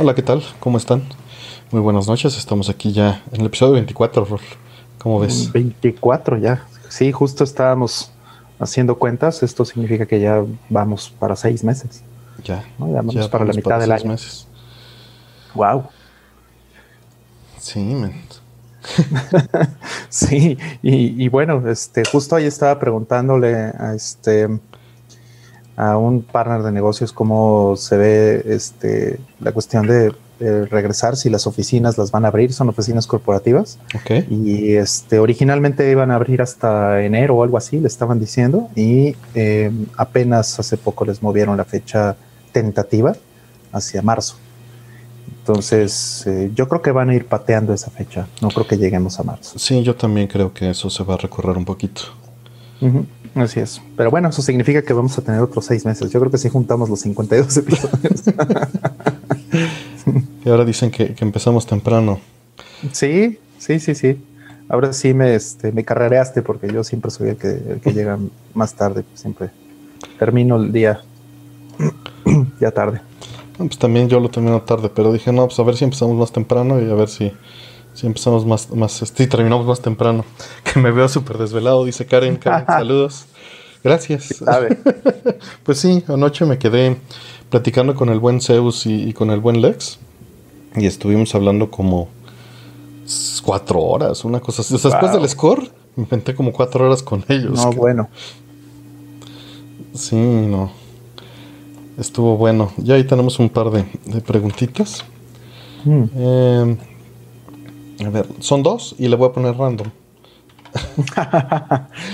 Hola, ¿qué tal? ¿Cómo están? Muy buenas noches. Estamos aquí ya en el episodio 24, Rol. ¿Cómo ves? 24 ya. Sí, justo estábamos haciendo cuentas. Esto significa que ya vamos para seis meses. Ya. ¿no? Ya vamos para la mitad del seis año. meses. Wow. Sí, men. Sí, y, y bueno, este, justo ahí estaba preguntándole a este a un partner de negocios cómo se ve este la cuestión de, de regresar, si las oficinas las van a abrir, son oficinas corporativas. Ok. Y este, originalmente iban a abrir hasta enero o algo así, le estaban diciendo, y eh, apenas hace poco les movieron la fecha tentativa hacia marzo. Entonces, eh, yo creo que van a ir pateando esa fecha. No creo que lleguemos a marzo. Sí, yo también creo que eso se va a recorrer un poquito. Así es. Pero bueno, eso significa que vamos a tener otros seis meses. Yo creo que si juntamos los 52 episodios. Y ahora dicen que, que empezamos temprano. sí, sí, sí, sí. Ahora sí me, este, me carrereaste porque yo siempre soy el que, el que llega más tarde. Siempre termino el día ya tarde. Pues también yo lo termino tarde, pero dije, no, pues a ver si empezamos más temprano y a ver si, si empezamos más, más, este, y terminamos más temprano. Que me veo súper desvelado, dice Karen. Karen, saludos. Gracias. ¿Sabe? Pues sí, anoche me quedé platicando con el buen Zeus y, y con el buen Lex. Y estuvimos hablando como cuatro horas, una cosa así. O sea, después del score, me inventé como cuatro horas con ellos. No, que- bueno. Sí, no. Estuvo bueno. Ya ahí tenemos un par de, de preguntitas. Mm. Eh, a ver, son dos y le voy a poner random.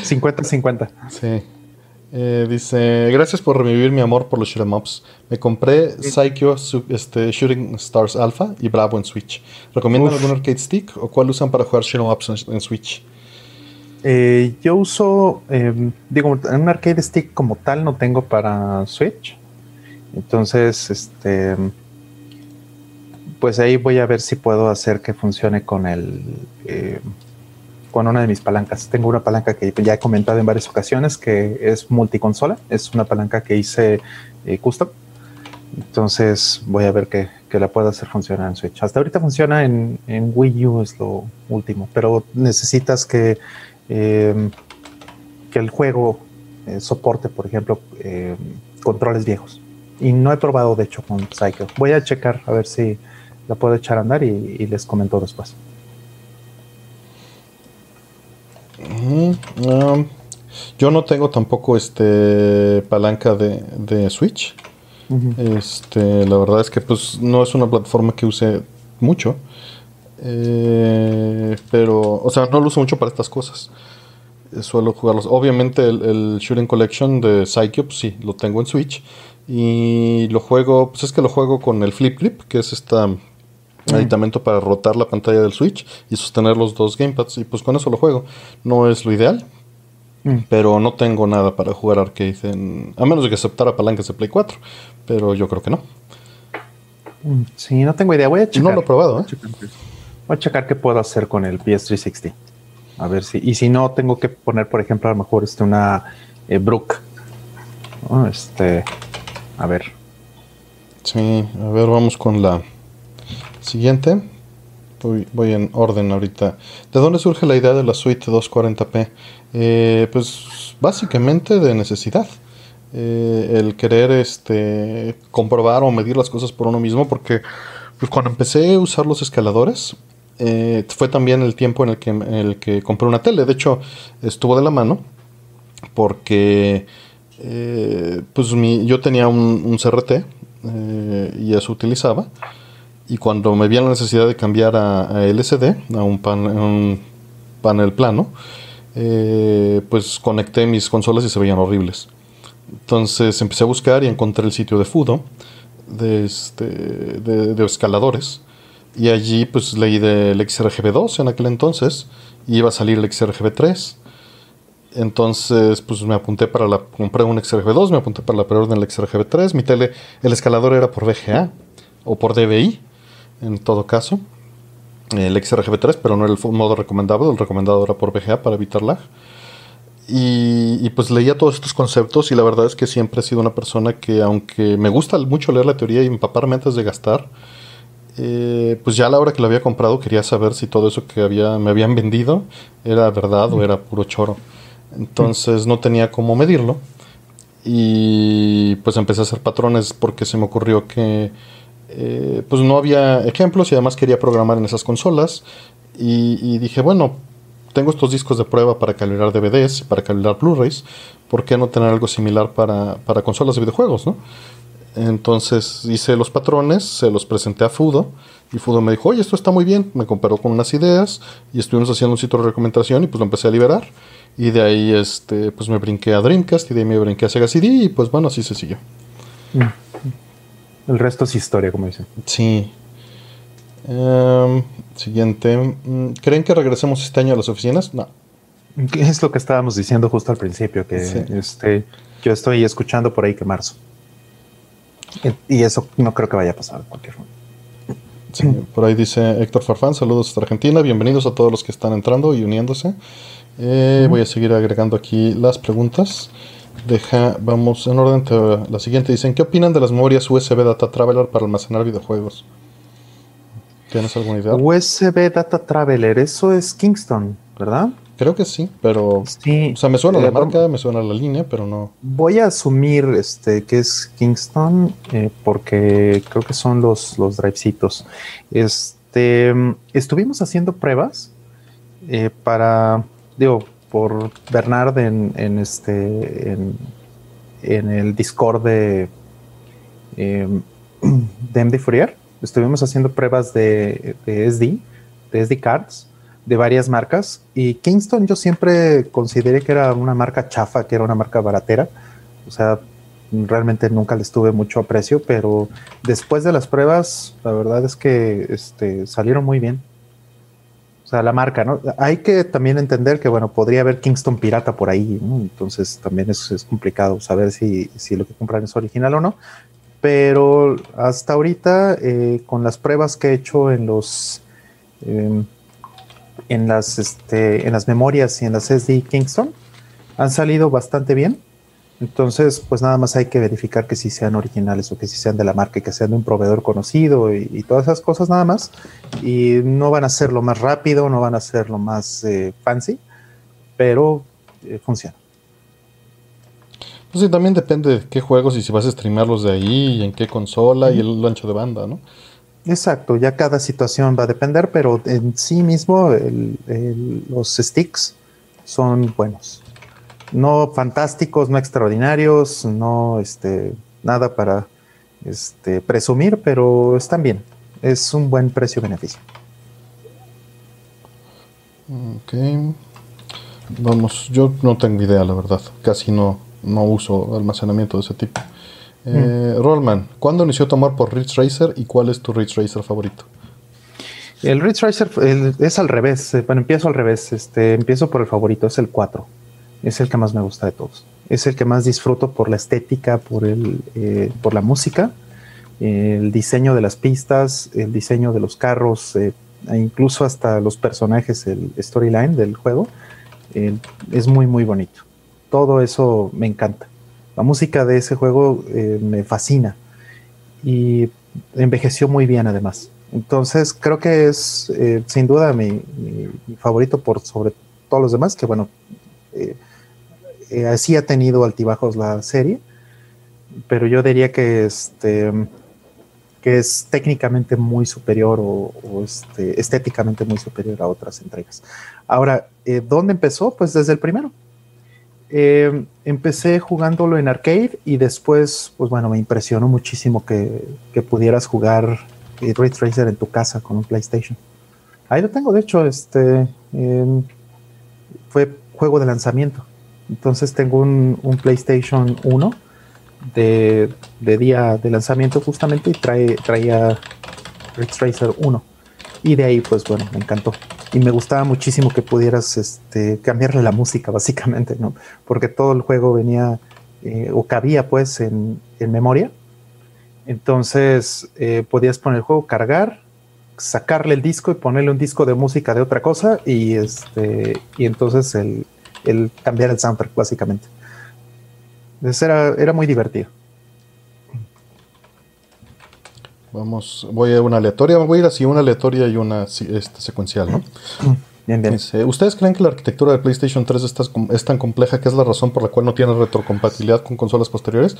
50-50. Sí. Eh, dice, gracias por revivir mi amor por los shoot'em ups. Me compré Psycho este, Shooting Stars Alpha y Bravo en Switch. ¿Recomiendan Uf. algún arcade stick o cuál usan para jugar shoot'em ups en, en Switch? Eh, yo uso, eh, digo, un arcade stick como tal no tengo para Switch. Entonces, este, pues ahí voy a ver si puedo hacer que funcione con el, eh, con una de mis palancas. Tengo una palanca que ya he comentado en varias ocasiones que es multiconsola. Es una palanca que hice eh, custom. Entonces voy a ver que, que la pueda hacer funcionar en Switch. Hasta ahorita funciona en, Wii U, es lo último, pero necesitas que eh, que el juego eh, soporte, por ejemplo, eh, controles viejos. Y no he probado, de hecho, con Psycho. Voy a checar a ver si la puedo echar a andar y, y les comento después. Um, yo no tengo tampoco este palanca de, de Switch. Este, la verdad es que pues no es una plataforma que use mucho. Eh, pero, o sea, no lo uso mucho para estas cosas. Eh, Suelo jugarlos. Obviamente el, el Shooting Collection de Psycho, pues sí, lo tengo en Switch. Y lo juego, pues es que lo juego con el Flip Clip, que es este aditamento para rotar la pantalla del Switch y sostener los dos gamepads. Y pues con eso lo juego. No es lo ideal, Mm. pero no tengo nada para jugar arcade en, a menos de que aceptara palancas de Play 4. Pero yo creo que no. Mm, Sí, no tengo idea. Voy a checar. No lo he probado, ¿eh? Voy a checar qué puedo hacer con el PS360. A ver si. Y si no, tengo que poner, por ejemplo, a lo mejor este, una eh, Brook. ¿no? Este. A ver. Sí, a ver, vamos con la siguiente. Voy, en orden ahorita. ¿De dónde surge la idea de la suite 240p? Eh, pues básicamente de necesidad. Eh, el querer este, comprobar o medir las cosas por uno mismo, porque pues, cuando empecé a usar los escaladores, eh, fue también el tiempo en el, que, el que compré una tele. De hecho, estuvo de la mano porque eh, pues mi, yo tenía un, un CRT y eso utilizaba. Y cuando me vi la necesidad de cambiar a, a LCD, a un, pan- panel plano, eh, pues conecté mis consolas y se veían horribles. Entonces empecé a buscar y encontré el sitio de Fudo, de, este, de escaladores. Y allí pues leí del XRGB2 en aquel entonces, y iba a salir el XRGB3. Entonces, pues me apunté para la. Compré un XRGB2, me apunté para la preorden del XRGB3. Mi tele, el escalador era por VGA o por DVI, en todo caso. El XRGB3, pero no era el modo recomendado. El recomendado era por VGA para evitar lag. Y, y, pues leía todos estos conceptos y la verdad es que siempre he sido una persona que aunque me gusta mucho leer la teoría y empaparme antes de gastar, eh, pues ya a la hora que lo había comprado quería saber si todo eso que había, me habían vendido era verdad o era puro choro. Entonces no tenía cómo medirlo. Y pues empecé a hacer patrones porque se me ocurrió que eh, pues no había ejemplos y además quería programar en esas consolas. Y, dije, bueno, tengo estos discos de prueba para calibrar DVDs, para calibrar Blu-rays, ¿por qué no tener algo similar para, para consolas de videojuegos? ¿no? Entonces hice los patrones, se los presenté a Fudo y Fudo me dijo, oye, esto está muy bien, me comparó con unas ideas y estuvimos haciendo un sitio de recomendación y pues lo empecé a liberar. Y de ahí este, pues me brinqué a Dreamcast y de ahí me brinqué a Sega CD y pues bueno, así se siguió. Mm. El resto es historia, como dicen. Sí. Em, siguiente. Mm, ¿Creen que regresemos este año a las oficinas? No. Es lo que estábamos diciendo justo al principio, que este, yo estoy escuchando por ahí que marzo. Y eso no creo que vaya a pasar en cualquier momento. Sí, por ahí dice Héctor Farfán, saludos hasta Argentina, bienvenidos a todos los que están entrando y uniéndose. Eh, voy a seguir agregando aquí las preguntas. Deja, vamos en orden. la siguiente dicen, ¿qué opinan de las memorias USB Data Traveler para almacenar videojuegos? ¿Tienes alguna idea? USB Data Traveler, eso es Kingston, ¿verdad? Creo que sí, pero. Sí. O sea, me suena la eh, marca, me suena la línea, pero no. Voy a asumir este que es Kingston, eh, porque creo que son los, los drivecitos. Este estuvimos haciendo pruebas eh, para. Digo, por Bernard en, este. En, el Discord de. Em, de MD Fourier. Estuvimos haciendo pruebas de, de SD, de SD cards de varias marcas y Kingston yo siempre consideré que era una marca chafa, que era una marca baratera. O sea, realmente nunca les tuve mucho aprecio, pero después de las pruebas, la verdad es que este, salieron muy bien. La marca, ¿no? Hay que también entender que, bueno, podría haber Kingston pirata por ahí. Entonces también es, es complicado saber si, si, lo que compran es original o no. Pero hasta ahorita, eh, con las pruebas que he hecho en los... Em, en las, este, en las memorias y en las SD Kingston han salido bastante bien. Entonces, pues nada más hay que verificar que si sean originales o que si sean de la marca y que sean de un proveedor conocido y, todas esas cosas nada más. Y no van a ser lo más rápido, no van a ser lo más eh, fancy, pero eh, funciona. Pues sí, también depende de qué juegos y si vas a streamarlos de ahí y en qué consola y el ancho de banda, ¿no? Exacto, ya cada situación va a depender, pero en sí mismo los sticks son buenos. No fantásticos, no extraordinarios, no este, nada para este, presumir, pero están bien. Es un buen precio-beneficio. Ok. Vamos, yo no tengo idea, la verdad. Casi no, no uso almacenamiento de ese tipo. Eh, Rollman, ¿cuándo inició tu amor por Ridge Racer y cuál es tu Ridge Racer favorito? El Ridge Racer es al revés. Eh, bueno, empiezo al revés. Este, empiezo por el favorito, es el 4. Es el que más me gusta de todos. Es el que más disfruto por la estética, por, el, eh, por la música, el diseño de las pistas, el diseño de los carros, e incluso hasta los personajes, el storyline del juego. es muy, muy bonito. Todo eso me encanta. La música de ese juego eh, me fascina y envejeció muy bien además. Entonces creo que es eh, sin duda mi, favorito por sobre todos los demás, que bueno, eh, así ha tenido altibajos la serie, pero yo diría que este que es técnicamente muy superior o, este, estéticamente muy superior a otras entregas. Ahora, ¿dónde empezó? Pues desde el primero. Eh, empecé jugándolo en arcade y después, pues bueno, me impresionó muchísimo que, pudieras jugar Ray Tracer en tu casa con un PlayStation. Ahí lo tengo, de hecho, este fue juego de lanzamiento. Entonces tengo un, PlayStation 1 de, día de lanzamiento justamente y trae, traía Ray Tracer 1. Y de ahí, pues bueno, me encantó y me gustaba muchísimo que pudieras este, cambiarle la música, básicamente, ¿no? Porque todo el juego venía eh, o cabía pues en, memoria. Entonces eh, podías poner el juego, cargar, sacarle el disco y ponerle un disco de música de otra cosa y, este, y entonces el, cambiar el soundtrack, básicamente. Entonces era, era muy divertido. Vamos, voy a una aleatoria, voy a ir así, una aleatoria y una este, secuencial, ¿no? Bien, bien. ¿Ustedes creen que la arquitectura de PlayStation 3 es tan compleja que es la razón por la cual no tiene retrocompatibilidad con consolas posteriores?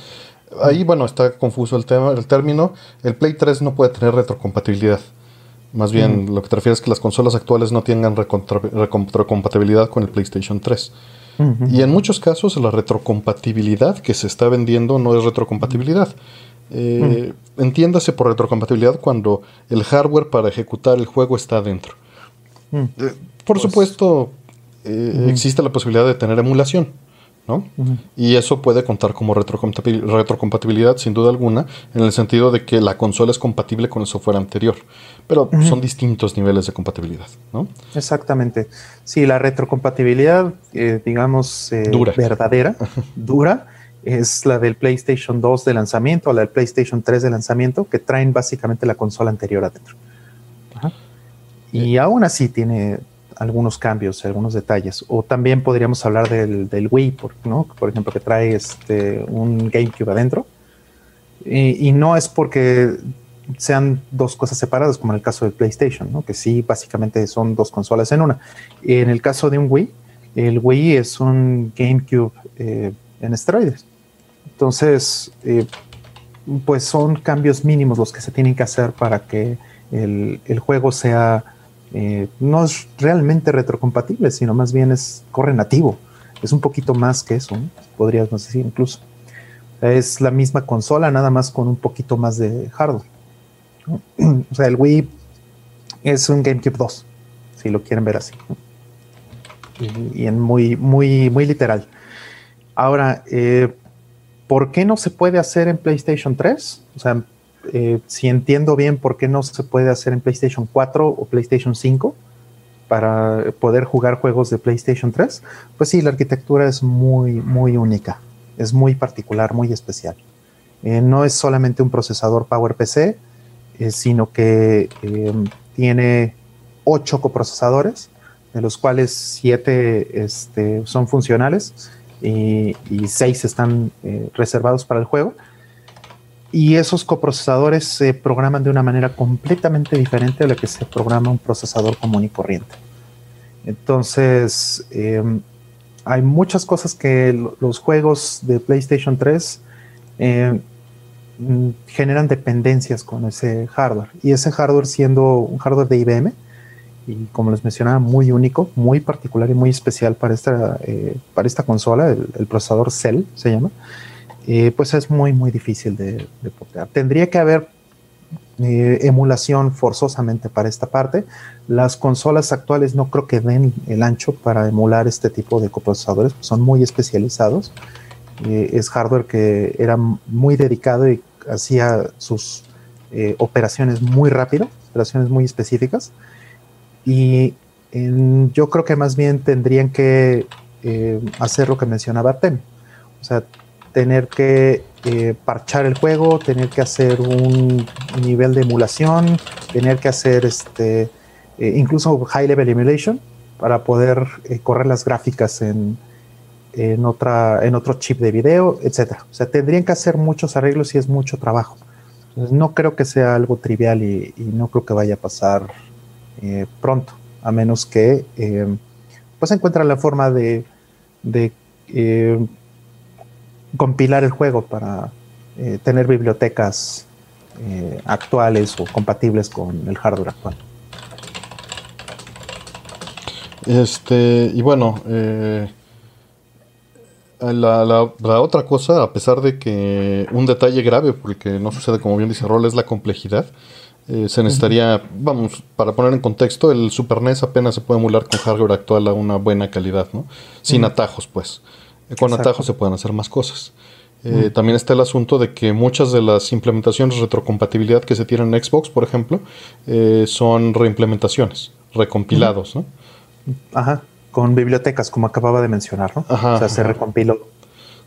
Ahí, bueno, está confuso el tema, el término. El Play 3 no puede tener retrocompatibilidad. Más bien, lo que te refieres es que las consolas actuales no tengan retrocompatibilidad con el PlayStation 3. Y en muchos casos la retrocompatibilidad que se está vendiendo no es retrocompatibilidad. Eh, entiéndase por retrocompatibilidad cuando el hardware para ejecutar el juego está adentro. Eh, por pues supuesto, eh, existe la posibilidad de tener emulación. ¿no? Y eso puede contar como retrocompatibilidad, sin duda alguna, en el sentido de que la consola es compatible con el software anterior. Pero son distintos niveles de compatibilidad, ¿no? Exactamente. Sí, la retrocompatibilidad, eh, digamos, verdadera, dura, es la del PlayStation 2 de lanzamiento o la del PlayStation 3 de lanzamiento, que traen básicamente la consola anterior adentro. Y aún así tiene algunos cambios, algunos detalles. O también podríamos hablar del, del Wii, por, ¿no? por ejemplo, que trae este, un GameCube adentro. Y, no es porque sean dos cosas separadas, como en el caso del PlayStation, que sí, básicamente son dos consolas en una. En el caso de un Wii, el Wii es un GameCube eh, en esteroides. Entonces, eh, pues son cambios mínimos los que se tienen que hacer para que el, el juego sea eh, no es realmente retrocompatible, sino más bien es corre nativo. Es un poquito más que eso, podríamos decir incluso. Es la misma consola, nada más con un poquito más de hardware. O sea, el Wii es un GameCube 2, si lo quieren ver así. Y, en muy, muy, muy literal. Ahora, eh, ¿por qué no se puede hacer en PlayStation 3? O sea, eh, si entiendo bien por qué no se puede hacer en PlayStation 4 o PlayStation 5 para poder jugar juegos de PlayStation 3, pues sí, la arquitectura es muy, muy única, es muy particular, muy especial. Eh, no es solamente un procesador PowerPC, eh, sino que tiene ocho coprocesadores, de los cuales siete este, son funcionales y, seis están reservados para el juego y esos coprocesadores se programan de una manera completamente diferente a la que se programa un procesador común y corriente. Entonces, em, hay muchas cosas que los juegos de PlayStation 3 em, mm, generan dependencias con ese hardware. Y ese hardware siendo un hardware de IBM, y como les mencionaba, muy único, muy particular y muy especial para esta, eh, para esta consola, el, procesador Cell se llama, eh, pues es muy, muy difícil de, de Tendría que haber eh, emulación forzosamente para esta parte. Las consolas actuales no creo que den el ancho para emular este tipo de coprocesadores, son muy especializados. Eh, es hardware que era muy dedicado y hacía sus operaciones muy rápido, operaciones muy específicas. Y yo creo que más bien tendrían que hacer lo que mencionaba Artem. O sea, tener que eh, parchar el juego, tener que hacer un nivel de emulación, tener que hacer este, eh, incluso high level emulation para poder eh, correr las gráficas en, en, otra, en otro chip de video, etc. O sea, tendrían que hacer muchos arreglos y es mucho trabajo. no creo que sea algo trivial y, no creo que vaya a pasar pronto, a menos que pues encuentren la forma de, de compilar el juego para eh, tener bibliotecas eh, actuales o compatibles con el hardware actual. Este, y bueno, eh, la, la, otra cosa, a pesar de que un detalle grave, porque no sucede como bien dice Rol, es la complejidad. se necesitaría, vamos, para poner en contexto, el Super NES apenas se puede emular con hardware actual a una buena calidad, ¿no? Sin atajos, pues. Con atajos se pueden hacer más cosas. Eh, también está el asunto de que muchas de las implementaciones de retrocompatibilidad que se tienen en Xbox, por ejemplo, eh, son reimplementaciones, recompilados, ¿no? Ajá, con bibliotecas, como acababa de mencionar, ¿no? o sea, se recompiló.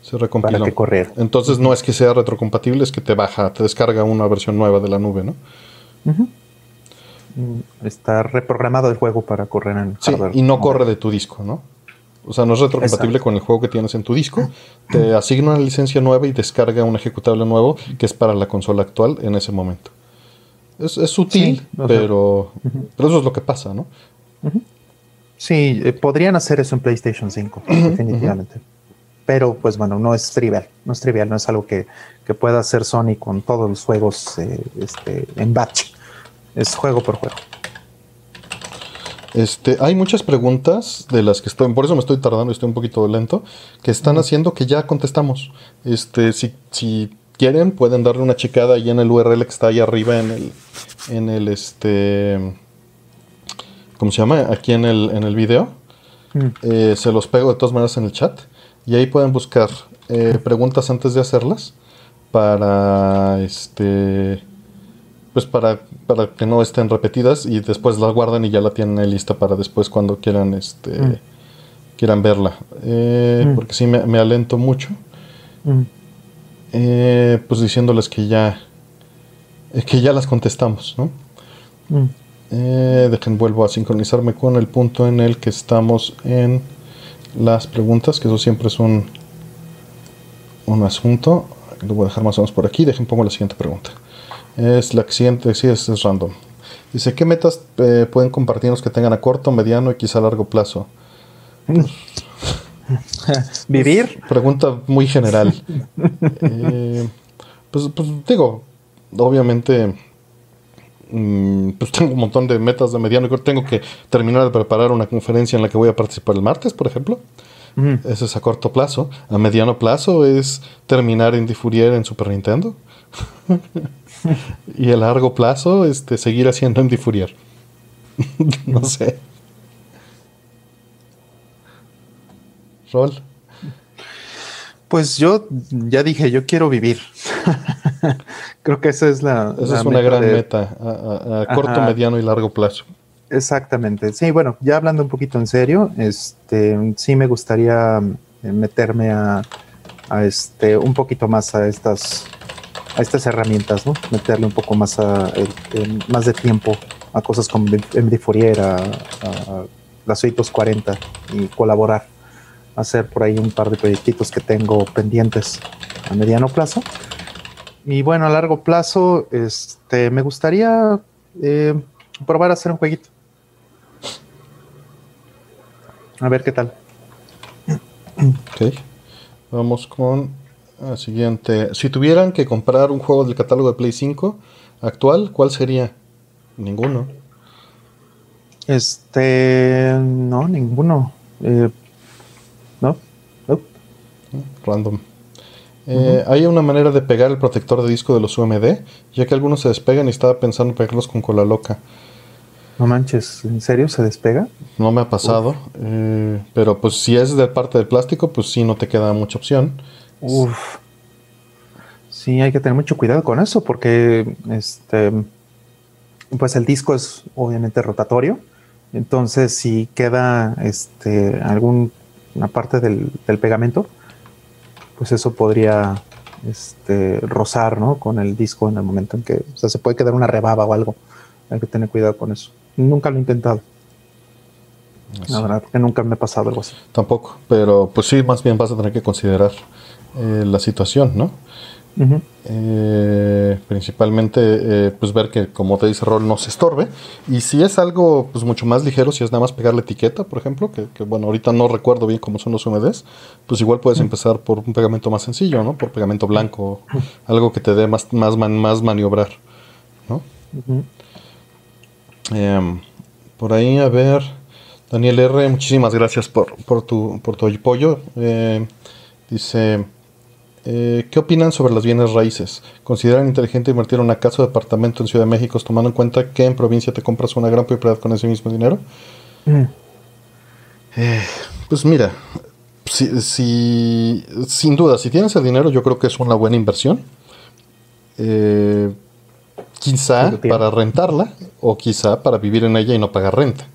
Se recompiló. Para que corriera. Entonces no es que sea retrocompatible, es que te baja, te descarga una versión nueva de la nube, ¿no? Mm, está reprogramado el juego para correr en sí, Y no corre de tu disco, ¿no? O sea, no es retrocompatible con el juego que tienes en tu disco. Te asigna una licencia nueva y descarga un ejecutable nuevo que es para la consola actual en ese momento. Es, sutil, pero, pero eso es lo que pasa, ¿no? Sí, eh, podrían hacer eso en PlayStation 5, definitivamente. Pero pues bueno, no es trivial, no es trivial, no es algo que, pueda hacer Sony con todos los juegos eh, este, en batch. Es juego por juego. Este, hay muchas preguntas de las que estoy, por eso me estoy tardando, estoy un poquito lento, que están haciendo que ya contestamos. Este, si, si quieren, pueden darle una checada ahí en el URL que está ahí arriba en el, en el este, ¿cómo se llama? Aquí en el, en el video. Mm. Eh, se los pego de todas maneras en el chat. Y ahí pueden buscar eh, preguntas antes de hacerlas para este pues para, para que no estén repetidas y después la guardan y ya la tienen lista para después cuando quieran este mm. quieran verla eh, mm. porque sí me, alento mucho pues diciéndoles que ya que ya las contestamos ¿no? Mm. dejen vuelvo a sincronizarme con el punto en el que estamos en las preguntas que eso siempre es un un asunto lo voy a dejar más o menos por aquí dejen pongo la siguiente pregunta es la siguiente, sí, es, es random. Dice, ¿qué metas eh, pueden compartirnos que tengan a corto, mediano y quizá a largo plazo? ¿Vivir? Pregunta muy general. Eh, pues, pues, digo, obviamente, pues tengo un montón de metas de mediano y corto. Tengo que terminar de preparar una conferencia en la que voy a participar el martes, por ejemplo. Eso es a corto plazo. A mediano plazo es terminar en Fourier en Super Nintendo. y a largo plazo, este, seguir haciendo en Fourier. no sé. Rol. Pues yo ya dije, yo quiero vivir. Creo que esa es la. Esa es una gran meta a, corto, mediano y largo plazo. Exactamente. Sí, bueno, ya hablando un poquito en serio, este, sí me gustaría eh, meterme a, a este, un poquito más a estas a estas herramientas, ¿no? Meterle un poco más, a, más de tiempo a cosas como MD Fourier, a, a la Suite 240 y colaborar, hacer por ahí un par de proyectitos que tengo pendientes a mediano plazo. Y bueno, a largo plazo, este, me gustaría eh, probar a hacer un jueguito. A ver qué tal. Ok. Vamos con Ah, siguiente. Si tuvieran que comprar un juego del catálogo de Play 5 actual, ¿cuál sería? Ninguno. Este. No, ninguno. Eh, no. Random. Eh, ¿Hay una manera de pegar el protector de disco de los UMD? Ya que algunos se despegan y estaba pensando en pegarlos con cola loca. No manches, ¿en serio se despega? No me ha pasado. Eh, pero pues si es de parte del plástico, pues sí, no te queda mucha opción. Uf. Sí, hay que tener mucho cuidado con eso porque este, pues el disco es obviamente rotatorio. Entonces, si queda este, alguna parte del, pegamento, pues eso podría este, rozar ¿no? con el disco en el momento en que o sea, se puede quedar una rebaba o algo. Hay que tener cuidado con eso. Nunca lo he intentado. La verdad que nunca me ha pasado algo así. Tampoco, pero pues sí, más bien vas a tener que considerar eh, la situación, ¿no? Eh, principalmente eh, pues ver que como te dice Rol no se estorbe. Y si es algo pues mucho más ligero si es nada más pegar la etiqueta por ejemplo que, bueno ahorita no recuerdo bien cómo son los UMDs pues igual puedes empezar por un pegamento más sencillo no por pegamento blanco algo que te dé más más más maniobrar ¿no? Em, por ahí a ver Daniel R muchísimas gracias por, por tu por tu apoyo. Dice eh, ¿Qué opinan sobre los bienes raíces? ¿Consideran inteligente invertir en una casa o departamento en Ciudad de México tomando en cuenta que en provincia te compras una gran propiedad con ese mismo dinero? Mm. Eh, pues mira, si, sin duda, si tienes el dinero, yo creo que es una buena inversión. Eh, quizá para rentarla o quizá para vivir en ella y no pagar renta.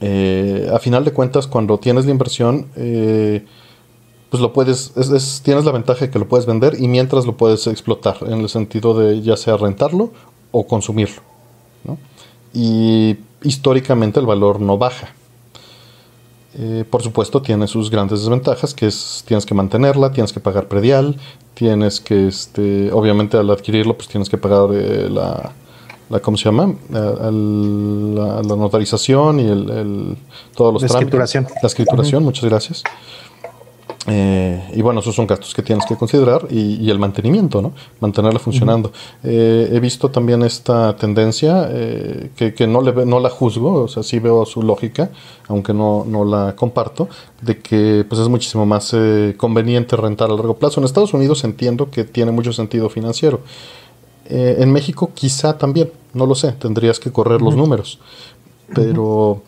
a final de cuentas, cuando tienes la inversión, pues lo puedes, tienes la ventaja de que lo puedes vender y mientras lo puedes explotar, en el sentido de ya sea rentarlo o consumirlo. Y históricamente el valor no baja. Eh, por supuesto, tiene sus grandes desventajas, que es tienes que mantenerla, tienes que pagar predial, tienes que, este, obviamente al adquirirlo, pues tienes que pagar eh, la, la, ¿cómo se llama? la, notarización y el, todos los la Escrituración. La escrituración, muchas gracias. Eh, y bueno, esos son gastos que tienes que considerar y, el mantenimiento, ¿no? Mantenerla funcionando. Eh, he visto también esta tendencia eh, que, no, le, no la juzgo, o sea, sí veo su lógica, aunque no, no la comparto, de que pues es muchísimo más conveniente rentar a largo plazo. En Estados Unidos entiendo que tiene mucho sentido financiero. en México quizá también, no lo sé, tendrías que correr los números. Pero...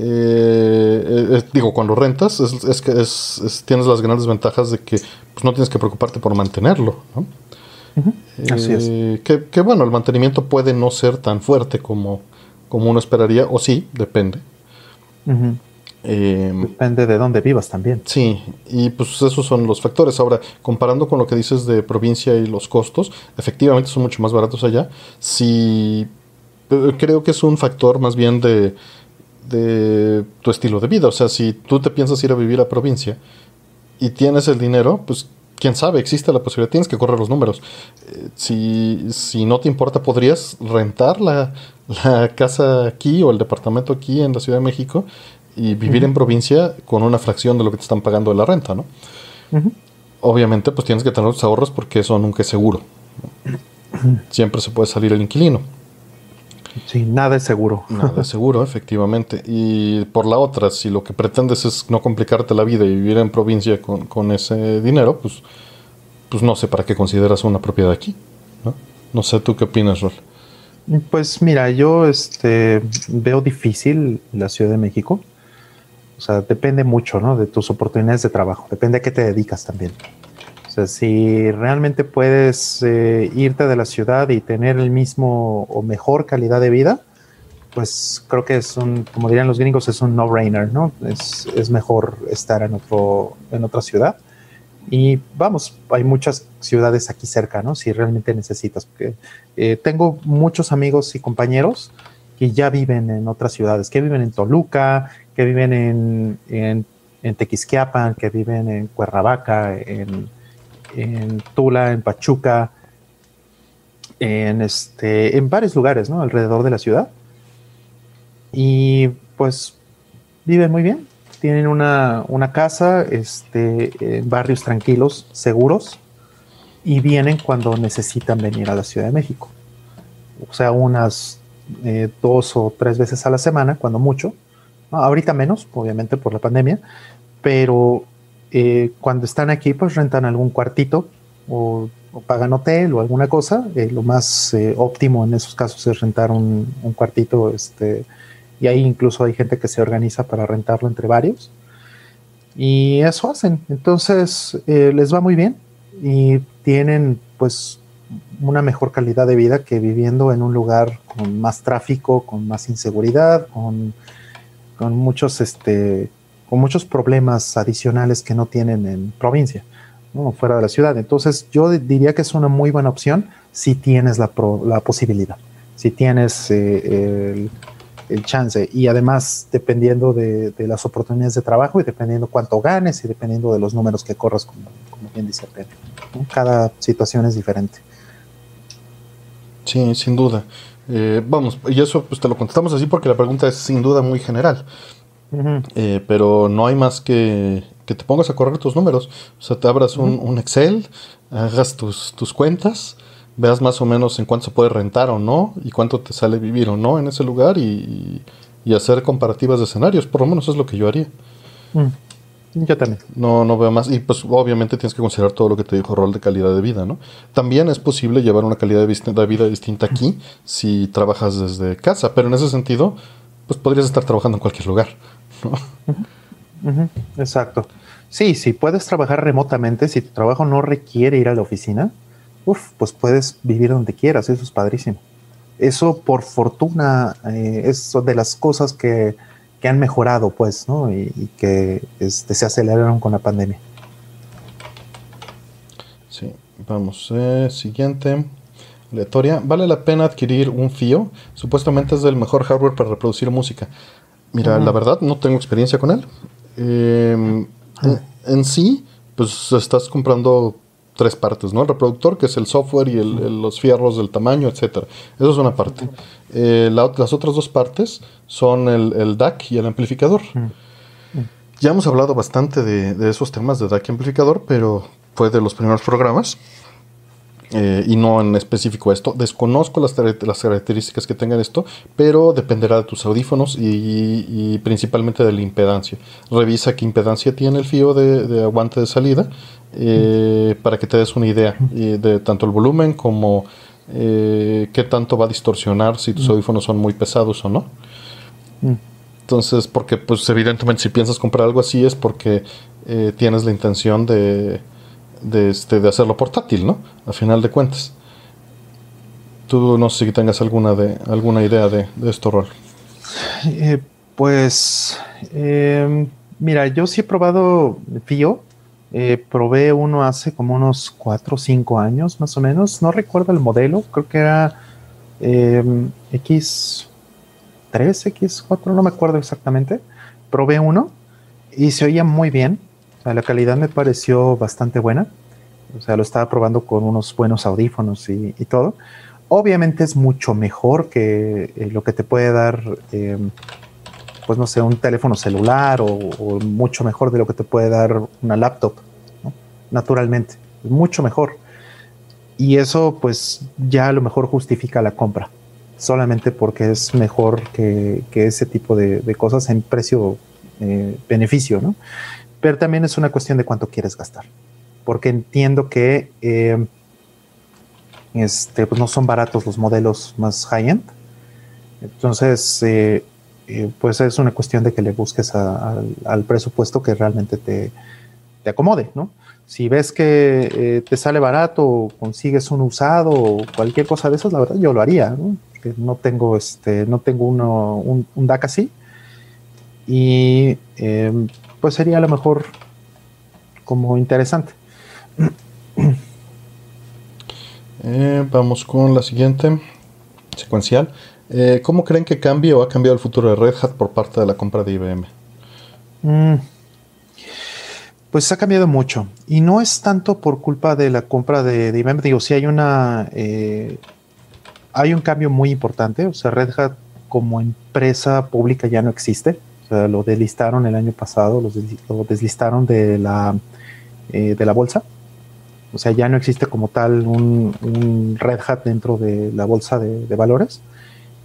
Eh, digo, cuando rentas, es, que es, tienes las grandes ventajas de que pues, no tienes que preocuparte por mantenerlo. Así es. Eh, que, bueno, el mantenimiento puede no ser tan fuerte como, como uno esperaría, o sí, depende. Depende de dónde vivas también. Sí, y pues esos son los factores. Ahora, comparando con lo que dices de provincia y los costos, efectivamente son mucho más baratos allá. Sí, eh, creo que es un factor más bien de de tu estilo de vida. O sea, si tú te piensas ir a vivir a provincia y tienes el dinero, pues quién sabe, existe la posibilidad, tienes que correr los números. Eh, si, si, no te importa, podrías rentar la, casa aquí o el departamento aquí en la Ciudad de México y vivir en provincia con una fracción de lo que te están pagando de la renta, ¿no? Obviamente, pues tienes que tener los ahorros porque eso nunca es seguro. Siempre se puede salir el inquilino. Sí, nada es seguro. Nada es seguro, efectivamente. Y por la otra, si lo que pretendes es no complicarte la vida y vivir en provincia con, ese dinero, pues, pues no sé para qué consideras una propiedad aquí. No, no sé tú qué opinas, Rol. Pues mira, yo este, veo difícil la Ciudad de México. O sea, depende mucho ¿no? de tus oportunidades de trabajo, depende a qué te dedicas también si realmente puedes eh, irte de la ciudad y tener el mismo o mejor calidad de vida, pues creo que es un, como dirían los gringos, es un no-brainer, ¿no? Es, mejor estar en, otro, en otra ciudad. Y vamos, hay muchas ciudades aquí cerca, ¿no? Si realmente necesitas. Porque, eh, tengo muchos amigos y compañeros que ya viven en otras ciudades, que viven en Toluca, que viven en, en, en Tequisquiapan, que viven en Cuernavaca, en en Tula, en Pachuca, en, este, en varios lugares, ¿no? Alrededor de la ciudad. Y pues viven muy bien. Tienen una, casa este, en barrios tranquilos, seguros, y vienen cuando necesitan venir a la Ciudad de México. O sea, unas eh, dos o tres veces a la semana, cuando mucho. ahorita menos, obviamente por la pandemia, pero eh, cuando están aquí, pues rentan algún cuartito o, pagan hotel o alguna cosa. Eh, lo más eh, óptimo en esos casos es rentar un, cuartito, este, y ahí incluso hay gente que se organiza para rentarlo entre varios. Y eso hacen. Entonces les va muy bien y tienen pues una mejor calidad de vida que viviendo en un lugar con más tráfico, con más inseguridad, con, con muchos este, con muchos problemas adicionales que no tienen en provincia, fuera de la ciudad. Entonces yo diría que es una muy buena opción si tienes la, la posibilidad, si tienes eh, el, chance y además dependiendo de, las oportunidades de trabajo y dependiendo cuánto ganes y dependiendo de los números que corras, como, bien dice Pedro. Cada situación es diferente. Sí, sin duda. Eh, vamos, y eso pues te lo contestamos así porque la pregunta es sin duda muy general. Eh, pero no hay más que que te pongas a correr tus números. O sea, te abras un, Excel, hagas tus, tus cuentas, veas más o menos en cuánto se puede rentar o no y cuánto te sale vivir o no en ese lugar y, hacer comparativas de escenarios. Por lo menos es lo que yo haría. Yo también. No, no veo más. Y pues obviamente tienes que considerar todo lo que te dijo rol de calidad de vida, ¿no? También es posible llevar una calidad de vida distinta aquí si trabajas desde casa, pero en ese sentido, pues podrías estar trabajando en cualquier lugar. Exacto. Sí, si puedes trabajar remotamente, si tu trabajo no requiere ir a la oficina, pues puedes vivir donde quieras, eso es padrísimo. Eso, por fortuna, eh, es de las cosas que, han mejorado, pues, ¿no? Y, que este, se aceleraron con la pandemia. Sí, vamos. Eh, siguiente. Aleatoria. ¿Vale la pena adquirir un FIO? Supuestamente es el mejor hardware para reproducir música. Mira, la verdad no tengo experiencia con él. em, en, sí, pues estás comprando tres partes, ¿no? El reproductor, que es el software y los fierros del tamaño, etcétera. Eso es una parte. Eh, las otras dos partes son el, DAC y el amplificador. Ya hemos hablado bastante de, de, esos temas de DAC y amplificador, pero fue de los primeros programas. Eh, y no en específico esto. Desconozco las, las, características que tengan esto, pero dependerá de tus audífonos y, principalmente de la impedancia. Revisa qué impedancia tiene el fío de, aguante de salida eh, para que te des una idea de tanto el volumen como eh, qué tanto va a distorsionar si tus audífonos son muy pesados o no. Entonces, porque pues evidentemente si piensas comprar algo así es porque tienes la intención de de, este, de hacerlo portátil, ¿no? A final de cuentas. Tú no sé si tengas alguna, de, alguna idea de, de esto, Rol. Eh, pues, em, mira, yo sí he probado FIO. Eh, probé uno hace como unos 4 o 5 años, más o menos. No recuerdo el modelo, creo que era X3, X4, no me acuerdo exactamente. Probé uno y se oía muy bien la calidad me pareció bastante buena. O sea, lo estaba probando con unos buenos audífonos y, todo. Obviamente es mucho mejor que eh, lo que te puede dar, em, pues no sé, un teléfono celular o, mucho mejor de lo que te puede dar una laptop, naturalmente. Mucho mejor. Y eso pues ya a lo mejor justifica la compra, solamente porque es mejor que, ese tipo de, cosas en precio-beneficio, eh, ¿no? Pero también es una cuestión de cuánto quieres gastar, porque entiendo que eh, este, pues no son baratos los modelos más high-end, entonces eh, eh, pues es una cuestión de que le busques al presupuesto que realmente te, te acomode, ¿no? Si ves que te sale barato consigues un usado o cualquier cosa de esas, la verdad yo lo haría, ¿no? Que no tengo este, no tengo uno, un, un DAC así. Y pues sería a lo mejor como interesante. Eh, vamos con la siguiente secuencial. Eh, ¿Cómo creen que cambie o ha cambiado el futuro de Red Hat por parte de la compra de IBM? Mm, pues ha cambiado mucho. Y no es tanto por culpa de la compra de, IBM. Digo, sí hay una. Eh, hay un cambio muy importante. O sea, Red Hat como empresa pública ya no existe lo deslistaron el año pasado, lo deslistaron de la, eh, de la bolsa. O sea, ya no existe como tal un, Red Hat dentro de la bolsa de, valores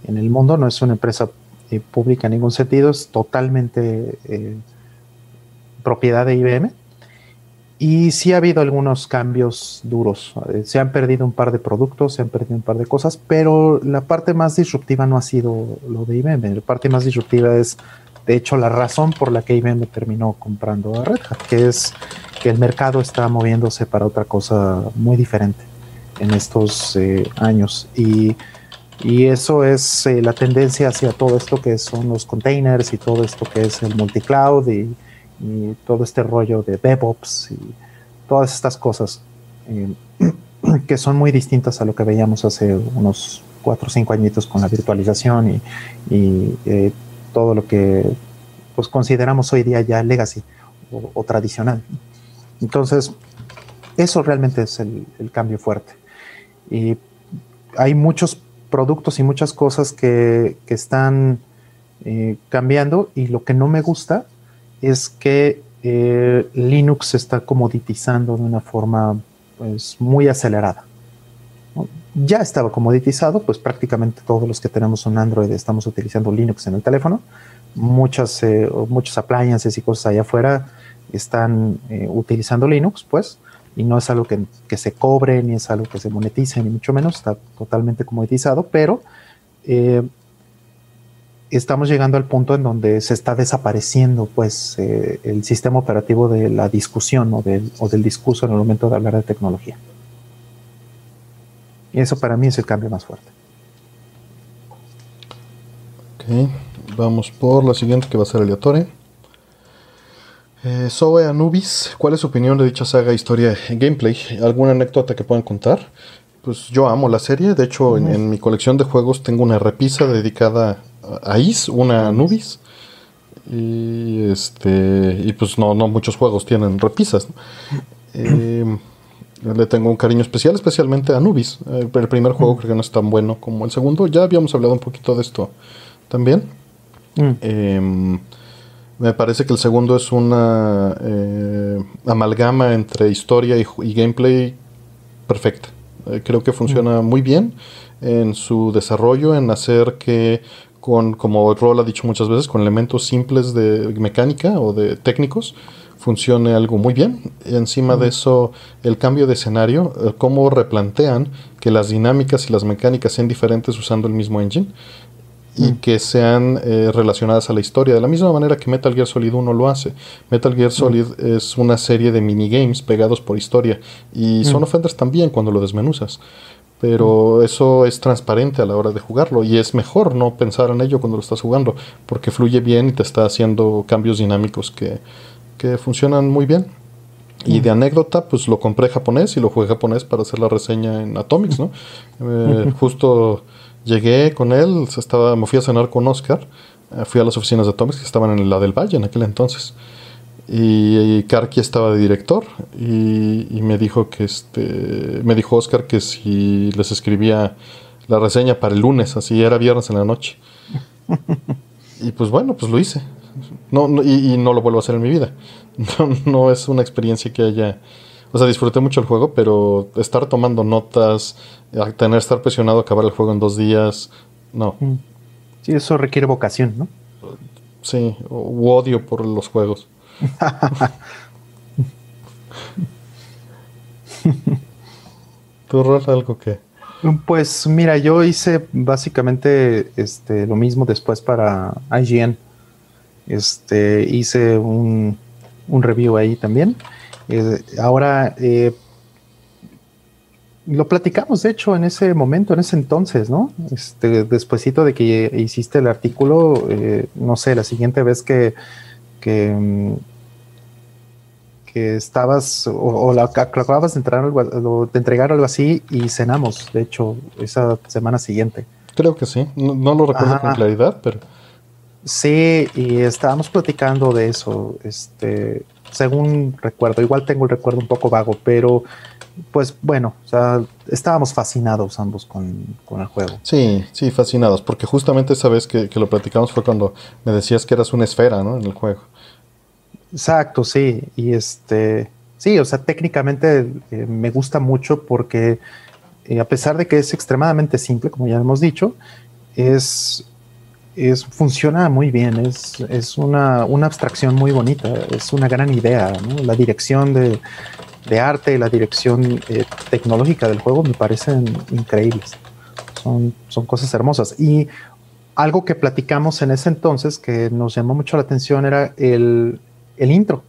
en el mundo. No es una empresa eh, pública en ningún sentido, es totalmente eh, propiedad de IBM. Y sí ha habido algunos cambios duros. Se han perdido un par de productos, se han perdido un par de cosas, pero la parte más disruptiva no ha sido lo de IBM. La parte más disruptiva es de hecho, la razón por la que IBM terminó comprando a Red Hat, que es que el mercado está moviéndose para otra cosa muy diferente en estos eh, años. Y, eso es eh, la tendencia hacia todo esto que son los containers y todo esto que es el multicloud y, y todo este rollo de DevOps y todas estas cosas eh, que son muy distintas a lo que veíamos hace unos cuatro o cinco añitos con la virtualización y, y todo lo que pues, consideramos hoy día ya legacy o, tradicional. Entonces, eso realmente es el, cambio fuerte. Y hay muchos productos y muchas cosas que, están eh, cambiando y lo que no me gusta es que eh, Linux se está comoditizando de una forma pues, muy acelerada. Ya estaba comoditizado, pues prácticamente todos los que tenemos un Android estamos utilizando Linux en el teléfono. Muchas, eh, muchos appliances y cosas allá afuera están eh, utilizando Linux, pues, y no es algo que, se cobre, ni es algo que se monetice, ni mucho menos, está totalmente comoditizado, pero eh, estamos llegando al punto en donde se está desapareciendo, pues, el sistema operativo de la discusión o del, o del discurso en el momento de hablar de tecnología. Y eso para mí es el cambio más fuerte. Ok, vamos por la siguiente que va a ser aleatoria. Eh, Zoe Anubis, ¿cuál es su opinión de dicha saga, historia gameplay? ¿Alguna anécdota que puedan contar? Pues yo amo la serie, de hecho en, en mi colección de juegos tengo una repisa dedicada a Is, una Anubis. y este y pues no, no muchos juegos tienen repisas. Eh, le tengo un cariño especial, especialmente a Nubis. Eh, el primer juego creo que no es tan bueno como el segundo. Ya habíamos hablado un poquito de esto también. Em, me parece que el segundo es una amalgama entre historia y, gameplay perfecta. creo que funciona muy bien en su desarrollo, en hacer que con, como Roll ha dicho muchas veces, con elementos simples de mecánica o de técnicos, funcione algo muy bien. Y encima de eso, el cambio de escenario, eh, cómo replantean que las dinámicas y las mecánicas sean diferentes usando el mismo engine y que sean eh, relacionadas a la historia, de la misma manera que Metal Gear Solid 1 lo hace. Metal Gear Solid es una serie de minigames pegados por historia y Son Offenders también cuando lo desmenuzas. Pero eso es transparente a la hora de jugarlo y es mejor no pensar en ello cuando lo estás jugando porque fluye bien y te está haciendo cambios dinámicos que, funcionan muy bien. Y de anécdota, pues lo compré japonés y lo jugué japonés para hacer la reseña en Atomics, ¿no? Eh, justo llegué con él, estaba, me fui a cenar con Oscar, eh, fui a las oficinas de Atomics que estaban en la del Valle en aquel entonces. Y, Karki estaba de director y, me dijo que este me dijo Oscar que si les escribía la reseña para el lunes, así era viernes en la noche. y pues bueno, pues lo hice. No, y, no lo vuelvo a hacer en mi vida. No, es una experiencia que haya. O sea, disfruté mucho el juego, pero estar tomando notas, tener estar presionado a acabar el juego en dos días, no. Mm. Sí, eso requiere vocación, ¿no? Sí, u odio por los juegos. ¿Tú rolas algo que? Pues mira, yo hice básicamente este, lo mismo después para IGN. Este, hice un, review ahí también. Eh, ahora, eh, lo platicamos, de hecho, en ese momento, en ese entonces, ¿no? Este, despuésito de que hiciste el artículo, eh, no sé, la siguiente vez que que, mm, que estabas o, la, acababas de, entrar algo, de entregar algo así y cenamos, de hecho, esa semana siguiente. Creo que sí, no, lo recuerdo con claridad, pero... Sí, y estábamos platicando de eso, este, según recuerdo, igual tengo el recuerdo un poco vago, pero pues bueno, o sea, estábamos fascinados ambos con, el juego. Sí, sí, fascinados, porque justamente esa vez que, que, lo platicamos fue cuando me decías que eras una esfera, ¿no? En el juego. Exacto, sí. Y este, sí, o sea, técnicamente eh, me gusta mucho porque eh, a pesar de que es extremadamente simple, como ya hemos dicho, es, es funciona muy bien, es, es una, abstracción muy bonita, es una gran idea, La dirección de, arte, la dirección eh, tecnológica del juego me parecen increíbles. Son, son cosas hermosas. Y algo que platicamos en ese entonces que nos llamó mucho la atención era el, el intro.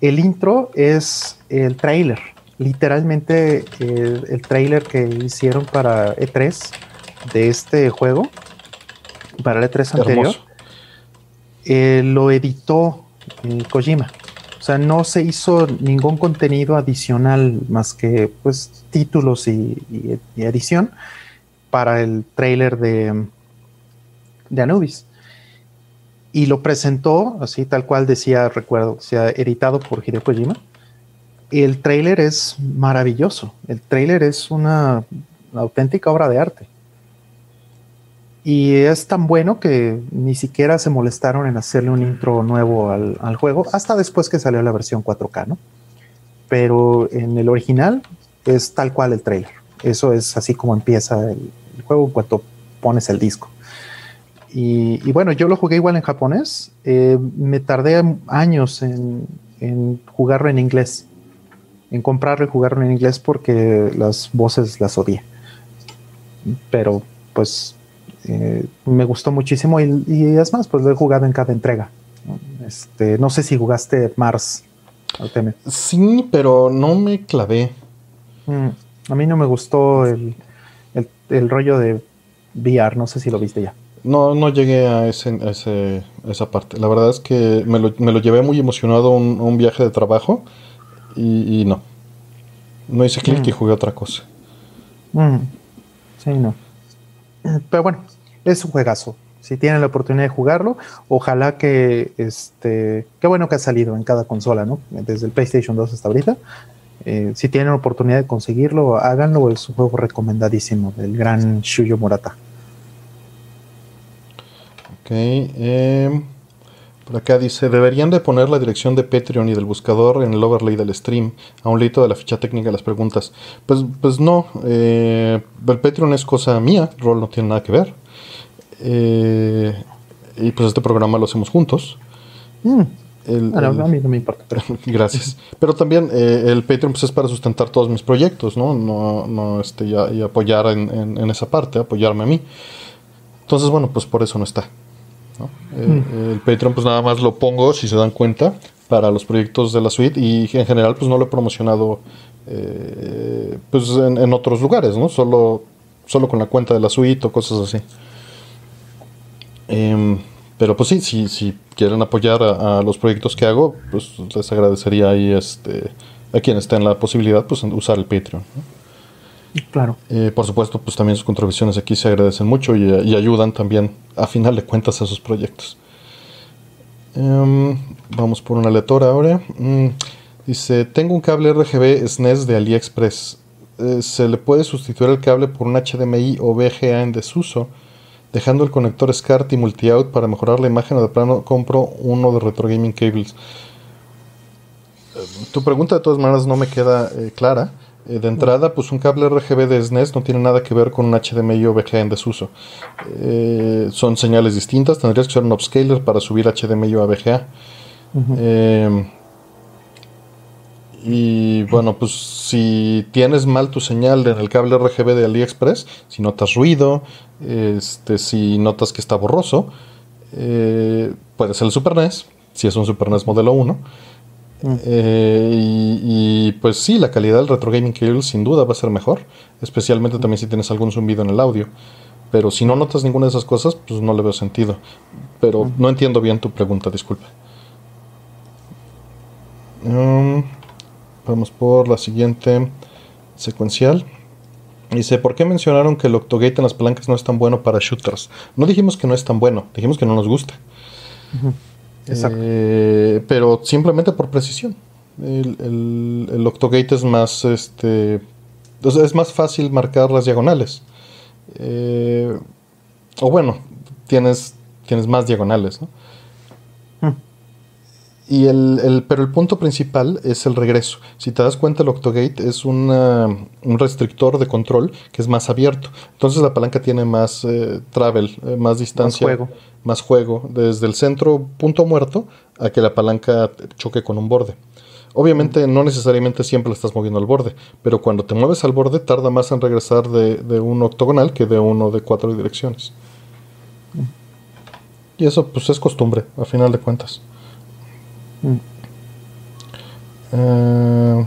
El intro es el trailer, literalmente el, trailer que hicieron para E3 de este juego, para el E3 anterior, eh, lo editó eh, Kojima. O sea, no se hizo ningún contenido adicional más que pues títulos y, edición para el trailer de, de Anubis y lo presentó, así tal cual decía, recuerdo, sea editado por Hideo Kojima. El trailer es maravilloso. El trailer es una auténtica obra de arte. Y es tan bueno que ni siquiera se molestaron en hacerle un intro nuevo al, juego, hasta después que salió la versión 4K, ¿no? Pero en el original es tal cual el trailer. Eso es así como empieza el, juego en cuanto pones el disco. Y, bueno, yo lo jugué igual en japonés. Eh, me tardé años en, jugarlo en inglés, en comprarlo y jugarlo en inglés porque las voces las odié. Pero pues eh, me gustó muchísimo y, es más, pues lo he jugado en cada entrega. Este, no sé si jugaste Mars. Sí, pero no me clavé. Mm, a mí no me gustó el, el rollo de VR, no sé si lo viste ya. No, no llegué a, ese, ese, esa parte. La verdad es que me lo, me lo llevé muy emocionado a un, viaje de trabajo y, no. No hice clic y mm. jugué otra cosa. Mm. Sí, no. Pero bueno, es un juegazo. si tienen la oportunidad de jugarlo, ojalá que, este, qué bueno que ha salido en cada consola, ¿no? Desde el PlayStation 2 hasta ahorita. Eh, si tienen la oportunidad de conseguirlo, háganlo, es un juego recomendadísimo del gran Shuyo Morata. Ok, eh, por acá dice, deberían de poner la dirección de Patreon y del buscador en el overlay del stream, a un lito de la ficha técnica de las preguntas. Pues, pues no, eh, el Patreon es cosa mía, rol no tiene nada que ver. Eh, y pues este programa lo hacemos juntos. Mm. a mí no me importa. gracias. Pero también eh, el Patreon pues, es para sustentar todos mis proyectos, ¿no? no, no este, y, apoyar en, en, esa parte, apoyarme a mí. Entonces, bueno, pues por eso no está. Eh, el Patreon pues nada más lo pongo, si se dan cuenta, para los proyectos de la suite y en general pues no lo he promocionado pues en, en, otros lugares, ¿no? Solo, solo con la cuenta de la suite o cosas así. Em, pero pues sí, si, si quieren apoyar a, los proyectos que hago, pues les agradecería ahí este, a quienes estén la posibilidad, pues usar el Patreon. Claro. Eh, por supuesto, pues también sus contribuciones aquí se agradecen mucho y, ayudan también a final de cuentas a esos proyectos. Em, vamos por una lectora ahora. Mm, dice, tengo un cable RGB SNES de AliExpress. Eh, ¿Se le puede sustituir el cable por un HDMI o VGA en desuso? dejando el conector SCART y multi-out para mejorar la imagen o de plano compro uno de Retro Gaming Cables. Eh, tu pregunta de todas maneras no me queda eh, clara. Eh, de entrada, pues un cable RGB de SNES no tiene nada que ver con un HDMI o VGA en desuso. son señales distintas, tendrías que usar un upscaler para subir HDMI o a VGA. Y bueno, pues si tienes mal tu señal en el cable RGB de AliExpress, si notas ruido, este, si notas que está borroso, eh, puede ser el Super NES, si es un Super NES modelo 1. Mm. Eh, y, pues sí, la calidad del Retro Gaming Cable sin duda va a ser mejor, especialmente también si tienes algún zumbido en el audio. Pero si no notas ninguna de esas cosas, pues no le veo sentido. Pero mm. no entiendo bien tu pregunta, disculpe. Um, Vamos por la siguiente secuencial. Dice, ¿por qué mencionaron que el Octogate en las palancas no es tan bueno para shooters? No dijimos que no es tan bueno, dijimos que no nos gusta. Exacto. Eh, pero simplemente por precisión. El, el, Octogate es más, este, es más fácil marcar las diagonales. Eh, o bueno, tienes, tienes más diagonales, ¿no? Y el, pero el punto principal es el regreso. Si te das cuenta, el Octogate es un restrictor de control que es más abierto. Entonces la palanca tiene más eh, travel, eh, más distancia, más juego. más juego, desde el centro punto muerto a que la palanca choque con un borde. Obviamente no necesariamente siempre la estás moviendo al borde, pero cuando te mueves al borde tarda más en regresar de, de un octogonal que de uno de cuatro direcciones. Y eso pues es costumbre, a final de cuentas. Eh,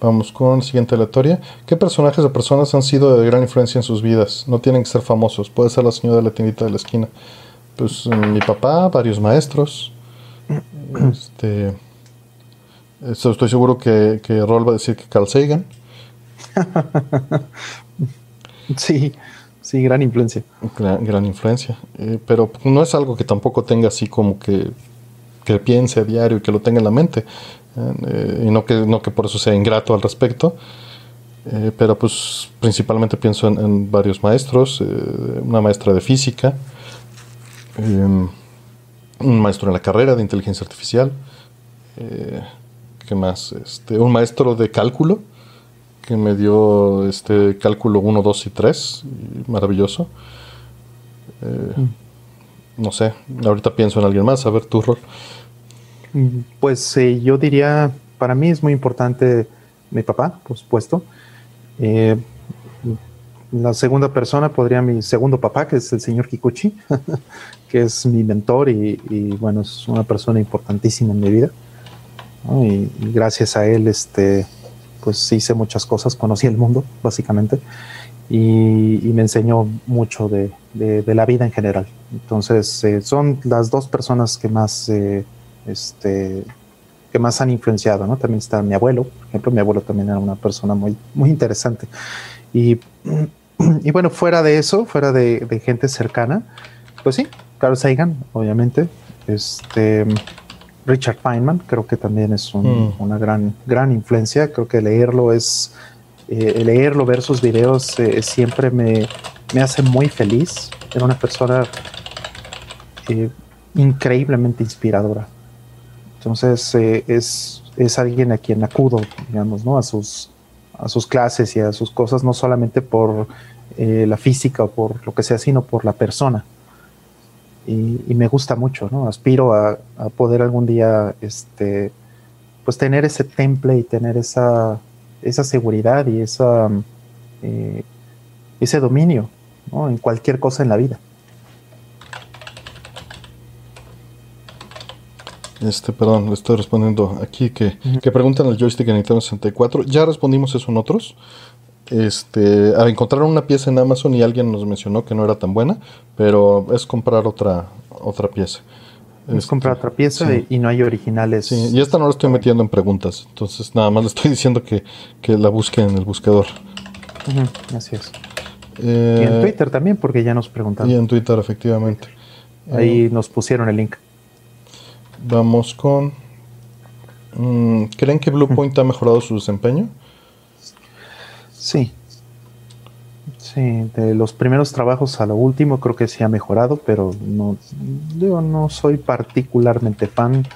vamos con la siguiente aleatoria. ¿Qué personajes o personas han sido de gran influencia en sus vidas? No tienen que ser famosos. Puede ser la señora de la tiendita de la esquina. Pues eh, mi papá, varios maestros. Este, estoy seguro que, que Rol va a decir que Carl Sagan. sí, sí, gran influencia. Gran, influencia. Eh, pero no es algo que tampoco tenga así como que que piense a diario y que lo tenga en la mente. Eh, y no que, no que por eso sea ingrato al respecto. Eh, pero pues principalmente pienso en, varios maestros, eh, una maestra de física, em, un maestro en la carrera de inteligencia artificial, ¿qué más? Este, un maestro de cálculo que me dio este cálculo 1, 2 y 3, maravilloso. Mm. No sé, ahorita pienso en alguien más, a ver tu rol. Pues eh, yo diría, para mí es muy importante mi papá, por supuesto. Eh, la segunda persona podría mi segundo papá, que es el señor Kikuchi, que es mi mentor y, bueno, es una persona importantísima en mi vida. Y, gracias a él, este, pues hice muchas cosas, conocí el mundo, básicamente, y, me enseñó mucho de, la vida en general. Entonces, eh, son las dos personas que más este, que más han influenciado, ¿no? También está mi abuelo, por ejemplo, mi abuelo también era una persona muy, muy interesante. Y, y bueno, fuera de eso, fuera de, gente cercana, pues sí, Carl Sagan, obviamente. Este Richard Feynman, creo que también es mm. una gran, gran influencia. Creo que leerlo es eh, leerlo, ver sus videos eh, siempre me, hace muy feliz. Era una persona eh, increíblemente inspiradora. Entonces es, es alguien a quien acudo, digamos, ¿no? A sus, a sus clases y a sus cosas, no solamente por la física o por lo que sea, sino por la persona. Y, me gusta mucho, ¿no? Aspiro a, poder algún día, este, pues tener ese temple y tener esa, esa seguridad y esa, eh, ese dominio en cualquier cosa en la vida. Este, perdón, le estoy respondiendo aquí que, que preguntan el joystick en Nintendo 64. Ya respondimos eso en otros. Este, a encontrar una pieza en Amazon y alguien nos mencionó que no era tan buena, pero es comprar otra, otra pieza. Es comprar otra pieza y, no hay originales. Sí, y esta no la estoy metiendo en preguntas. Entonces, nada más le estoy diciendo que, la busque en el buscador. así es. Eh, y en Twitter también, porque ya nos preguntaron. Y en Twitter, efectivamente. Ahí eh, nos pusieron el link. Vamos con. Mm, ¿Creen que Bluepoint ha mejorado su desempeño? Sí, Sí, de los primeros trabajos a lo último creo que sí ha mejorado, pero no, yo no soy particularmente fan.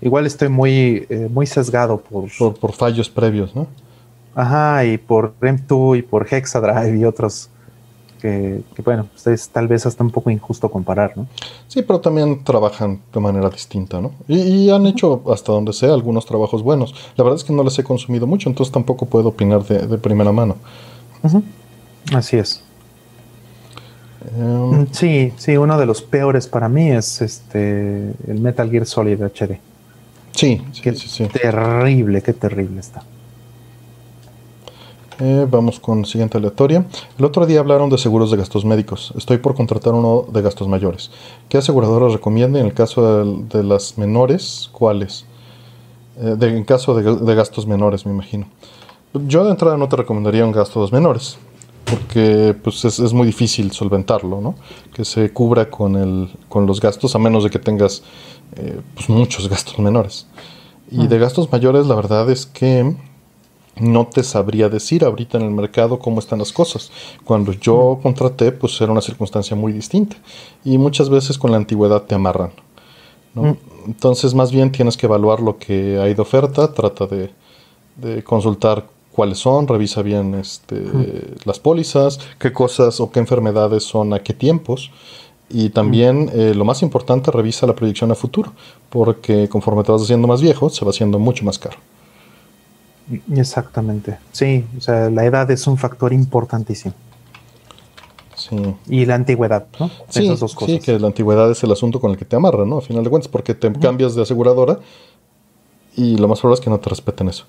Igual estoy muy, eh, muy sesgado por, por, fallos previos, ¿no? Ajá, y por REM2 y por Hexadrive y otros que, bueno, pues es tal vez hasta un poco injusto comparar, ¿no? Sí, pero también trabajan de manera distinta, ¿no? Y, han hecho, hasta donde sé, algunos trabajos buenos. La verdad es que no les he consumido mucho, entonces tampoco puedo opinar de, primera mano. Ajá. Así es. Em, sí, sí, uno de los peores para mí es este el Metal Gear Solid HD. Sí, sí, sí, Terrible, qué terrible está. Eh, vamos con siguiente aleatoria. El otro día hablaron de seguros de gastos médicos. Estoy por contratar uno de gastos mayores. ¿Qué aseguradora recomienda en el caso de, las menores? ¿Cuáles? Eh, en caso de, de, gastos menores, me imagino. Yo de entrada no te recomendaría un gasto de menores porque pues es, muy difícil solventarlo, ¿no? Que se cubra con, el, con los gastos, a menos de que tengas eh, pues muchos gastos menores. Y de gastos mayores, la verdad es que no te sabría decir ahorita en el mercado cómo están las cosas. Cuando yo contraté, pues era una circunstancia muy distinta. Y muchas veces con la antigüedad te amarran. ¿no? Entonces, más bien tienes que evaluar lo que hay de oferta, trata de, de consultar cuáles son, revisa bien este, las pólizas, qué cosas o qué enfermedades son a qué tiempos. Y también, eh, lo más importante, revisa la proyección a futuro, porque conforme te vas haciendo más viejo, se va haciendo mucho más caro. Exactamente. Sí, o sea, la edad es un factor importantísimo. Sí. Y la antigüedad, ¿no? Sí, Esas dos cosas. sí, que la antigüedad es el asunto con el que te amarra, ¿no? A final de cuentas, porque te cambias de aseguradora y lo más probable es que no te respeten eso.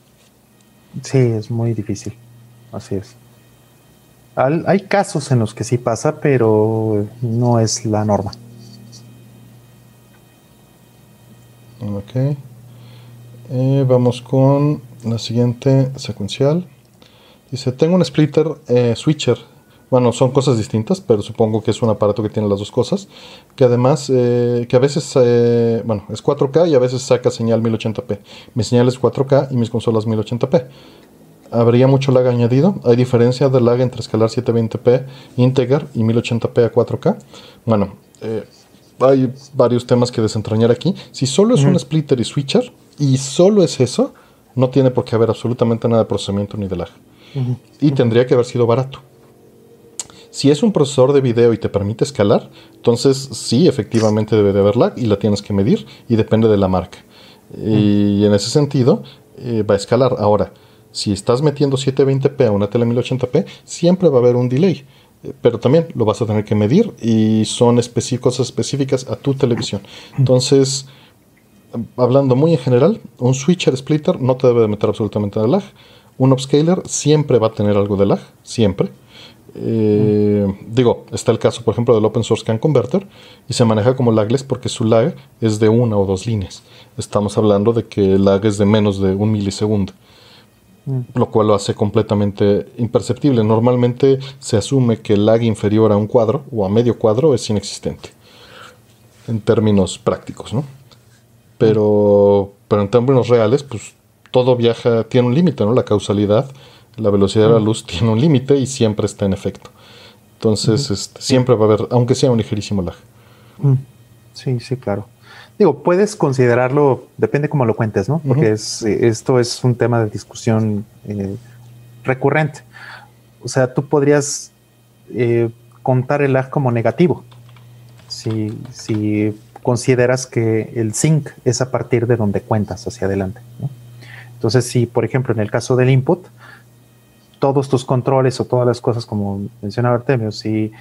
Sí, es muy difícil. Así es. hay casos en los que sí pasa, pero no es la norma. Ok. Eh, vamos con la siguiente secuencial. Dice, tengo un splitter eh, switcher. Bueno, son cosas distintas, pero supongo que es un aparato que tiene las dos cosas. Que además, eh, que a veces, bueno, es 4K y a veces saca señal 1080p. Mi señal es 4K y mis consolas 1080p habría mucho lag añadido. Hay diferencia de lag entre escalar 720p Integer y 1080p a 4K. Bueno, eh, hay varios temas que desentrañar aquí. Si solo es un splitter y switcher, y solo es eso, no tiene por qué haber absolutamente nada de procesamiento ni de lag. Y tendría que haber sido barato. Si es un procesador de video y te permite escalar, entonces sí, efectivamente debe de haber lag y la tienes que medir y depende de la marca. Y en ese sentido, eh, va a escalar. Ahora, si estás metiendo 720p a una tele 1080p, siempre va a haber un delay. Eh, pero también lo vas a tener que medir y son cosas específicas a tu televisión. Entonces, hablando muy en general, un switcher splitter no te debe de meter absolutamente de lag. Un upscaler siempre va a tener algo de lag, siempre. Eh, digo, está el caso, por ejemplo, del Open Source Can Converter y se maneja como lagless porque su lag es de una o dos líneas. Estamos hablando de que el lag es de menos de un milisegundo. Mm. lo cual lo hace completamente imperceptible. Normalmente se asume que el lag inferior a un cuadro o a medio cuadro es inexistente. en términos prácticos, ¿no? Pero, pero en términos reales, pues todo viaja, tiene un límite, ¿no? La causalidad, la velocidad de la luz tiene un límite y siempre está en efecto. Entonces, este, siempre va a haber, aunque sea un ligerísimo lag. Sí, sí, claro. Digo, puedes considerarlo, depende cómo lo cuentes, ¿no? Porque es, esto es un tema de discusión eh, recurrente. O sea, tú podrías eh, contar el lag como negativo. Si, si, consideras que el sync es a partir de donde cuentas hacia adelante. Entonces, si por ejemplo en el caso del input, todos tus controles o todas las cosas como mencionaba Artemio, si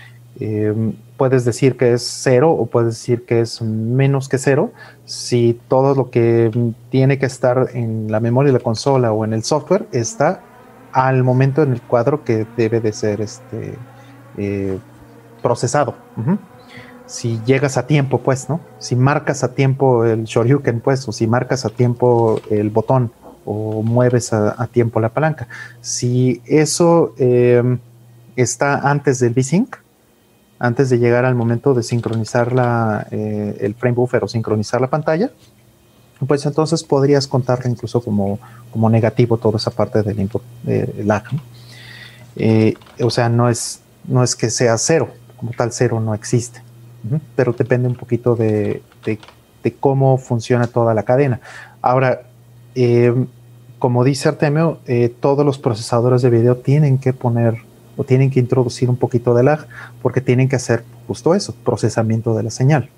eh, puedes decir que es cero o puedes decir que es menos que cero, si todo lo que tiene que estar en la memoria de la consola o en el software está al momento en el cuadro que debe de ser este, eh, procesado. Si llegas a tiempo, pues, ¿no? Si marcas a tiempo el shoryuken, pues, o si marcas a tiempo el botón o mueves a, tiempo la palanca. Si eso em, está antes del V-Sync, antes de llegar al momento de sincronizar la, eh, el frame buffer o sincronizar la pantalla, pues entonces podrías contarle incluso como, como negativo toda esa parte del input eh, lag. Eh, o sea, no es, no es que sea cero, como tal cero no existe, pero depende un poquito de, cómo funciona toda la cadena. Ahora, eh, como dice Artemio, todos los procesadores de video tienen que poner o tienen que introducir un poquito de lag porque tienen que hacer justo eso, procesamiento de la señal.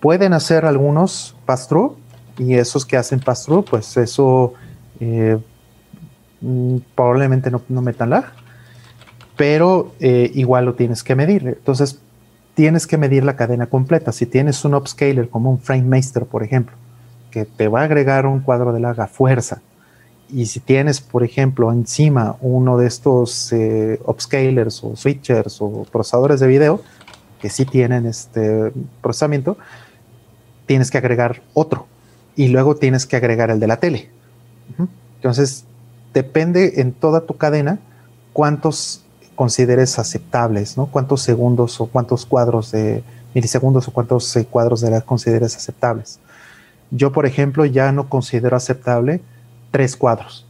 Pueden hacer algunos pass-through, y esos que hacen pass-through, pues eso eh, mm, probablemente no, no, metan lag, pero eh, igual lo tienes que medir. Entonces, tienes que medir la cadena completa. Si tienes un upscaler como un FrameMaster, por ejemplo, que te va a agregar un cuadro de lag a fuerza, y si tienes, por ejemplo, encima uno de estos eh, upscalers o switchers o procesadores de video, que sí tienen este procesamiento, tienes que agregar otro y luego tienes que agregar el de la tele. Entonces, depende en toda tu cadena cuántos consideres aceptables, ¿no? Cuántos segundos o cuántos cuadros de milisegundos o cuántos eh, cuadros de la consideres aceptables. Yo, por ejemplo, ya no considero aceptable tres cuadros.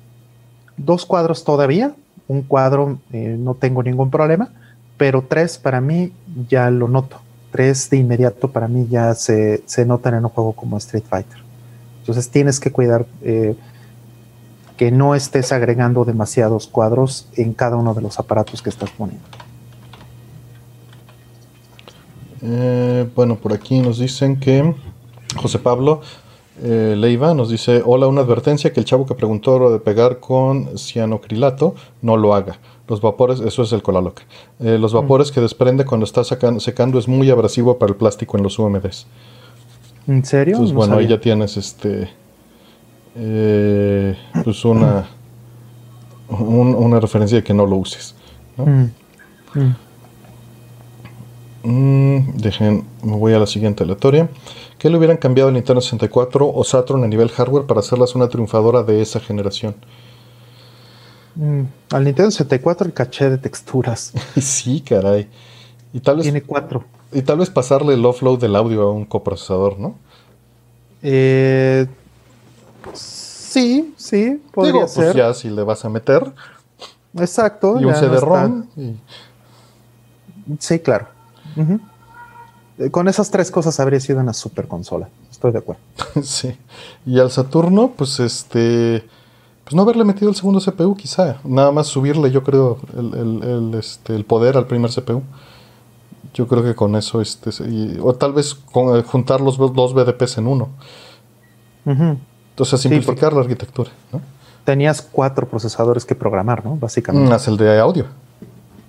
Dos cuadros todavía, un cuadro eh, no tengo ningún problema, pero tres para mí ya lo noto. Tres de inmediato para mí ya se, se notan en un juego como Street Fighter. Entonces tienes que cuidar eh, que no estés agregando demasiados cuadros en cada uno de los aparatos que estás poniendo. Eh, bueno, por aquí nos dicen que José Pablo eh, Leiva nos dice, hola, una advertencia que el chavo que preguntó lo de pegar con cianocrilato no lo haga. Los vapores, eso es el colaloque. los vapores que desprende cuando está secando es muy abrasivo para el plástico en los UMDs. ¿En serio? Entonces, bueno, ahí ya tienes este. Eh, pues una. una referencia de que no lo uses. Mm, mm. Mm, dejen, me voy a la siguiente aleatoria. ¿Qué le hubieran cambiado al Nintendo 64 o Saturn a nivel hardware para hacerlas una triunfadora de esa generación? al Nintendo 64 el caché de texturas. sí, caray. Y tal vez, Tiene cuatro. Y tal vez pasarle el offload del audio a un coprocesador, ¿no? Eh, sí, sí, podría Digo, pues ya si le vas a meter. Exacto. Y un CD-ROM. Sí, claro. Eh, con esas tres cosas habría sido una super consola. Estoy de acuerdo. sí. Y al Saturno, pues este. Pues no haberle metido el segundo CPU, quizá. Nada más subirle, yo creo, el, este, el poder al primer CPU. Yo creo que con eso, este, o tal vez con, eh, juntar los dos BDPs en uno. Entonces, simplificar la arquitectura. Tenías cuatro procesadores que programar, ¿no? Básicamente. Más el de audio.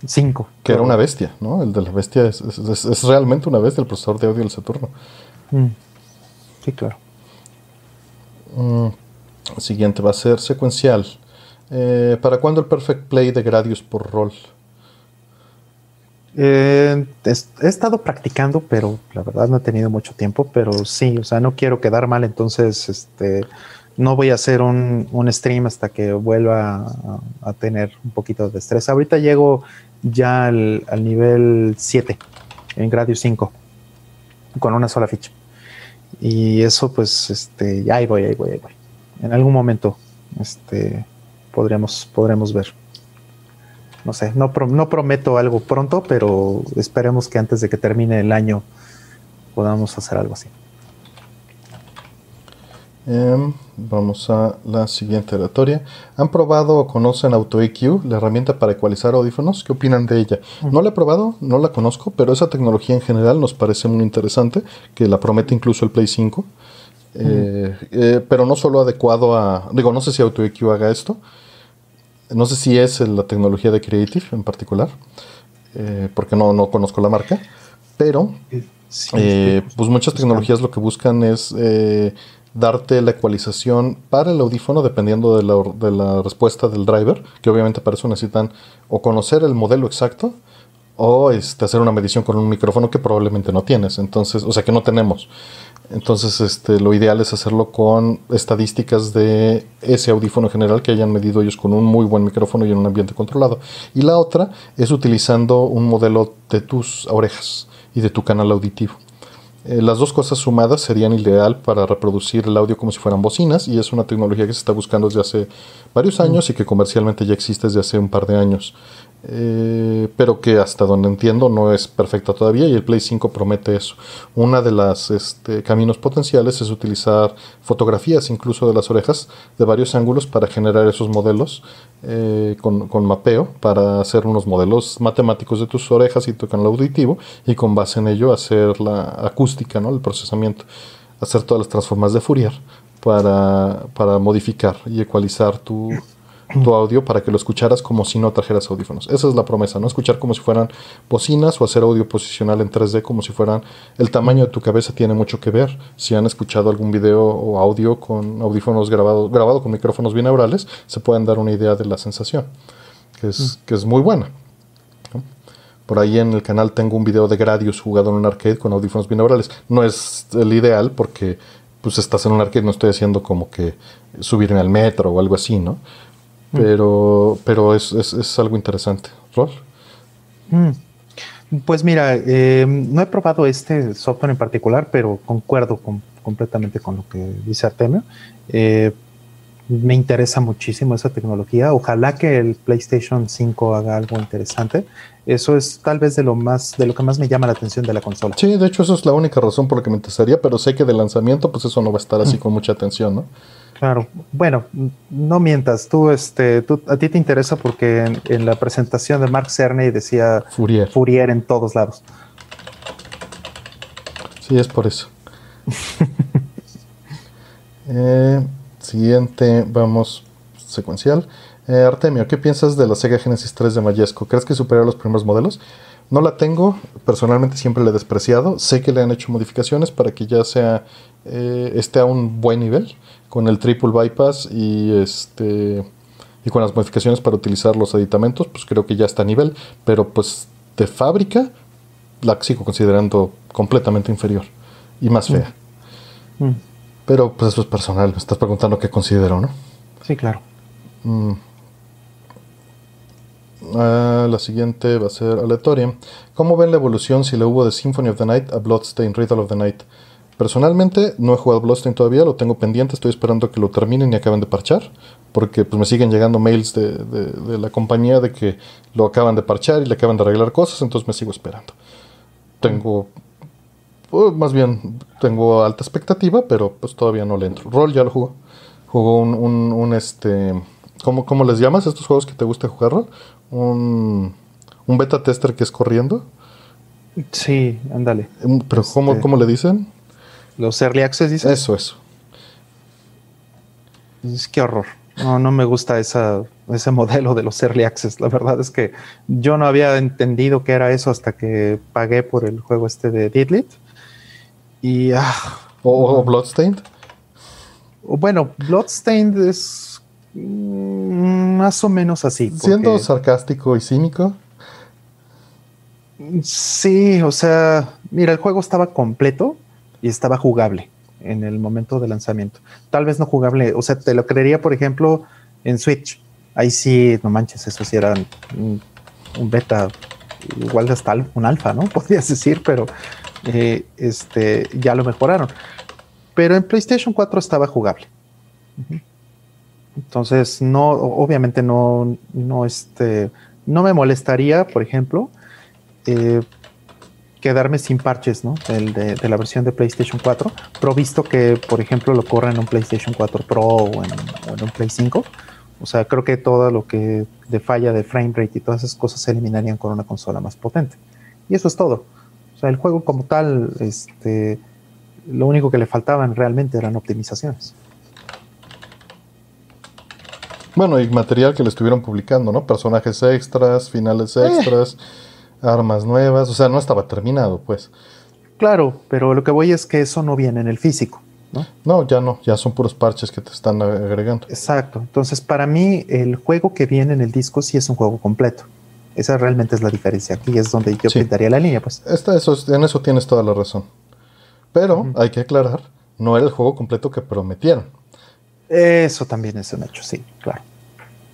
Cinco. Que era una bestia, ¿no? El de la bestia es, realmente una bestia, el procesador de audio del Saturno. Mm. Sí, claro. Mm, siguiente va a ser secuencial. Eh, ¿Para cuándo el Perfect Play de Gradius por rol? Eh, he estado practicando, pero la verdad no he tenido mucho tiempo, pero sí, o sea, no quiero quedar mal, entonces este, no voy a hacer un, stream hasta que vuelva a, tener un poquito de estrés. Ahorita llego ya al, nivel 7 en Gradius 5. con una sola ficha. Y eso, pues, este, ahí voy, ahí voy, ahí voy. En algún momento, este, podremos, podremos ver. No sé, no, no prometo algo pronto, pero esperemos que antes de que termine el año podamos hacer algo así. Em, vamos a la siguiente oratoria. ¿Han probado o conocen AutoEQ, la herramienta para ecualizar audífonos? ¿Qué opinan de ella? No la he probado, no la conozco, pero esa tecnología en general nos parece muy interesante, que la promete incluso el Play 5. Eh, eh, pero no solo adecuado a... Digo, no sé si AutoEQ haga esto. No sé si es la tecnología de Creative en particular, eh, porque no, no conozco la marca. Pero, pues muchas tecnologías lo que buscan es darte la ecualización para el audífono dependiendo de la, de la, respuesta del driver, que obviamente para eso necesitan o conocer el modelo exacto o este, hacer una medición con un micrófono que probablemente no tienes, entonces, o sea que no tenemos. Entonces, este, lo ideal es hacerlo con estadísticas de ese audífono general que hayan medido ellos con un muy buen micrófono y en un ambiente controlado. Y la otra es utilizando un modelo de tus orejas y de tu canal auditivo. Eh, las dos cosas sumadas serían ideal para reproducir el audio como si fueran bocinas y es una tecnología que se está buscando desde hace varios años y que comercialmente ya existe desde hace un par de años. Eh, pero que hasta donde entiendo no es perfecta todavía y el Play 5 promete eso. Una de las este, caminos potenciales es utilizar fotografías incluso de las orejas de varios ángulos para generar esos modelos eh, con, mapeo para hacer unos modelos matemáticos de tus orejas y tu canal auditivo y con base en ello hacer la acústica, ¿no? el procesamiento, hacer todas las transformas de Fourier para, para modificar y ecualizar tu tu audio para que lo escucharas como si no trajeras audífonos. Esa es la promesa, ¿no? Escuchar como si fueran bocinas o hacer audio posicional en 3D como si fueran... El tamaño de tu cabeza tiene mucho que ver. Si han escuchado algún video o audio con audífonos grabados grabado con micrófonos binaurales, se pueden dar una idea de la sensación, que es, mm. que es muy buena. Por ahí en el canal tengo un video de Gradius jugado en un arcade con audífonos binaurales. No es el ideal porque pues estás en un arcade, no estoy haciendo como que subirme al metro o algo así, ¿no? Mm. Pero, pero es, es, algo interesante. ¿Rol? Mm. Pues mira, eh, no he probado este software en particular, pero concuerdo completamente con lo que dice Artemio. Eh, me interesa muchísimo esa tecnología. Ojalá que el PlayStation 5 haga algo interesante. Eso es tal vez de lo más, de lo que más me llama la atención de la consola. Sí, de hecho, eso es la única razón por la que me interesaría, pero sé que de lanzamiento, pues eso no va a estar así mm. con mucha atención, ¿no? Claro, bueno, no mientas, tú, este, tú, a ti te interesa porque en, la presentación de Mark Cerny decía Fourier. Fourier en todos lados. Sí, es por eso. Eh, siguiente, vamos secuencial. Eh, Artemio, ¿qué piensas de la Sega Genesis 3 de Mayesco? ¿Crees que supera los primeros modelos? No la tengo, personalmente siempre la he despreciado. Sé que le han hecho modificaciones para que ya sea eh, esté a un buen nivel con el triple bypass y este y con las modificaciones para utilizar los aditamentos, pues creo que ya está a nivel, pero pues de fábrica la sigo considerando completamente inferior y más fea. Mm. Mm. Pero pues eso es personal, me estás preguntando qué considero, ¿no? Sí, claro. Mm. Ah, la siguiente va a ser aleatoria. ¿Cómo ven la evolución si le hubo de Symphony of the Night a Bloodstained Ritual of the Night? Personalmente no he jugado Bloodstained todavía, lo tengo pendiente, estoy esperando que lo terminen y acaben de parchar, porque pues me siguen llegando mails de, la compañía de que lo acaban de parchar y le acaban de arreglar cosas, entonces me sigo esperando. Tengo, pues, más bien, tengo alta expectativa, pero pues todavía no le entro. Roll ya lo jugó. Jugó un, un, este, ¿cómo, ¿cómo, les llamas estos juegos que te gusta jugar, Roll? Un, un beta tester que es corriendo. Sí, ándale. Pero ¿cómo, este ¿cómo le dicen? Los early access, dices. Eso, eso. Es que horror. No, no me gusta esa, ese modelo de los early access. La verdad es que yo no había entendido qué era eso hasta que pagué por el juego este de Didlit. Y. Ah, ¿O, Bloodstained? Bueno, Bloodstained es mm, más o menos así. Siendo sarcástico y cínico. Sí, o sea, mira, el juego estaba completo y estaba jugable en el momento de lanzamiento. Tal vez no jugable, o sea, te lo creería, por ejemplo, en Switch. Ahí sí, no manches, eso sí era un, beta igual hasta un alfa, ¿no? Podrías decir, pero eh, este, ya lo mejoraron. Pero en PlayStation 4 estaba jugable. Entonces, no, obviamente no, no, este, no me molestaría, por ejemplo, eh, quedarme sin parches, ¿no? El de, la versión de PlayStation 4, provisto que, por ejemplo, lo corra en un PlayStation 4 Pro o en, un Play 5. O sea, creo que todo lo que de falla de frame rate y todas esas cosas se eliminarían con una consola más potente. Y eso es todo. O sea, el juego como tal, este, lo único que le faltaban realmente eran optimizaciones. Bueno, y material que le estuvieron publicando, ¿no? Personajes extras, finales eh. Armas nuevas, o sea, no estaba terminado, pues. Claro, pero lo que voy es que eso no viene en el físico, ¿no? No, ya no, ya son puros parches que te están agregando. Exacto, entonces para mí el juego que viene en el disco sí es un juego completo. Esa realmente es la diferencia. Aquí es donde yo pintaría la línea, pues. Esta, eso, en eso tienes toda la razón. Pero hay que aclarar, no era el juego completo que prometieron. Eso también es un hecho, sí, claro.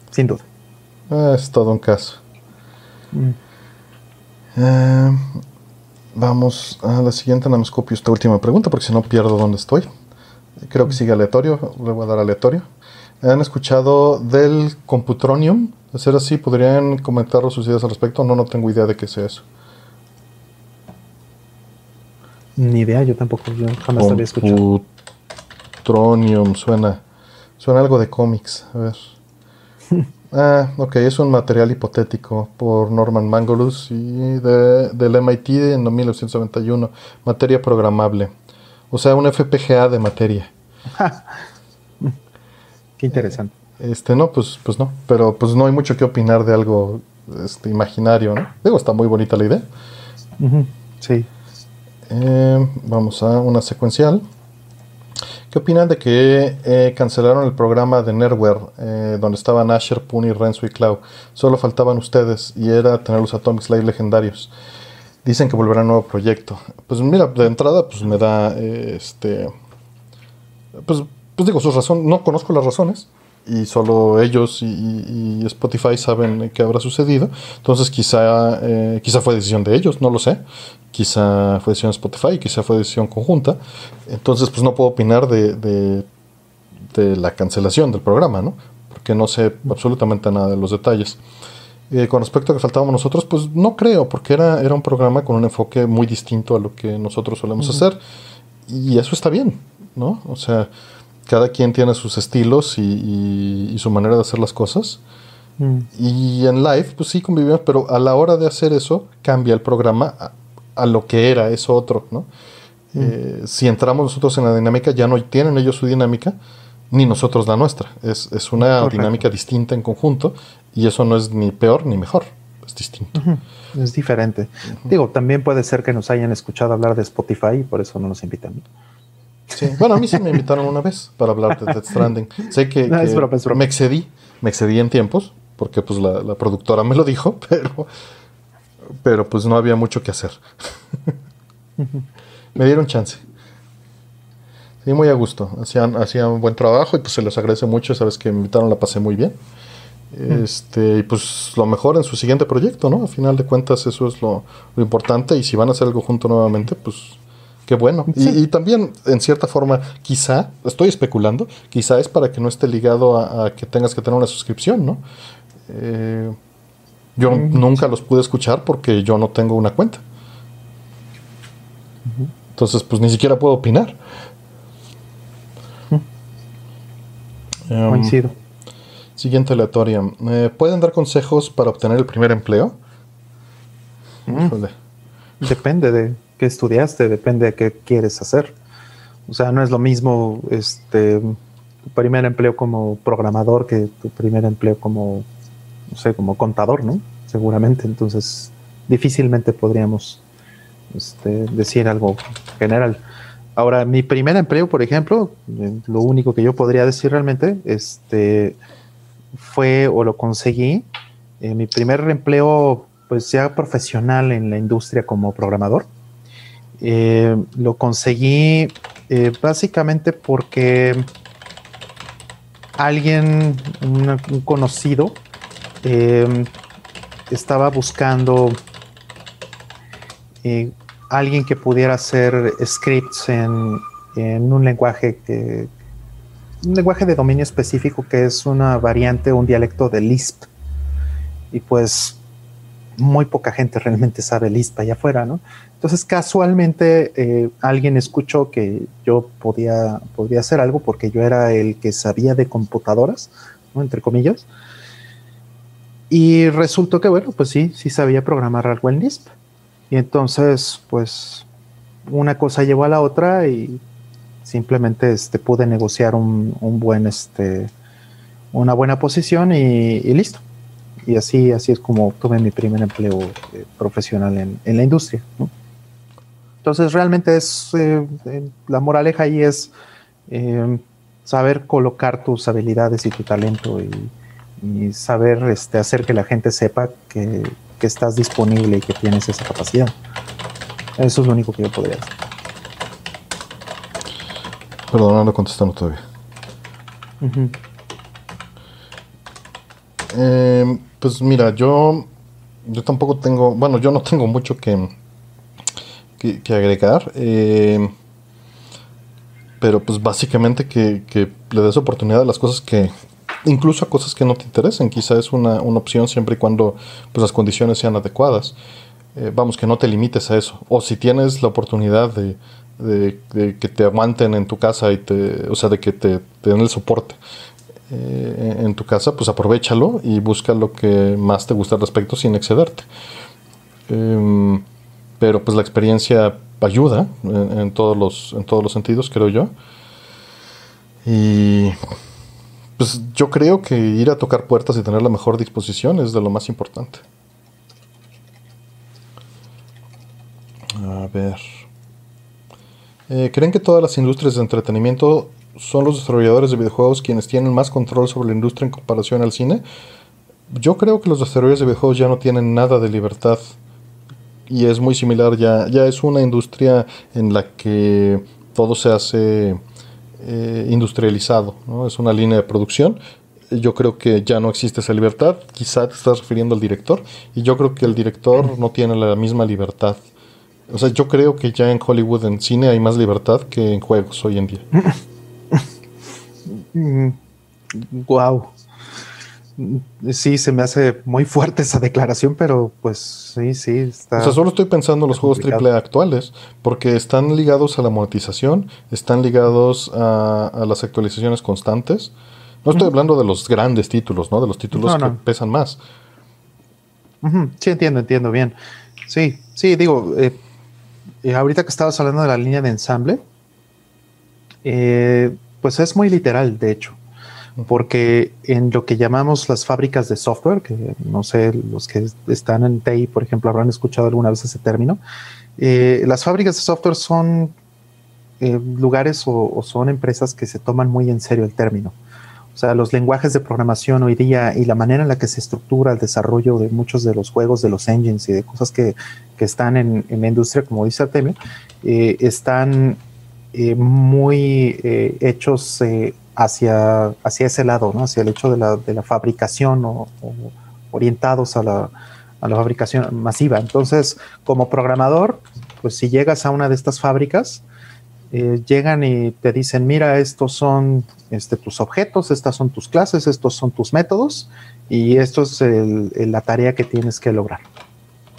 Sin duda. es todo un caso. Mm. Eh, vamos a la siguiente, nada más copio esta última pregunta porque si no pierdo dónde estoy. Creo que sigue aleatorio, le voy a dar aleatorio. ¿Han escuchado del Computronium? De ser así, ¿podrían comentar sus ideas al respecto? No, no tengo idea de qué sea eso. Ni idea, yo tampoco, yo jamás había escuchado. Computronium, suena, suena algo de cómics, a ver. Ah, ok, es un material hipotético por Norman Mangolus y de, del MIT en 1991, materia programable. O sea, un FPGA de materia. Qué interesante. Este, no, pues, pues no, pero pues no hay mucho que opinar de algo este, imaginario, ¿no? Digo, está muy bonita la idea. Sí. Eh, vamos a una secuencial. ¿Qué opinan de que eh, cancelaron el programa de Nerware, eh, donde estaban Asher, Puni, Renzo y Clau? Solo faltaban ustedes y era tener los Atomic Live legendarios. Dicen que volverá un nuevo proyecto. Pues mira, de entrada, pues me da eh, este. Pues, pues digo, sus razones. No conozco las razones y solo ellos y, Spotify saben qué habrá sucedido. Entonces quizá, eh, quizá fue decisión de ellos, no lo sé. Quizá fue decisión de Spotify, quizá fue decisión conjunta. Entonces pues no puedo opinar de, de, la cancelación del programa, ¿no? Porque no sé absolutamente nada de los detalles. Eh, con respecto a que faltábamos nosotros, pues no creo, porque era, era un programa con un enfoque muy distinto a lo que nosotros solemos hacer. Y eso está bien, ¿no? O sea, cada quien tiene sus estilos y, su manera de hacer las cosas. Mm. Y en live, pues sí convivimos, pero a la hora de hacer eso, cambia el programa a, lo que era eso otro, ¿no? Mm. Eh, si entramos nosotros en la dinámica, ya no tienen ellos su dinámica, ni nosotros la nuestra. Es, una dinámica distinta en conjunto y eso no es ni peor ni mejor, es distinto. Es diferente. Digo, también puede ser que nos hayan escuchado hablar de Spotify y por eso no nos invitan. Bueno, a mí sí me invitaron una vez para hablar de Death Stranding. Sé que, me excedí, me excedí en tiempos, porque pues la, productora me lo dijo, pero, pero pues no había mucho que hacer. me dieron chance. Sí, muy a gusto. Hacían, hacían un buen trabajo y pues se les agradece mucho. Sabes que me invitaron, la pasé muy bien. Este, y pues lo mejor en su siguiente proyecto, ¿no? A final de cuentas, eso es lo, lo importante. Y si van a hacer algo junto nuevamente, pues Qué bueno. Y, también, en cierta forma, quizá, estoy especulando, quizá es para que no esté ligado a, que tengas que tener una suscripción, ¿no? Eh, yo mm, nunca los pude escuchar porque yo no tengo una cuenta. Entonces, pues ni siquiera puedo opinar. Em, Coincido. Siguiente aleatoria. ¿Pueden dar consejos para obtener el primer empleo? Mm. Depende de qué estudiaste, depende de qué quieres hacer. O sea, no es lo mismo este, tu primer empleo como programador que tu primer empleo como, no sé, como contador, ¿no? Seguramente. Entonces, difícilmente podríamos este, decir algo general. Ahora, mi primer empleo, por ejemplo, eh, lo único que yo podría decir realmente, este, fue o lo conseguí. Eh, mi primer empleo, pues ya profesional en la industria como programador. Eh, lo conseguí eh, básicamente porque alguien, un, conocido, eh, estaba buscando alguien que pudiera hacer scripts en, en un lenguaje que un lenguaje de dominio específico que es una variante un dialecto de Lisp. Y pues muy poca gente realmente sabe Lisp allá afuera, ¿no? Entonces casualmente eh, alguien escuchó que yo podía, podía hacer algo porque yo era el que sabía de computadoras, entre comillas. Y resultó que, bueno, pues sí, sí sabía programar algo en Lisp. Y entonces, pues, una cosa llevó a la otra y simplemente este, pude negociar un, buen, este, una buena posición y, listo. Y así, así es como tuve mi primer empleo eh, profesional en, la industria. Entonces realmente es, eh, eh, la moraleja ahí es saber colocar tus habilidades y tu talento y, saber este, hacer que la gente sepa que, que estás disponible y que tienes esa capacidad. Eso es lo único que yo podría hacer. Perdón, no contestando todavía. Em, pues mira, yo, yo tampoco tengo, bueno, yo no tengo mucho que, que, agregar. Em, pero pues básicamente que, le des oportunidad a las cosas que, incluso a cosas que no te interesen. Quizá es una, opción siempre y cuando pues, las condiciones sean adecuadas. Eh, vamos, que no te limites a eso. O si tienes la oportunidad de, de, que te aguanten en tu casa y te, o sea, de que te, den el soporte eh, en tu casa, pues aprovechalo y busca lo que más te gusta al respecto sin excederte. Em, pero pues la experiencia ayuda en, todos los, en todos los sentidos, creo yo. Y pues yo creo que ir a tocar puertas y tener la mejor disposición es de lo más importante. A ver. Eh, ¿Creen que todas las industrias de entretenimiento son los desarrolladores de videojuegos quienes tienen más control sobre la industria en comparación al cine? Yo creo que los desarrolladores de videojuegos ya no tienen nada de libertad y es muy similar, ya, ya es una industria en la que todo se hace eh, industrializado, ¿no? es una línea de producción. Yo creo que ya no existe esa libertad, quizá te estás refiriendo al director, y yo creo que el director no tiene la misma libertad o sea, yo creo que ya en Hollywood, en cine, hay más libertad que en juegos hoy en día. wow. Sí, se me hace muy fuerte esa declaración, pero pues sí, sí. Está o sea, solo estoy pensando en los juegos AAA actuales, porque están ligados a la monetización, están ligados a, las actualizaciones constantes. No estoy hablando de los grandes títulos, ¿no? De los títulos que pesan más. Sí, entiendo, entiendo bien. Sí, sí, digo, eh, eh, ahorita que estabas hablando de la línea de ensamble, eh, pues es muy literal, de hecho, porque en lo que llamamos las fábricas de software, que no sé, los que están en TI, por ejemplo, habrán escuchado alguna vez ese término, eh, las fábricas de software son lugares o, son empresas que se toman muy en serio el término. O sea, los lenguajes de programación hoy día y la manera en la que se estructura el desarrollo de muchos de los juegos, de los engines y de cosas que, están en, la industria, como dice Artemio, eh, están eh, muy eh, hechos hacia, hacia ese lado, ¿no? hacia el hecho de la, de la fabricación o, orientados a la, a la fabricación masiva. Entonces, como programador, pues si llegas a una de estas fábricas, eh, llegan y te dicen, mira, estos son este, tus objetos, estas son tus clases, estos son tus métodos y esto es la tarea que tienes que lograr.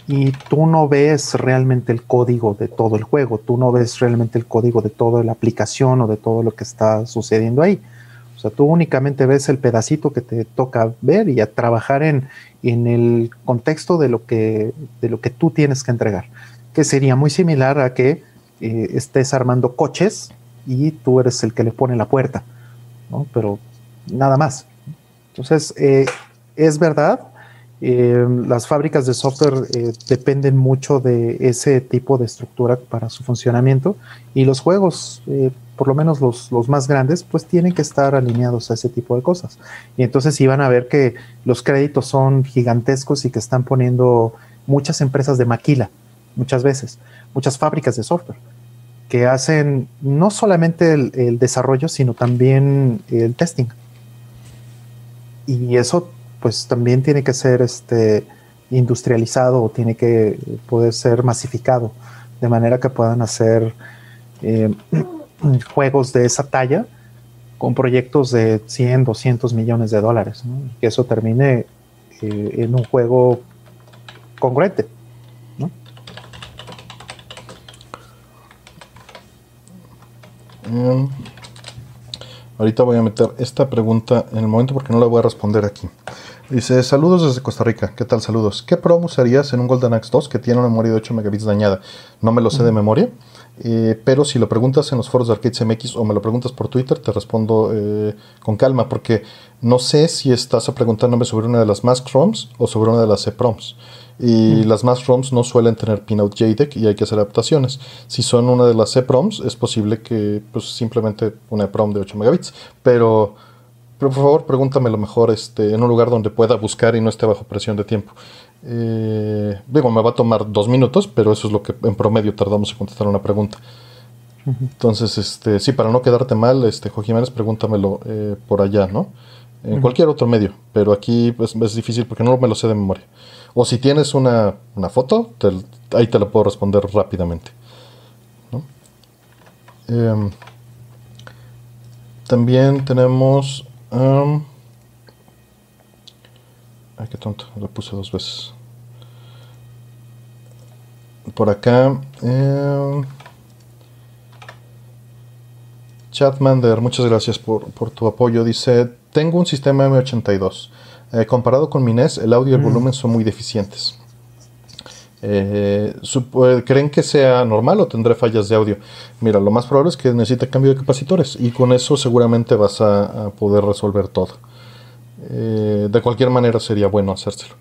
Y tú no ves realmente el código de todo el juego, tú no ves realmente el código de toda la aplicación o de todo lo que está sucediendo ahí. O sea, tú únicamente ves el pedacito que te toca ver y a trabajar en, en el contexto de lo, que, de lo que tú tienes que entregar, que sería muy similar a que eh, estés armando coches y tú eres el que le pone la puerta, ¿no? Pero nada más. Entonces, eh, es verdad, eh, las fábricas de software dependen mucho de ese tipo de estructura para su funcionamiento y los juegos, por lo menos los, los, más grandes, pues tienen que estar alineados a ese tipo de cosas. Y entonces iban a ver que los créditos son gigantescos y que están poniendo muchas empresas de maquila muchas veces, muchas fábricas de software que hacen no solamente el, desarrollo, sino también el testing. Y eso pues también tiene que ser este, industrializado o tiene que poder ser masificado de manera que puedan hacer eh, juegos de esa talla con proyectos de 100, 200 millones de dólares, que eso termine eh, en un juego congruente. Mm. ahorita voy a meter esta pregunta en el momento porque no la voy a responder aquí. Dice, saludos desde Costa Rica. ¿Qué tal? Saludos. ¿Qué PROM usarías en un Golden Axe 2 que tiene una memoria de 8 megabits dañada? No me lo sé de memoria, eh, pero si lo preguntas en los foros de Arcades MX o me lo preguntas por Twitter, te respondo eh, con calma, porque no sé si estás preguntándome sobre una de las Mask ROMs o sobre una de las EPROMs. Y las Mask ROMs no suelen tener pinout JDEC y hay que hacer adaptaciones. Si son una de las EPROMs, es posible que pues, simplemente una EPROM de 8 megabits, pero pero por favor, pregúntamelo mejor este, en un lugar donde pueda buscar y no esté bajo presión de tiempo. Eh, digo, me va a tomar dos minutos, pero eso es lo que en promedio tardamos en contestar una pregunta. Entonces, este, sí, para no quedarte mal, este, Jo Jiménez, pregúntamelo eh, por allá, ¿no? En cualquier otro medio, pero aquí pues, es difícil porque no me lo sé de memoria. O si tienes una, foto, ahí te lo puedo responder rápidamente. Em, también tenemos ay, qué tonto, lo puse dos veces. Por acá. Eh, Chatmander, muchas gracias por, tu apoyo. Dice: Tengo un sistema M82. Eh, comparado con mi NES, el audio y el mm. volumen son muy deficientes. Eh, ¿Creen que sea normal o tendré fallas de audio? Mira, lo más probable es que necesite cambio de capacitores y con eso seguramente vas a, poder resolver todo. Eh, de cualquier manera sería bueno hacérselo.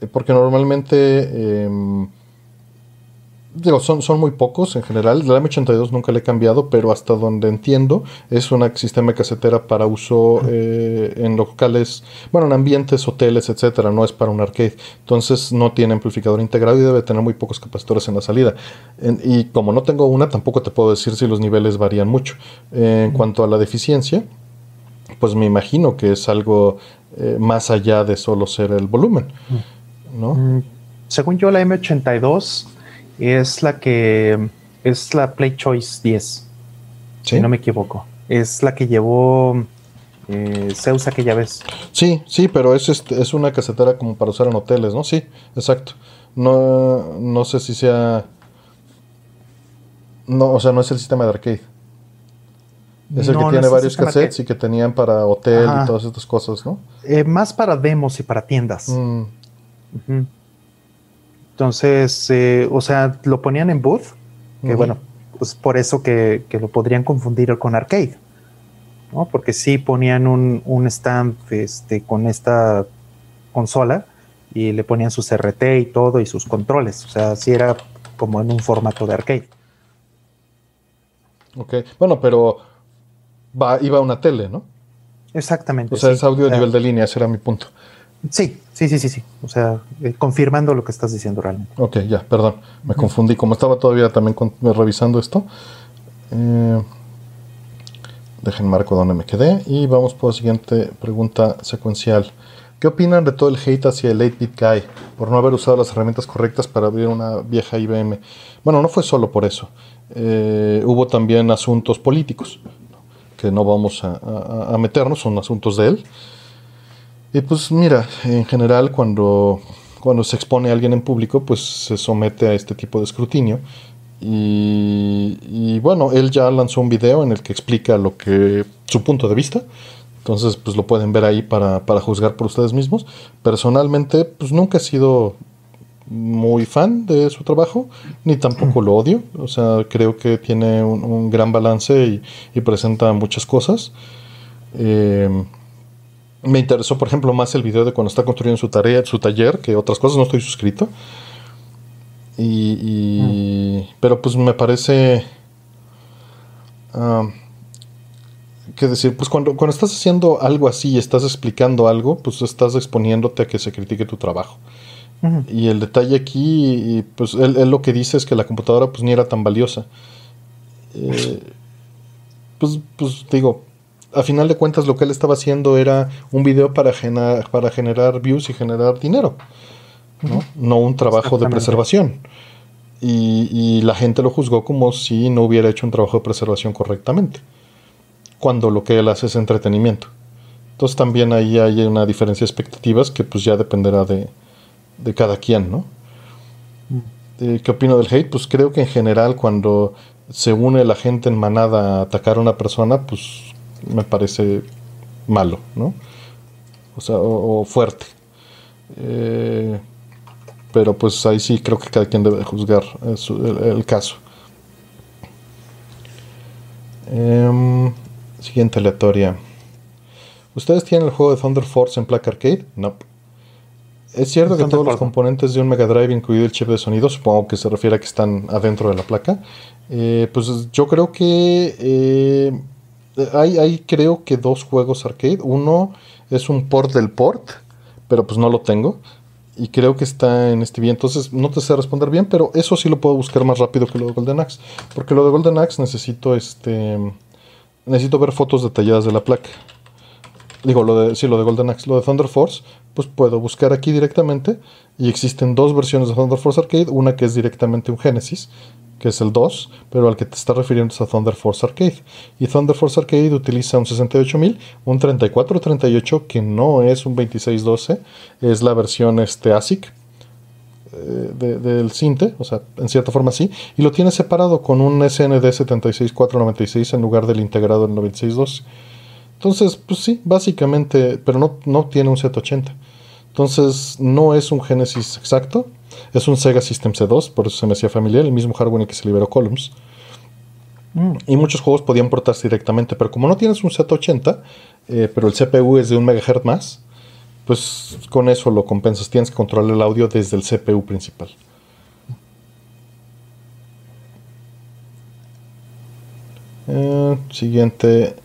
Eh, porque normalmente em, Digo, son, son muy pocos en general. La M82 nunca le he cambiado, pero hasta donde entiendo es un sistema casetera para uso eh, en locales, bueno, en ambientes, hoteles, etcétera. No es para un arcade. Entonces no tiene amplificador integrado y debe tener muy pocos capacitores en la salida. y como no tengo una, tampoco te puedo decir si los niveles varían mucho. en cuanto a la deficiencia, pues me imagino que es algo eh, más allá de solo ser el volumen. ¿no? Mm, según yo, la M82 es la que es la Play Choice 10. Si no me equivoco. Es la que llevó eh, Zeus aquella vez. Sí, sí, pero es, este, es una casetera como para usar en hoteles, ¿no? Sí, exacto. No, no sé si sea. No, o sea, no es el sistema de arcade. Es el que tiene varios cassettes y que tenían para hotel y todas estas cosas, ¿no? Eh, más para demos y para tiendas. Mm. Entonces, eh, o sea, lo ponían en booth, que bueno, pues por eso que, lo podrían confundir con arcade, ¿no? Porque sí ponían un, un stand este, con esta consola y le ponían su CRT y todo y sus controles, o sea, sí era como en un formato de arcade. Ok, bueno, pero va, iba a una tele, ¿no? Exactamente. O sea, es audio a nivel de línea, ese era mi punto. Sí, sí, sí, sí, sí. O sea, eh, confirmando lo que estás diciendo realmente. Ok, ya, perdón. Me confundí. Como estaba todavía también revisando esto. Eh, dejen marco donde me quedé. Y vamos por la siguiente pregunta secuencial. ¿Qué opinan de todo el hate hacia el 8-bit guy por no haber usado las herramientas correctas para abrir una vieja IBM? Bueno, no fue solo por eso. Eh, hubo también asuntos políticos, que no vamos a meternos, son asuntos de él. Y pues mira, en general cuando, cuando se expone alguien en público, pues se somete a este tipo de escrutinio. Y, bueno, él ya lanzó un video en el que explica lo que su punto de vista. Entonces, pues lo pueden ver ahí para, juzgar por ustedes mismos. Personalmente, pues nunca he sido muy fan de su trabajo, ni tampoco lo odio. O sea, creo que tiene un, gran balance y, y, presenta muchas cosas. Eh, me interesó, por ejemplo, más el video de cuando está construyendo su tarea, su taller, que otras cosas. No estoy suscrito. Y, mm. pero pues me parece uh, qué decir, pues cuando, cuando estás haciendo algo así y estás explicando algo, pues estás exponiéndote a que se critique tu trabajo. Y el detalle aquí, pues él, lo que dice es que la computadora pues ni era tan valiosa. Eh, pues, pues digo, a final de cuentas lo que él estaba haciendo era un video para, para generar views y generar dinero. ¿no? no un trabajo de preservación. Y, y, la gente lo juzgó como si no hubiera hecho un trabajo de preservación correctamente, cuando lo que él hace es entretenimiento. Entonces también ahí hay una diferencia de expectativas que pues ya dependerá de, de cada quien, ¿no? Eh, ¿Qué opino del hate? Pues creo que en general cuando se une la gente en manada a atacar a una persona, pues me parece malo, ¿no? O sea, o, fuerte. Eh, pero pues ahí sí creo que cada quien debe juzgar el, caso. Em, siguiente aleatoria. ¿Ustedes tienen el juego de Thunder Force en placa arcade? No. Es cierto que todos los componentes de un Mega Drive, incluido el chip de sonido, supongo que se refiere a que están adentro de la placa. Eh, pues yo creo que eh, hay, hay, creo que dos juegos arcade. Uno es un port del port, pero pues no lo tengo. Y creo que está en este bien. Entonces no te sé responder bien, pero eso sí lo puedo buscar más rápido que lo de Golden Axe. Porque lo de Golden Axe necesito este. Necesito ver fotos detalladas de la placa. Digo, lo de, sí, lo de Golden Axe. Lo de Thunder Force pues puedo buscar aquí directamente y existen dos versiones de Thunder Force Arcade, una que es directamente un Genesis, que es el 2, pero al que te está refiriendo es a Thunder Force Arcade. Y Thunder Force Arcade utiliza un 68000, un 3438 que no es un 2612, es la versión este ASIC eh, del Cinte, o sea, en cierta forma sí, y lo tiene separado con un SND 76496 en lugar del integrado en 9612. Entonces, pues sí, básicamente, pero no, no tiene un 780. Entonces, no es un Genesis exacto. Es un Sega System C2, por eso se me hacía familiar, el mismo hardware en el que se liberó Columns. Mm. Y muchos juegos podían portarse directamente, pero como no tienes un Z80, eh, pero el CPU es de un MHz más, pues con eso lo compensas. Tienes que controlar el audio desde el CPU principal. Eh, siguiente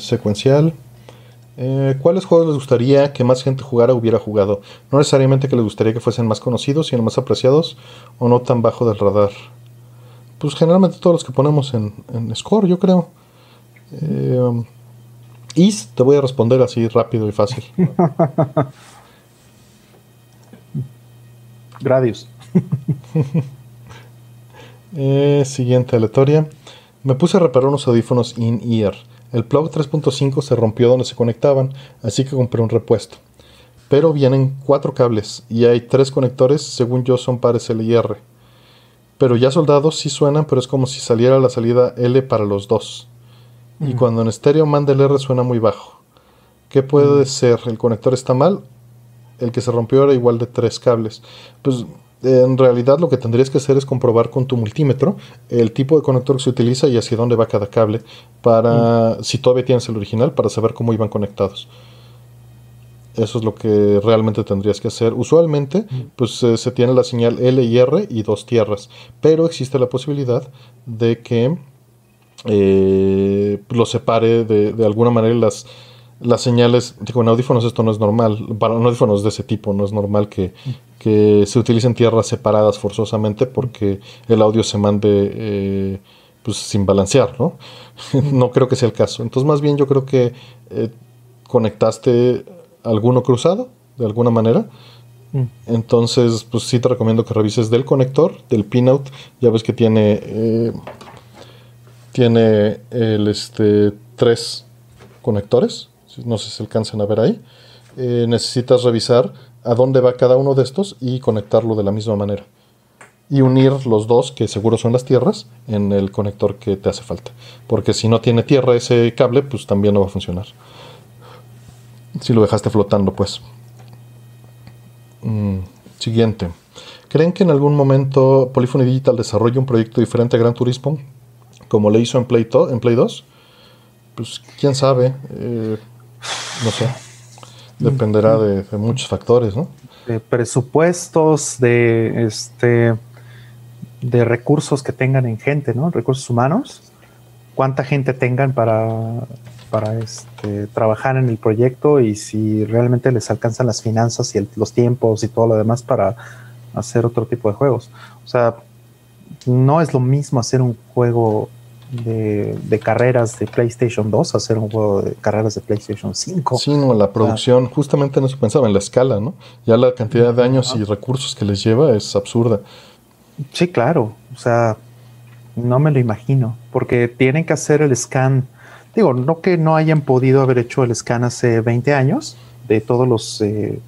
secuencial. Eh, ¿Cuáles juegos les gustaría que más gente jugara o hubiera jugado? No necesariamente que les gustaría que fuesen más conocidos, sino más apreciados o no tan bajo del radar. Pues generalmente todos los que ponemos en, score, yo creo. Eh, Is, te voy a responder así rápido y fácil. Gradius. eh, siguiente aleatoria. Me puse a reparar unos audífonos in-ear el plug 3.5 se rompió donde se conectaban, así que compré un repuesto. Pero vienen cuatro cables y hay tres conectores, según yo son pares L y R. Pero ya soldados sí suenan, pero es como si saliera la salida L para los dos. Y cuando en estéreo manda el R suena muy bajo. ¿Qué puede ser? ¿El conector está mal? El que se rompió era igual de tres cables. Pues en realidad lo que tendrías que hacer es comprobar con tu multímetro el tipo de conector que se utiliza y hacia dónde va cada cable para, mm. si todavía tienes el original, para saber cómo iban conectados. Eso es lo que realmente tendrías que hacer. Usualmente, mm. pues eh, se tiene la señal L y R y dos tierras, pero existe la posibilidad de que eh, lo separe de, de alguna manera las, las señales, digo, en audífonos esto no es normal, para audífonos de ese tipo no es normal que, se utilicen tierras separadas forzosamente porque el audio se mande eh, pues sin balancear, ¿no? no creo que sea el caso. Entonces más bien yo creo que eh, conectaste alguno cruzado de alguna manera. Mm. Entonces, pues sí te recomiendo que revises del conector, del pinout. Ya ves que tiene eh, tiene el este tres conectores no sé si se alcanzan a ver ahí, eh, necesitas revisar a dónde va cada uno de estos y conectarlo de la misma manera. Y unir los dos, que seguro son las tierras, en el conector que te hace falta. Porque si no tiene tierra ese cable, pues también no va a funcionar. Si lo dejaste flotando, pues. Mm, siguiente. ¿Creen que en algún momento Polyphony Digital desarrolle un proyecto diferente a Gran Turismo? Como le hizo en Play, en Play 2? Pues quién sabe. Eh, no sé. Dependerá de, muchos factores, ¿no? De presupuestos, de este de recursos que tengan en gente, ¿no? Recursos humanos. Cuánta gente tengan para, para este, trabajar en el proyecto y si realmente les alcanzan las finanzas y los tiempos y todo lo demás para hacer otro tipo de juegos. O sea, no es lo mismo hacer un juego de, carreras de PlayStation 2 a hacer un juego de carreras de PlayStation 5. Sí, no, la producción, justamente en eso pensaba, en la escala, ¿no? Ya la cantidad de años y recursos que les lleva es absurda. Sí, claro, o sea, no me lo imagino, porque tienen que hacer el scan. Digo, no que no hayan podido haber hecho el scan hace 20 años de todos los... Eh,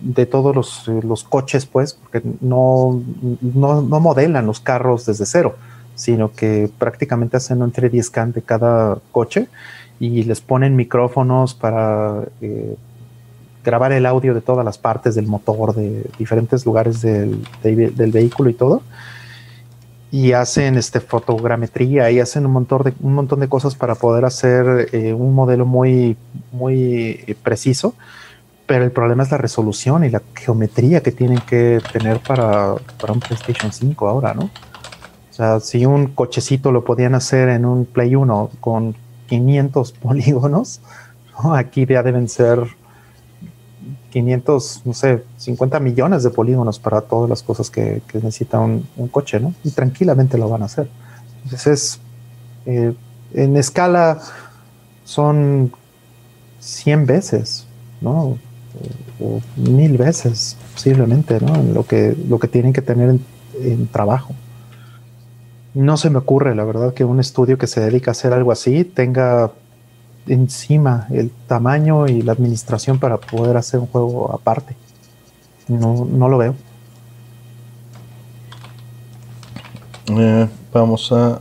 de todos los, eh, los, coches, pues, porque no, no, no modelan los carros desde cero sino que prácticamente hacen un 3D scan de cada coche y les ponen micrófonos para eh, grabar el audio de todas las partes del motor, de diferentes lugares del, vehículo y todo. Y hacen este, fotogrametría y hacen un montón de, un montón de cosas para poder hacer eh, un modelo muy, muy eh, preciso. Pero el problema es la resolución y la geometría que tienen que tener para, para un PlayStation 5 ahora, ¿no? Si un cochecito lo podían hacer en un Play 1 con 500 polígonos, aquí ya deben ser 500, no sé, 50 millones de polígonos para todas las cosas que, necesita un, coche, ¿no? Y tranquilamente lo van a hacer. Entonces, eh, en escala son 100 veces, ¿no? O, mil veces, posiblemente, ¿no? Lo que, lo que tienen que tener en trabajo no se me ocurre, la verdad, que un estudio que se dedica a hacer algo así tenga encima el tamaño y la administración para poder hacer un juego aparte. No, no lo veo. Eh, vamos a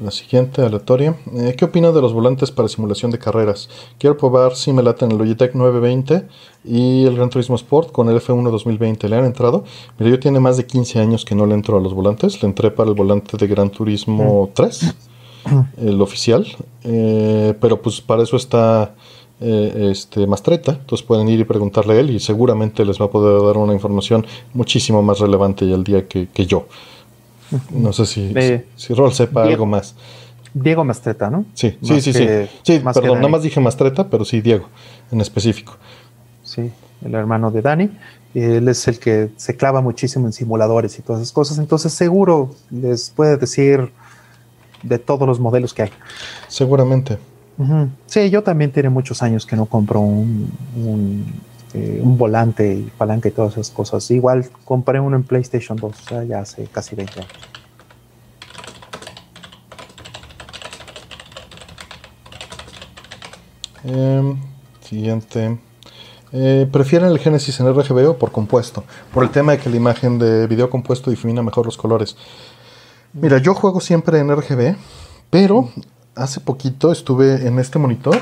la siguiente aleatoria. Eh, ¿Qué opina de los volantes para simulación de carreras? Quiero probar si me late en el Logitech 920 y el Gran Turismo Sport con el F1 2020. ¿Le han entrado? Mira, yo tiene más de 15 años que no le entro a los volantes. Le entré para el volante de Gran Turismo 3, el oficial. Eh, pero pues para eso está eh, este, Mastreta. Entonces pueden ir y preguntarle a él y seguramente les va a poder dar una información muchísimo más relevante y al día que yo. No sé si, si, Rol sepa algo más. Diego Mastreta, ¿no? Sí, sí, sí, sí. Sí, perdón, nada más dije Mastreta, pero sí Diego, en específico. Sí, el hermano de Dani. Él es el que se clava muchísimo en simuladores y todas esas cosas. Entonces, seguro les puede decir de todos los modelos que hay. Seguramente. Sí, yo también tiene muchos años que no compro un, eh, un volante y palanca y todas esas cosas. Igual compré uno en PlayStation 2, ya hace casi 20 años. Em, siguiente. Eh, ¿Prefieren el Genesis en RGB o por compuesto? Por el tema de que la imagen de video compuesto difumina mejor los colores. Mira, yo juego siempre en RGB, pero hace poquito estuve en este monitor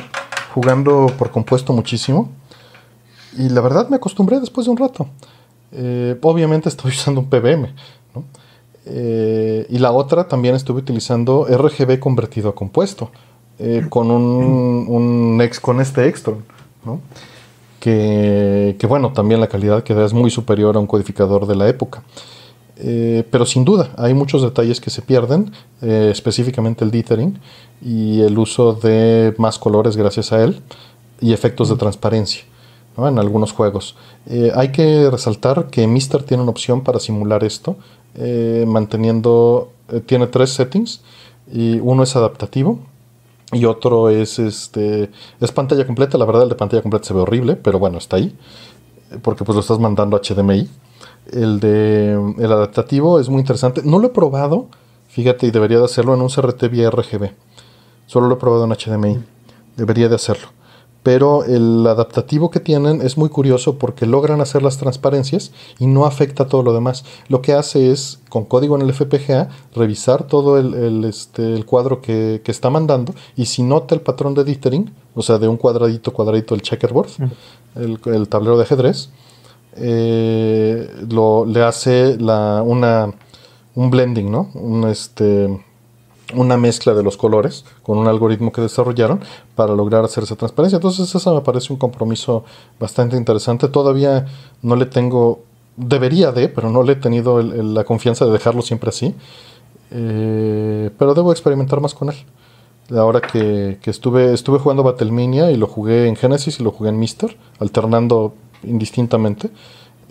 jugando por compuesto muchísimo. Y la verdad me acostumbré después de un rato. Eh, obviamente estoy usando un PBM. Eh, y la otra también estuve utilizando RGB convertido a compuesto. Eh, con un, ex, con este Extron. Que, que, bueno, también la calidad que da es muy superior a un codificador de la época. pero sin duda, hay muchos detalles que se pierden, específicamente el dithering y el uso de más colores gracias a él y efectos de transparencia en algunos juegos. Eh, hay que resaltar que Mister tiene una opción para simular esto, eh, manteniendo, eh, tiene tres settings, y uno es adaptativo, y otro es, este, es pantalla completa, la verdad el de pantalla completa se ve horrible, pero bueno, está ahí, porque pues lo estás mandando HDMI. El de el adaptativo es muy interesante, no lo he probado, fíjate, y debería de hacerlo en un CRT vía RGB, solo lo he probado en HDMI, debería de hacerlo pero el adaptativo que tienen es muy curioso porque logran hacer las transparencias y no afecta todo lo demás. Lo que hace es, con código en el FPGA, revisar todo el, este, cuadro que, está mandando y si nota el patrón de dithering, o sea, de un cuadradito, cuadradito el checkerboard, el, tablero de ajedrez, eh, lo, le hace la, una, un blending, ¿no? Un, este, una mezcla de los colores con un algoritmo que desarrollaron para lograr hacer esa transparencia. Entonces eso me parece un compromiso bastante interesante. Todavía no le tengo, debería de, pero no le he tenido la confianza de dejarlo siempre así. Eh, pero debo experimentar más con él. Ahora que, estuve, estuve jugando Battlemania y lo jugué en Genesis y lo jugué en Mister, alternando indistintamente.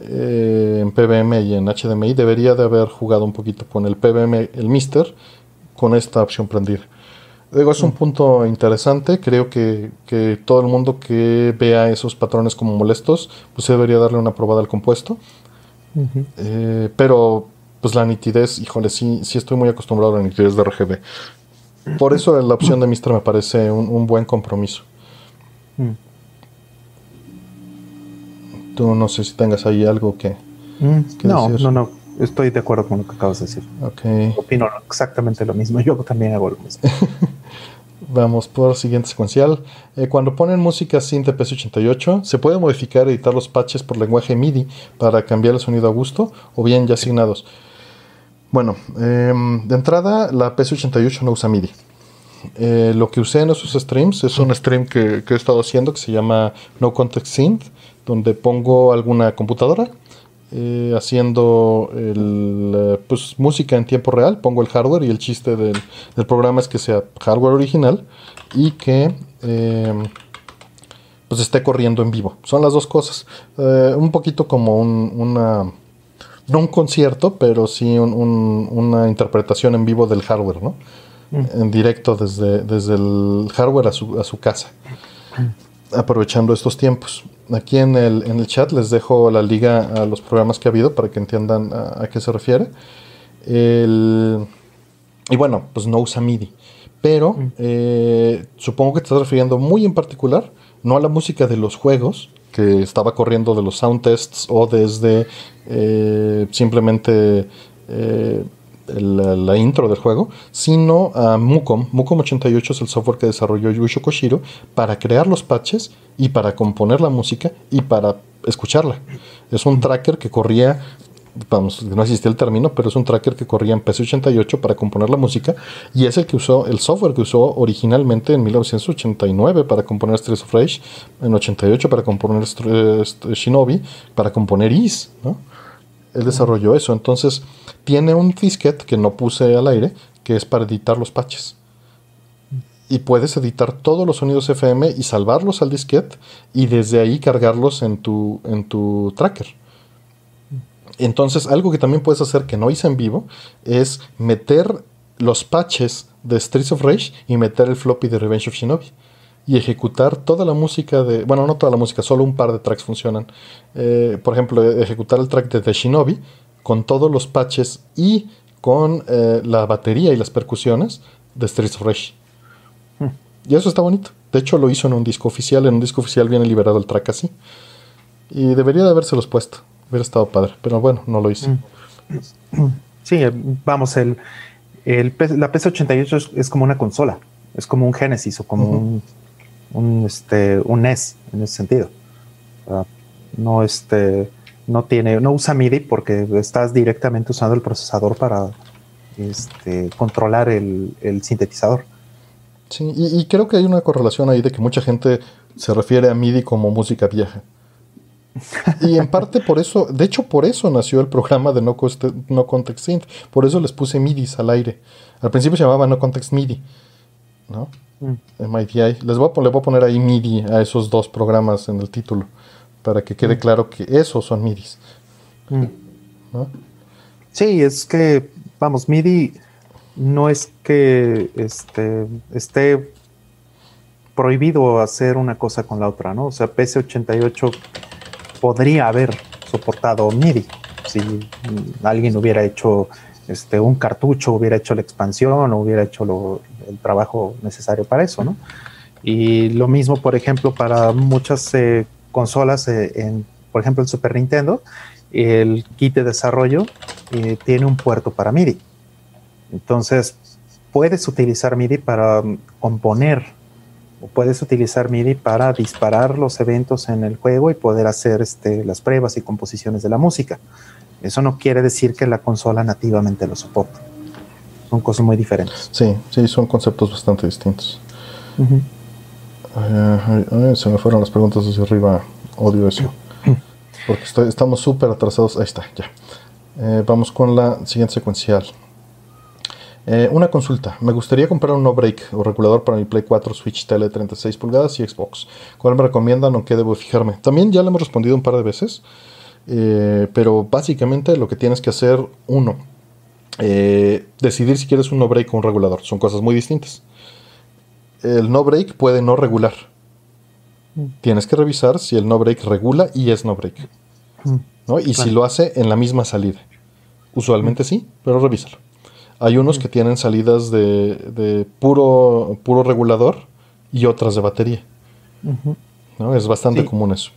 Eh, en PBM y en HDMI debería de haber jugado un poquito con el PBM, el Mister con esta opción prendida. Digo, es un mm. punto interesante. Creo que, todo el mundo que vea esos patrones como molestos, pues debería darle una probada al compuesto. Eh, pero, pues la nitidez, híjole, sí, sí estoy muy acostumbrado a la nitidez de RGB. Por eso la opción de Mistra me parece un, buen compromiso. Mm. Tú no sé si tengas ahí algo que. Mm, no, no, no. Estoy de acuerdo con lo que acabas de decir. Ok. Opino exactamente lo mismo. Yo también hago lo mismo. Vamos por siguiente secuencial. Eh, cuando ponen música synth de PS88, se puede modificar y editar los patches por lenguaje MIDI para cambiar el sonido a gusto o bien ya asignados. Bueno, em, de entrada la PS88 no usa MIDI. Eh, lo que usé en esos streams es un stream que, que, he estado haciendo que se llama No Context Synth, donde pongo alguna computadora eh, haciendo el, eh, pues, música en tiempo real, pongo el hardware y el chiste del, programa es que sea hardware original y que em, pues esté corriendo en vivo. Son las dos cosas. Eh, un poquito como un, una, no un concierto, pero sí una interpretación en vivo del hardware, ¿no? Mm. En directo desde, desde el hardware a su, a su casa, mm. aprovechando estos tiempos aquí en el, en el chat les dejo la liga a los programas que ha habido para que entiendan a, qué se refiere. y bueno, pues no usa MIDI. Pero mm. eh, supongo que te estás refiriendo muy en particular, no a la música de los juegos, que estaba corriendo de los sound tests o desde eh, simplemente eh, la, intro del juego, sino a Mucom. Mucom 88 es el software que desarrolló Yusho Koshiro para crear los patches y para componer la música y para escucharla. Es un tracker que corría, vamos, no existía el término, pero es un tracker que corría en PC88 para componer la música y es el que usó, el software que usó originalmente en 1989 para componer Streets of Rage, en 88 para componer eh, Shinobi, para componer Is, ¿no? Él desarrolló eso, entonces tiene un disquete que no puse al aire, que es para editar los patches. Y puedes editar todos los sonidos FM y salvarlos al disquete y desde ahí cargarlos en tu, en tu tracker. Entonces, algo que también puedes hacer que no hice en vivo es meter los patches de Streets of Rage y meter el floppy de Revenge of Shinobi y ejecutar toda la música de. Bueno, no toda la música, solo un par de tracks funcionan. Eh, por ejemplo, ejecutar el track de The Shinobi con todos los patches y con eh, la batería y las percusiones de Streets of Rage. Y eso está bonito. De hecho, lo hizo en un disco oficial. En un disco oficial viene liberado el track así. Y debería de habérselos puesto. Hubiera estado padre. Pero bueno, no lo hice. Mm. Sí, eh, vamos, el, el la PS88 es, como una consola. Es como un Genesis o como un, un, este, un NES en ese sentido. no, este, no tiene, no usa MIDI porque estás directamente usando el procesador para este, controlar el, el sintetizador. Sí, y, creo que hay una correlación ahí de que mucha gente se refiere a MIDI como música vieja. Y en parte por eso, de hecho por eso nació el programa de No, no Context Synth, por eso les puse MIDIs al aire. Al principio se llamaba No Context MIDI, ¿no? Mm. MIDI. Les voy, a, voy a poner ahí MIDI a esos dos programas en el título, para que quede mm. claro que esos son MIDIs. Mm. Sí, es que, vamos, MIDI no es que este, esté prohibido hacer una cosa con la otra, ¿no? O sea, PC88 podría haber soportado MIDI si alguien hubiera hecho este, un cartucho, hubiera hecho la expansión o hubiera hecho el trabajo necesario para eso, ¿no? Y lo mismo, por ejemplo, para muchas eh, consolas, eh, en, por ejemplo, el Super Nintendo, el kit de desarrollo eh, tiene un puerto para MIDI. Entonces, puedes utilizar MIDI para mm, componer o puedes utilizar MIDI para disparar los eventos en el juego y poder hacer este, las pruebas y composiciones de la música. Eso no quiere decir que la consola nativamente lo soporte. Son cosas muy diferentes. Sí, sí, son conceptos bastante distintos. se me fueron las preguntas hacia arriba. Odio eso. Porque estamos súper atrasados. Ahí está, ya. Eh, vamos con la siguiente secuencial. Eh, una consulta. Me gustaría comprar un no break o regulador para mi Play 4, Switch, Tele 36 pulgadas y Xbox. ¿Cuál me recomiendan o qué debo fijarme? También ya le hemos respondido un par de veces. Eh, pero básicamente lo que tienes que hacer, uno, eh, decidir si quieres un no break o un regulador. Son cosas muy distintas. El no break puede no regular. Mm. Tienes que revisar si el no break regula y es no break. Mm. ¿no? Y si lo hace en la misma salida. Usualmente sí, pero revísalo. Hay unos que tienen salidas de, de puro, puro regulador y otras de batería. ¿no? Es bastante Sí. común eso.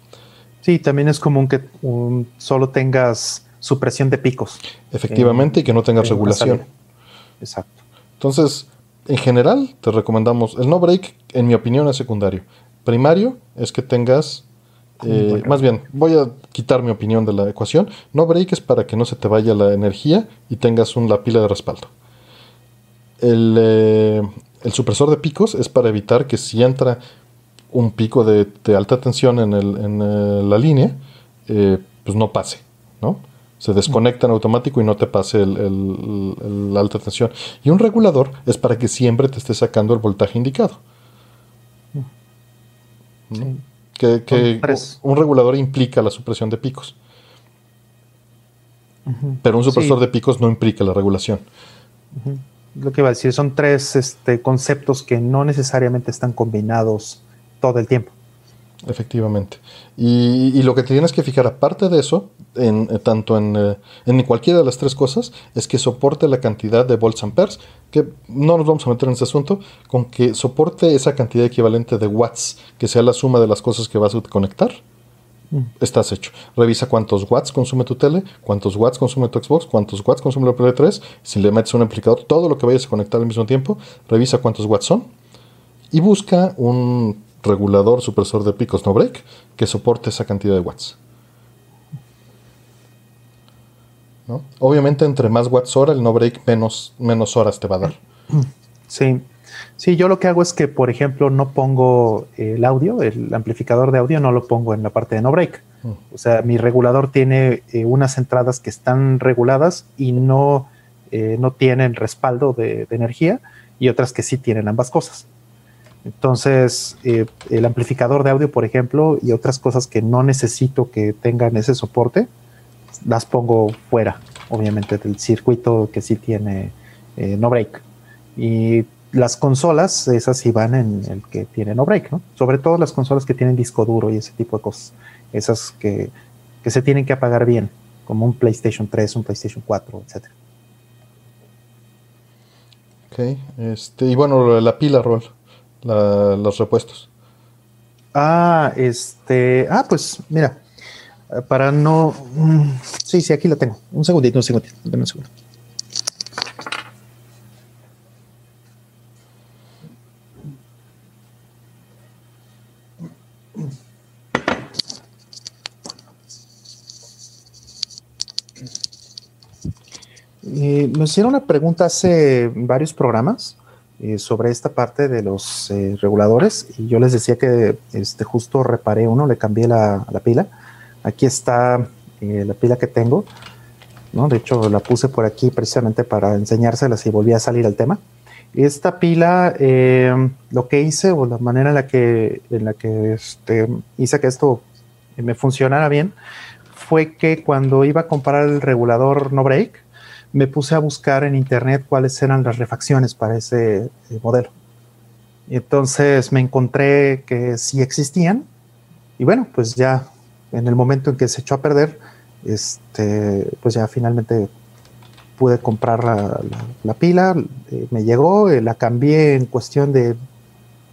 Sí, también es común que solo tengas supresión de picos. Efectivamente, y que no tengas en una regulación. Exacto. Entonces, en general, te recomendamos. El no break, en mi opinión, es secundario. Primario es que tengas. eh, Bueno. más bien, voy a quitar mi opinión de la ecuación. No break es para que no se te vaya la energía y tengas un, la pila de respaldo. El, eh, el supresor de picos es para evitar que si entra un pico de, de alta tensión en, el- en, eh, la línea, eh, pues no pase, ¿no? Se desconecta en automático y no te pase el, el- el- la alta tensión. Y un regulador es para que siempre te esté sacando el voltaje indicado. Que, un regulador implica la supresión de picos, pero un supresor Sí. de picos no implica la regulación. Lo que iba a decir, son tres este, conceptos que no necesariamente están combinados todo el tiempo. Efectivamente. Y, y lo que te tienes que fijar, aparte de eso, en, eh, tanto en, eh, en cualquiera de las tres cosas, es que soporte la cantidad de volts amperes, que no nos vamos a meter en ese asunto, con que soporte esa cantidad equivalente de watts, que sea la suma de las cosas que vas a conectar, Mm. estás hecho. Revisa cuántos watts consume tu tele, cuántos watts consume tu Xbox, cuántos watts consume la Play 3, si le metes un amplificador, todo lo que vayas a conectar al mismo tiempo, revisa cuántos watts son y busca un regulador supresor de picos no break que soporte esa cantidad de watts. ¿No? Obviamente entre más watts hora el no break menos, menos horas te va a dar. Sí. Sí, yo lo que hago es que, por ejemplo, no pongo el audio, el amplificador de audio, no lo pongo en la parte de no break. Mm. O sea, mi regulador tiene eh, unas entradas que están reguladas y no, eh, no tienen respaldo de, de energía y otras que sí tienen ambas cosas. Entonces, eh, el amplificador de audio, por ejemplo, y otras cosas que no necesito que tengan ese soporte, las pongo fuera, obviamente, del circuito que sí tiene eh, no break. Y las consolas, esas sí van en el que tiene no break, ¿no? Sobre todo las consolas que tienen disco duro y ese tipo de cosas. Esas que, que se tienen que apagar bien, como un PlayStation 3, un PlayStation 4, etc. Ok, este, y bueno, la pila, Rol, la- los repuestos. Ah, este. Ah, pues mira, para no. mm, Sí, sí, aquí la tengo. Un segundito, un segundito. Dame un segundo. Eh, nos hicieron una pregunta hace varios programas eh, sobre esta parte de los eh, reguladores y yo les decía que este, justo reparé uno, le cambié la, la pila. Aquí está eh, la pila que tengo, ¿no? De hecho, la puse por aquí precisamente para enseñárselas y volví a salir al tema. Esta pila, lo que hice o la manera en la que, en la que este, hice que esto me funcionara bien fue que cuando iba a comprar el regulador no break, me puse a buscar en internet cuáles eran las refacciones para ese eh, modelo. Entonces me encontré que sí existían. Y bueno, pues ya en el momento en que se echó a perder, este, pues ya finalmente pude comprar la pila, eh, me llegó, eh, la cambié en cuestión de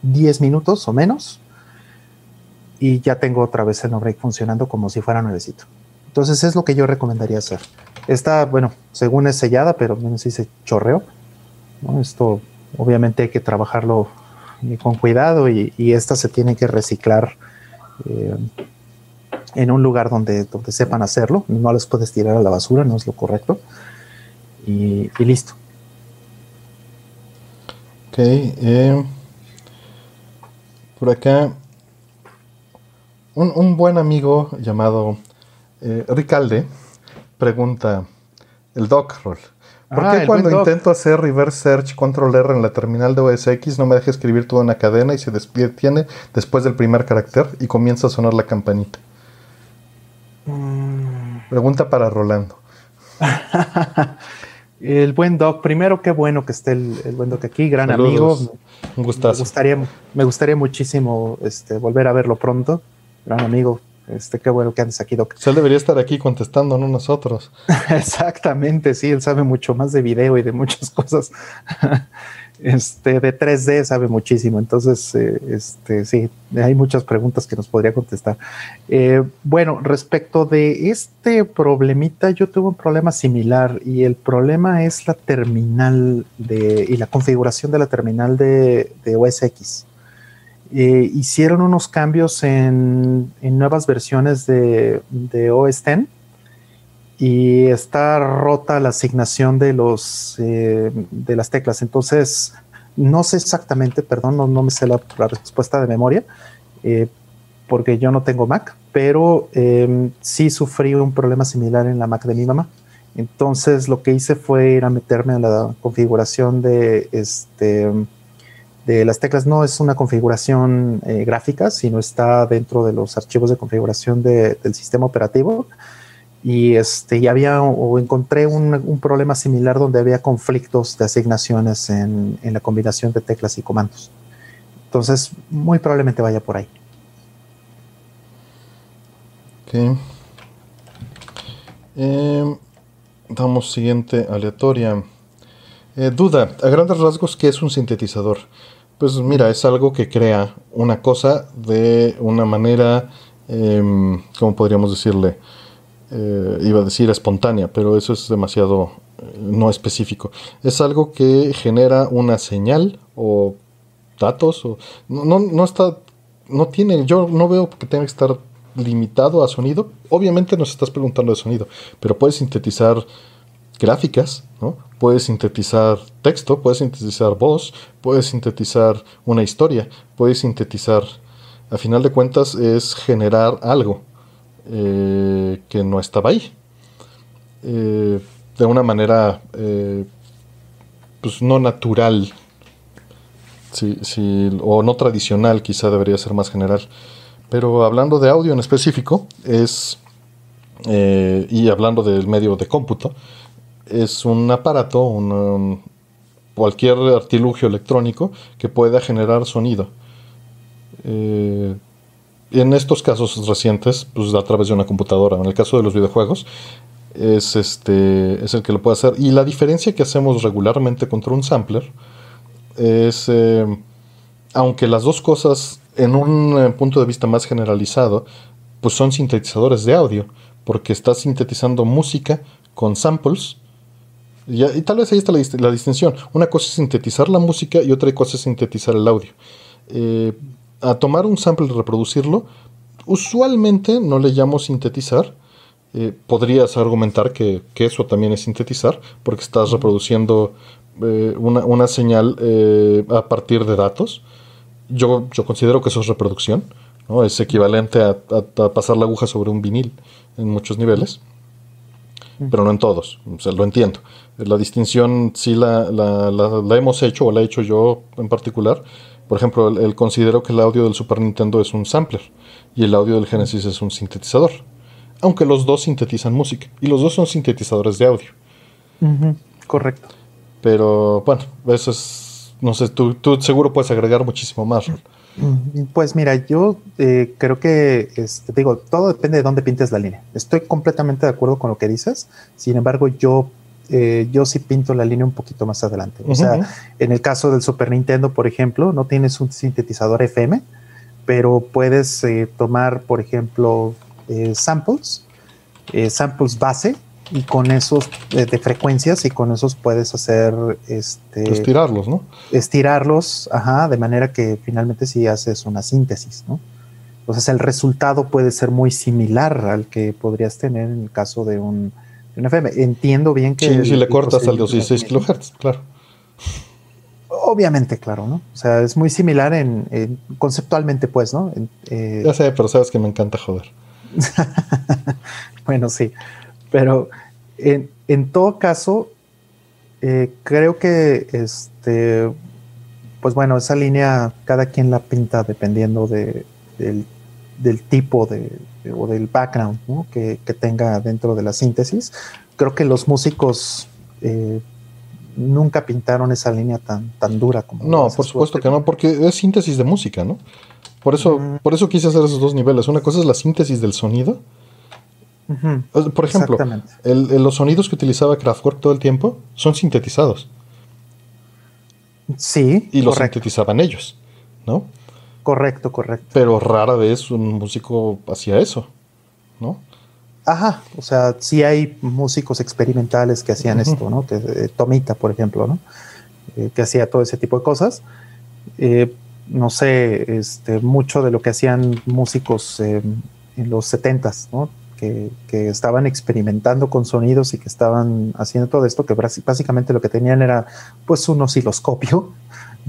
10 minutos o menos. Y ya tengo otra vez el no break funcionando como si fuera nuevecito. Entonces es lo que yo recomendaría hacer. Esta, bueno, según es sellada, pero menos si se chorreó. ¿no? Esto obviamente hay que trabajarlo eh, con cuidado y, esta se tiene que reciclar eh, en un lugar donde, donde sepan hacerlo. No les puedes tirar a la basura, no es lo correcto. Y, y listo. Ok, eh, por acá, un, un buen amigo llamado eh, Ricalde pregunta, el doc roll. ¿Por Ah, qué cuando intento hacer reverse search control R en la terminal de OS X no me deja escribir toda una cadena y se detiene después del primer carácter y comienza a sonar la campanita? Pregunta para Rolando. El buen Doc, primero qué bueno que esté el, buen Doc aquí, gran amigo. Un gustazo. Me gustaría, me gustaría muchísimo este, volver a verlo pronto. Gran amigo, este, qué bueno que andes aquí, Doc. él debería estar aquí contestando, no nosotros. Exactamente, sí, él sabe mucho más de video y de muchas cosas. este, de 3D sabe muchísimo. Entonces, eh, este, sí, hay muchas preguntas que nos podría contestar. Eh, bueno, respecto de este problemita, yo tuve un problema similar y el problema es la terminal de, y la configuración de la terminal de, de OS X. Eh, hicieron unos cambios en, nuevas versiones de, de OS X y está rota la asignación de los eh, de las teclas. Entonces, no sé exactamente, perdón, no, me sé la, respuesta de memoria, eh, porque yo no tengo Mac, pero em, sí sufrí un problema similar en la Mac de mi mamá. Entonces, lo que hice fue ir a meterme a la configuración de este de las teclas no es una configuración eh, gráfica, sino está dentro de los archivos de configuración del sistema operativo y este y había o encontré un, problema similar donde había conflictos de asignaciones en, la combinación de teclas y comandos. Entonces, muy probablemente vaya por ahí. Ok. Eh, damos siguiente aleatoria. Eh, duda, a grandes rasgos, ¿qué es un sintetizador? Pues mira, es algo que crea una cosa de una manera, eh, ¿cómo podríamos decirle? Eh, iba a decir espontánea, pero eso es demasiado eh, no específico. Es algo que genera una señal o datos o no, no, está no tiene yo no veo que tenga que estar limitado a sonido. Obviamente nos estás preguntando de sonido, pero puedes sintetizar gráficas, ¿no? Puedes sintetizar texto, puedes sintetizar voz, puedes sintetizar una historia, puedes sintetizar, a final de cuentas es generar algo. Eh, que no estaba ahí. Eh, de una manera eh, pues no natural o no tradicional, quizá debería ser más general. Pero hablando de audio en específico, es, y hablando del medio de cómputo, es un aparato, un, cualquier artilugio electrónico que pueda generar sonido en estos casos recientes, pues a través de una computadora. En el caso de los videojuegos, es, este, es el que lo puede hacer. Y la diferencia que hacemos regularmente contra un sampler es, eh, aunque las dos cosas en un eh, punto de vista más generalizado, pues son sintetizadores de audio, porque estás sintetizando música con samples. Y, y tal vez ahí está la, la, distinción. Una cosa es sintetizar la música y otra cosa es sintetizar el audio. Eh, a tomar un sample y reproducirlo, usualmente no le llamo sintetizar. Eh, podrías argumentar que, eso también es sintetizar, porque estás reproduciendo eh, una, señal eh, a partir de datos. Yo, yo considero que eso es reproducción, ¿no? es equivalente a, pasar la aguja sobre un vinil en muchos niveles, pero no en todos, o sea, lo entiendo. La distinción sí la, la hemos hecho, o la he hecho yo en particular, por ejemplo, el, considero que el audio del Super Nintendo es un sampler y el audio del Genesis es un sintetizador. Aunque los dos sintetizan música y los dos son sintetizadores de audio. correcto. Pero bueno, eso es. No sé, tú, seguro puedes agregar muchísimo más. Pues mira, yo eh, creo que, este, digo, todo depende de dónde pintes la línea. Estoy completamente de acuerdo con lo que dices. Sin embargo, yo eh, yo sí pinto la línea un poquito más adelante. O sea, en el caso del Super Nintendo, por ejemplo, no tienes un sintetizador FM, pero puedes eh, tomar, por ejemplo, eh, samples, samples base, y con esos de, frecuencias, y con esos puedes hacer este. Estirarlos, ¿no? Estirarlos, ajá, de manera que finalmente sí haces una síntesis, ¿no? Entonces el resultado puede ser muy similar al que podrías tener en el caso de un FM. Entiendo bien que. Sí, si le cortas al 16 kHz, claro. Obviamente, claro, ¿no? O sea, es muy similar en, conceptualmente, pues, ¿no? Eh, ya sé, pero sabes que me encanta joder. bueno, sí. Pero en, todo caso, eh, creo que este. Pues bueno, esa línea cada quien la pinta dependiendo de, del, del tipo de, o del background que, tenga dentro de la síntesis. Creo que los músicos, eh, nunca pintaron esa línea tan, tan dura como. No, por supuesto que no, porque es síntesis de música, ¿no? Por eso, por eso quise hacer esos dos niveles. Una cosa es la síntesis del sonido. Por ejemplo, los sonidos que utilizaba Kraftwerk todo el tiempo son sintetizados. Sí. Y los sintetizaban ellos, ¿no? Correcto, correcto. Pero rara vez un músico hacía eso, ¿no? Ajá, o sea, sí hay músicos experimentales que hacían esto, ¿no? Que, eh, Tomita, por ejemplo, ¿no? Eh, que hacía todo ese tipo de cosas. Eh, no sé, este, mucho de lo que hacían músicos en los setentas, ¿no? Que, que, estaban experimentando con sonidos y que estaban haciendo todo esto, que básicamente lo que tenían era pues un osciloscopio,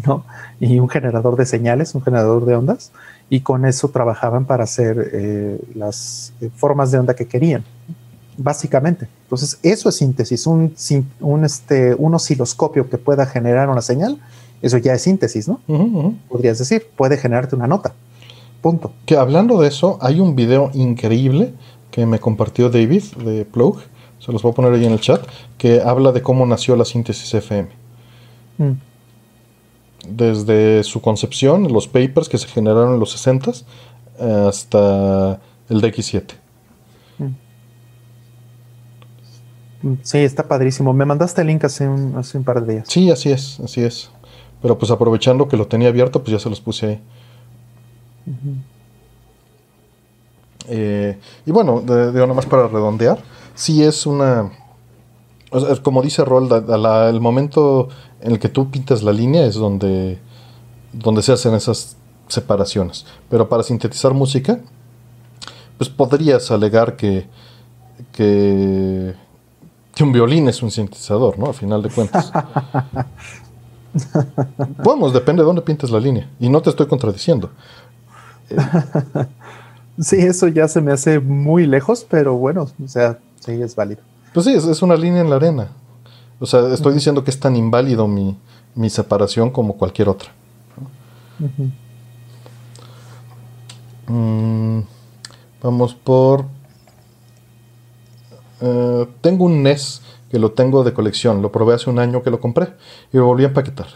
¿no? Y un generador de señales, un generador de ondas, y con eso trabajaban para hacer eh, las eh, formas de onda que querían, básicamente. Entonces, eso es síntesis, un, un, este, un osciloscopio que pueda generar una señal, eso ya es síntesis, ¿no? Podrías decir, puede generarte una nota. Punto. Que hablando de eso, hay un video increíble que me compartió David de Plug, se los voy a poner ahí en el chat, que habla de cómo nació la síntesis FM. Mm desde su concepción, los papers que se generaron en los 60 hasta el DX7. Mm. Sí, está padrísimo. Me mandaste el link hace un, hace un par de días. Sí, así es, así es. Pero pues aprovechando que lo tenía abierto, pues ya se los puse ahí. Eh, y bueno, digo más para redondear, sí es una... como dice Rold, el momento en el que tú pintas la línea es donde, donde se hacen esas separaciones. Pero para sintetizar música, pues podrías alegar que, que, un violín es un sintetizador, ¿no? A final de cuentas. Vamos, depende de dónde pintes la línea. Y no te estoy contradiciendo. Sí, eso ya se me hace muy lejos, pero bueno, o sea, sí, es válido. Pues sí, es una línea en la arena. O sea, estoy diciendo que es tan inválido mi, separación como cualquier otra. Mm, vamos por... Eh, tengo un NES que lo tengo de colección. Lo probé hace un año que lo compré y lo volví a empaquetar.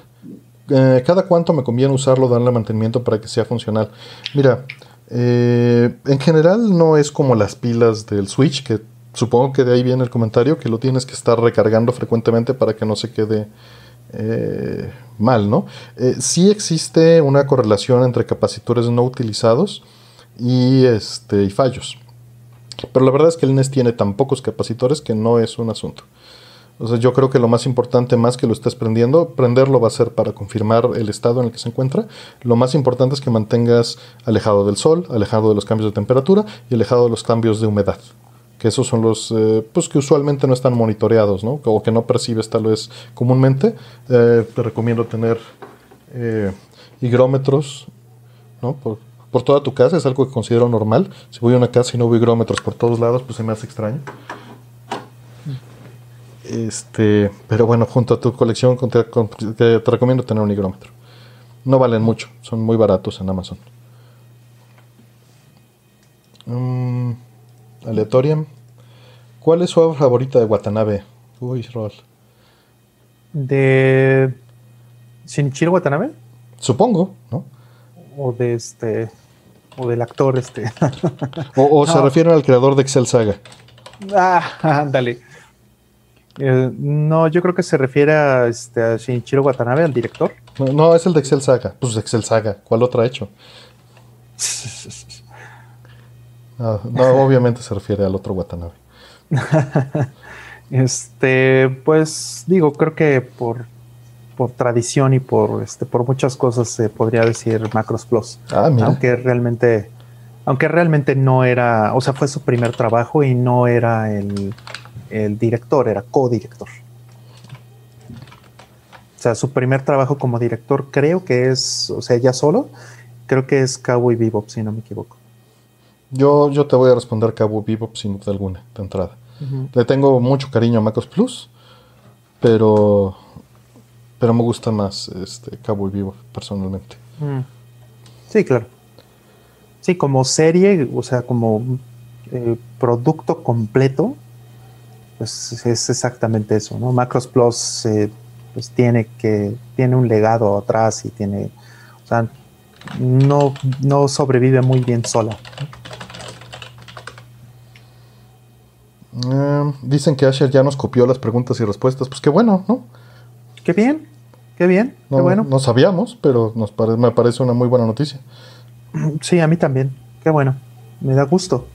Eh, ¿Cada cuánto me conviene usarlo, darle mantenimiento para que sea funcional? Mira, eh, en general no es como las pilas del Switch que supongo que de ahí viene el comentario, que lo tienes que estar recargando frecuentemente para que no se quede eh, mal, ¿no? Eh, sí existe una correlación entre capacitores no utilizados y, este, y fallos. Pero la verdad es que el NES tiene tan pocos capacitores que no es un asunto. O sea, yo creo que lo más importante, más que lo estés prendiendo, prenderlo va a ser para confirmar el estado en el que se encuentra. Lo más importante es que mantengas alejado del sol, alejado de los cambios de temperatura y alejado de los cambios de humedad que esos son los eh, pues que usualmente no están monitoreados, ¿no? O que no percibes tal vez comúnmente. Eh, te recomiendo tener eh, higrómetros, ¿no? Por, toda tu casa, es algo que considero normal. Si voy a una casa y no veo higrómetros por todos lados, pues se me hace extraño. Este, pero bueno, junto a tu colección te, recomiendo tener un higrómetro. No valen mucho, son muy baratos en Amazon. Mm, aleatoria. ¿Cuál es su obra favorita de Watanabe? Uy, Rol. ¿De Shinichiro Watanabe? Supongo, ¿no? O de este. O del actor este. o, se refieren al creador de Excel Saga. Ah, ándale. Eh, no, yo creo que se refiere a, este, a Shinichiro Watanabe, al director. No, no, es el de Excel Saga. Pues Excel Saga. ¿Cuál otro ha hecho? Ah, no, obviamente se refiere al otro Watanabe. este, pues digo, creo que por, por tradición y por, este, por muchas cosas se podría decir Macros Plus. Ah, aunque realmente, aunque realmente no era, o sea, fue su primer trabajo y no era el, el director, era co-director. O sea, su primer trabajo como director creo que es, o sea, ya solo, creo que es Cowboy Bebop, si no me equivoco. Yo, yo te voy a responder Cabo Bebop sin duda alguna, de entrada. Le tengo mucho cariño a Macos Plus, pero, pero me gusta más este Cabo Vivo personalmente. Mm. Sí, claro. Sí, como serie, o sea, como eh, producto completo, pues es exactamente eso, ¿no? Macros Plus, eh, pues tiene que, tiene un legado atrás y tiene, o sea, no, no sobrevive muy bien sola. Eh, dicen que Asher ya nos copió las preguntas y respuestas. Pues qué bueno, ¿no? Qué bien, qué bien, no, qué bueno. No sabíamos, pero nos me parece una muy buena noticia. Sí, a mí también. Qué bueno. Me da gusto.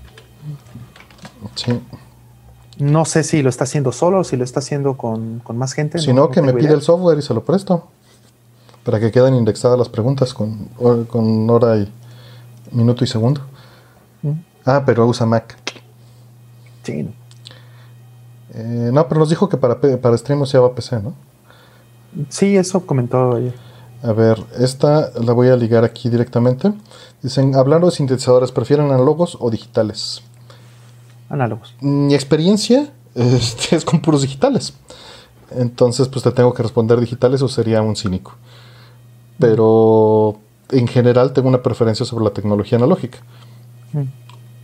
Sí. No sé si lo está haciendo solo o si lo está haciendo con, más gente. Si no, que me pide el software y se lo presto. Para que queden indexadas las preguntas con, con hora y minuto y segundo. Mm. Ah, pero usa Mac. Sí. Eh, no, pero nos dijo que para, para stream usaba PC, ¿no? Sí, eso comentó ayer. A ver, esta la voy a ligar aquí directamente. Dicen, hablando de sintetizadores, ¿prefieren análogos o digitales? Análogos. Mi experiencia este, es con puros digitales. Entonces, pues te tengo que responder digitales o sería un cínico. Pero en general tengo una preferencia sobre la tecnología analógica. Mm.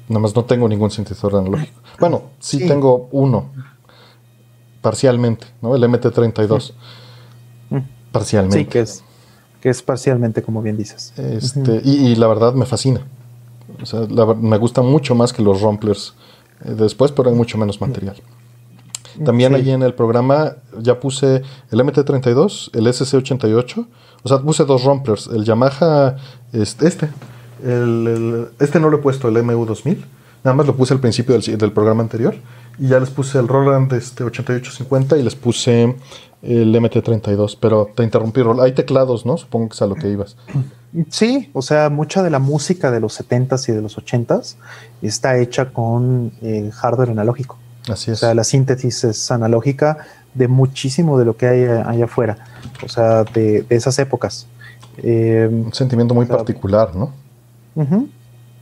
Nada más no tengo ningún sintetizador analógico. Bueno, sí, tengo uno, parcialmente, ¿no? El MT32. Mm. Parcialmente. Sí, que es, que es parcialmente, como bien dices. Este, y, la verdad me fascina. O sea, me gusta mucho más que los Romplers eh, después, pero hay mucho menos material. También allí en el programa ya puse el MT32, el SC88. O sea, puse dos Romplers. El Yamaha, este, este este no lo he puesto, el MU2000. Nada más lo puse al principio del, programa anterior. Y ya les puse el Roland este 8850 y les puse el MT32. Pero te interrumpí, Hay teclados, ¿no? Supongo que es a lo que ibas. Sí, o sea, mucha de la música de los 70s y de los 80s está hecha con eh, hardware analógico. Así es. O sea, la síntesis es analógica de muchísimo de lo que hay allá afuera. O sea, de, esas épocas. Eh, Un sentimiento muy particular, ¿no?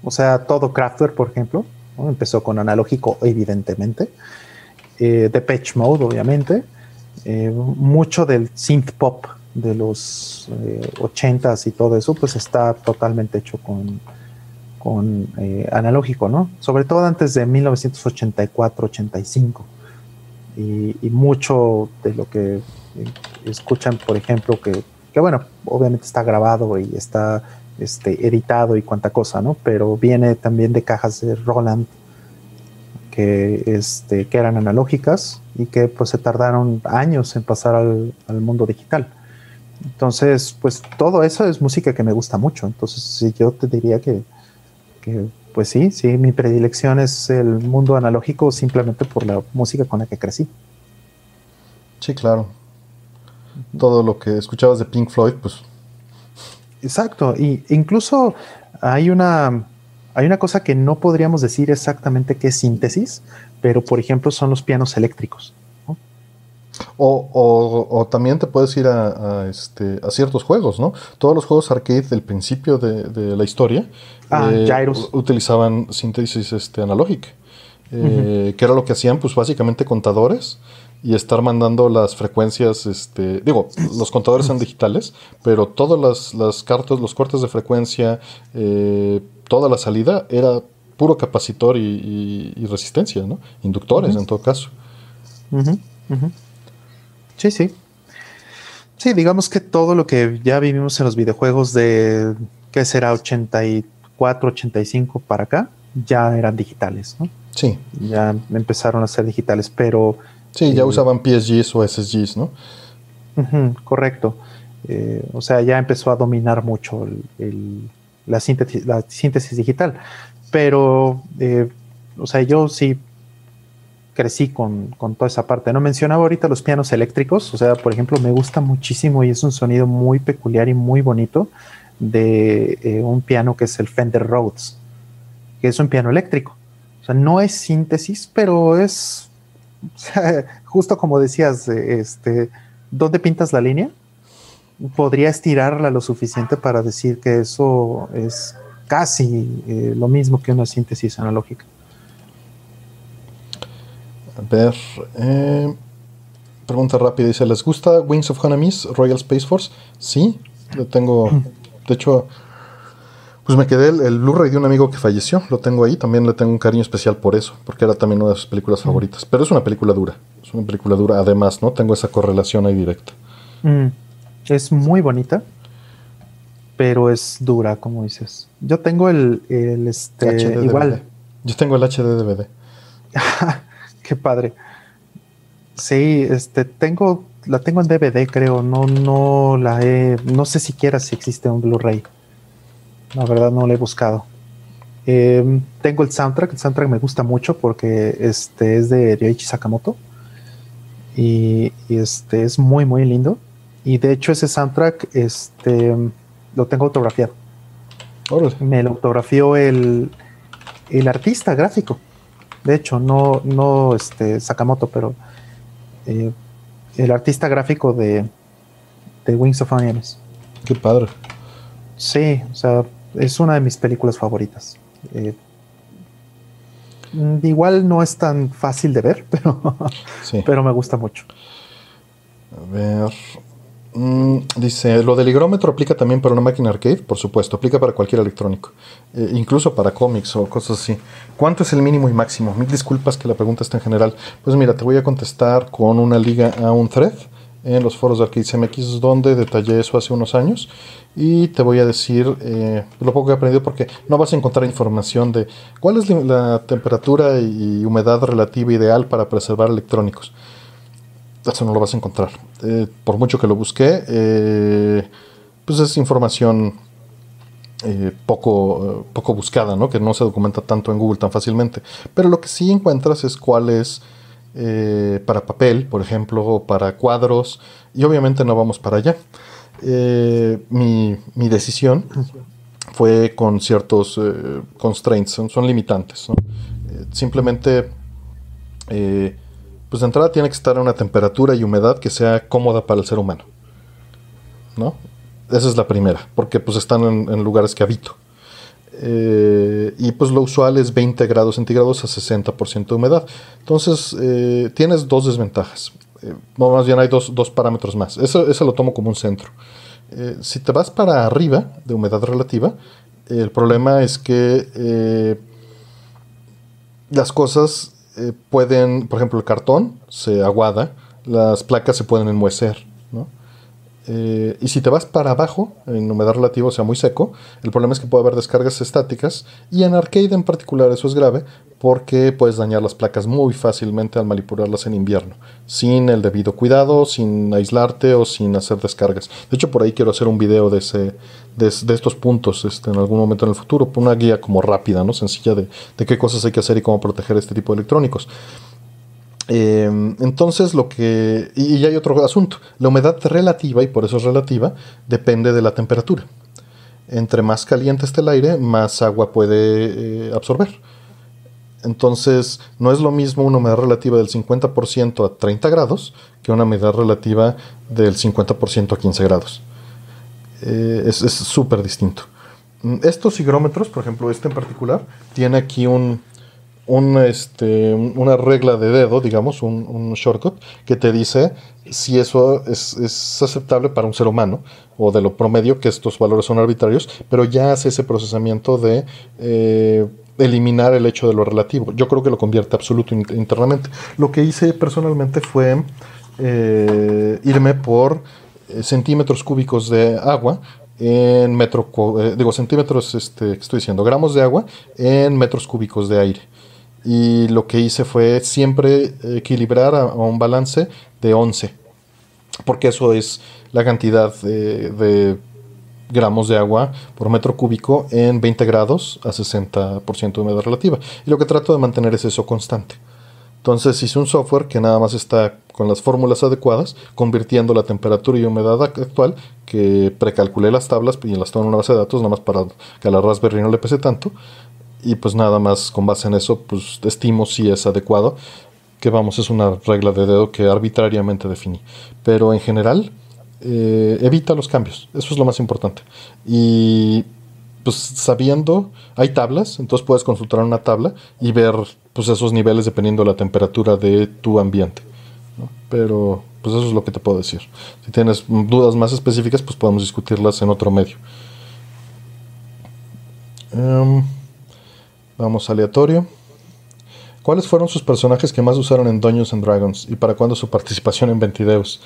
O sea, todo Kraftwerk, por ejemplo, empezó con analógico, evidentemente. Eh, Depeche Mode, obviamente. Eh, mucho del synth pop de los eh, 80s y todo eso, pues está totalmente hecho con, con eh, analógico, ¿no? Sobre todo antes de 1984-85. Y, y, mucho de lo que eh, escuchan, por ejemplo, que, que, bueno, obviamente está grabado y está este, editado y cuanta cosa, ¿no? Pero viene también de cajas de Roland que, este, que eran analógicas y que pues se tardaron años en pasar al, mundo digital. Entonces, pues todo eso es música que me gusta mucho. Entonces, yo te diría que, pues sí, sí, mi predilección es el mundo analógico simplemente por la música con la que crecí. Sí, claro. Todo lo que escuchabas de Pink Floyd, pues Exacto, y incluso hay una, hay una cosa que no podríamos decir exactamente qué es síntesis, pero por ejemplo son los pianos eléctricos. O, también te puedes ir a, este, a ciertos juegos, ¿no? Todos los juegos arcade del principio de, la historia ah, eh, utilizaban síntesis este, analógica, eh, que era lo que hacían, pues básicamente contadores y estar mandando las frecuencias, este, digo, los contadores son digitales, pero todas las, las cartas, los cortes de frecuencia, eh, toda la salida era puro capacitor y, resistencia, ¿no? Inductores en todo caso. Sí, sí. Sí, digamos que todo lo que ya vivimos en los videojuegos de, ¿qué será? 84, 85 para acá, ya eran digitales, ¿no? Sí. Ya empezaron a ser digitales, pero Sí, ya usaban PSGs o SSGs, ¿no? correcto. Eh, o sea, ya empezó a dominar mucho la, síntesis, la síntesis digital. Pero, eh, o sea, yo sí crecí con, toda esa parte. No mencionaba ahorita los pianos eléctricos. O sea, por ejemplo, me gusta muchísimo y es un sonido muy peculiar y muy bonito de eh, un piano que es el Fender Rhodes, que es un piano eléctrico. O sea, no es síntesis, pero es justo como decías, este, ¿dónde pintas la línea? Podría estirarla lo suficiente para decir que eso es casi eh, lo mismo que una síntesis analógica. A ver, eh, pregunta rápida, dice, ¿les gusta Wings of Hanamis, Royal Space Force? Sí, lo tengo, de hecho, pues me quedé el, Blu-ray de un amigo que falleció, lo tengo ahí, también le tengo un cariño especial por eso, porque era también una de sus películas favoritas. Pero es una película dura, es una película dura, además, ¿no? Tengo esa correlación ahí directa. Mm, es muy bonita, pero es dura, como dices. Yo tengo el, el este, igual. Yo tengo el HD DVD. Qué padre. Sí, este, tengo, la tengo en DVD, creo. No, no la he, no sé siquiera si existe un Blu-ray. La verdad no la he buscado. Em, tengo el soundtrack, el soundtrack me gusta mucho porque este es de Ryoichi Sakamoto y, este es muy muy lindo y de hecho ese soundtrack este lo tengo autografiado. Me lo autografió el, el artista gráfico. De hecho, no, no este Sakamoto, pero eh, el artista gráfico de, de Wings of Onions. Qué padre. Sí, o sea, es una de mis películas favoritas. Eh, igual no es tan fácil de ver, pero, pero me gusta mucho. A ver. Mm, dice, lo del higrómetro aplica también para una máquina arcade, por supuesto, aplica para cualquier electrónico, eh, incluso para cómics o cosas así. ¿Cuánto es el mínimo y máximo? Mil disculpas que la pregunta está en general. Pues mira, te voy a contestar con una liga a un thread en los foros de Arcade MX donde detallé eso hace unos años y te voy a decir eh, lo poco que he aprendido porque no vas a encontrar información de cuál es la temperatura y humedad relativa ideal para preservar electrónicos. Eso no lo vas a encontrar. Eh, por mucho que lo busqué, eh, pues es información poco, poco buscada, ¿no? que no se documenta tanto en Google tan fácilmente. Pero lo que sí encuentras es cuál es para papel, por ejemplo, o para cuadros, y obviamente no vamos para allá. Eh, mi, decisión fue con ciertos eh, constraints, son, limitantes. simplemente, pues de entrada tiene que estar a una temperatura y humedad que sea cómoda para el ser humano. ¿no? Esa es la primera, porque pues están en lugares que habito. Eh, y pues lo usual es 20 grados centígrados a 60% de humedad. Entonces eh, tienes dos desventajas. Eh, más bien hay dos, parámetros más. Eso, lo tomo como un centro. si te vas para arriba de humedad relativa, el problema es que las cosas pueden, por ejemplo, el cartón se aguada, las placas se pueden enmuecer. Eh, y si te vas para abajo, en humedad relativa, o sea, muy seco, el problema es que puede haber descargas estáticas. Y en arcade en particular eso es grave porque puedes dañar las placas muy fácilmente al manipularlas en invierno, sin el debido cuidado, sin aislarte o sin hacer descargas. De hecho, por ahí quiero hacer un video de, ese, de, estos puntos este, en algún momento en el futuro, una guía como rápida, ¿no? sencilla de, de qué cosas hay que hacer y cómo proteger este tipo de electrónicos. Em, entonces lo que... Y, hay otro asunto. La humedad relativa, y por eso es relativa, depende de la temperatura. Entre más caliente esté el aire, más agua puede eh, absorber. Entonces, no es lo mismo una humedad relativa del 50% a 30 grados que una humedad relativa del 50% a 15 grados. Eh, es súper distinto. Estos higrómetros, por ejemplo, este en particular, tiene aquí un, este, una regla de dedo, digamos, un, shortcut, que te dice si eso es, aceptable para un ser humano o de lo promedio, que estos valores son arbitrarios, pero ya hace ese procesamiento de eh, eliminar el hecho de lo relativo. Yo creo que lo convierte absoluto internamente. Lo que hice personalmente fue eh, irme por eh, centímetros cúbicos de agua en metro, digo centímetros, este, estoy diciendo, gramos de agua en metros cúbicos de aire y lo que hice fue siempre equilibrar a, un balance de 11, porque eso es la cantidad de, gramos de agua por metro cúbico en 20 grados a 60% de humedad relativa. Y lo que trato de mantener es eso constante. Entonces hice un software que nada más está con las fórmulas adecuadas, convirtiendo la temperatura y humedad actual, que precalculé las tablas y las tengo en una base de datos, nada más para que a la Raspberry no le pese tanto, y pues nada más con base en eso pues estimo si es adecuado que vamos es una regla de dedo que arbitrariamente definí. Pero en general eh, evita los cambios eso es lo más importante. Y pues sabiendo hay tablas entonces puedes consultar una tabla y ver pues esos niveles dependiendo de la temperatura de tu ambiente pero pues eso es lo que te puedo decir. Si tienes dudas más específicas pues podemos discutirlas en otro medio. Em, Vamos aleatorio. ¿Cuáles fueron sus personajes que más usaron en Dungeons and Dragons y para cuándo su participación en Ventideus?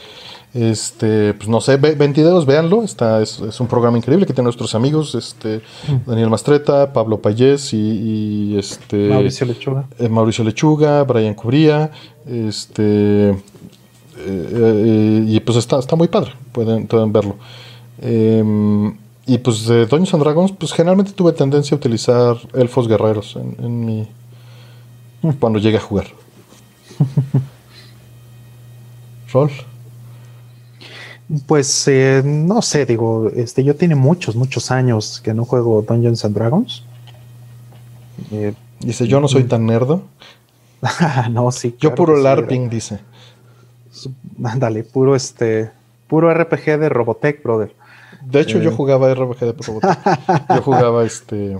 Este, pues no sé, 22, véanlo. Está, es, un programa increíble que tienen nuestros amigos, este, mm. Daniel Mastreta, Pablo Payés y, este. Mauricio Lechuga. Eh, Mauricio Lechuga, Brian Cubría. Este. Eh, eh, y pues está, está muy padre. Pueden, pueden verlo. Y pues de Dungeons and Dragons, pues generalmente tuve tendencia a utilizar elfos guerreros en, en mi. Cuando llegue a jugar. Rol. Pues eh, no sé, digo, este, yo tiene muchos, muchos años que no juego Dungeons and Dragons. Eh, dice, yo no soy mm. tan nerdo. no, sí. Yo puro LARPing, dice. Ándale, puro este, puro RPG de Robotech, brother. De hecho, yo eh. jugaba RPG de Robotech. yo jugaba este,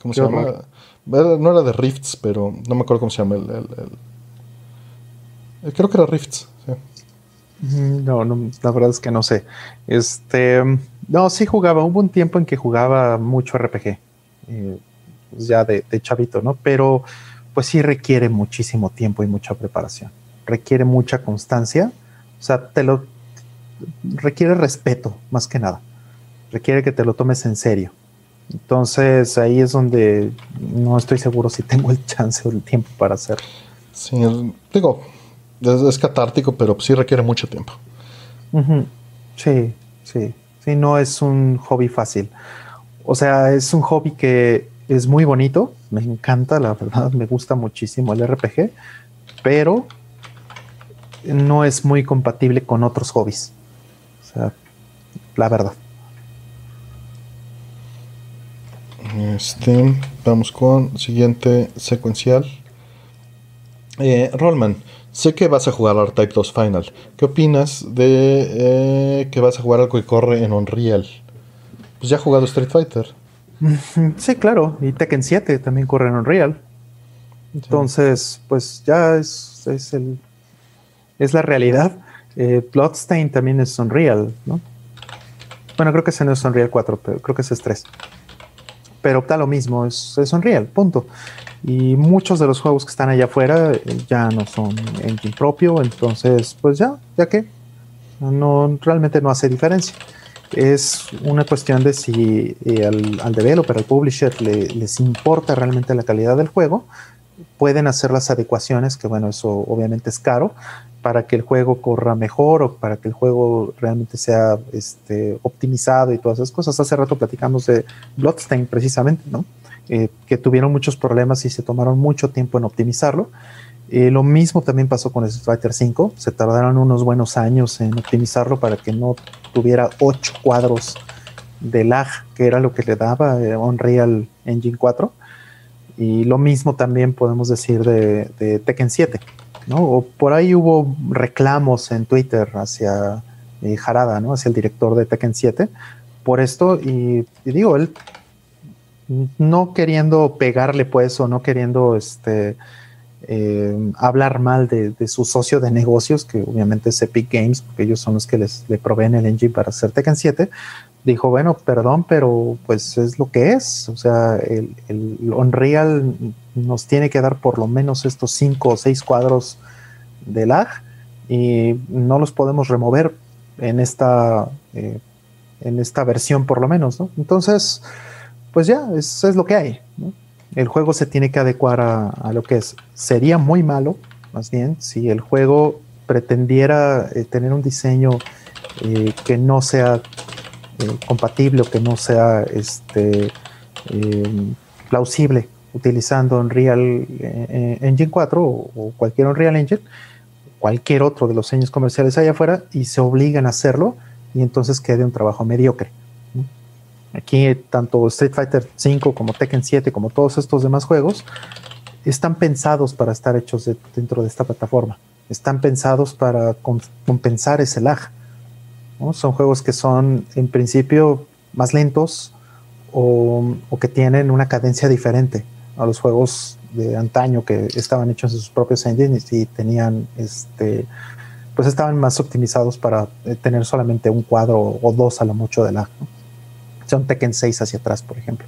¿cómo se llama? No era de Rifts, pero no me acuerdo cómo se llama el creo que era Rifts. No, no, la verdad es que no sé. Este, no, sí jugaba. Hubo un tiempo en que jugaba mucho RPG, eh, ya de, chavito, ¿no? Pero pues sí requiere muchísimo tiempo y mucha preparación. Requiere mucha constancia. O sea, te lo requiere respeto, más que nada. Requiere que te lo tomes en serio. Entonces ahí es donde no estoy seguro si tengo el chance o el tiempo para hacerlo. Sí, digo, es, catártico, pero sí requiere mucho tiempo. Sí, sí. Sí, no es un hobby fácil. O sea, es un hobby que es muy bonito. Me encanta, la verdad, me gusta muchísimo el RPG, pero no es muy compatible con otros hobbies. O sea, la verdad. Este, vamos con siguiente secuencial. Eh, Rollman, Sé que vas a jugar R-Type 2 Final. ¿Qué opinas de eh, que vas a jugar algo que corre en Unreal? Pues ya has jugado Street Fighter. Sí, claro. Y Tekken 7 también corre en Unreal. Entonces, pues ya es, es, el, es la realidad. Eh, Bloodstain también es Unreal, ¿no? Bueno, creo que ese no es Unreal 4, pero creo que ese es 3. Pero da lo mismo, es, es Unreal, punto. Y muchos de los juegos que están allá afuera eh, ya no son engine propio, entonces pues ya, ya que no realmente no hace diferencia. Es una cuestión de si eh, al, al, developer, al publisher les importa realmente la calidad del juego, pueden hacer las adecuaciones, que bueno, eso obviamente es caro, para que el juego corra mejor o para que el juego realmente sea este, optimizado y todas esas cosas. Hace rato platicamos de Bloodstain precisamente, ¿no? Eh, que tuvieron muchos problemas y se tomaron mucho tiempo en optimizarlo. Eh, lo mismo también pasó con Street Fighter 5. Se tardaron unos buenos años en optimizarlo para que no tuviera 8 cuadros de lag, que era lo que le daba eh, Unreal Engine 4. Y lo mismo también podemos decir de, Tekken 7. ¿No? por ahí hubo reclamos en Twitter hacia Harada, ¿no? hacia el director de Tekken 7, por esto. y digo, él no queriendo pegarle pues o no queriendo este eh, hablar mal de, su socio de negocios, que obviamente es Epic Games, porque ellos son los que les le proveen el engine para hacer Tekken 7, dijo, bueno, perdón, pero pues es lo que es. O sea, el, el Unreal nos tiene que dar por lo menos estos cinco o seis cuadros de lag y no los podemos remover en esta, eh, en esta versión por lo menos, ¿no? Entonces, pues ya, eso es lo que hay. El juego se tiene que adecuar a, lo que es. Sería muy malo, más bien, si el juego pretendiera eh, tener un diseño eh, que no sea eh, compatible o que no sea este, plausible utilizando Unreal Engine 4 o, o, cualquier Unreal Engine, cualquier otro de los diseños comerciales allá afuera, y se obligan a hacerlo, y entonces quede un trabajo mediocre. Aquí tanto Street Fighter 5 como Tekken 7 como todos estos demás juegos están pensados para estar hechos dentro de esta plataforma. Están pensados para compensar ese lag. Son juegos que son en principio más lentos o, que tienen una cadencia diferente a los juegos de antaño que estaban hechos en sus propios engines y tenían este pues estaban más optimizados para eh, tener solamente un cuadro o dos a lo mucho de lag un Tekken 6 hacia atrás, por ejemplo.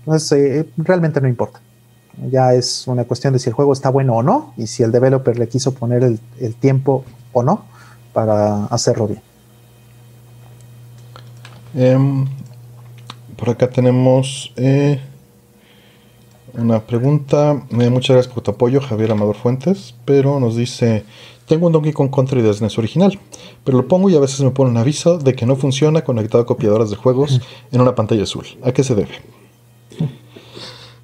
Entonces, eh, realmente no importa. Ya es una cuestión de si el juego está bueno o no, y si el developer le quiso poner el, tiempo o no, para hacerlo bien. Em, por acá tenemos eh, una pregunta. Eh, muchas gracias por tu apoyo, Javier Amador Fuentes. Pero nos dice: Tengo un Donkey Kong Country de SNES original, pero lo pongo y a veces me pone un aviso de que no funciona conectado a copiadoras de juegos en una pantalla azul. ¿A qué se debe?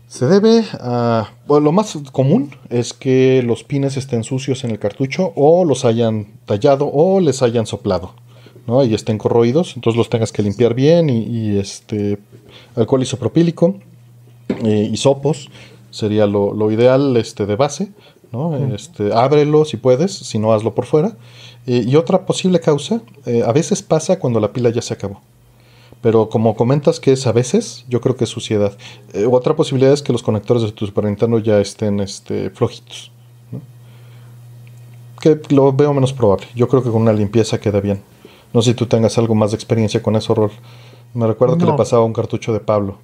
Se debe a. Bueno, lo más común es que los pines estén sucios en el cartucho o los hayan tallado o les hayan soplado. ¿No? Y estén corroídos, entonces los tengas que limpiar bien y, este alcohol isopropílico eh, y sopos sería lo, ideal este, de base. ¿no? Este, ábrelo si puedes, si no hazlo por fuera. Eh, y otra posible causa, eh, a veces pasa cuando la pila ya se acabó. Pero como comentas que es a veces, yo creo que es suciedad. otra posibilidad es que los conectores de tu Super Nintendo ya estén este, flojitos. Que lo veo menos probable. Yo creo que con una limpieza queda bien. No sé si tú tengas algo más de experiencia con eso, Rol. Me recuerdo que le pasaba un cartucho de Pablo.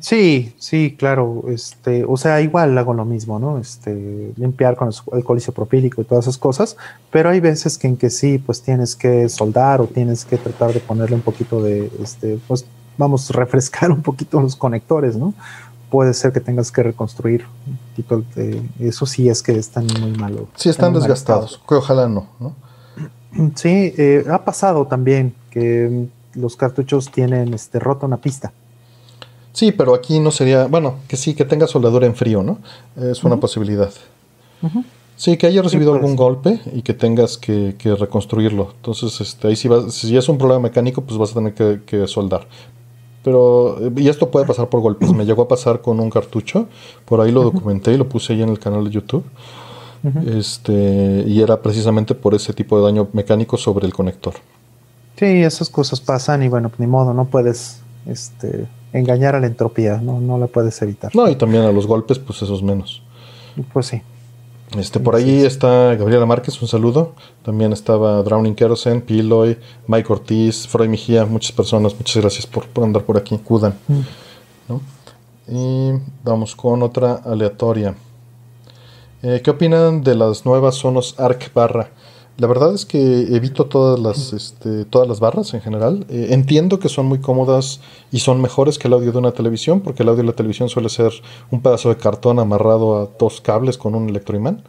Sí, sí, claro. Este, o sea, igual hago lo mismo, ¿no? Este, limpiar con el colicio propílico y todas esas cosas. Pero hay veces que en que sí, pues tienes que soldar o tienes que tratar de ponerle un poquito de, este, pues vamos, refrescar un poquito los conectores, ¿no? Puede ser que tengas que reconstruir. eso sí es que están muy malos. Sí, están, desgastados. Que ojalá no, ¿no? Sí, eh, ha pasado también que los cartuchos tienen este, rota una pista. Sí, pero aquí no sería, bueno, que sí, que tenga soldadura en frío, ¿no? Es una posibilidad. Sí, que haya recibido algún golpe y que tengas que, reconstruirlo. Entonces, este, ahí si, vas, si es un problema mecánico, pues vas a tener que, soldar. Pero, y esto puede pasar por golpes. Me llegó a pasar con un cartucho, por ahí lo documenté y lo puse ahí en el canal de YouTube este, y era precisamente por ese tipo de daño mecánico sobre el conector. Sí, esas cosas pasan y bueno, ni modo, no puedes este, engañar a la entropía, no, no la puedes evitar. No, y también a los golpes, pues esos menos. Pues sí. Este, por ahí está Gabriela Márquez, un saludo. También estaba Drowning Kerosene, Piloy, Mike Ortiz, Freud Mejía, muchas personas. Muchas gracias por, andar por aquí. Cudan. Mm. Y vamos con otra aleatoria. Eh, ¿Qué opinan de las nuevas Sonos Arc barra? La verdad es que evito todas las, este, todas las barras en general. Eh, entiendo que son muy cómodas y son mejores que el audio de una televisión, porque el audio de la televisión suele ser un pedazo de cartón amarrado a dos cables con un electroimán.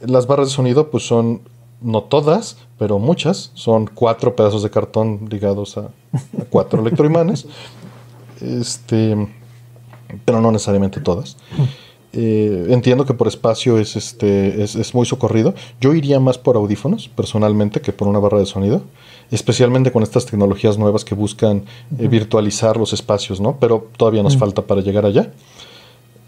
Las barras de sonido, pues son, no todas, pero muchas, son cuatro pedazos de cartón ligados a, a cuatro electroimanes. Este, pero no necesariamente todas. Eh, entiendo que por espacio es, este, es, muy socorrido. Yo iría más por audífonos, personalmente, que por una barra de sonido. Especialmente con estas tecnologías nuevas que buscan eh, virtualizar los espacios, ¿no? Pero todavía nos falta para llegar allá.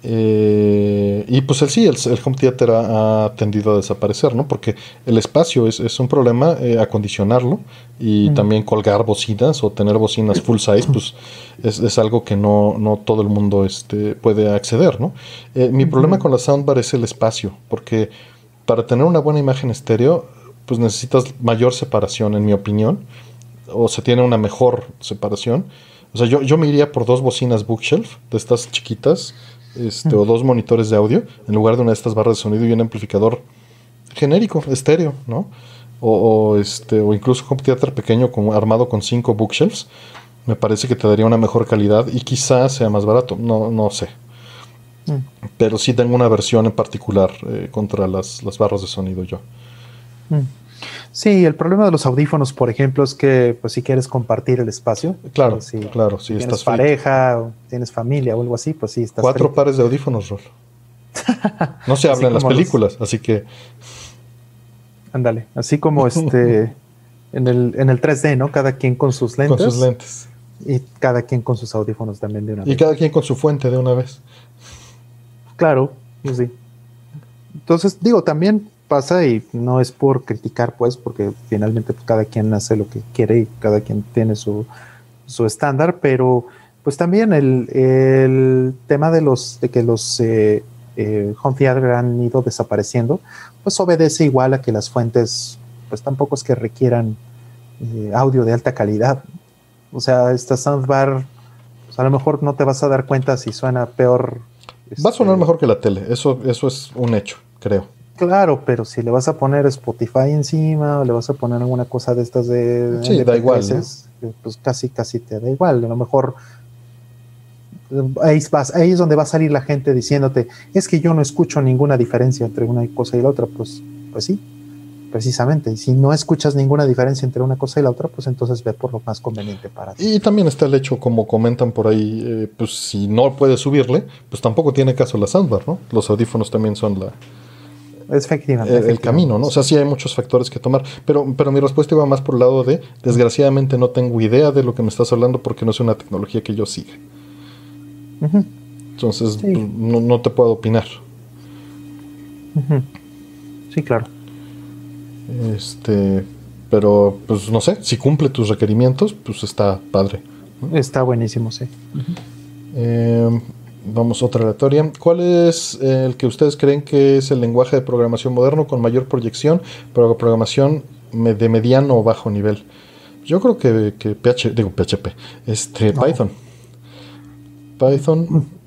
Eh, y pues el sí, el, home theater ha, tendido a desaparecer, ¿no? Porque el espacio es, un problema, eh, acondicionarlo y también colgar bocinas o tener bocinas full size, pues es, algo que no, no, todo el mundo este, puede acceder, ¿no? Eh, mi problema con la soundbar es el espacio, porque para tener una buena imagen estéreo, pues necesitas mayor separación, en mi opinión, o se tiene una mejor separación. O sea, yo, yo me iría por dos bocinas bookshelf, de estas chiquitas, este, o dos monitores de audio en lugar de una de estas barras de sonido y un amplificador genérico, estéreo, ¿no? O, este, o incluso un teatro pequeño como, armado con cinco bookshelves, me parece que te daría una mejor calidad y quizás sea más barato, no, no sé. Mm. Pero sí tengo una versión en particular eh, contra las, las, barras de sonido yo. Mm. Sí, el problema de los audífonos, por ejemplo, es que pues si quieres compartir el espacio, claro, si, claro, si, tienes pareja, o tienes familia o algo así, pues sí estás cuatro pares de audífonos, Rol. No se habla en las películas, así que ándale, así como este en el en el 3D, ¿no? Cada quien con sus lentes. Con sus lentes. Y cada quien con sus audífonos también de una vez. Y cada quien con su fuente de una vez. Claro, pues sí. Entonces, digo, también pasa y no es por criticar, pues, porque finalmente pues, cada quien hace lo que quiere y cada quien tiene su, su estándar, pero pues también el, el, tema de los de que los eh, eh, home theater han ido desapareciendo, pues obedece igual a que las fuentes, pues tampoco es que requieran eh, audio de alta calidad. O sea, esta soundbar, pues a lo mejor no te vas a dar cuenta si suena peor. Va a sonar este, mejor que la tele, eso, eso es un hecho, creo. Claro, pero si le vas a poner Spotify encima o le vas a poner alguna cosa de estas de... Sí, da igual. Pues casi, casi te da igual. A lo mejor ahí, vas, ahí es donde va a salir la gente diciéndote, es que yo no escucho ninguna diferencia entre una cosa y la otra. Pues, pues sí, precisamente. Y si no escuchas ninguna diferencia entre una cosa y la otra, pues entonces ve por lo más conveniente para ti. Y también está el hecho, como comentan por ahí, eh, pues si no puedes subirle, pues tampoco tiene caso la soundbar, ¿no? Los audífonos también son la... Efectivamente, el, camino, ¿no? O sea, sí hay muchos factores que tomar, pero, pero mi respuesta iba más por el lado de, desgraciadamente no tengo idea de lo que me estás hablando porque no es una tecnología que yo siga. Entonces, pues, no, no, te puedo opinar. Sí, claro. Este, pero pues no sé, si cumple tus requerimientos, pues está padre. Está buenísimo, sí. Em, vamos, otra aleatoria. ¿Cuál es el que ustedes creen que es el lenguaje de programación moderno con mayor proyección, pero programación de mediano o bajo nivel? Yo creo que, que PH, digo PHP, este, Python. Python. Mm.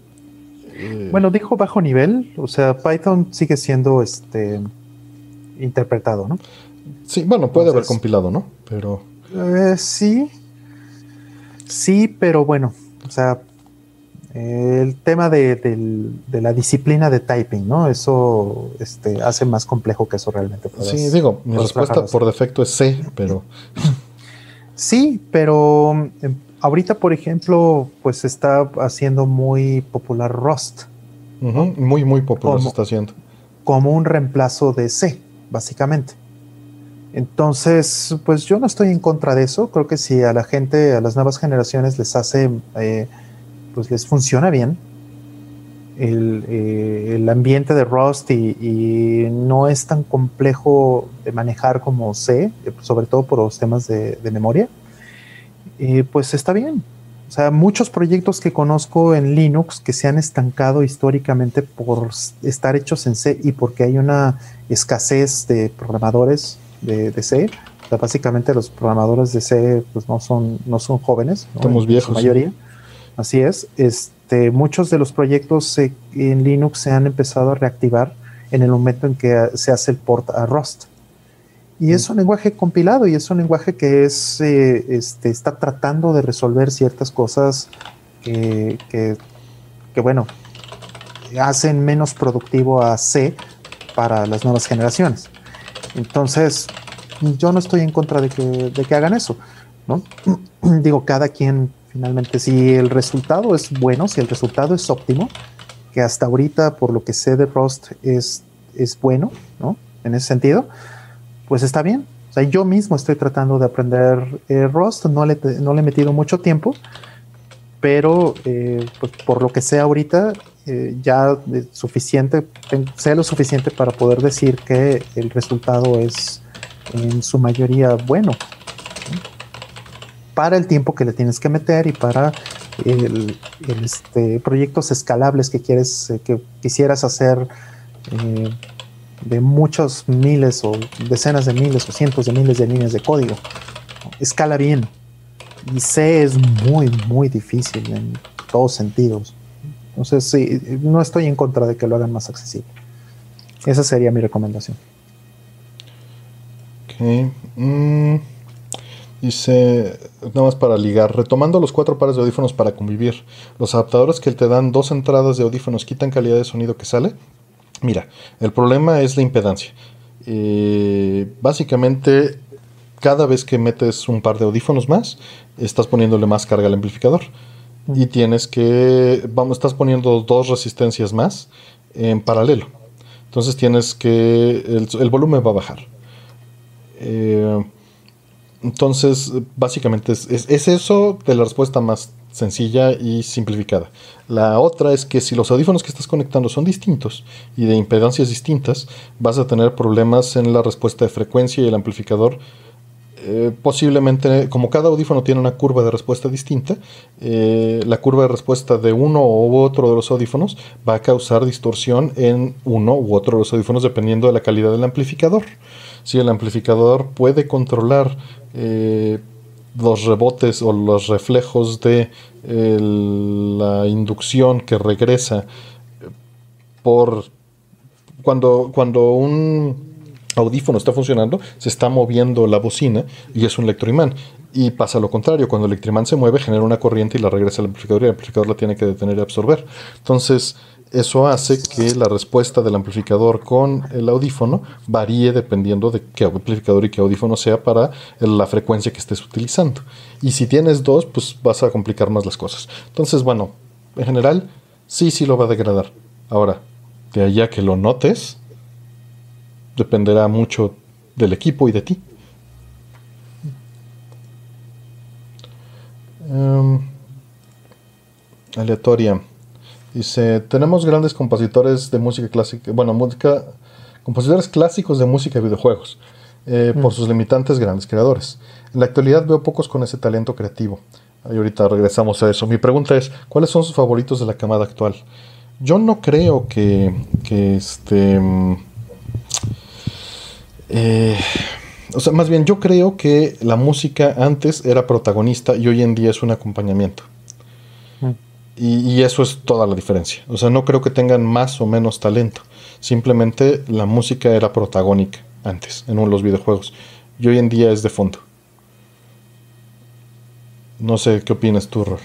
Eh, bueno, dijo bajo nivel, o sea, Python sigue siendo este interpretado, ¿no? Sí, bueno, puede haber compilado, ¿no? Pero. Eh, sí. Sí, pero bueno, o sea, el tema de, la disciplina de typing, ¿no? Eso este, hace más complejo que eso realmente. sí, digo, mi respuesta por defecto es C, pero. Sí, pero em, ahorita, por ejemplo, pues está haciendo muy popular Rust. Muy, muy popular se está haciendo. Como un reemplazo de C básicamente. Entonces, pues yo no estoy en contra de eso. Creo que si a la gente, a las nuevas generaciones les hace, eh, pues les funciona bien el, eh, ambiente de Rust y, no es tan complejo de manejar como C, sobre todo por los temas de, memoria, eh, pues está bien. O sea, muchos proyectos que conozco en Linux que se han estancado históricamente por estar hechos en C y porque hay una escasez de programadores de, C. O sea, básicamente los programadores de C pues, no, son, no son jóvenes. Somos viejos. La mayoría. Así es. Este, muchos de los proyectos en Linux se han empezado a reactivar en el momento en que se hace el port a Rust. Y es un lenguaje compilado y es un lenguaje que es, eh, este, está tratando de resolver ciertas cosas que, que, bueno, hacen menos productivo a C para las nuevas generaciones. Entonces, yo no estoy en contra de que, de que hagan eso, ¿no? Digo, cada quien finalmente, si el resultado es bueno, si el resultado es óptimo, que hasta ahorita, por lo que sé de Rust, es, es bueno, ¿no? En ese sentido, pues está bien. O sea, yo mismo estoy tratando de aprender eh, Rust, no le, no le he metido mucho tiempo, pero eh, pues por lo que sé ahorita, eh, ya suficiente, sé lo suficiente para poder decir que el resultado es en su mayoría bueno. Para el tiempo que le tienes que meter y para este, proyectos escalables que quieres, que quisieras hacer de muchos miles o decenas de miles o cientos de miles de líneas de código. Escala bien. Y C es muy, muy difícil en todos sentidos. Entonces, sí, no estoy en contra de que lo hagan más accesible. Esa sería mi recomendación. Ok. Mm, dice, nada más para ligar, retomando los cuatro pares de audífonos para convivir, los adaptadores que te dan dos entradas de audífonos quitan calidad de sonido que sale. Mira, el problema es la impedancia. Eh, básicamente, cada vez que metes un par de audífonos más, estás poniéndole más carga al amplificador. Y tienes que, vamos, estás poniendo dos resistencias más en paralelo. Entonces tienes que, el, volumen va a bajar. Eh, entonces, básicamente es, es, eso de la respuesta más sencilla y simplificada. La otra es que si los audífonos que estás conectando son distintos y de impedancias distintas, vas a tener problemas en la respuesta de frecuencia y el amplificador. Eh, posiblemente, como cada audífono tiene una curva de respuesta distinta, eh, la curva de respuesta de uno u otro de los audífonos va a causar distorsión en uno u otro de los audífonos dependiendo de la calidad del amplificador. Si el amplificador puede controlar eh, los rebotes o los reflejos de la inducción que regresa por cuando, cuando un audífono está funcionando, se está moviendo la bocina y es un electroimán. Y pasa lo contrario, cuando el electroimán se mueve, genera una corriente y la regresa al amplificador y el amplificador la tiene que detener y absorber. Entonces, eso hace que la respuesta del amplificador con el audífono varíe dependiendo de qué amplificador y qué audífono sea para la frecuencia que estés utilizando. Y si tienes dos, pues vas a complicar más las cosas. Entonces, bueno, en general, sí, sí lo va a degradar. Ahora, de allá que lo notes, dependerá mucho del equipo y de ti. Em, aleatoria. Dice, tenemos grandes compositores de música clásica, bueno, música, compositores clásicos de música y videojuegos, eh, por mm. sus limitantes grandes creadores. En la actualidad veo pocos con ese talento creativo. Y ahorita regresamos a eso. Mi pregunta es, ¿cuáles son sus favoritos de la camada actual? Yo no creo que, que este... Mm, eh, o sea, más bien yo creo que la música antes era protagonista y hoy en día es un acompañamiento. Y, eso es toda la diferencia. O sea, no creo que tengan más o menos talento. Simplemente la música era protagónica antes en los videojuegos. Y hoy en día es de fondo. No sé qué opinas tú, Rol.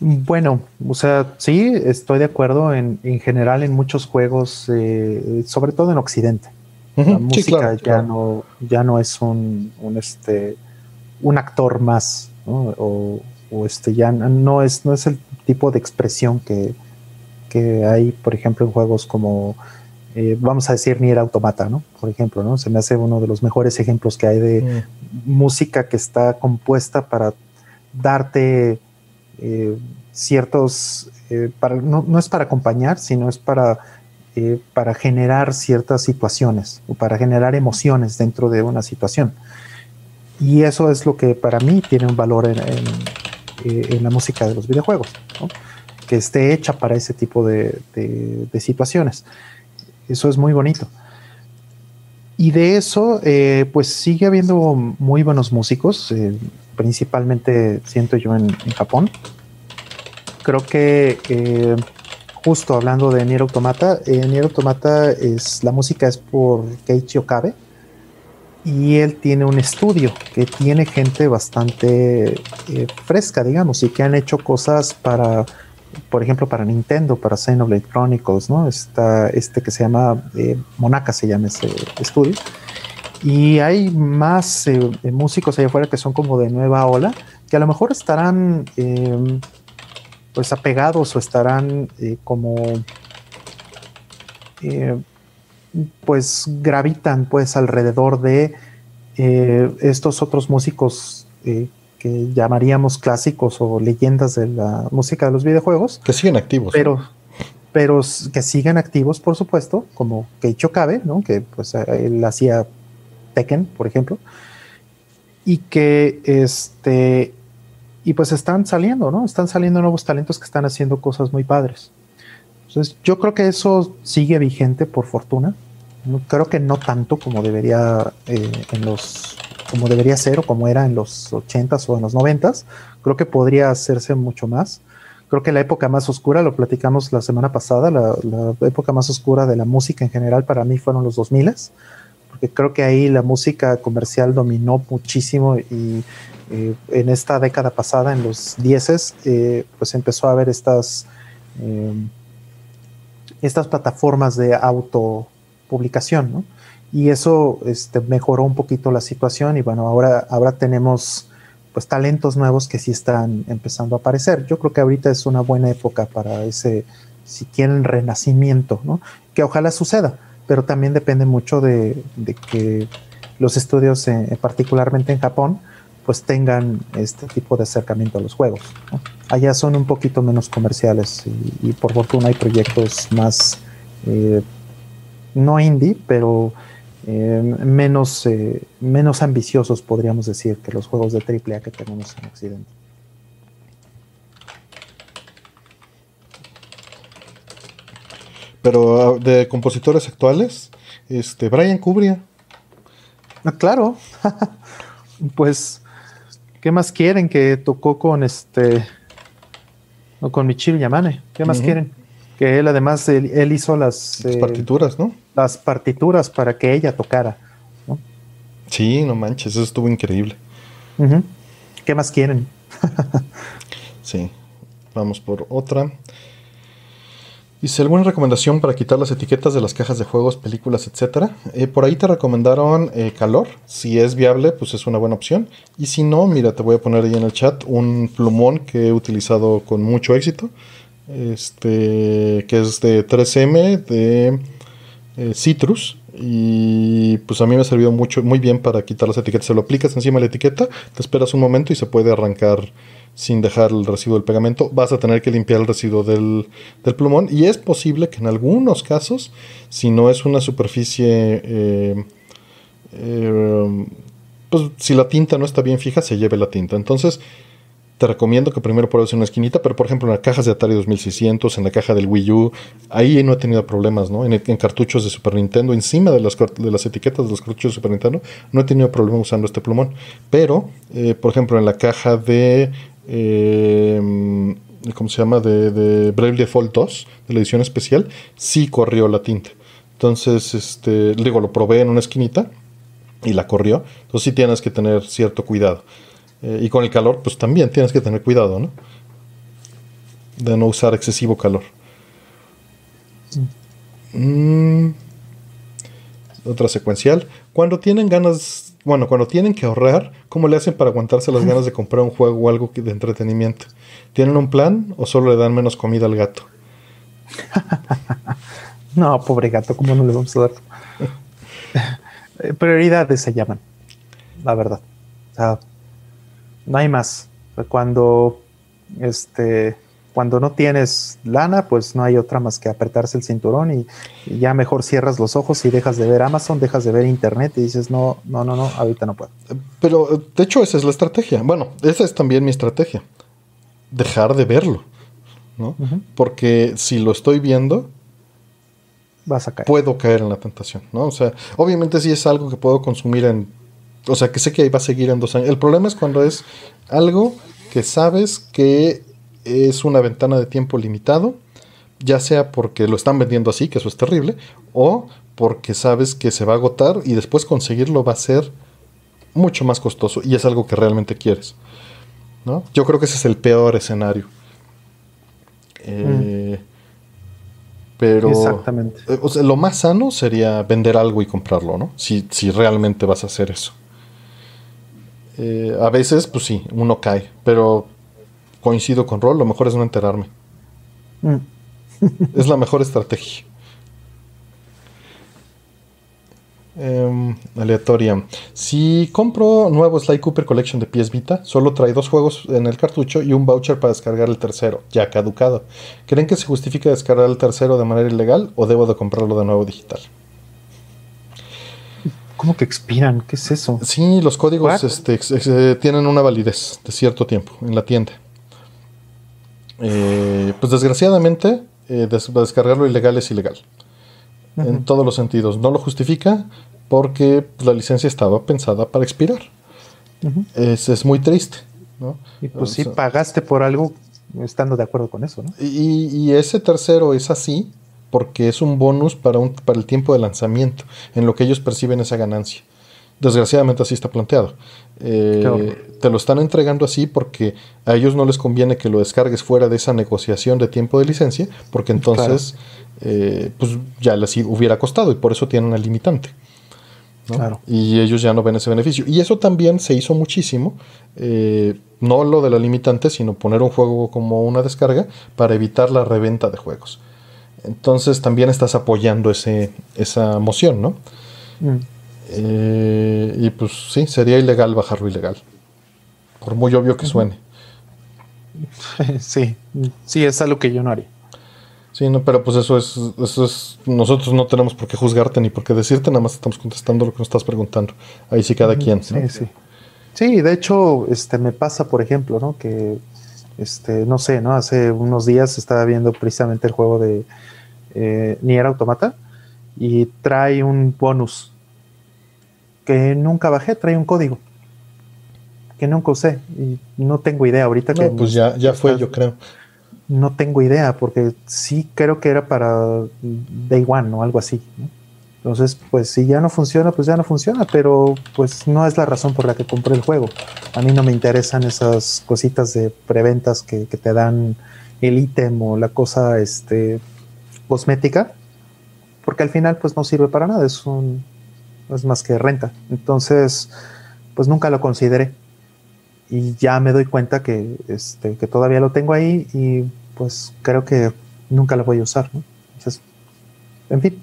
Bueno, o sea, sí, estoy de acuerdo en, en general en muchos juegos, eh, sobre todo en Occidente la música ya no ya no es un, este un actor más o, este ya no es no es el tipo de expresión que, hay por ejemplo en juegos como eh, vamos a decir Nier Automata no por ejemplo no se me hace uno de los mejores ejemplos que hay de mm. música que está compuesta para darte eh, ciertos eh, para no, no es para acompañar sino es para para generar ciertas situaciones o para generar emociones dentro de una situación. Y eso es lo que para mí tiene un valor en, eh, la música de los videojuegos, que esté hecha para ese tipo de, situaciones. Eso es muy bonito. Y de eso, eh, pues sigue habiendo muy buenos músicos, principalmente siento yo en, en Japón. Creo que justo hablando de Nier Automata, eh, Nier Automata es la música es por Keiichi Okabe y él tiene un estudio que tiene gente bastante eh, fresca, digamos, y que han hecho cosas para, por ejemplo, para Nintendo, para Xenoblade Chronicles, ¿no? Está este que se llama eh, Monaka, se llama ese estudio. Y hay más eh, músicos allá afuera que son como de nueva ola, que a lo mejor estarán pues apegados o estarán como pues gravitan pues alrededor de eh, estos otros músicos que llamaríamos clásicos o leyendas de la música de los videojuegos que siguen activos pero pero que siguen activos por supuesto como Keicho Kabe ¿no? que pues él hacía Tekken por ejemplo y que este y pues están saliendo, ¿no? Están saliendo nuevos talentos que están haciendo cosas muy padres. Entonces, yo creo que eso sigue vigente por fortuna. Creo que no tanto como debería eh, en los como debería ser o como era en los 80s o en los 90s. Creo que podría hacerse mucho más. Creo que la época más oscura, lo platicamos la semana pasada, la, la época más oscura de la música en general para mí fueron los 2000s, porque creo que ahí la música comercial dominó muchísimo y eh, en esta década pasada, en los 10, eh, pues empezó a haber estas, eh, estas plataformas de autopublicación, ¿no? Y eso este, mejoró un poquito la situación y bueno, ahora, ahora tenemos pues talentos nuevos que sí están empezando a aparecer. Yo creo que ahorita es una buena época para ese, si quieren, renacimiento, ¿no? Que ojalá suceda, pero también depende mucho de, que los estudios, particularmente en Japón, pues tengan este tipo de acercamiento a los juegos. Allá son un poquito menos comerciales y, por fortuna hay proyectos más, eh, no indie, pero eh, menos, eh, menos ambiciosos, podríamos decir, que los juegos de AAA que tenemos en Occidente. Pero ah, de compositores actuales, este Brian Cubria. Ah, claro. pues ¿Qué más quieren que tocó con este o con Michiru Yamane? ¿Qué más quieren? Que él además, él, hizo las, las partituras, ¿no? Las partituras para que ella tocara. ¿no? Sí, no manches, eso estuvo increíble. ¿Qué más quieren? sí, vamos por otra. Dice, ¿alguna recomendación para quitar las etiquetas de las cajas de juegos, películas, etcétera? Eh, por ahí te recomendaron eh, calor. Si es viable, pues es una buena opción. Y si no, mira, te voy a poner ahí en el chat un plumón que he utilizado con mucho éxito. Este, que es de 3M, de eh, Citrus. Y pues a mí me ha servido mucho, muy bien para quitar las etiquetas. Se lo aplicas encima de la etiqueta, te esperas un momento y se puede arrancar sin dejar el residuo del pegamento. Vas a tener que limpiar el residuo del, plumón y es posible que en algunos casos, si no es una superficie, eh, eh, pues si la tinta no está bien fija, se lleve la tinta. Entonces, te recomiendo que primero pruebes una esquinita, pero por ejemplo en las cajas de Atari 2600, en la caja del Wii U, ahí no he tenido problemas, ¿no? En, cartuchos de Super Nintendo, encima de las, de las etiquetas de los cartuchos de Super Nintendo, no he tenido problemas usando este plumón. Pero, eh, por ejemplo, en la caja de eh, ¿cómo se llama? De, Brave Default 2, de la edición especial, sí corrió la tinta. Entonces, este, digo, lo probé en una esquinita y la corrió. Entonces sí tienes que tener cierto cuidado. Eh, y con el calor, pues también tienes que tener cuidado, ¿no? De no usar excesivo calor. Mm. Otra secuencial. Cuando tienen ganas bueno, cuando tienen que ahorrar, ¿cómo le hacen para aguantarse las ganas de comprar un juego o algo de entretenimiento? ¿Tienen un plan o solo le dan menos comida al gato? no, pobre gato, ¿cómo no le vamos a dar? Prioridades se llaman, la verdad. O sea, no hay más. Cuando este cuando no tienes lana, pues no hay otra más que apretarse el cinturón y, ya mejor cierras los ojos y dejas de ver Amazon, dejas de ver Internet y dices, no, no, no, no, ahorita no puedo. Pero de hecho esa es la estrategia. Bueno, esa es también mi estrategia. Dejar de verlo. ¿no? Porque si lo estoy viendo, vas a caer. Puedo caer en la tentación, ¿no? O sea, obviamente si es algo que puedo consumir en... O sea, que sé que va a seguir en dos años. El problema es cuando es algo que sabes que es una ventana de tiempo limitado, ya sea porque lo están vendiendo así, que eso es terrible, o porque sabes que se va a agotar y después conseguirlo va a ser mucho más costoso y es algo que realmente quieres. ¿no? Yo creo que ese es el peor escenario. Eh, mm. Pero Exactamente. Eh, lo más sano sería vender algo y comprarlo, ¿no? Si, si realmente vas a hacer eso. Eh, a veces, pues sí, uno cae, pero coincido con Rol, lo mejor es no enterarme. Mm. es la mejor estrategia. Em, aleatoria. Si compro nuevo Sly Cooper Collection de PS Vita, solo trae dos juegos en el cartucho y un voucher para descargar el tercero, ya caducado. ¿Creen que se justifica descargar el tercero de manera ilegal o debo de comprarlo de nuevo digital? ¿Cómo que expiran? ¿Qué es eso? Sí, los códigos este, eh, tienen una validez de cierto tiempo en la tienda. Eh, pues desgraciadamente, eh, descargarlo ilegal es ilegal. En todos los sentidos. No lo justifica porque la licencia estaba pensada para expirar. es, muy triste. Y pues si pagaste por algo estando de acuerdo con eso, ¿no? Y, ese tercero es así porque es un bonus para, un, para el tiempo de lanzamiento, en lo que ellos perciben esa ganancia. Desgraciadamente así está planteado. Eh, te lo están entregando así porque a ellos no les conviene que lo descargues fuera de esa negociación de tiempo de licencia, porque entonces eh, pues ya les hubiera costado y por eso tienen una limitante. Y ellos ya no ven ese beneficio. Y eso también se hizo muchísimo, eh, no lo de la limitante, sino poner un juego como una descarga para evitar la reventa de juegos. Entonces también estás apoyando ese, esa moción, ¿no? Mm. Eh, y pues sí, sería ilegal bajarlo ilegal. Por muy obvio que suene. Sí, sí, es algo que yo no haría. Sí, no, pero pues eso es, eso es, nosotros no tenemos por qué juzgarte ni por qué decirte, nada más estamos contestando lo que nos estás preguntando. Ahí sí cada quien. Sí, sí. Sí, de hecho, este me pasa, por ejemplo, ¿no? Que este, no sé, ¿no? Hace unos días estaba viendo precisamente el juego de eh, Nier Automata y trae un bonus que nunca bajé, trae un código que nunca usé y no tengo idea ahorita no, Pues ya, ya fue, yo creo. no tengo idea, porque sí creo que era para Day One o algo así. Entonces, pues si ya no funciona, pues ya no funciona, pero pues no es la razón por la que compré el juego. A mí no me interesan esas cositas de preventas que, que te dan el ítem o la cosa este, cosmética, porque al final pues no sirve para nada, es, un, es más que renta. Entonces, pues nunca lo consideré. Y ya me doy cuenta que, este, que todavía lo tengo ahí y pues creo que nunca lo voy a usar. Entonces, en fin,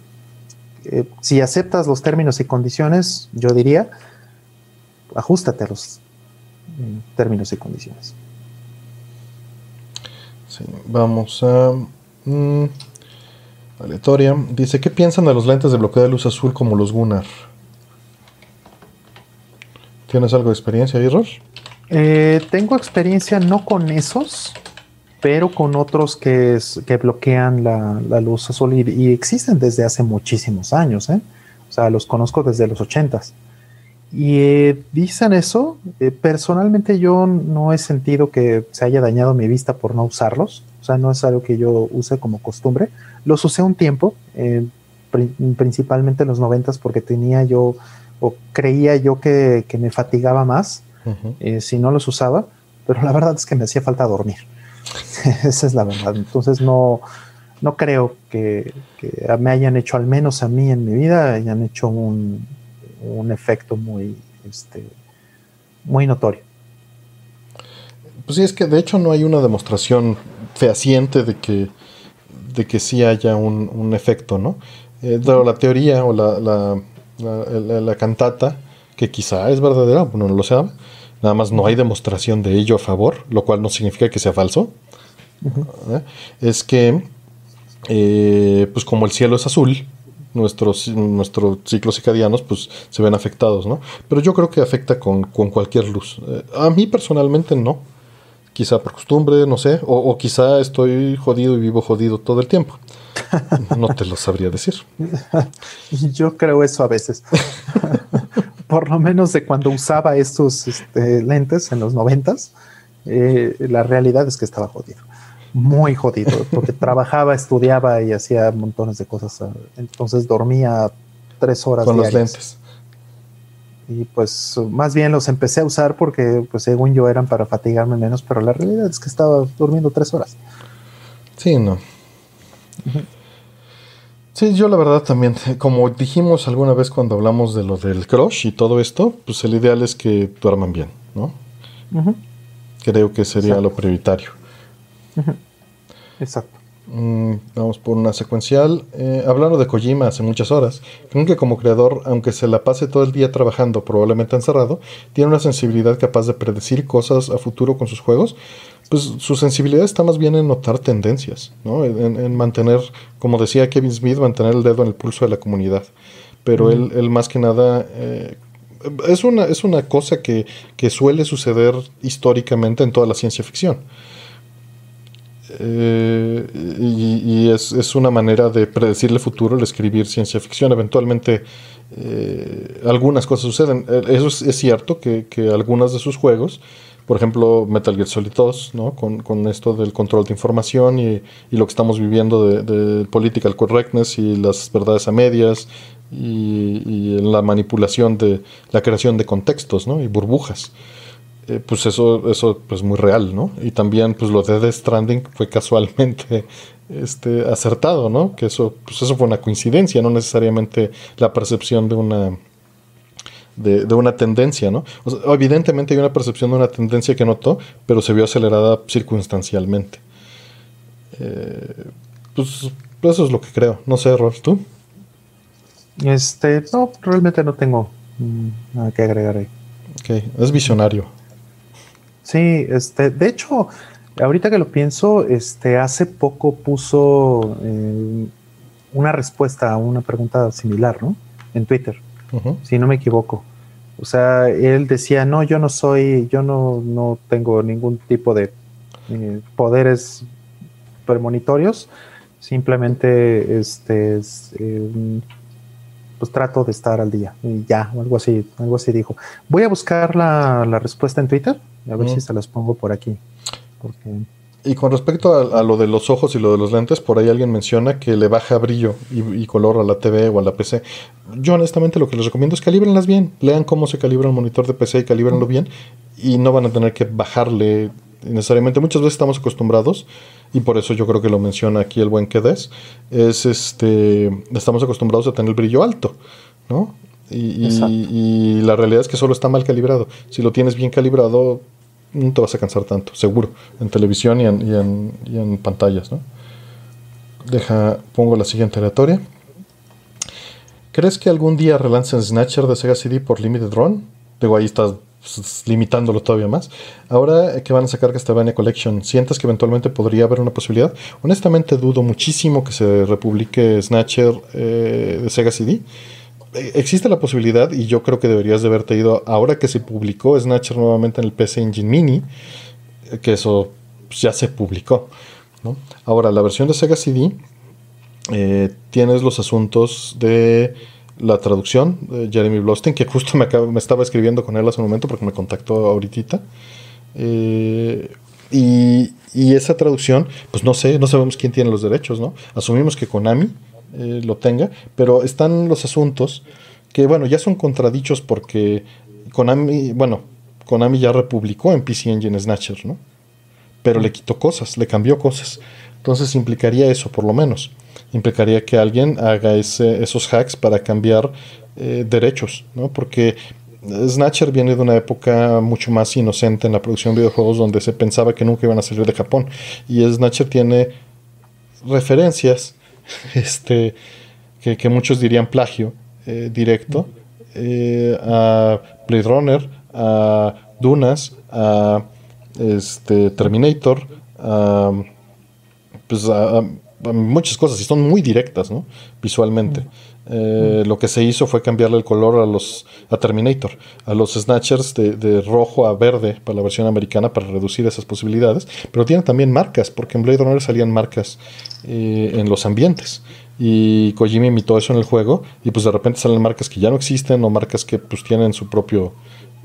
eh, si aceptas los términos y condiciones, yo diría, ajustate a los términos y condiciones. Vamos a... Mm, aleatoria. Dice, ¿qué piensan de los lentes de bloqueo de luz azul como los Gunnar? ¿Tienes algo de experiencia ahí, eh, tengo experiencia no con esos, pero con otros que, que bloquean la, luz azul y, existen desde hace muchísimos años. ¿eh? O sea, los conozco desde los ochentas. Y eh, dicen eso, personalmente yo no he sentido que se haya dañado mi vista por no usarlos, o sea, no es algo que yo use como costumbre. Los usé un tiempo, principalmente en los noventas, porque tenía yo, o creía yo que, me fatigaba más si no los usaba, pero la verdad es que me hacía falta dormir. Esa es la verdad. Entonces no, no creo que, me hayan hecho, al menos a mí en mi vida, hayan hecho un, efecto muy, este, muy notorio. Pues sí, es que de hecho no hay una demostración fehaciente de que, de que sí haya un, efecto, ¿no? Eh, la teoría o la, la, la, cantata, que quizá es verdadera, bueno, no lo sabe, Nada más no hay demostración de ello a favor, lo cual no significa que sea falso. ¿Eh? Es que, eh, pues como el cielo es azul, nuestros, nuestros ciclos circadianos pues se ven afectados, ¿no? Pero yo creo que afecta con, cualquier luz. Eh, a mí personalmente no. Quizá por costumbre, no sé. O, o, quizá estoy jodido y vivo jodido todo el tiempo. No te lo sabría decir. Yo creo eso a veces. por lo menos de cuando usaba estos este, lentes en los noventas, eh, la realidad es que estaba jodido. Muy jodido, porque trabajaba, estudiaba y hacía montones de cosas. Entonces dormía tres horas. Con los lentes. Y pues más bien los empecé a usar porque, pues según yo, eran para fatigarme menos, pero la realidad es que estaba durmiendo tres horas. Sí, no. Sí, yo la verdad también, como dijimos alguna vez cuando hablamos de lo del crush y todo esto, pues el ideal es que duerman bien, ¿no? Creo que sería lo prioritario. Exacto. Mm, vamos por una secuencial. Eh, hablando de Kojima hace muchas horas, creo que como creador, aunque se la pase todo el día trabajando, probablemente encerrado, tiene una sensibilidad capaz de predecir cosas a futuro con sus juegos, pues su sensibilidad está más bien en notar tendencias, ¿no? en, mantener, como decía Kevin Smith, mantener el dedo en el pulso de la comunidad. Pero él, más que nada eh, es, una, es una cosa que, suele suceder históricamente en toda la ciencia ficción. Eh, y, es, una manera de predecir el futuro el escribir ciencia ficción. Eventualmente eh, algunas cosas suceden. Eso es, cierto que, que algunas de sus juegos por ejemplo, Metal Gear Solid 2, ¿no? con, esto del control de información y, lo que estamos viviendo de, political correctness y las verdades a medias y, la manipulación de la creación de contextos ¿no? y burbujas. Eh, pues eso, eso es muy real, ¿no? Y también pues lo de Death Stranding fue casualmente este, acertado, ¿no? Que eso, pues eso fue una coincidencia, no necesariamente la percepción de una de, una tendencia, ¿no? evidentemente hay una percepción de una tendencia que notó, pero se vio acelerada circunstancialmente. Eh, pues, eso es lo que creo. No sé, Rolf, ¿tú? Este, no, realmente no tengo mm, nada que agregar ahí. Ok, es visionario. Sí, este, de hecho, ahorita que lo pienso, este, hace poco puso eh, una respuesta a una pregunta similar, ¿no? En Twitter si no me equivoco. O sea, él decía, no, yo no soy, yo no, no tengo ningún tipo de eh, poderes premonitorios, simplemente este, eh, pues trato de estar al día y ya, algo así, algo así dijo. Voy a buscar la, respuesta en Twitter, a ver si se las pongo por aquí. Porque Y con respecto a, lo de los ojos y lo de los lentes, por ahí alguien menciona que le baja brillo y, color a la TV o a la PC. Yo honestamente lo que les recomiendo es calibrenlas bien. Lean cómo se calibra un monitor de PC y calibrenlo bien. Y no van a tener que bajarle necesariamente. Muchas veces estamos acostumbrados, y por eso yo creo que lo menciona aquí el buen Kedes, es este, estamos acostumbrados a tener el brillo alto, ¿no? Y, y, la realidad es que solo está mal calibrado. Si lo tienes bien calibrado, no te vas a cansar tanto, seguro, en televisión y en, y en, pantallas. ¿no? Deja, pongo la siguiente aleatoria. ¿Crees que algún día relancen Snatcher de Sega CD por Limited Run? Digo, ahí estás limitándolo todavía más. Ahora que van a sacar Castlevania Collection, ¿sientes que eventualmente podría haber una posibilidad? Honestamente dudo muchísimo que se republique Snatcher eh, de Sega CD existe la posibilidad, y yo creo que deberías de haberte ido, ahora que se publicó Snatcher nuevamente en el PC Engine Mini, que eso ya se publicó. Ahora, la versión de Sega CD eh, tienes los asuntos de la traducción de Jeremy Blostein, que justo me, estaba escribiendo con él hace un momento porque me contactó ahorita. Eh, y, y, esa traducción, pues no sé, no sabemos quién tiene los derechos, ¿no? Asumimos que Konami eh, lo tenga, pero están los asuntos que, bueno, ya son contradichos porque Konami, bueno, Konami ya republicó en PC Engine Snatcher, ¿no? Pero le quitó cosas, le cambió cosas. Entonces implicaría eso, por lo menos. Implicaría que alguien haga esos hacks para cambiar eh, derechos, ¿no? Porque Snatcher viene de una época mucho más inocente en la producción de videojuegos donde se pensaba que nunca iban a salir de Japón. Y Snatcher tiene referencias este, que, muchos dirían plagio eh, directo, eh, a Blade Runner, a Dunas, a este, Terminator, pues a, muchas cosas y son muy directas, ¿no? Visualmente. Eh, lo que se hizo fue cambiarle el color a los a Terminator, a los Snatchers de, rojo a verde para la versión americana para reducir esas posibilidades, pero tienen también marcas, porque en Blade Runner salían marcas eh, en los ambientes. Y Kojima imitó eso en el juego, y pues de repente salen marcas que ya no existen o marcas que pues tienen su propio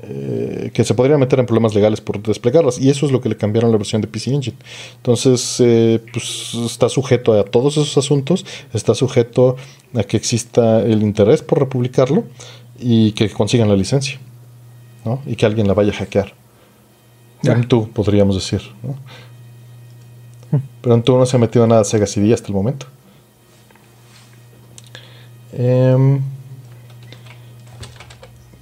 eh, que se podrían meter en problemas legales por desplegarlas. Y eso es lo que le cambiaron la versión de PC Engine. Entonces, eh, pues está sujeto a todos esos asuntos, está sujeto a que exista el interés por republicarlo y que consigan la licencia. ¿no? Y que alguien la vaya a hackear. En tú, podríamos decir. Pero en tú no se ha metido nada Sega CD hasta el momento. Eh,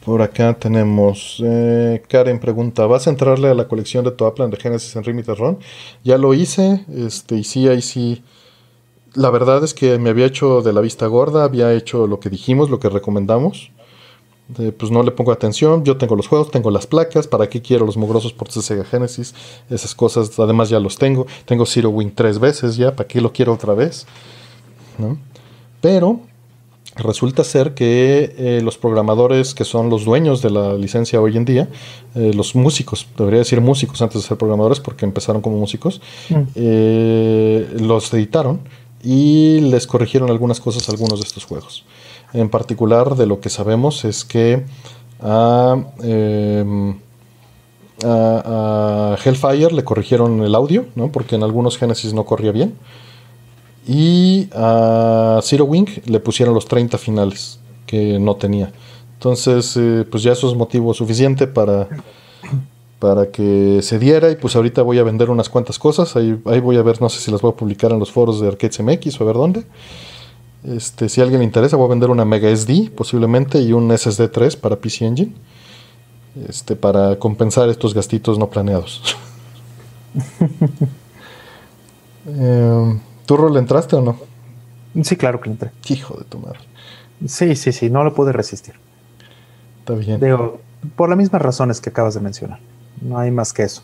por acá tenemos. Eh, Karen pregunta: ¿Vas a entrarle a la colección de Toaplan de Genesis en Limited Run? Ya lo hice, este, y sí, ahí sí. La verdad es que me había hecho de la vista gorda, había hecho lo que dijimos, lo que recomendamos. pues no le pongo atención. Yo tengo los juegos, tengo las placas. ¿Para qué quiero los mugrosos por Sega Genesis? Esas cosas, además ya los tengo. Tengo Zero Wing tres veces ya. ¿Para qué lo quiero otra vez? ¿No? Pero Resulta ser que eh, los programadores que son los dueños de la licencia hoy en día, eh, los músicos, debería decir músicos antes de ser programadores porque empezaron como músicos, mm. eh, los editaron y les corrigieron algunas cosas a algunos de estos juegos. En particular, de lo que sabemos es que a, em, a Hellfire le corrigieron el audio, ¿no? porque en algunos Genesis no corría bien. Y a Zero Wing le pusieron los 30 finales que no tenía. Entonces, eh, pues ya eso es motivo suficiente para, para que se diera. Y pues ahorita voy a vender unas cuantas cosas. Ahí, ahí voy a ver, no sé si las voy a publicar en los foros de Arcades MX o a ver dónde. Este, si a alguien le interesa, voy a vender una Mega SD posiblemente y un SSD 3 para PC Engine. Este, para compensar estos gastitos no planeados. eh, ¿Tú, le entraste o no? Sí, claro que le entré. Hijo de tu madre. Sí, sí, sí, no lo pude resistir. Está bien. Digo, por las mismas razones que acabas de mencionar. No hay más que eso.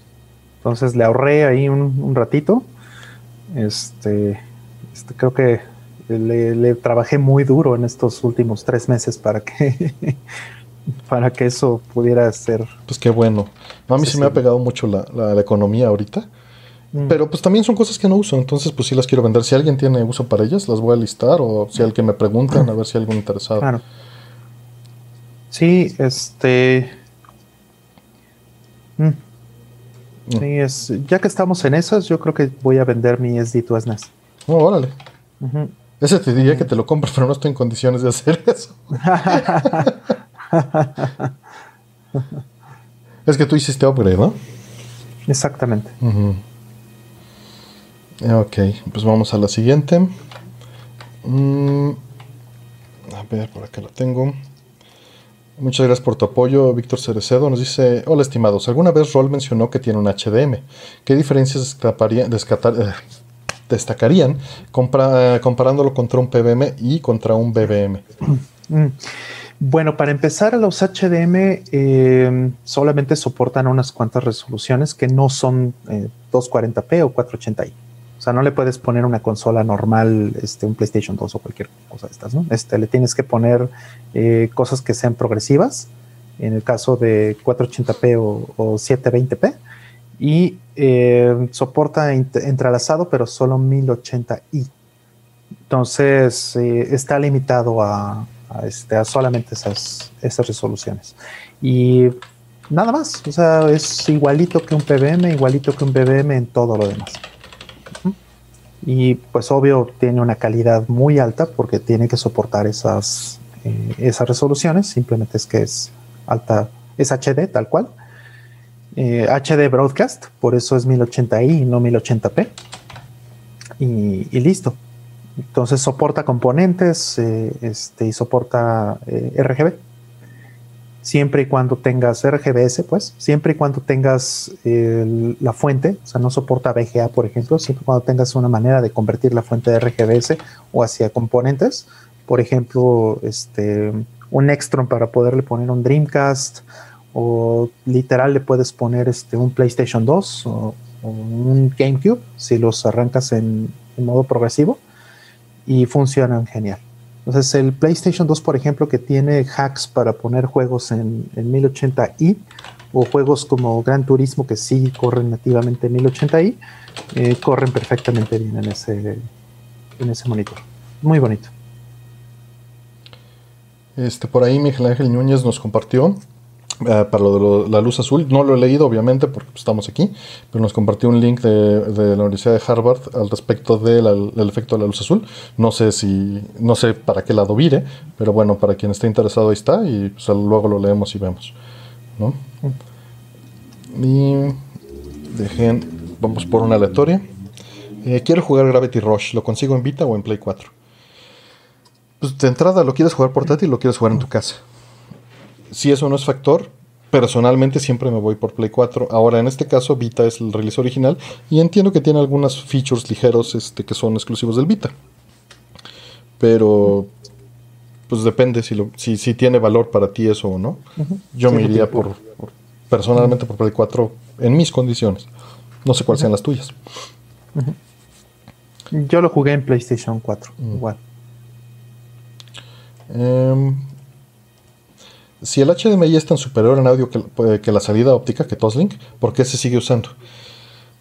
Entonces le ahorré ahí un, ratito. Este, este, creo que le, trabajé muy duro en estos últimos tres meses para que para que eso pudiera ser. Pues qué bueno. a mí sí, me ha pegado mucho la economía ahorita. Mm. Pero pues también son cosas que no uso, entonces pues sí las quiero vender. Si alguien tiene uso para ellas, las voy a listar o si alguien me preguntan a ver si hay algún interesado. Claro. Sí, este... Mm. Sí, es, ya que estamos en esas, yo creo que voy a vender mi SD to SNES. Oh, órale. Ese te diría que te lo compro, pero no estoy en condiciones de hacer eso. es que tú hiciste upgrade, ¿no? Exactamente. Ok, pues vamos a la siguiente. Mm, a ver, por acá la tengo. Muchas gracias por tu apoyo, Víctor Cerecedo. Nos dice, hola estimados, ¿alguna vez Roll mencionó que tiene un HDM? ¿Qué diferencias eh, destacarían eh, comparándolo contra un PBM y contra un BBM? Mm. Bueno, para empezar, los HDM eh, solamente soportan unas cuantas resoluciones que no son 240p o 480i. O sea, no le puedes poner una consola normal, este, un PlayStation 2 o cualquier cosa de estas, ¿no? Este, le tienes que poner eh, cosas que sean progresivas, en el caso de 480p o, 720p, y eh, soporta entrelazado, pero solo 1080i. Entonces, eh, está limitado a, este, a solamente esas, esas resoluciones. Y nada más, o sea, es igualito que un PBM, igualito que un BBM en todo lo demás y pues obvio tiene una calidad muy alta porque tiene que soportar esas, eh, esas resoluciones, simplemente es que es alta, es HD tal cual. HD eh, Broadcast, por eso es 1080i y no 1080p. Y, listo. Entonces soporta componentes eh, este, y soporta RGB siempre y cuando tengas RGBS, pues, siempre y cuando tengas la fuente, o sea, no soporta VGA, por ejemplo, siempre y cuando tengas una manera de convertir la fuente de RGBS o hacia componentes, por ejemplo, este, un Extron para poderle poner un Dreamcast, o literal le puedes poner este, un PlayStation 2 o, un GameCube si los arrancas en modo progresivo y funcionan genial. Entonces, el PlayStation 2, por ejemplo, que tiene hacks para poner juegos en, 1080i o juegos como Gran Turismo que sí corren nativamente en 1080i, eh, corren perfectamente bien en ese, en ese monitor. Muy bonito. Este, por ahí Miguel Ángel Núñez nos compartió eh, para lo de la luz azul. No lo he leído, obviamente, porque estamos aquí, pero nos compartió un link de, la Universidad de Harvard al respecto del efecto de la luz azul. No sé si, no sé para qué lado vire, pero bueno, para quien esté interesado ahí está y pues, luego lo leemos y vemos. ¿no? Y vamos por una aleatoria. Eh, quiero jugar Gravity Rush, ¿lo consigo en Vita o en Play 4? Pues de entrada lo quieres jugar portátil, lo quieres jugar en tu casa si eso no es factor, personalmente siempre me voy por Play 4. Ahora, en este caso, Vita es el release original y entiendo que tiene algunos features ligeros este, que son exclusivos del Vita. Pero, pues depende si, lo, si, si tiene valor para ti eso o no. Yo me iría por, personalmente por Play 4 en mis condiciones. No sé cuáles sean las tuyas. Yo lo jugué en PlayStation 4, igual. Eh, si el HDMI es tan superior en audio que, la salida óptica que Toslink, ¿por qué se sigue usando?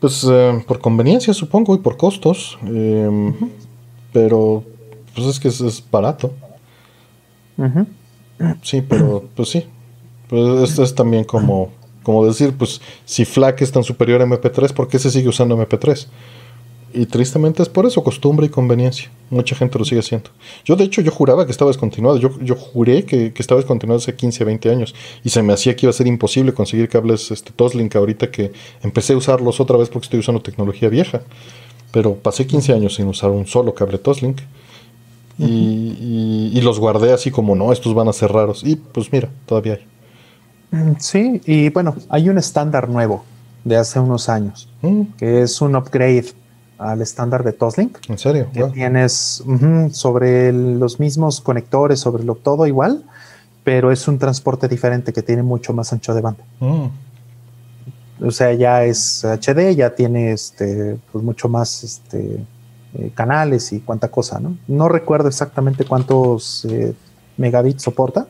Pues eh, por conveniencia supongo y por costos. Em, pero pues es que es, barato. Sí, pero pues sí. Pues esto es también como, como decir, pues si FLAC es tan superior a MP3, ¿por qué se sigue usando MP3? Y tristemente es por eso, costumbre y conveniencia. Mucha gente lo sigue haciendo. Yo, de hecho, yo juraba que estaba descontinuado. Yo, yo juré que, estaba descontinuado hace 15, 20 años. Y se me hacía que iba a ser imposible conseguir cables este, Toslink ahorita que empecé a usarlos otra vez porque estoy usando tecnología vieja. Pero pasé 15 años sin usar un solo cable Toslink. y, los guardé así como, no, estos van a ser raros. Y pues mira, todavía hay. Mm, sí, y bueno, hay un estándar nuevo de hace unos años, mm. que es un upgrade al estándar de Toslink. ¿En serio? tienes sobre los mismos conectores, sobre lo todo igual, pero es un transporte diferente que tiene mucho más ancho de banda. Mm. O sea, ya es HD, ya tiene este, pues mucho más este, eh, canales y cuánta cosa, ¿no? No recuerdo exactamente cuántos eh, megabits soporta,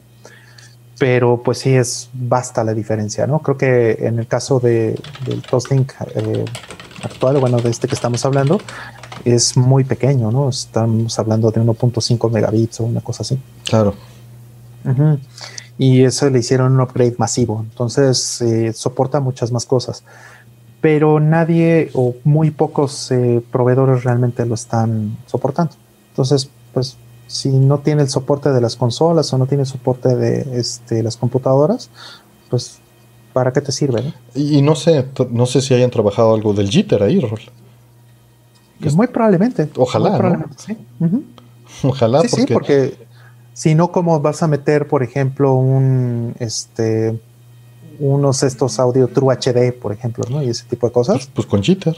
pero pues sí es basta la diferencia, ¿no? Creo que en el caso de, del Toslink eh, actual, bueno, de este que estamos hablando, es muy pequeño, ¿no? Estamos hablando de 1.5 megabits o una cosa así. Claro. Y eso le hicieron un upgrade masivo, entonces eh, soporta muchas más cosas. pero nadie o muy pocos eh, proveedores realmente lo están soportando. Entonces, pues si no tiene el soporte de las consolas o no tiene soporte de este, las computadoras, pues ¿para qué te sirve? Y, no sé, no sé si hayan trabajado algo del jitter ahí, Rol. muy probablemente. Ojalá. sí. Ojalá. Sí, porque... sí, porque si no, ¿cómo vas a meter, por ejemplo, un este unos estos audio True HD, por ejemplo, ¿no? Y ese tipo de cosas. Pues, pues con jitter.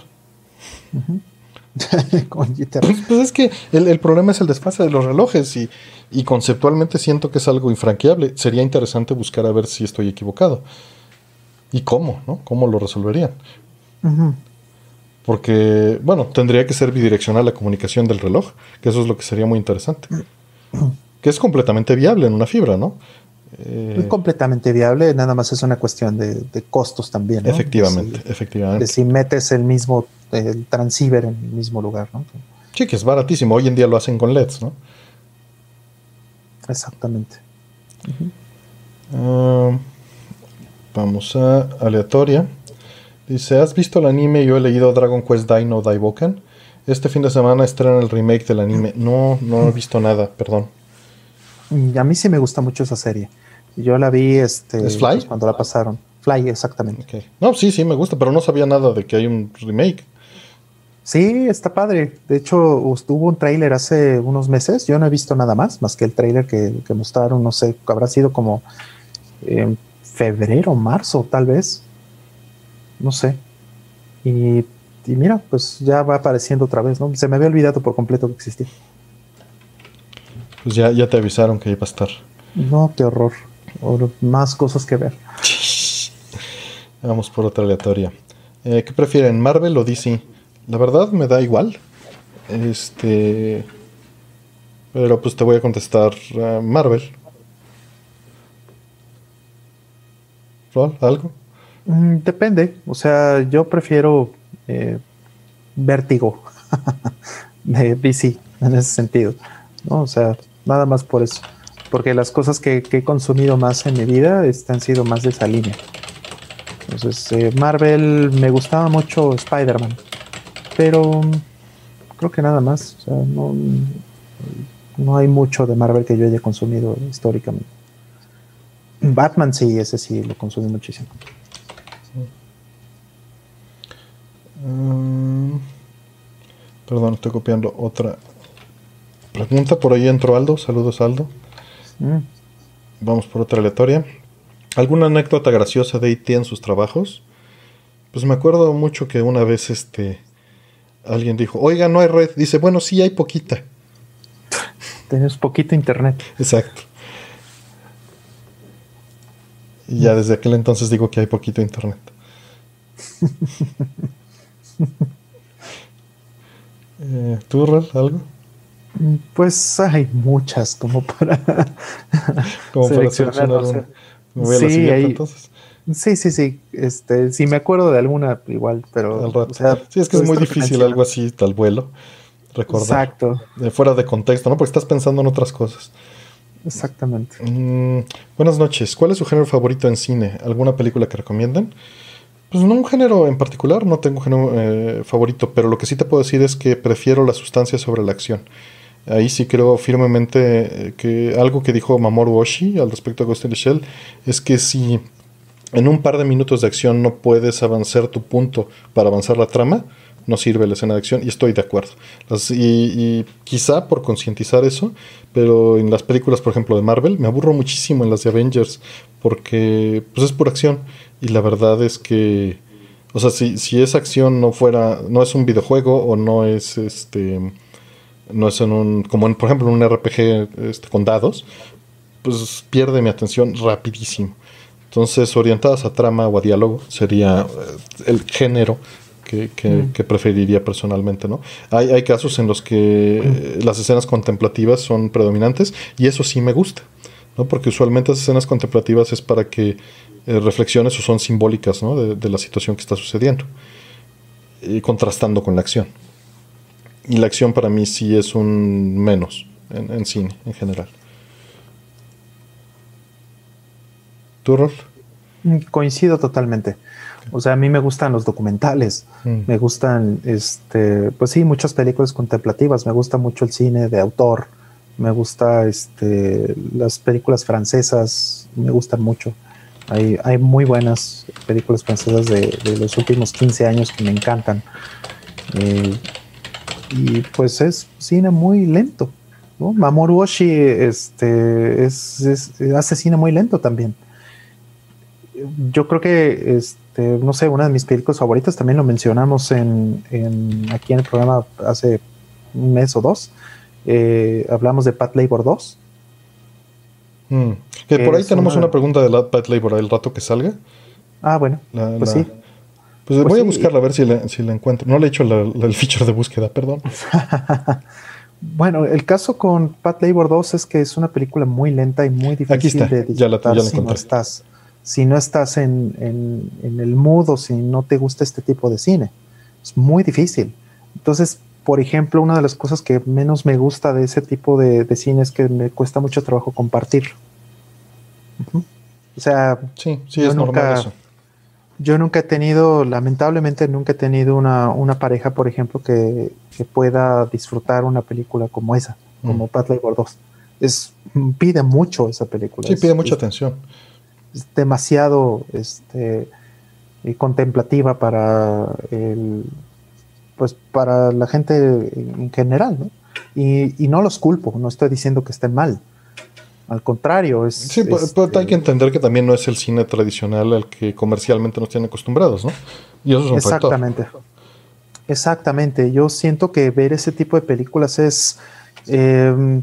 con jitter. Pues, pues, es que el, problema es el desfase de los relojes y, y, conceptualmente siento que es algo infranqueable. Sería interesante buscar a ver si estoy equivocado. ¿Y cómo? ¿no? ¿Cómo lo resolverían? Porque, bueno, tendría que ser bidireccional la comunicación del reloj, que eso es lo que sería muy interesante. que es completamente viable en una fibra, ¿no? es completamente viable, nada más es una cuestión de, costos también. Efectivamente, efectivamente. De si metes el mismo, el transceiver en el mismo lugar, ¿no? Sí, que es baratísimo. Hoy en día lo hacen con LEDs, ¿no? Exactamente. Ah, vamos a aleatoria. Dice, ¿has visto el anime? Yo he leído Dragon Quest Dino Daiboken. Este fin de semana estrenan el remake del anime. No, no he visto nada, perdón. A mí sí me gusta mucho esa serie. Yo la vi este, ¿Es Fly? Pues, cuando la pasaron. Fly, exactamente. No, sí, sí, me gusta, pero no sabía nada de que hay un remake. Sí, está padre. De hecho, hubo un tráiler hace unos meses. Yo no he visto nada más, más que el tráiler que, mostraron, no sé, habrá sido como en febrero, marzo, tal vez. No sé. Y, y, mira, pues ya va apareciendo otra vez, ¿no? Se me había olvidado por completo que existía. Pues ya, ya te avisaron que iba a estar. No, qué horror. más cosas que ver. Vamos por otra aleatoria. Eh, ¿Qué prefieren, Marvel o DC? La verdad me da igual. Este. Pero pues te voy a contestar uh, Marvel. ¿Algo? Mm, depende. O sea, yo prefiero eh, Vértigo de DC en ese sentido. ¿no? O sea, nada más por eso. Porque las cosas que, he consumido más en mi vida este, han sido más de esa línea. Entonces, eh, Marvel me gustaba mucho Spider-Man. Pero creo que nada más. O sea, no, no hay mucho de Marvel que yo haya consumido históricamente. Batman sí, ese sí lo consumí muchísimo. Mm, perdón, estoy copiando otra Pregunta por ahí entró Aldo. Saludos, Aldo. Mm. Vamos por otra aleatoria. ¿Alguna anécdota graciosa de IT en sus trabajos? Pues me acuerdo mucho que una vez este alguien dijo, oiga, no hay red. Dice, bueno, sí hay poquita. Tienes poquito internet. Exacto. Y ya desde aquel entonces digo que hay poquito internet. eh, ¿Tú, algo? Pues hay muchas como para, como seleccionar. sí, sí, sí, Este, si me acuerdo de alguna, igual, pero. sí, es que es muy difícil algo así, tal vuelo. Recordar. Exacto. De fuera de contexto, ¿no? Porque estás pensando en otras cosas. Exactamente. Mm, buenas noches. ¿Cuál es su género favorito en cine? ¿Alguna película que recomienden? Pues no un género en particular, no tengo un género eh, favorito, pero lo que sí te puedo decir es que prefiero la sustancia sobre la acción. Ahí sí creo firmemente eh, que algo que dijo Mamoru Oshii al respecto de Ghost in es que si en un par de minutos de acción no puedes avanzar tu punto para avanzar la trama, no sirve la escena de acción y estoy de acuerdo. y, quizá por concientizar eso, pero en las películas, por ejemplo, de Marvel, me aburro muchísimo en las de Avengers porque pues es pura acción y la verdad es que, o sea, si, si esa acción no fuera, no es un videojuego o no es este no es en un, como en, por ejemplo en un RPG este, con dados, pues pierde mi atención rapidísimo. Entonces, orientadas a trama o a diálogo sería eh, el género que, mm. que, preferiría personalmente, ¿no? Hay, hay, casos en los que eh, las escenas contemplativas son predominantes y eso sí me gusta, ¿no? Porque usualmente las escenas contemplativas es para que eh, reflexiones o son simbólicas, ¿no? De, de, la situación que está sucediendo y contrastando con la acción. Y la acción para mí sí es un menos en, cine en general. ¿Tu rol? Mm, coincido totalmente. O sea, a mí me gustan los documentales, Mm. me gustan, este, pues sí, muchas películas contemplativas, me gusta mucho el cine de autor, me gusta, este, las películas francesas, me gustan mucho. Hay, hay muy buenas películas francesas de, de los últimos 15 años que me encantan. Eh, y pues es cine muy lento. ¿no? Mamoru Oshii este, es, es- hace cine muy lento también. Yo creo que, este, no sé, una de mis películas favoritas, también lo mencionamos en, en- aquí en el programa hace un mes o dos. eh, hablamos de Pat Labor 2. Mm. Que por ahí tenemos una- una pregunta de la Pat Labor el rato que salga. Ah, bueno, La- pues la- sí. Pues, Pues voy a sí. buscarla a ver si la, si la encuentro. No le he hecho el feature de búsqueda, perdón. Bueno, el caso con Pat Labor 2 es que es una película muy lenta y muy difícil Aquí está, de ya la- ya la si no encontré. estás, si no estás en, en- en el mood o si no te gusta este tipo de cine. Es muy difícil. Entonces, por ejemplo, una de las cosas que menos me gusta de ese tipo de, de cine es que me cuesta mucho trabajo compartirlo. O sea, Sí, sí, Yo es normal nunca- eso. yo nunca he tenido, lamentablemente nunca he tenido una, una pareja, por ejemplo, que, que pueda disfrutar una película como esa, como. Pat Labor 2. Es, pide mucho esa película. Sí, es, pide mucha es- atención. Es demasiado este, eh, contemplativa para el, pues para la gente en general, ¿no? Y, y no los culpo, no estoy diciendo que estén mal. Al contrario, es. Sí, pero, pero hay que entender que también no es el cine tradicional al que comercialmente nos tienen acostumbrados, ¿no? Y eso es un factor. Exactamente. Exactamente. Yo siento que ver ese tipo de películas es, eh,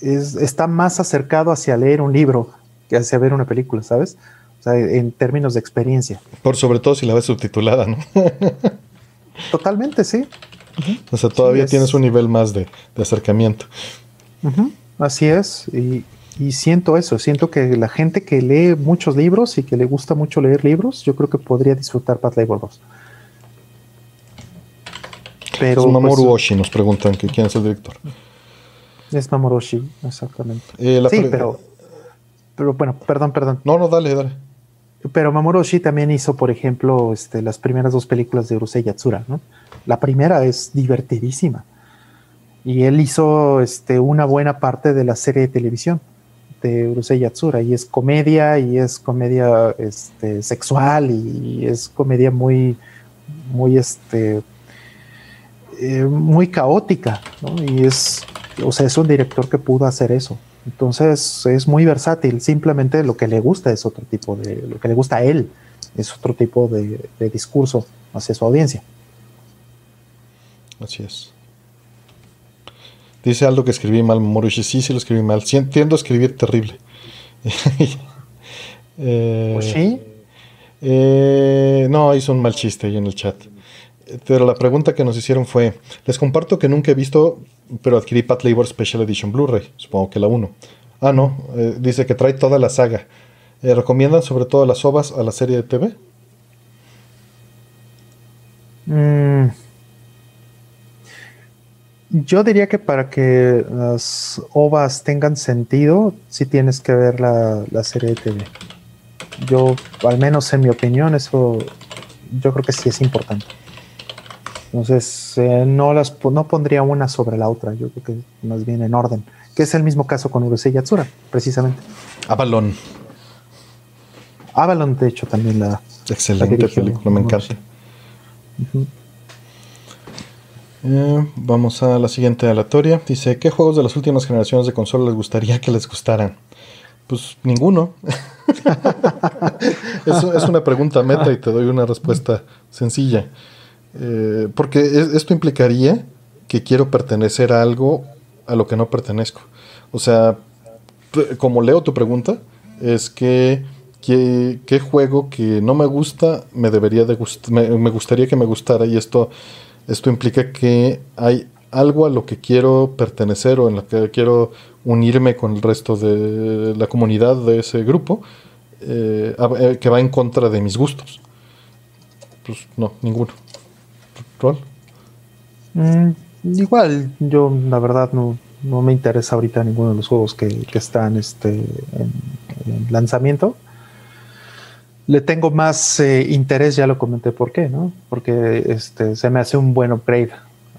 es- está más acercado hacia leer un libro que hacia ver una película, ¿sabes? O sea, en términos de experiencia. Por sobre todo si la ves subtitulada, ¿no? Totalmente, sí. O sea, todavía es- tienes un nivel más de, de acercamiento. Ujú, Así es. Y, y siento eso. Siento que la gente que lee muchos libros y que le gusta mucho leer libros, yo creo que podría disfrutar Pat Labor 2. Pero es Mamoru pues, Oshii, nos preguntan que quién es el director. es Mamoroshi, exactamente. Eh, la sí, pero, pero bueno, perdón, perdón. No, no, dale, dale. Pero Mamoru Oshii también hizo, por ejemplo, este, las primeras dos películas de Urusei Yatsura, ¿no? La primera es divertidísima. Y él hizo este, una buena parte de la serie de televisión de Urusei Yatsura. Y es comedia, y es comedia este, sexual, y es comedia muy, muy, este, eh, muy caótica, ¿no? Y es, o sea, es un director que pudo hacer eso. Entonces es muy versátil, simplemente lo que le gusta es otro tipo de, lo que le gusta a él es otro tipo de, de discurso hacia su audiencia. Así es. Dice algo que escribí mal, Mamoru Oshii. Sí, sí lo escribí mal. Sí, tiendo a escribir terrible. Eh, sí, Eh, no, hizo un mal chiste ahí en el chat. Pero la pregunta que nos hicieron fue: Les comparto que nunca he visto, pero adquirí Pat Labor Special Edition Blu-ray. Supongo que la 1. Ah, no. eh, dice que trae toda la saga. Eh, ¿Recomiendan sobre todo las ovas a la serie de TV? Mm. Yo diría que para que las ovas tengan sentido, sí tienes que ver la, la serie de TV. Yo, al menos en mi opinión, eso yo creo que sí es importante. Entonces, eh, no las no pondría una sobre la otra, yo creo que más bien en orden, que es el mismo caso con Urusei Yatsura, precisamente. Avalon. Avalon, de hecho, también la, Excelente película, me encanta. Eh, vamos a la siguiente aleatoria. Dice: ¿Qué juegos de las últimas generaciones de consola les gustaría que les gustaran? Pues ninguno. es, es una pregunta meta y te doy una respuesta sencilla. Eh, porque es- esto implicaría que quiero pertenecer a algo a lo que no pertenezco. O sea, como leo tu pregunta, es que ¿qué, juego que no me gusta me debería de gust- me, gustaría que me gustara y esto esto implica que hay algo a lo que quiero pertenecer o en lo que quiero unirme con el resto de la comunidad de ese grupo eh, eh, que va en contra de mis gustos. Pues no, ninguno. ¿Rol? Mm, igual, yo la verdad no, no me interesa ahorita ninguno de los juegos que, que están este, en, en lanzamiento. le tengo más eh, interés, ya lo comenté por qué, ¿no? Porque este, se me hace un buen upgrade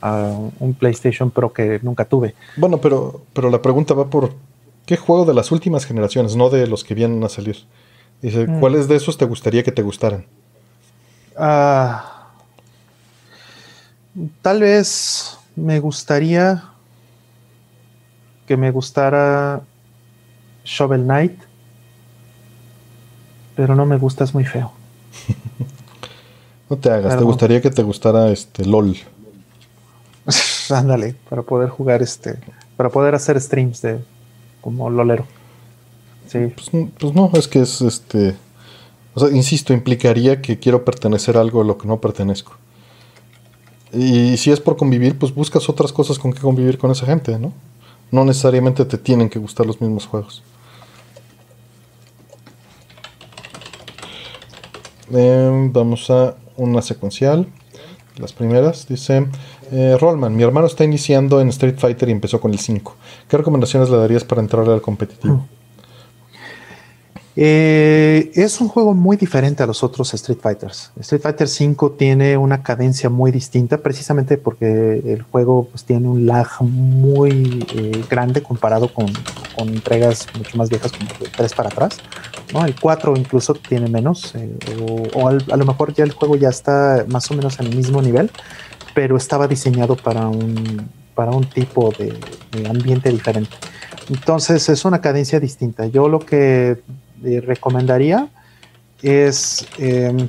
a un PlayStation Pro que nunca tuve. Bueno, pero, pero la pregunta va por ¿qué juego de las últimas generaciones, no de los que vienen a salir? Dice, Mm. ¿cuáles de esos te gustaría que te gustaran? Ah, tal vez me gustaría que me gustara Shovel Knight, pero no me gusta, es muy feo. No te hagas, te gustaría que te gustara este LOL. Ándale, para poder jugar este, para poder hacer streams de como lolero. Sí, Pues, pues no, es que es este. O sea, insisto, implicaría que quiero pertenecer a algo a lo que no pertenezco. Y si es por convivir, pues buscas otras cosas con que convivir con esa gente, ¿no? No necesariamente te tienen que gustar los mismos juegos. Em, vamos a una secuencial. Las primeras, dice eh, Rollman, mi hermano está iniciando en Street Fighter y empezó con el 5. ¿Qué recomendaciones le darías para entrar al competitivo? Eh, es un juego muy diferente a los otros Street Fighters. Street Fighter V tiene una cadencia muy distinta, precisamente porque el juego pues, tiene un lag muy eh, grande comparado con, entregas mucho más viejas como de 3 para atrás. El 4 incluso tiene menos, eh, o, a lo mejor ya el juego ya está más o menos en el mismo nivel, pero estaba diseñado para un, para un tipo de ambiente diferente. Entonces es una cadencia distinta. Yo lo que recomendaría es eh,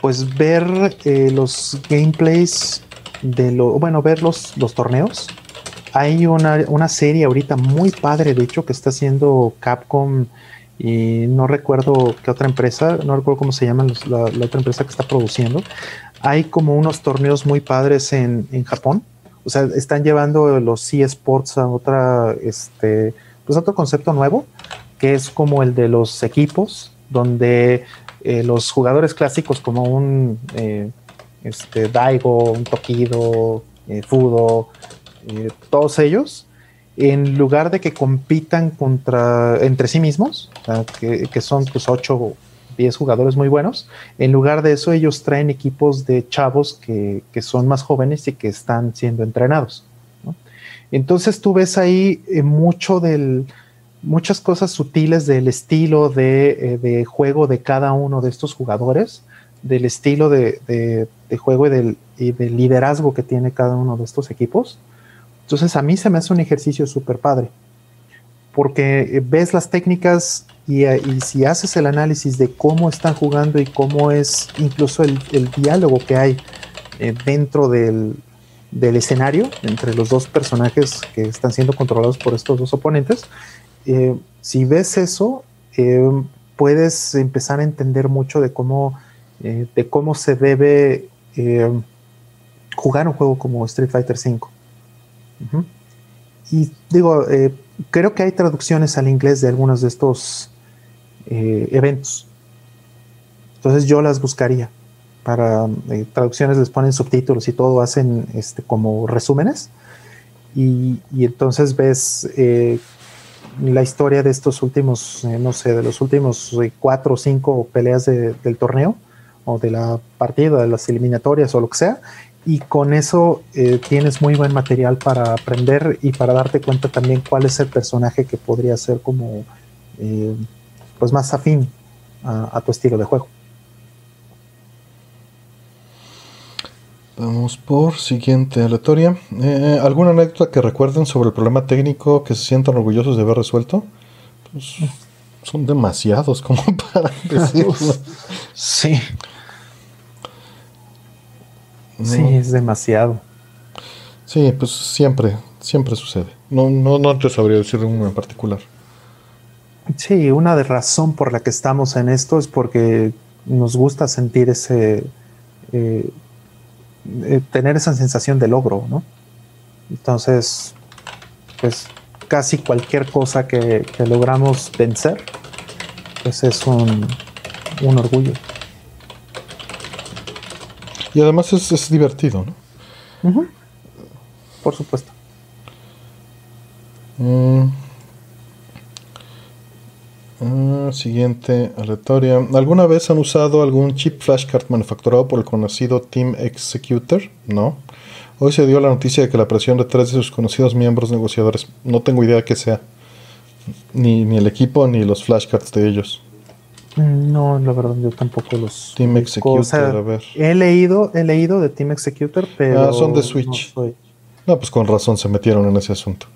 pues ver eh, los gameplays de lo bueno ver los, los torneos. Hay una, una serie ahorita muy padre de hecho que está haciendo Capcom y no recuerdo qué otra empresa no recuerdo cómo se llama la, otra empresa que está produciendo. Hay como unos torneos muy padres en, en Japón. O sea están llevando los eSports a otra este pues otro concepto nuevo que es como el de los equipos, donde eh, los jugadores clásicos como un eh, este, Daigo, un Tokido, eh, Fudo, todos ellos, en lugar de que compitan contra, entre sí mismos, que, son pues 8 o 10 jugadores muy buenos, en lugar de eso ellos traen equipos de chavos que, que son más jóvenes y que están siendo entrenados. Entonces tú ves ahí mucho del muchas cosas sutiles del estilo de, eh, de juego de cada uno de estos jugadores, del estilo de, juego y del, liderazgo que tiene cada uno de estos equipos. Entonces a mí se me hace un ejercicio súper padre, porque eh, ves las técnicas y, eh, y si haces el análisis de cómo están jugando y cómo es incluso el, diálogo que hay dentro del escenario entre los dos personajes que están siendo controlados por estos dos oponentes, eh, si ves eso, eh, puedes empezar a entender mucho de cómo, eh, de cómo se debe jugar un juego como Street Fighter V. Y digo, creo que hay traducciones al inglés de algunos de estos eventos. Entonces yo las buscaría. Para traducciones les ponen subtítulos y todo, hacen este, como resúmenes. Y, entonces ves la historia de estos últimos, eh, no sé, de los últimos eh, cuatro o cinco peleas de- del torneo o de la partida, de las eliminatorias o lo que sea. Y con eso eh, tienes muy buen material para aprender y para darte cuenta también cuál es el personaje que podría ser como pues más afín a tu estilo de juego. Vamos por siguiente aleatoria. Eh, ¿Alguna anécdota que recuerden sobre el problema técnico que se sientan orgullosos de haber resuelto? Pues, son demasiados como para decirlo. Sí, No. sí, es demasiado. Sí, pues siempre, siempre sucede. No, no, no te sabría decir de uno en particular. Sí, una de razón por la que estamos en esto es porque nos gusta sentir ese, eh, eh, tener esa sensación de logro, ¿no? Entonces, pues casi cualquier cosa que, que logramos vencer, pues es un, un orgullo. Y además es, es divertido, ¿no? Por supuesto. Mm. Ah, siguiente aleatoria. ¿Alguna vez han usado algún chip flashcard manufacturado por el conocido Team Executor? No. Hoy se dio la noticia de que la presión de tres de sus conocidos miembros negociadores, no tengo idea de qué sea, ni, ni el equipo ni los flashcards de ellos. Mm, No, la verdad yo tampoco los. Team busco. O sea, Executor, a ver. He leído, he leído de Team Executor, pero. Ah, son de Switch. no No, pues con razón se metieron en ese asunto.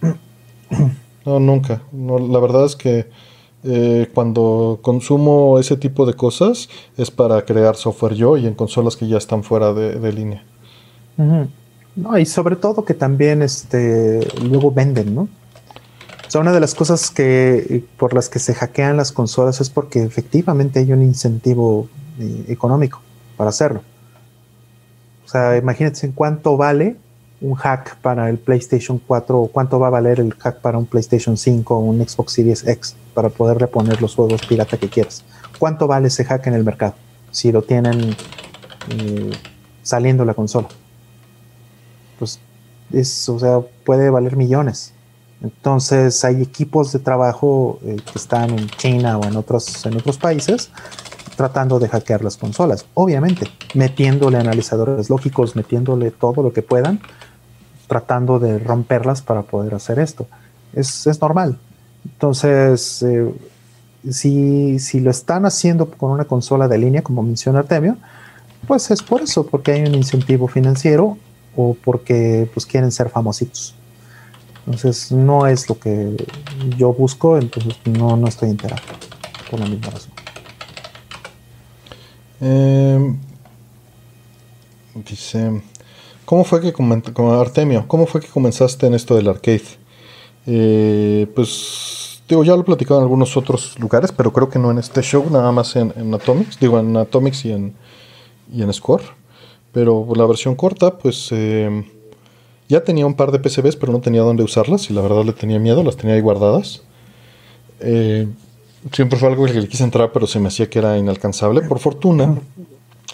No, nunca. No, la verdad es que eh, cuando consumo ese tipo de cosas es para crear software yo y en consolas que ya están fuera de, línea. No, y sobre todo que también este luego venden, ¿no? O sea, una de las cosas que por las que se hackean las consolas es porque efectivamente hay un incentivo eh, económico para hacerlo. O sea, imagínense en cuánto vale un hack para el PlayStation 4 o cuánto va a valer el hack para un PlayStation 5 o un Xbox Series X para poder reponer los juegos pirata que quieras. ¿Cuánto vale ese hack en el mercado? Si lo tienen eh, saliendo la consola pues es, o sea, puede valer millones. Entonces hay equipos de trabajo eh, que están en China o en otros, en otros países tratando de hackear las consolas, obviamente, metiéndole analizadores lógicos, metiéndole todo lo que puedan, tratando de romperlas para poder hacer esto. Es, es normal. Entonces, eh, si, si lo están haciendo con una consola de línea, como menciona Artemio, pues es por eso, porque hay un incentivo financiero o porque pues quieren ser famositos. Entonces no es lo que yo busco, entonces no, no estoy enterado por la misma razón. Eh, dice, ¿cómo fue que como Artemio, cómo fue que comenzaste en esto del arcade? Eh, pues digo, ya lo he platicado en algunos otros lugares, pero creo que no en este show, nada más en, en Atomics, digo en Atomics y en, y en Score. Pero la versión corta, pues eh, ya tenía un par de PCBs, pero no tenía dónde usarlas y la verdad le tenía miedo, las tenía ahí guardadas. Eh, siempre fue algo que le quise entrar, pero se me hacía que era inalcanzable. Por fortuna,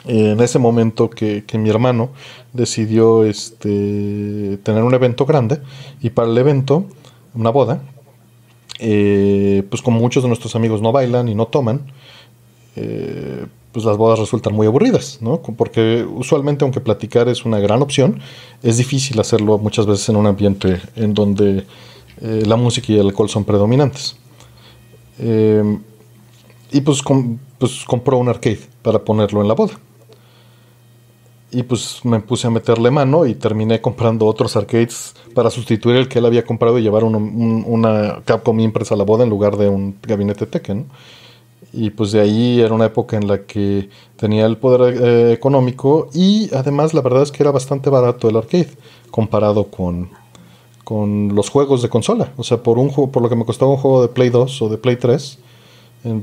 en ese momento que, que mi hermano decidió este, tener un evento grande y para el evento, una boda, eh, pues como muchos de nuestros amigos no bailan y no toman, eh, pues las bodas resultan muy aburridas, ¿no? Porque usualmente, aunque platicar es una gran opción, es difícil hacerlo muchas veces en un ambiente en donde eh, la música y el alcohol son predominantes. Eh, y pues, pues compró un arcade para ponerlo en la boda. Y pues me puse a meterle mano y terminé comprando otros arcades para sustituir el que él había comprado y llevar uno- un- una Capcom Impress a la boda en lugar de un gabinete Tekken. Y pues de ahí era una época en la que tenía el poder eh, económico y además la verdad es que era bastante barato el arcade comparado con, con los juegos de consola. O sea, por, un juego, por lo que me costaba un juego de Play 2 o de Play 3, en-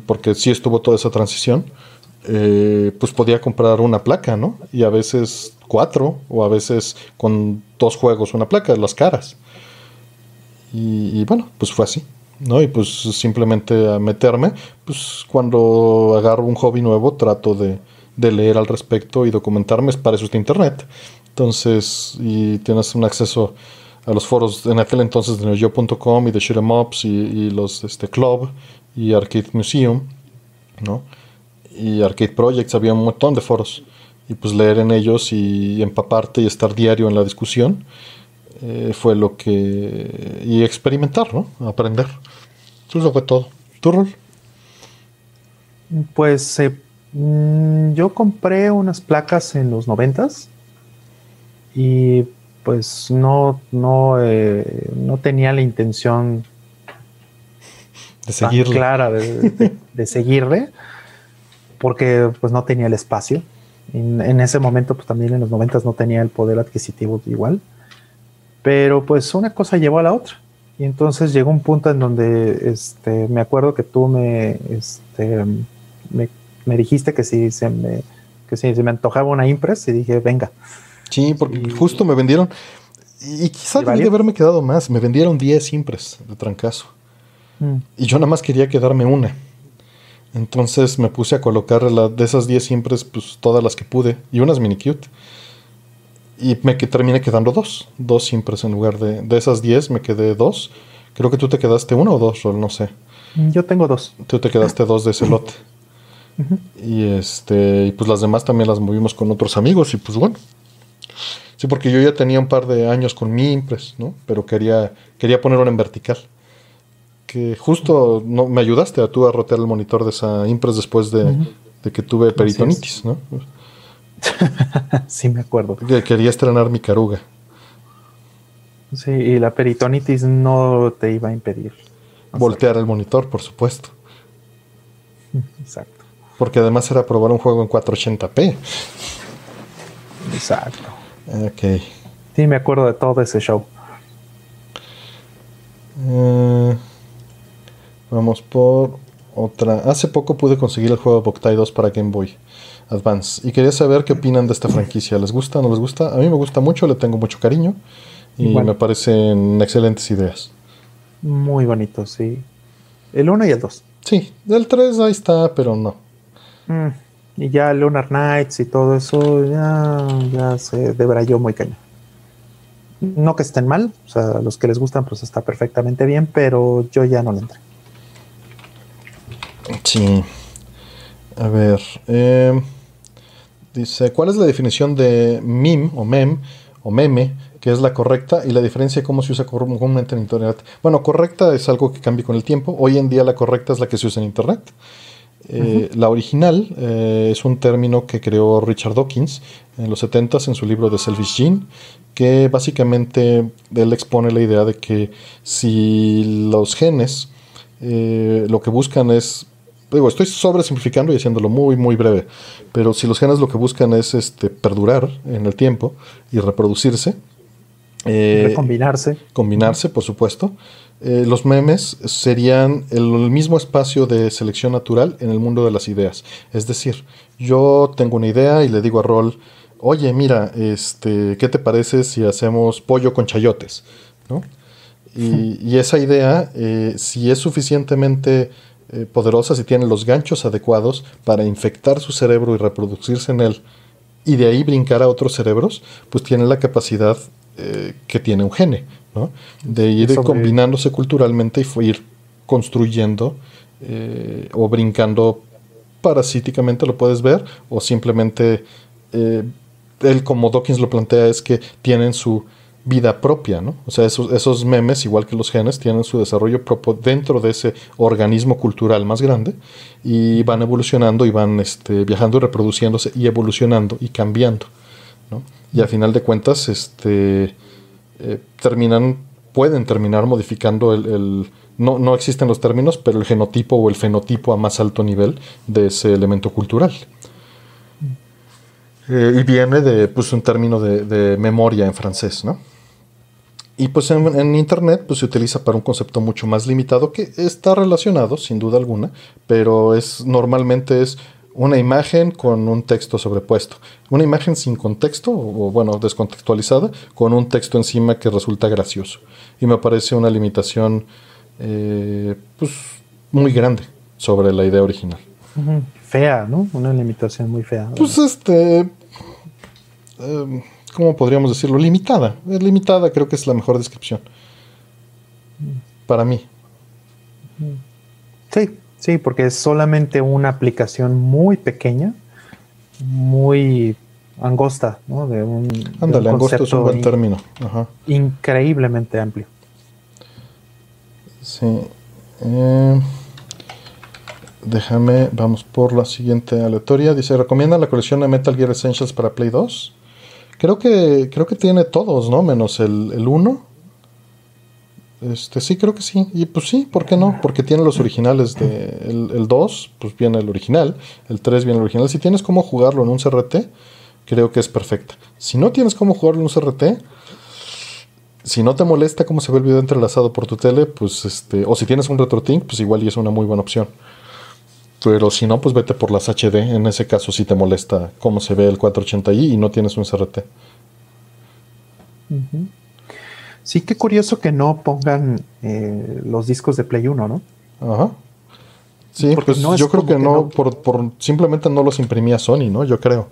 porque sí estuvo toda esa transición, eh, pues podía comprar una placa, ¿no? Y a veces cuatro, o a veces con dos juegos una placa, las caras. Y, y bueno, pues fue así, ¿no? Y pues simplemente a meterme, pues cuando agarro un hobby nuevo trato de, de leer al respecto y documentarme, es para eso está internet. Entonces, y tienes un acceso a los foros en aquel entonces de neoyo.com y de Shoot 'em Ups y, y los este, Club y Arcade Museum, ¿no? Y Arcade Projects, había un montón de foros. Y pues leer en ellos y empaparte y estar diario en la discusión eh, fue lo que... Y experimentar, ¿no? Aprender. Eso fue todo. ¿Tu rol? Pues eh, mm, yo compré unas placas en los noventas y pues no, no, eh, no tenía la intención De tan seguirle. clara de, de- de seguirle porque pues no tenía el espacio. En, en ese momento pues también en los noventas no tenía el poder adquisitivo igual. Pero pues una cosa llevó a la otra. Y entonces llegó un punto en donde este, me acuerdo que tú me, este, me, me dijiste que si se me, que si se me antojaba una Impress y dije, venga. Sí, porque Y- justo me vendieron... Y, y quizá ¿Y debí de haberme quedado más. Me vendieron 10 impres de trancazo. Y yo nada más quería quedarme una. Entonces me puse a colocar la- de esas 10 siempre, pues todas las que pude. Y unas mini cute. Y me que, terminé quedando dos. Dos simpres en lugar de. De esas 10 me quedé dos. Creo que tú te quedaste uno o dos, Rol, no sé. Yo tengo dos. Tú te quedaste dos de ese lote. Y este, y pues las demás también las movimos con otros amigos y pues bueno. Sí, porque yo ya tenía un par de años con mi Impres, ¿no? Pero quería, quería ponerlo en vertical. Que justo no, me ayudaste a tú a rotear el monitor de esa Impres después de, de que tuve peritonitis, ¿no? sí, me acuerdo. Que quería estrenar mi caruga. Sí, y la peritonitis no te iba a impedir. Voltear el monitor, por supuesto. Exacto. Porque además era probar un juego en 480p. Exacto. Ok. Sí, me acuerdo de todo ese show. Eh, vamos por otra. Hace poco pude conseguir el juego Boktai 2 para Game Boy Advance. Y quería saber qué opinan de esta franquicia. ¿Les gusta? ¿No les gusta? A mí me gusta mucho, le tengo mucho cariño. Y me parecen excelentes ideas. Muy bonito, sí. El 1 y el 2. Sí, el 3 ahí está, pero no. Mm, y ya Lunar Knights y todo eso ya, ya se debrayó muy caño. No que estén mal, o sea, a los que les gustan, pues está perfectamente bien, pero yo ya no le entré. Sí. A ver. Eh, dice: ¿Cuál es la definición de meme o mem o meme? que es la correcta y la diferencia de cómo se usa comúnmente en Internet. Bueno, correcta es algo que cambia con el tiempo. Hoy en día la correcta es la que se usa en Internet. Eh, la original eh, es un término que creó Richard Dawkins en los 70s en su libro de Selfish Gene, que básicamente él expone la idea de que si los genes eh, lo que buscan es digo, estoy sobresimplificando y haciéndolo muy, muy breve, pero si los genes lo que buscan es este, perdurar en el tiempo y reproducirse, eh, combinarse. Combinarse, por supuesto. Eh, los memes serían el, mismo espacio de selección natural en el mundo de las ideas. Es decir, yo tengo una idea y le digo a Rol, oye, mira, este, ¿qué te parece si hacemos pollo con chayotes? Y, esa idea, eh, si es suficientemente poderosa, si tiene los ganchos adecuados para infectar su cerebro y reproducirse en él, y de ahí brincar a otros cerebros, pues tiene la capacidad eh, que tiene un gene, ¿no? De ir combinándose culturalmente y ir construyendo eh, o brincando parasíticamente, lo puedes ver, o simplemente eh, él, como Dawkins lo plantea, es que tienen su vida propia, ¿no? O sea, esos, esos memes, igual que los genes, tienen su desarrollo propio dentro de ese organismo cultural más grande y van evolucionando y van este, viajando y reproduciéndose y evolucionando y cambiando, ¿no? y a final de cuentas este, eh, terminan, pueden terminar modificando el, no, no, existen los términos, pero el genotipo o el fenotipo a más alto nivel de ese elemento cultural. Eh, y viene de pues, un término de, memoria en francés, ¿no? Y pues en, en, Internet pues, se utiliza para un concepto mucho más limitado que está relacionado, sin duda alguna, pero es normalmente es una imagen con un texto sobrepuesto. Una imagen sin contexto, o bueno, descontextualizada, con un texto encima que resulta gracioso. Y me parece una limitación eh, pues, muy grande sobre la idea original. Fea, ¿no? Una limitación muy fea. Pues este... Em, ¿Cómo podríamos decirlo? Limitada. Limitada creo que es la mejor descripción. Para mí. Sí, Sí, porque es solamente una aplicación muy pequeña, muy angosta, ¿no? De un, Ándale, angosto es un buen término. Increíblemente amplio. Sí. Eh, déjame, vamos por la siguiente aleatoria. Dice, ¿recomienda la colección de Metal Gear Essentials para Play 2? Creo que, creo que tiene todos, ¿no? Menos el, el 1 este, sí, creo que sí. Y pues sí, ¿por qué no? Porque tiene los originales de el, 2, pues viene el original, el 3 viene el original. Si tienes cómo jugarlo en un CRT, creo que es perfecta. Si no tienes cómo jugarlo en un CRT, si no te molesta cómo se ve el video entrelazado por tu tele, pues este, o si tienes un RetroTink, pues igual y es una muy buena opción. Pero si no, pues vete por las HD. En ese caso, si te molesta cómo se ve el 480i y no tienes un CRT. Sí, qué curioso que no pongan eh, los discos de Play 1, ¿no? Ajá. Sí, pues yo creo que, no, Por, simplemente no los imprimía Sony, ¿no? Yo creo.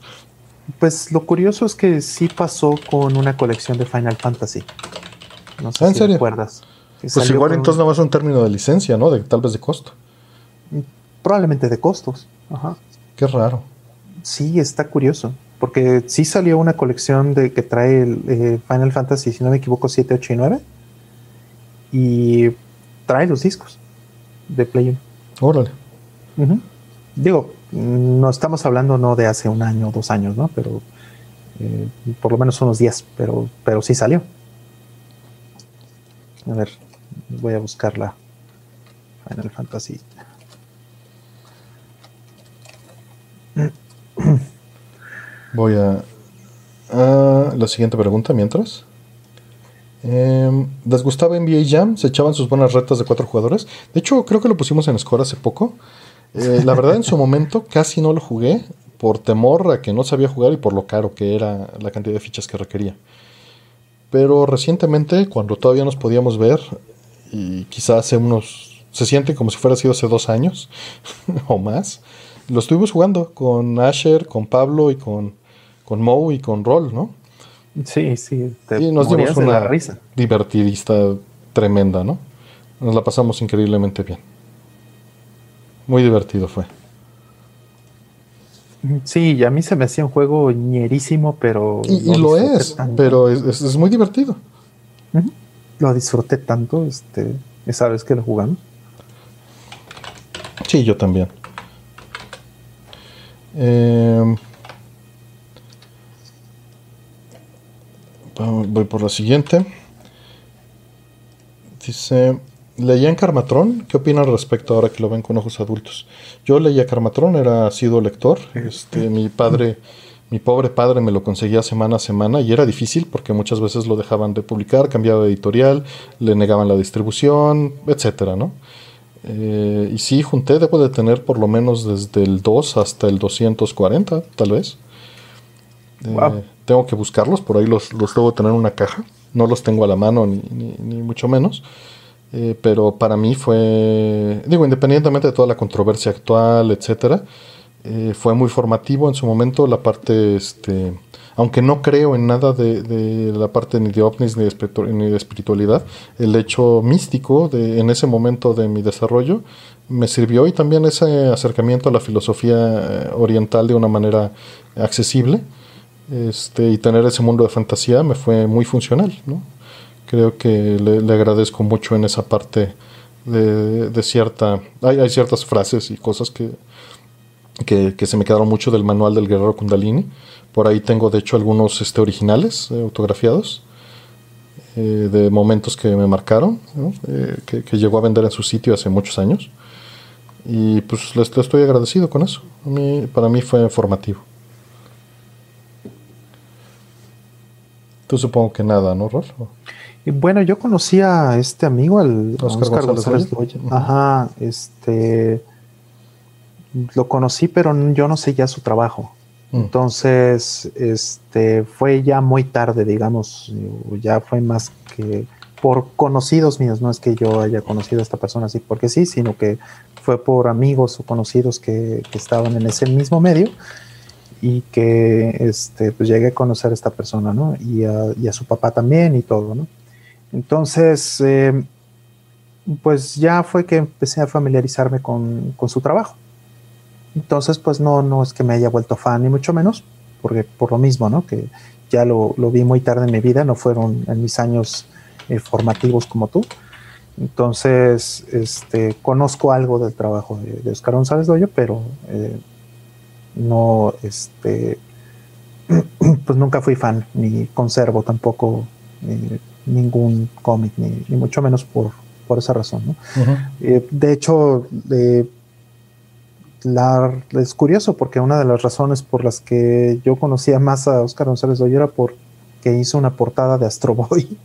Pues lo curioso es que sí pasó con una colección de Final Fantasy. No sé ¿Ah, ¿En si serio? recuerdas. Pues igual entonces nada más un término de licencia, ¿no? De, tal vez de costo. Probablemente de costos. Ajá. Qué raro. Sí, está curioso. Porque sí salió una colección de que trae el eh, Final Fantasy, si no me equivoco, 7, 8 y 9. Y trae los discos de Play 1. Órale. Digo, no estamos hablando no de hace un año o dos años, ¿no? Pero eh, por lo menos unos días, pero, pero sí salió. A ver, voy a buscar la Final Fantasy. Voy a, la siguiente pregunta mientras. Eh, ¿Les gustaba NBA Jam? ¿Se echaban sus buenas retas de cuatro jugadores? De hecho, creo que lo pusimos en Score hace poco. Eh, la verdad, en su momento casi no lo jugué por temor a que no sabía jugar y por lo caro que era la cantidad de fichas que requería. Pero recientemente, cuando todavía nos podíamos ver, y quizás hace unos. se siente como si fuera sido hace dos años o más, lo estuvimos jugando con Asher, con Pablo y con, con Mo y con Roll, ¿no? Sí, sí. y nos dimos una risa. divertidista tremenda, ¿no? Nos la pasamos increíblemente bien. Muy divertido fue. Sí, y a mí se me hacía un juego ñerísimo, pero... Y, lo es, pero es, muy divertido. Lo disfruté tanto, este, esa vez que lo jugamos. Sí, yo también. Eh, voy por la siguiente. Dice, leía en Carmatrón. ¿Qué opinan al respecto ahora que lo ven con ojos adultos? Yo leía Carmatrón, era sido lector. Este, mi padre, mi pobre padre me lo conseguía semana a semana y era difícil porque muchas veces lo dejaban de publicar, cambiaba de editorial, le negaban la distribución, etcétera, ¿no? Eh, y sí, junté, debo de tener por lo menos desde el 2 hasta el 240, tal vez. Eh, tengo que buscarlos, por ahí los, los debo tener en una caja. No los tengo a la mano, ni, ni, mucho menos. Eh, pero para mí fue, digo, independientemente de toda la controversia actual, etcétera, fue muy formativo en su momento la parte, este, aunque no creo en nada de, la parte ni de ovnis ni de, ni de, espiritualidad, el hecho místico de, en ese momento de mi desarrollo me sirvió y también ese acercamiento a la filosofía eh, oriental de una manera accesible este, y tener ese mundo de fantasía me fue muy funcional, ¿no? Creo que le, agradezco mucho en esa parte de, cierta... Hay, hay, ciertas frases y cosas que, que, se me quedaron mucho del manual del guerrero Kundalini. Por ahí tengo de hecho algunos este, originales eh, autografiados eh, de momentos que me marcaron, eh, que, llegó a vender en su sitio hace muchos años. Y pues le, estoy agradecido con eso. A mí, para mí fue formativo. Tú supongo que nada, ¿no, Rolf? Y bueno, yo conocí a este amigo, al Oscar, González, Ajá, este. Lo conocí, pero yo no sé ya su trabajo. Mm. Entonces, este, fue ya muy tarde, digamos, ya fue más que por conocidos míos, no es que yo haya conocido a esta persona así porque sí, sino que fue por amigos o conocidos que, que estaban en ese mismo medio y que este, pues llegué a conocer a esta persona, ¿no? Y a, su papá también y todo, ¿no? Entonces, eh, pues ya fue que empecé a familiarizarme con, su trabajo. Entonces, pues no, no es que me haya vuelto fan, ni mucho menos, porque por lo mismo, ¿no? Que ya lo, vi muy tarde en mi vida, no fueron en mis años eh, formativos como tú. Entonces, este, conozco algo del trabajo de, Oscar González Doyo, pero eh, no, este, pues nunca fui fan, ni conservo tampoco eh, ningún cómic, ni, mucho menos por, por esa razón. Eh, de hecho, la, es curioso porque una de las razones por las que yo conocía más a Oscar González Doy era porque hizo una portada de Astro Boy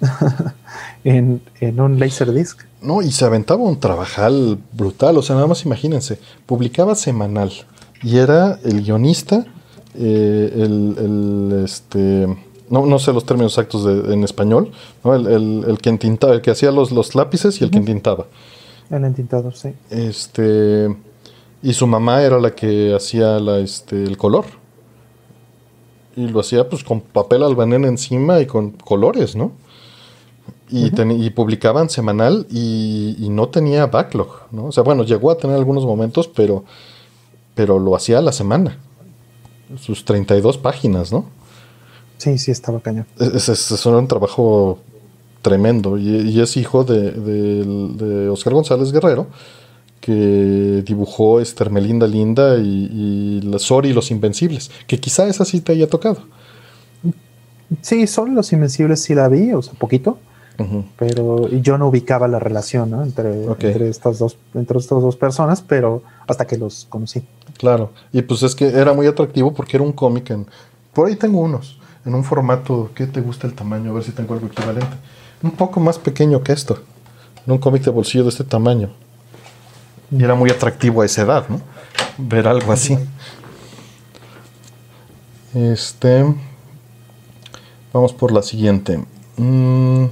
en, en un Laserdisc. No, y se aventaba un trabajal brutal, o sea, nada más imagínense, publicaba semanal y era el guionista, eh, el, este, no, no, sé los términos exactos en español, ¿no? el, el, el, que entintaba, el que hacía los, los lápices y el que entintaba. El entintador, sí. Este, y su mamá era la que hacía la, este, el color. Y lo hacía pues con papel albanén encima y con colores, ¿no? y, y publicaban semanal y, no tenía backlog, ¿no? O sea, bueno, llegó a tener algunos momentos, pero, pero lo hacía a la semana. Sus 32 páginas, ¿no? Sí, sí, estaba cañón. Es, es, un trabajo tremendo y, es hijo de, de, Oscar González Guerrero, que dibujó Estermelinda Linda y, y la Sori y los Invencibles, que quizá esa sí te haya tocado. Sí, solo los Invencibles sí la vi, o sea, poquito. Pero yo no ubicaba la relación entre, entre, estas dos, entre estas dos personas, pero hasta que los conocí. Claro, y pues es que era muy atractivo porque era un cómic en. Por ahí tengo unos, en un formato. ¿Qué te gusta el tamaño? A ver si tengo algo equivalente. Un poco más pequeño que esto. En un cómic de bolsillo de este tamaño. Y era muy atractivo a esa edad, ¿no? Ver algo así. Este. Vamos por la siguiente. Mmm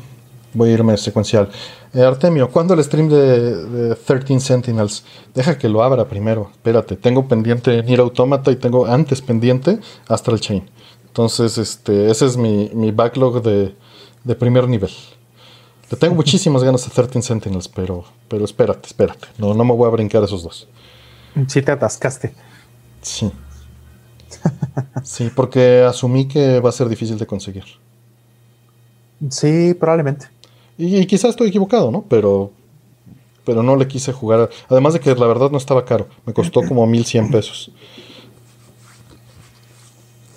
Voy a irme secuencial. Eh, Artemio, ¿cuándo el stream de, 13 Sentinels? Deja que lo abra primero. Espérate, tengo pendiente Nier Automata y tengo antes pendiente Astral Chain. Entonces, este, ese es mi, backlog de, primer nivel. Tengo muchísimas ganas a 13 Sentinels, pero, pero espérate, espérate. No, no me voy a brincar esos dos. Sí, te atascaste. Sí. sí, porque asumí que va a ser difícil de conseguir. Sí, probablemente. Y, quizás estoy equivocado, ¿no? Pero, pero no le quise jugar. Además de que la verdad no estaba caro. Me costó como 1100 pesos.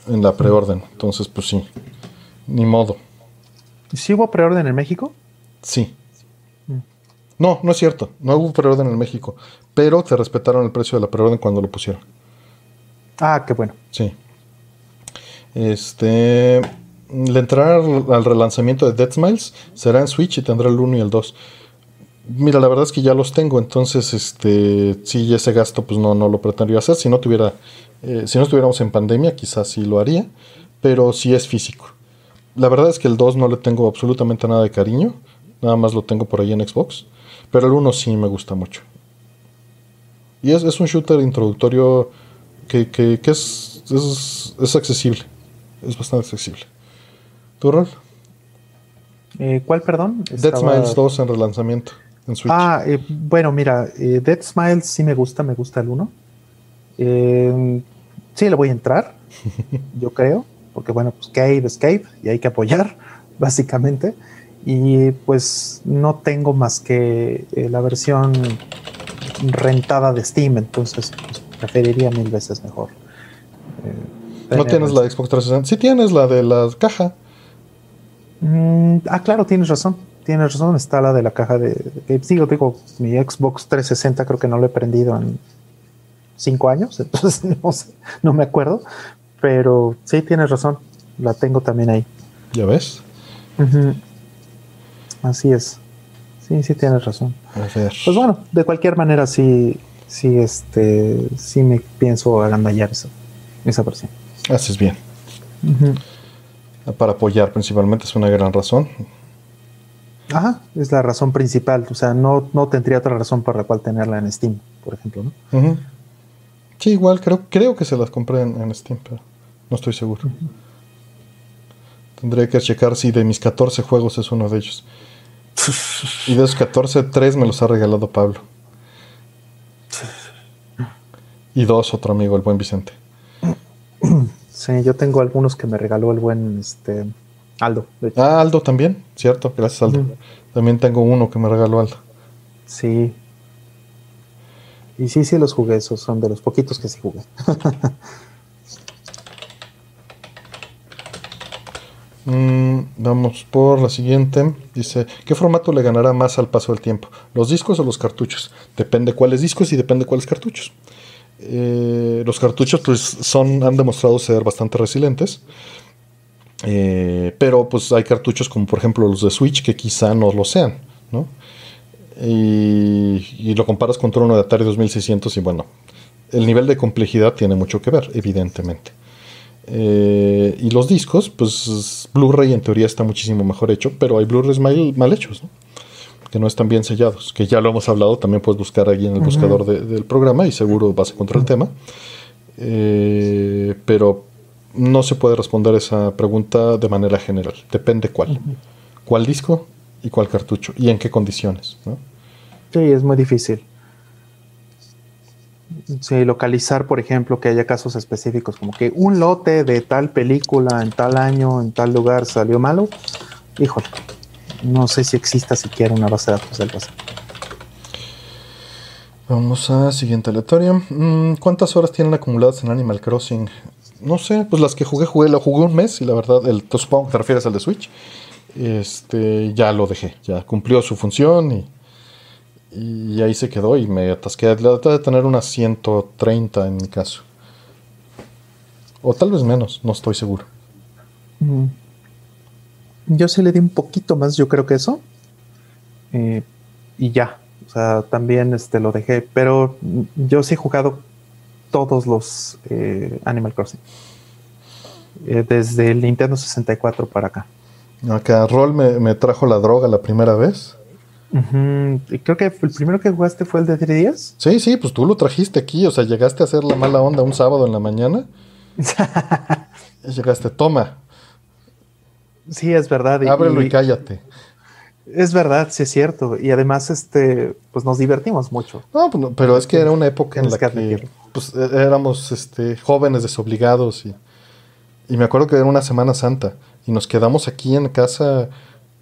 En la preorden. Entonces, pues sí. Ni modo. ¿Sí hubo preorden en México? Sí. No, no es cierto. No hubo preorden en México. Pero te respetaron el precio de la preorden cuando lo pusieron. Ah, qué bueno. Sí. Este le entrar al relanzamiento de Dead Smiles será en Switch y tendrá el 1 y el 2. Mira, la verdad es que ya los tengo, entonces este sí ese gasto pues no, no lo pretendería hacer. Si no tuviera, eh, si no estuviéramos en pandemia, quizás sí lo haría, pero sí es físico. La verdad es que el 2 no le tengo absolutamente nada de cariño, nada más lo tengo por ahí en Xbox, pero el 1 sí me gusta mucho. Y es, un shooter introductorio que, es, es, es accesible, es bastante accesible. ¿Tu rol? Eh, ¿Cuál, perdón? Dead Smiles 2 en relanzamiento en Switch. Ah, eh, bueno, mira, eh, Dead Smiles sí me gusta, me gusta el 1. sí, le voy a entrar, yo creo, porque bueno, pues Cave, Escape, y hay que apoyar, básicamente. Y pues no tengo más que la versión rentada de Steam, entonces pues, preferiría mil veces mejor. ¿No tienes la Xbox 360? Sí tienes la de la caja. Mm, ah, claro, tienes razón. Tienes razón, está la de la caja de, Digo, digo, mi Xbox 360 creo que no lo he prendido en cinco años, entonces no, no me acuerdo. Pero sí, tienes razón, la tengo también ahí. ¿Ya ves? Así es. Sí, sí tienes razón. Pues bueno, de cualquier manera sí, sí, este, sí me pienso agandallar esa, esa versión. Haces bien para apoyar principalmente es una gran razón. Ajá, es la razón principal. O sea, no, no tendría otra razón por la cual tenerla en Steam, por ejemplo, ¿no? Sí, igual creo, creo que se las compré en, Steam, pero no estoy seguro. Tendría que checar si de mis 14 juegos es uno de ellos. Y de esos 14, 3 me los ha regalado Pablo. Y dos, otro amigo, el buen Vicente. Sí, yo tengo algunos que me regaló el buen este, Aldo. Ah, Aldo también, cierto, gracias Aldo. También tengo uno que me regaló Aldo. Sí. Y sí, sí los jugué, esos son de los poquitos que sí jugué. mm, vamos por la siguiente. Dice, ¿qué formato le ganará más al paso del tiempo? ¿Los discos o los cartuchos? Depende cuáles discos y depende cuáles cartuchos. Eh, los cartuchos pues son, han demostrado ser bastante resilientes. Eh, pero pues hay cartuchos como por ejemplo los de Switch que quizá no lo sean, Y, lo comparas contra uno de Atari 2600 y bueno, el nivel de complejidad tiene mucho que ver, evidentemente. Eh, y los discos, pues Blu-ray en teoría está muchísimo mejor hecho, pero hay Blu-rays mal, mal, hechos, ¿no? que no están bien sellados, que ya lo hemos hablado, también puedes buscar ahí en el buscador del programa y seguro vas a encontrar el tema. Eh, pero no se puede responder esa pregunta de manera general, depende cuál. ¿Cuál disco? y cuál cartucho y en qué condiciones. ¿no? Sí, es muy difícil. Sí, localizar, por ejemplo, que haya casos específicos, como que un lote de tal película en tal año, en tal lugar salió malo. Híjole, no sé si exista siquiera una base de datos del pasado. Vamos a siguiente aleatorio. Mm, ¿Cuántas horas tienen acumuladas en Animal Crossing? No sé, pues las que jugué, jugué, lo jugué un mes y la verdad, el, supongo que te refieres al de Switch. Este, ya lo dejé, ya cumplió su función y y ahí se quedó y me atasqué. Traté de tener unas 130 en mi caso. O tal vez menos, no estoy seguro. Mm. Yo sí le di un poquito más, yo creo que eso. Eh, y ya. O sea, también este, lo dejé. Pero yo sí he jugado todos los eh, Animal Crossing. Eh, desde el Nintendo 64 para acá. Acá Roll me, me trajo la droga la primera vez. Creo que el primero que jugaste fue el de 3 días. Sí, sí, pues tú lo trajiste aquí, o sea, llegaste a hacer la mala onda un sábado en la mañana. y llegaste, toma. Sí, es verdad. Ábrelo y, cállate. Es verdad, sí es cierto. Y además, este, pues nos divertimos mucho. No, pues pero es que era una época en la que, pues, e, éramos este, jóvenes desobligados y, y me acuerdo que era una Semana Santa y nos quedamos aquí en casa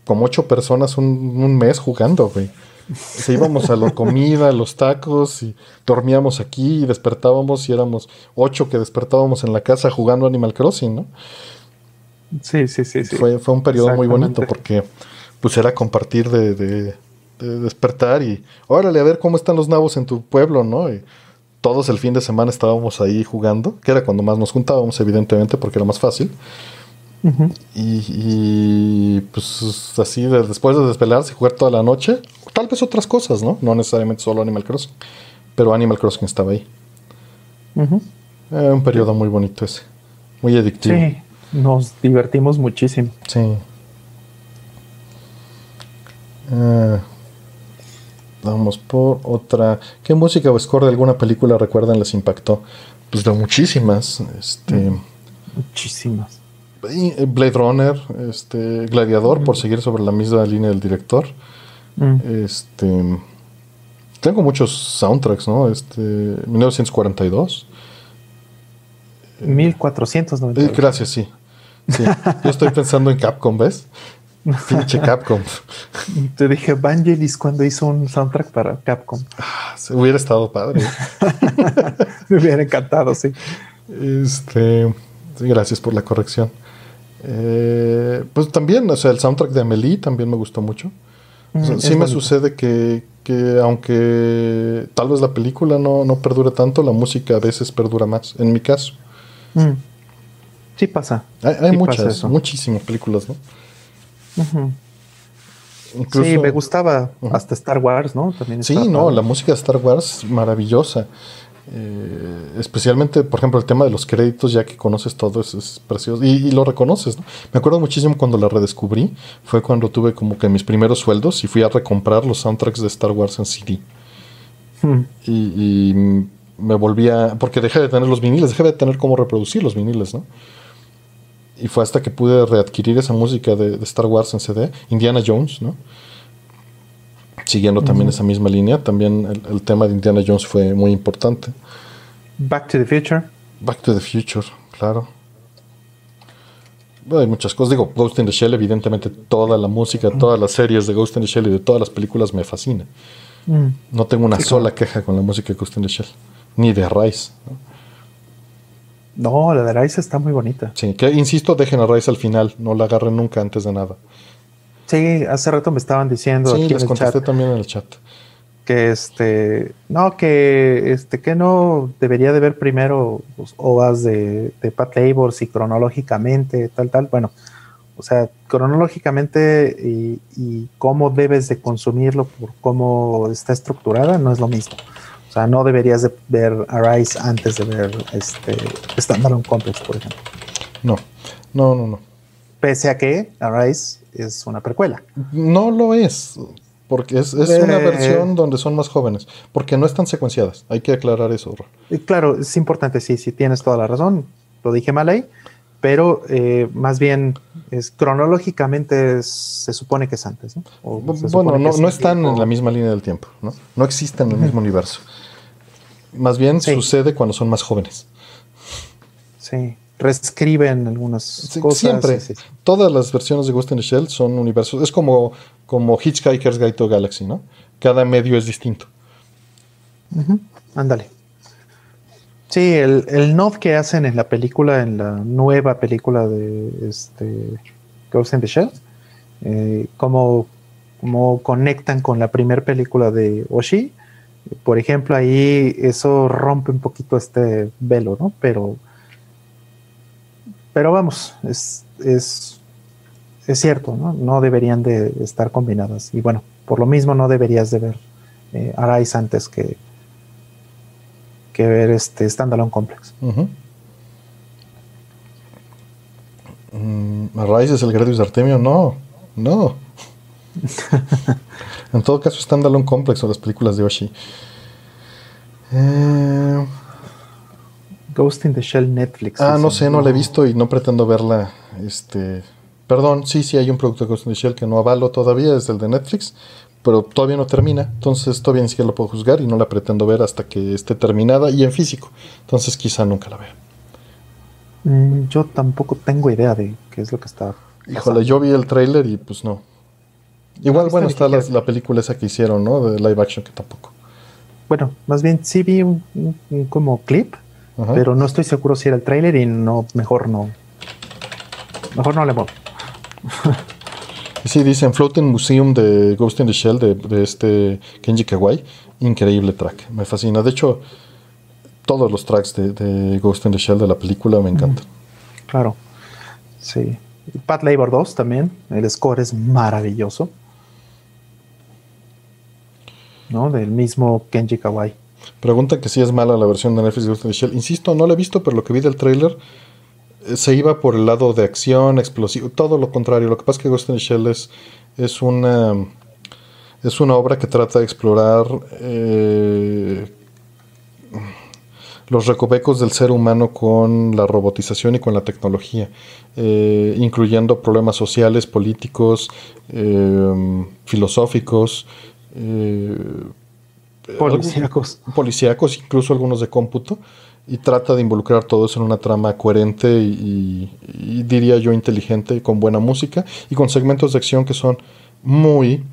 como ocho personas un, mes jugando, güey. Se íbamos a la comida, a los tacos y dormíamos aquí y despertábamos y éramos ocho que despertábamos en la casa jugando Animal Crossing, ¿no? Sí, sí, sí. sí. Fue, fue un periodo muy bonito porque pues era compartir de, de, despertar y órale a ver cómo están los nabos en tu pueblo, ¿no? Y todos el fin de semana estábamos ahí jugando, que era cuando más nos juntábamos, evidentemente, porque era más fácil y, pues así, después de despelarse y jugar toda la noche, tal vez otras cosas, ¿no? No necesariamente solo Animal Crossing, pero Animal Crossing estaba ahí. un periodo muy bonito ese, muy adictivo. Sí, nos divertimos muchísimo. Sí. Ah, vamos por otra. ¿Qué música o score de alguna película recuerdan les impactó? Pues de muchísimas. Este. Muchísimas. Eh, Blade Runner, este, Gladiador, por seguir sobre la misma línea del director. Mm. Este. Tengo muchos soundtracks, ¿no? Este. 1942. 1492. Eh, gracias, sí. Yo estoy pensando en Capcom, ¿ves? Pinche Capcom. Te dije Vangelis cuando hizo un soundtrack para Capcom. Ah, se hubiera estado padre. Me hubiera encantado, sí. Este. gracias por la corrección. Eh, pues también, o sea, el soundtrack de Amelie también me gustó mucho. Mm, sí me sucede que, aunque tal vez la película no, no, perdure tanto, la música a veces perdura más, en mi caso. Mm. Sí pasa. Hay, muchas, muchísimas películas, ¿no? sí, me gustaba hasta Star Wars, ¿no? También sí, no, la música de Star Wars maravillosa. Eh, especialmente, por ejemplo, el tema de los créditos, ya que conoces todo, es, es precioso y, lo reconoces. Me acuerdo muchísimo cuando la redescubrí, fue cuando tuve como que mis primeros sueldos y fui a recomprar los soundtracks de Star Wars en CD. Hmm. Y, me volvía, porque dejé de tener los viniles, dejé de tener cómo reproducir los viniles, ¿no? Y fue hasta que pude readquirir esa música de, de Star Wars en CD, Indiana Jones, ¿no? Siguiendo también esa misma línea, también el, tema de Indiana Jones fue muy importante. Back to the Future. Back to the Future, claro. hay muchas cosas. Digo, Ghost in the Shell, evidentemente, toda la música, todas las series de Ghost in the Shell y de todas las películas me fascina. Mm. No tengo una sola queja con la música de Ghost in the Shell, ni de Rise. ¿no? la de Rise está muy bonita. Sí, que insisto, dejen a Rise al final, no la agarren nunca antes de nada. Sí, hace rato me estaban diciendo. Sí, les contesté también en el chat. Que este, no, que este, que no debería de ver primero los OAS de, de Pat Labors y cronológicamente, tal, tal. Bueno, o sea, cronológicamente y, y, cómo debes de consumirlo por cómo está estructurada no es lo mismo. O sea, no deberías de ver Arise antes de ver este Standalone Complex, por ejemplo. No, no, no, no. Pese a que Arise es una precuela. No lo es, porque es, una eh, versión donde son más jóvenes, porque no están secuenciadas. Hay que aclarar eso. Claro, es importante, sí, sí, tienes toda la razón. Lo dije mal ahí, pero eh, más bien es cronológicamente se supone que es antes, ¿no? bueno, no, están en la misma línea del tiempo, ¿no? No existen en el mismo universo. Más bien sucede cuando son más jóvenes. Sí, reescriben algunas cosas. Siempre. Todas las versiones de Ghost in the Shell son universos. Es como, como Hitchhiker's Guide to Galaxy, ¿no? Cada medio es distinto. Ándale. Sí, el, el nod que hacen en la película, en la nueva película de este Ghost in the Shell, eh, como, conectan con la primera película de Oshi, por ejemplo, ahí eso rompe un poquito este velo, ¿no? Pero, pero vamos, es, es, es cierto, ¿no? No deberían de estar combinadas. Y bueno, por lo mismo no deberías de ver eh, Arise antes que, que ver este Standalone Complex. Mm, Arise es el Gradius de Artemio, no, no. en todo caso, Standalone Complex o las películas de Oshi. Eh, Ghost in the Shell Netflix. Ah, no sé, no la he visto y no pretendo verla. Este, perdón, sí, sí hay un producto de Ghost in the Shell que no avalo todavía, es el de Netflix, pero todavía no termina, entonces todavía ni siquiera lo puedo juzgar y no la pretendo ver hasta que esté terminada y en físico, entonces quizá nunca la vea. Mm, yo tampoco tengo idea de qué es lo que está. Híjole, yo vi el tráiler y pues no. Igual, bueno, está la, película esa que hicieron, ¿no? De live action que tampoco. Bueno, más bien sí vi un, como clip, pero no estoy seguro si era el tráiler y no, mejor no. Mejor no le muevo. Sí, dicen Floating Museum de Ghost in the Shell de, este Kenji Kawai. Increíble track, me fascina. De hecho, todos los tracks de, Ghost in the Shell de la película me encantan. claro, sí. Pat Labor 2 también, el score es maravilloso. ¿No? Del mismo Kenji Kawai. Pregunta que si es mala la versión de Netflix de Ghost in the Shell. Insisto, no la he visto, pero lo que vi del trailer se iba por el lado de acción, explosivo, todo lo contrario. Lo que pasa es que Ghost in the Shell es, una, es una obra que trata de explorar eh, los recovecos del ser humano con la robotización y con la tecnología, eh, incluyendo problemas sociales, políticos, eh, filosóficos. Policíacos. Policíacos, incluso algunos de cómputo y trata de involucrar todo eso en una trama coherente y, diría yo inteligente, con buena música y con segmentos de acción que son muy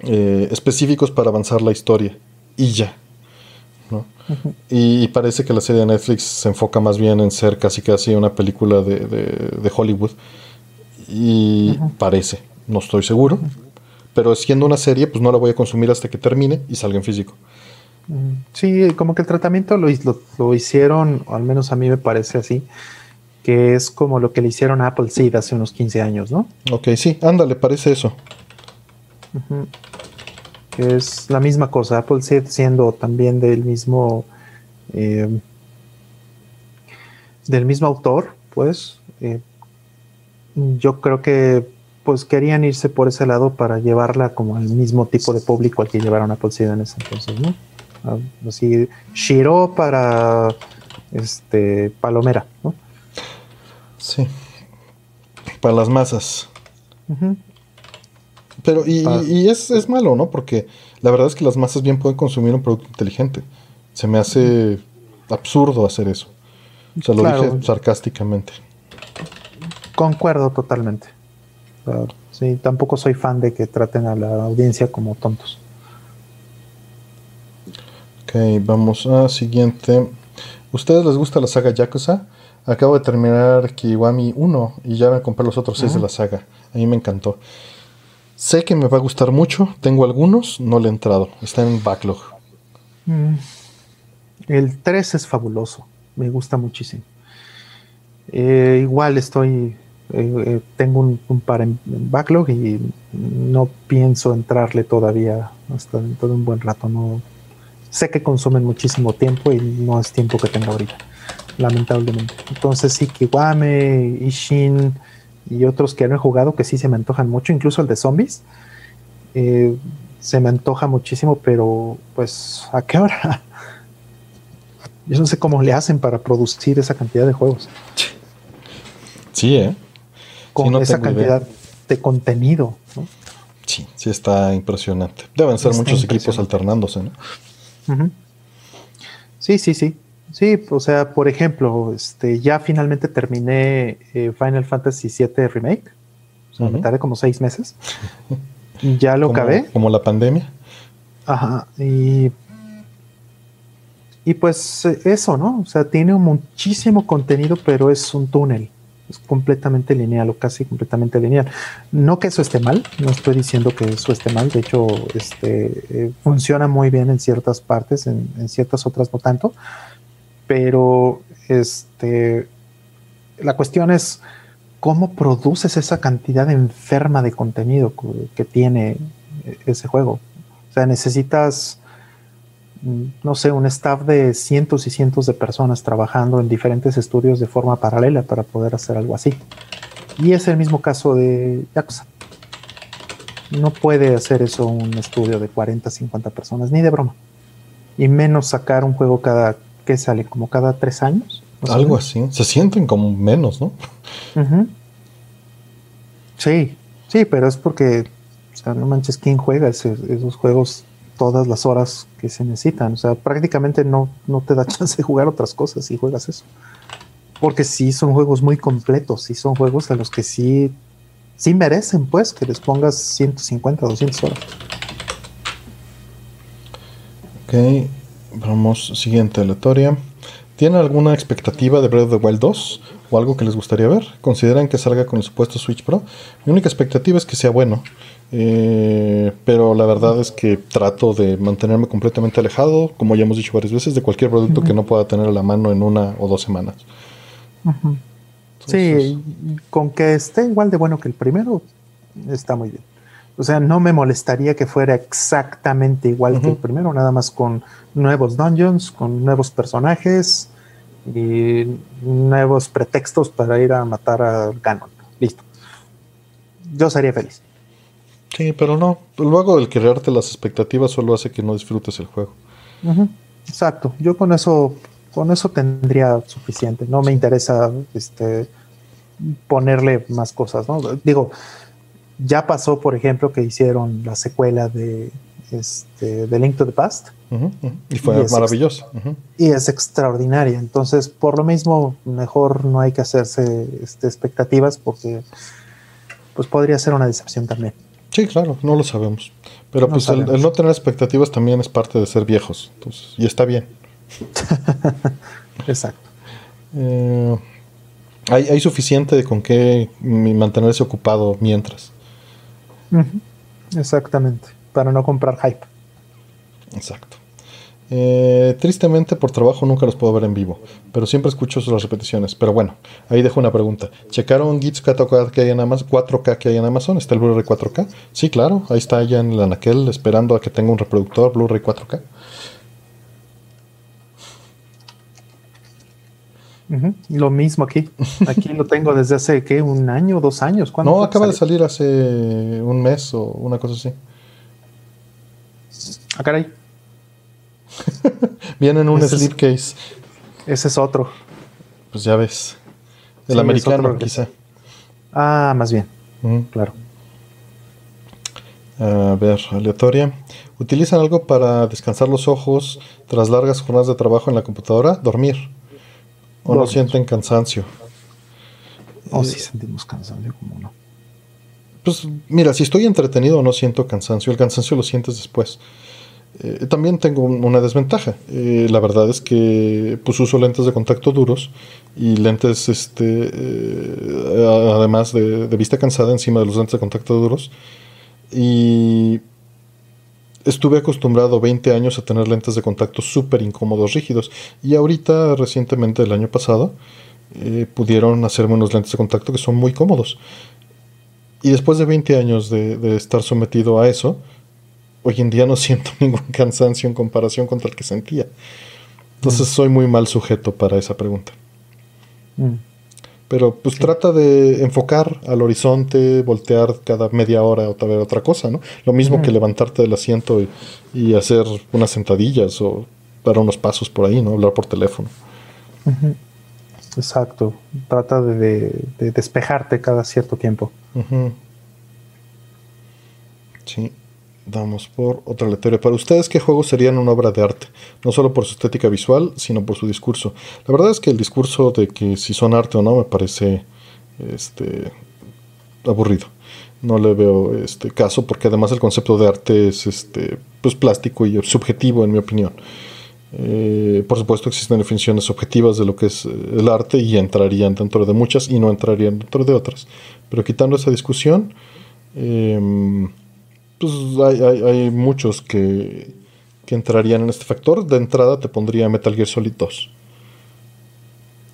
eh, específicos para avanzar la historia. Y ya. y, parece que la serie de Netflix se enfoca más bien en ser casi casi una película de, Hollywood. Y parece, no estoy seguro, pero siendo una serie pues no la voy a consumir hasta que termine y salga en físico. Sí, como que el tratamiento lo, lo, hicieron, o al menos a mí me parece así, que es como lo que le hicieron a Apple Seed hace unos 15 años, ¿no? Ok, sí, ándale, parece eso. Que es la misma cosa, Apple Seed siendo también del mismo, eh, del mismo autor, pues, eh, yo creo que pues querían irse por ese lado para llevarla como al mismo tipo de público al que llevaron Apple Seed en ese entonces, ¿no? así Shiro para este Palomera, ¿no? Sí. Para las masas. Pero, y, es, malo, ¿no? Porque la verdad es que las masas bien pueden consumir un producto inteligente. Se me hace absurdo hacer eso. O sea, lo dije sarcásticamente. Concuerdo totalmente. Sí, tampoco soy fan de que traten a la audiencia como tontos. Ok, vamos a siguiente. ¿Ustedes les gusta la saga Yakuza? Acabo de terminar Kiwami 1 y ya me compré los otros 6 de la saga. A mí me encantó. Sé que me va a gustar mucho. Tengo algunos, no le he entrado. Está en backlog. Mm. El 3 es fabuloso. Me gusta muchísimo. Eh, igual estoy. Eh, eh, tengo un, par en, backlog y no pienso entrarle todavía hasta dentro de un buen rato. No, sé que consumen muchísimo tiempo y no es tiempo que tengo ahorita, lamentablemente. Entonces sí, Kiwame, Ishin y otros que no he jugado que sí se me antojan mucho, incluso el de zombies. Eh, se me antoja muchísimo, pero pues ¿a qué hora? Yo no sé cómo le hacen para producir esa cantidad de juegos. Sí, ¿eh? Con esa cantidad de contenido. ¿no? Sí, sí está impresionante. Deben ser muchos equipos alternándose, ¿no? Sí, sí, sí. Sí, o sea, por ejemplo, este, ya finalmente terminé eh, Final Fantasy VII Remake. O sea, me tardé como seis meses. ya lo acabé. Como la pandemia. Ajá. Y, y pues eso, ¿no? O sea, tiene muchísimo contenido, pero es un túnel es completamente lineal o casi completamente lineal. No que eso esté mal, no estoy diciendo que eso esté mal, de hecho este, eh, funciona muy bien en ciertas partes, en, ciertas otras no tanto, pero este, la cuestión es cómo produces esa cantidad enferma de contenido que tiene ese juego. O sea, necesitas no sé, un staff de cientos y cientos de personas trabajando en diferentes estudios de forma paralela para poder hacer algo así. Y es el mismo caso de Yakuza. No puede hacer eso un estudio de 40, 50 personas, ni de broma. Y menos sacar un juego cada, ¿qué sale? Como cada tres años. Algo así. Se sienten como menos, ¿no? Sí, sí, pero es porque, o sea, no manches, ¿quién juega esos juegos todas las horas que se necesitan. O sea, prácticamente no, no te da chance de jugar otras cosas si juegas eso. Porque sí son juegos muy completos, sí son juegos a los que sí, sí merecen, pues, que les pongas 150, 200 horas. Ok, vamos, siguiente aleatoria. ¿Tienen alguna expectativa de Breath of the Wild 2 o algo que les gustaría ver? ¿Consideran que salga con el supuesto Switch Pro? Mi única expectativa es que sea bueno. Eh, pero la verdad es que trato de mantenerme completamente alejado, como ya hemos dicho varias veces, de cualquier producto que no pueda tener a la mano en una o dos semanas. sí, con que esté igual de bueno que el primero, está muy bien. O sea, no me molestaría que fuera exactamente igual que el primero, nada más con nuevos dungeons, con nuevos personajes y nuevos pretextos para ir a matar a Ganon. Listo. Yo sería feliz. Sí, pero no. Luego el crearte las expectativas solo hace que no disfrutes el juego. Exacto. Yo con eso, con eso tendría suficiente. No me interesa este ponerle más cosas, ¿no? Digo, ya pasó, por ejemplo, que hicieron la secuela de, este, de Link to the Past. Y fue maravilloso. Y es extraordinaria. Entonces, por lo mismo, mejor no hay que hacerse este, expectativas porque pues podría ser una decepción también. Sí, claro, no lo sabemos. Pero pues El, no tener expectativas también es parte de ser viejos. y está bien. Exacto. Eh, hay, hay, suficiente con qué mantenerse ocupado mientras. Exactamente, para no comprar hype. Exacto. Eh, tristemente por trabajo nunca los puedo ver en vivo, pero siempre escucho las repeticiones. Pero bueno, ahí dejo una pregunta. ¿Checaron Gits 4K que hay en Amazon? 4K que hay en Amazon? ¿Está el Blu-ray 4K? Sí, claro, ahí está ya en la Anaquel esperando a que tenga un reproductor Blu-ray 4K. Lo mismo aquí. Aquí lo tengo desde hace, ¿qué? ¿Un año, dos años? No, acaba de salir hace un mes o una cosa así. Ah, caray. Viene en un slipcase. Ese es otro. Pues ya ves. El americano, quizá. Ah, más bien. Claro. A ver, aleatoria. ¿Utilizan algo para descansar los ojos tras largas jornadas de trabajo en la computadora? Dormir. ¿O no sienten cansancio? O oh, si sentimos cansancio, como no. Pues mira, si estoy entretenido no siento cansancio. El cansancio lo sientes después. Eh, también tengo una desventaja. Eh, la verdad es que pues uso lentes de contacto duros y lentes, este, eh, además de, vista cansada encima de los lentes de contacto duros. Y estuve acostumbrado 20 años a tener lentes de contacto súper incómodos, rígidos. Y ahorita, recientemente, el año pasado, pudieron hacerme unos lentes de contacto que son muy cómodos. Y después de 20 años de, estar sometido a eso, hoy en día no siento ningún cansancio en comparación con el que sentía. Entonces mm. soy muy mal sujeto para esa pregunta. Mm. Pero pues trata de enfocar al horizonte, voltear cada media hora o ver otra cosa, ¿no? Lo mismo que levantarte del asiento y, hacer unas sentadillas o dar unos pasos por ahí, ¿no? Hablar por teléfono. Exacto. Trata de, despejarte cada cierto tiempo. Sí. Damos por otra aleatoria. Para ustedes, ¿qué juegos serían una obra de arte? No solo por su estética visual, sino por su discurso. La verdad es que el discurso de que si son arte o no me parece este, aburrido. No le veo este caso porque además el concepto de arte es este, pues, plástico y subjetivo en mi opinión. Eh, por supuesto existen definiciones objetivas de lo que es el arte y entrarían dentro de muchas y no entrarían dentro de otras. Pero quitando esa discusión, em, pues hay, muchos que, entrarían en este factor. De entrada te pondría Metal Gear Solid 2.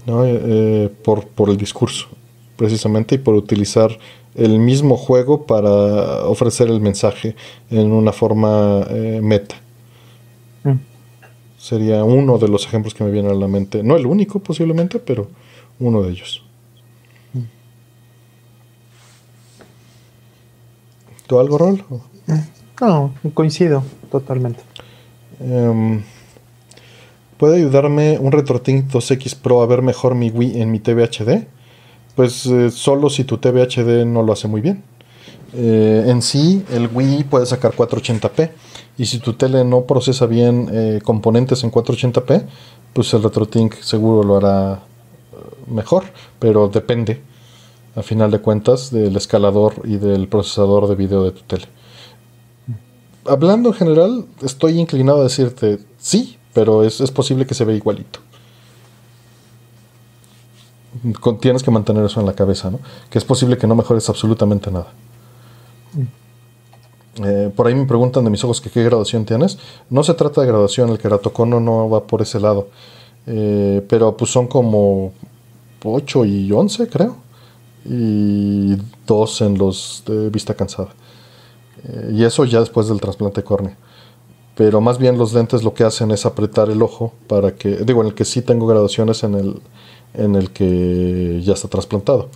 ¿no? Eh, eh, por, por el discurso, precisamente, y por utilizar el mismo juego para ofrecer el mensaje en una forma eh, meta. Mm. Sería uno de los ejemplos que me vienen a la mente. No el único posiblemente, pero uno de ellos. Mm. ¿Tú algo, Rol? No, coincido totalmente. Em, ¿Puede ayudarme un RetroTink 2X Pro a ver mejor mi Wii en mi TV HD? Pues eh, solo si tu TV HD no lo hace muy bien. Eh, en sí, el Wii puede sacar 480p. Y si tu tele no procesa bien eh, componentes en 480p, pues el RetroTink seguro lo hará mejor. Pero depende, a final de cuentas, del escalador y del procesador de video de tu tele hablando en general, estoy inclinado a decirte sí, pero es, posible que se vea igualito. tienes que mantener eso en la cabeza, ¿no? Que es posible que no mejores absolutamente nada. Eh, por ahí me preguntan de mis ojos que qué graduación tienes. No se trata de graduación, el keratocono no va por ese lado. Eh, pero pues son como 8 y 11, creo. Y 2 en los de vista cansada. Eh, y eso ya después del trasplante de córnea. Pero más bien los lentes lo que hacen es apretar el ojo para que, digo, en el que sí tengo graduaciones en el, en el que ya está trasplantado.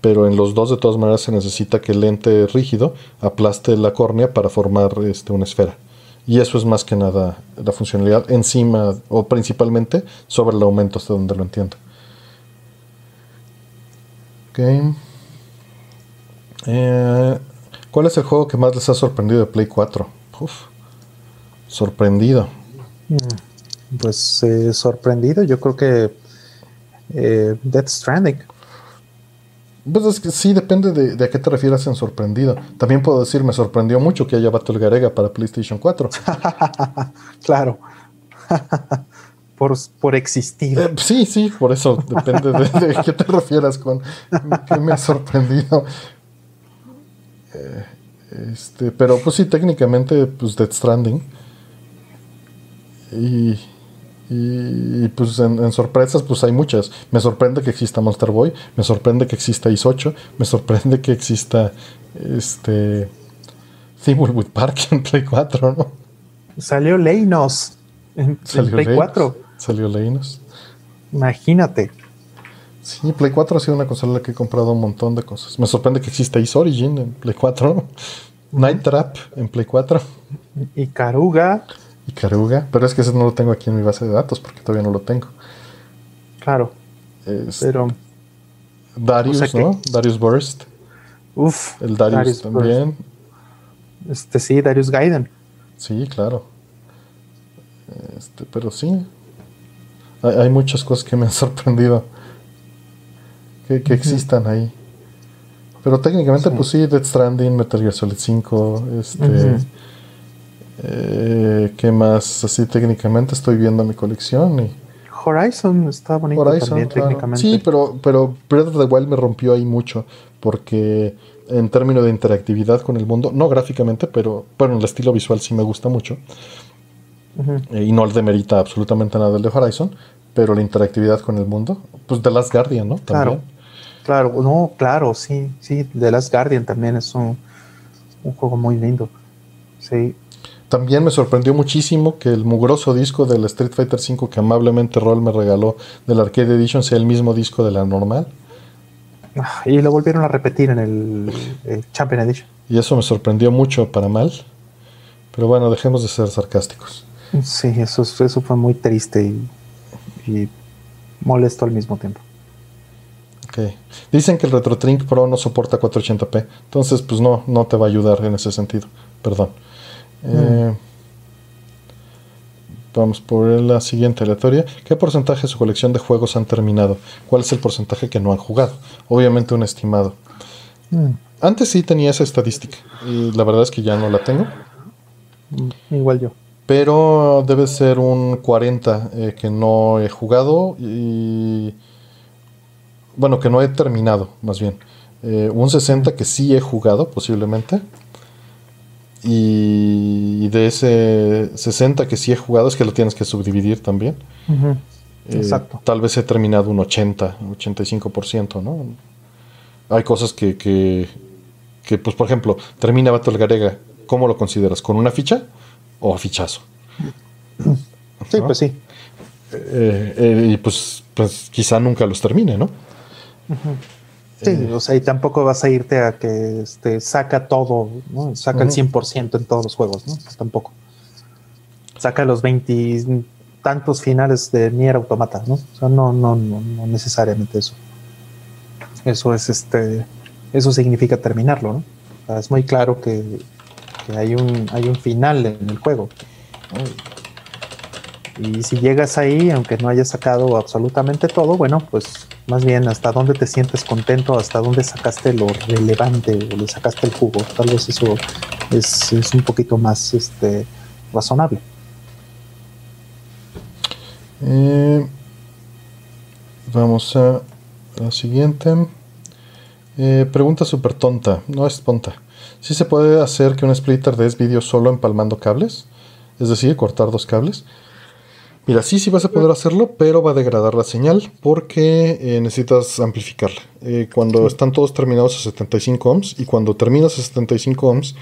Pero en los dos de todas maneras se necesita que el lente rígido aplaste la córnea para formar este, una esfera. Y eso es más que nada la funcionalidad encima o principalmente sobre el aumento hasta donde lo entiendo. Ok. Eh, ¿Cuál es el juego que más les ha sorprendido de Play 4? Uf, sorprendido. Mm, pues eh, sorprendido, yo creo que eh, Death Stranding. Pues es que sí, depende de, a qué te refieras en sorprendido. También puedo decir, me sorprendió mucho que haya Battle Garega para PlayStation 4. claro. por, por, existir. Eh, sí, sí, por eso depende de, de qué te refieras con que me ha sorprendido. Eh, este, pero pues sí, técnicamente, pues Death Stranding. Y, y, pues en, sorpresas, pues hay muchas. Me sorprende que exista Monster Boy, me sorprende que exista Is 8, me sorprende que exista este Thimbleweed Park en Play 4, ¿no? Salió Leinos en, Play 4. Salió Leinos. Imagínate. Sí, Play 4 ha sido una consola que he comprado un montón de cosas. Me sorprende que exista Is Origin en Play 4. Night Trap en Play 4. Y Caruga. Y Caruga. Pero es que ese no lo tengo aquí en mi base de datos porque todavía no lo tengo. Claro. pero. Darius, ¿no? Darius Burst. Uf. El Darius, también. Este sí, Darius Gaiden. Sí, claro. Este, pero sí. hay muchas cosas que me han sorprendido que, existan ahí. Pero técnicamente, pues sí, Dead Stranding, Metal Gear Solid 5, este. Eh, ¿Qué más? Así técnicamente estoy viendo mi colección y. Horizon está bonito también, técnicamente. Sí, pero, pero Breath of the Wild me rompió ahí mucho. Porque en términos de interactividad con el mundo, no gráficamente, pero bueno, el estilo visual sí me gusta mucho. Eh, y no le demerita absolutamente nada el de Horizon, pero la interactividad con el mundo, pues The Last Guardian, ¿no? También. Claro, no, claro, sí, sí. The Last Guardian también es un, juego muy lindo. Sí. También me sorprendió muchísimo que el mugroso disco del Street Fighter V que amablemente Roll me regaló del Arcade Edition sea el mismo disco de la normal. Ah, y lo volvieron a repetir en el, Champion Edition. Y eso me sorprendió mucho para mal. Pero bueno, dejemos de ser sarcásticos. Sí, eso, eso fue muy triste y, y molesto al mismo tiempo. Ok. Dicen que el RetroTrink Pro no soporta 480p. Entonces, pues no, no te va a ayudar en ese sentido. Perdón. Eh, vamos por la siguiente aleatoria. ¿Qué porcentaje de su colección de juegos han terminado? ¿Cuál es el porcentaje que no han jugado? Obviamente un estimado. Mm, Antes sí tenía esa estadística. Y la verdad es que ya no la tengo. mm, igual yo. Pero debe ser un 40 eh, que no he jugado y... Bueno, que no he terminado, más bien. Eh, un 60 que sí he jugado, posiblemente. Y de ese 60 que sí he jugado, es que lo tienes que subdividir también. Eh, Exacto. Tal vez he terminado un 80, 85%, ¿no? Hay cosas que, que, que, pues, por ejemplo, termina Battle Garega. ¿Cómo lo consideras? ¿Con una ficha o a fichazo? Sí, ¿no? pues sí. Eh, y pues, pues quizá nunca los termine, ¿no? Sí, Eh. o sea, y tampoco vas a irte a que este, saca todo, ¿no? Saca el Ujú. 100% en todos los juegos, ¿no? Tampoco. Saca los 20 tantos finales de Nier Automata, ¿no? O sea, no, no, no, no necesariamente eso. Eso es este, eso significa terminarlo, ¿no? O sea, es muy claro que, que hay un, hay un final en el juego. ¿no? Y si llegas ahí, aunque no hayas sacado absolutamente todo, bueno, pues más bien hasta dónde te sientes contento, hasta dónde sacaste lo relevante o le sacaste el jugo. Tal vez eso es, es un poquito más este, razonable. Eh, vamos a la siguiente. Eh, pregunta súper tonta. No es tonta. ¿Sí se puede hacer que un splitter des vídeo solo empalmando cables? Es decir, cortar dos cables. Mira, sí, sí vas a poder hacerlo, pero va a degradar la señal porque eh, necesitas amplificarla. Eh, cuando están todos terminados a 75 ohms y cuando terminas a 75 ohms,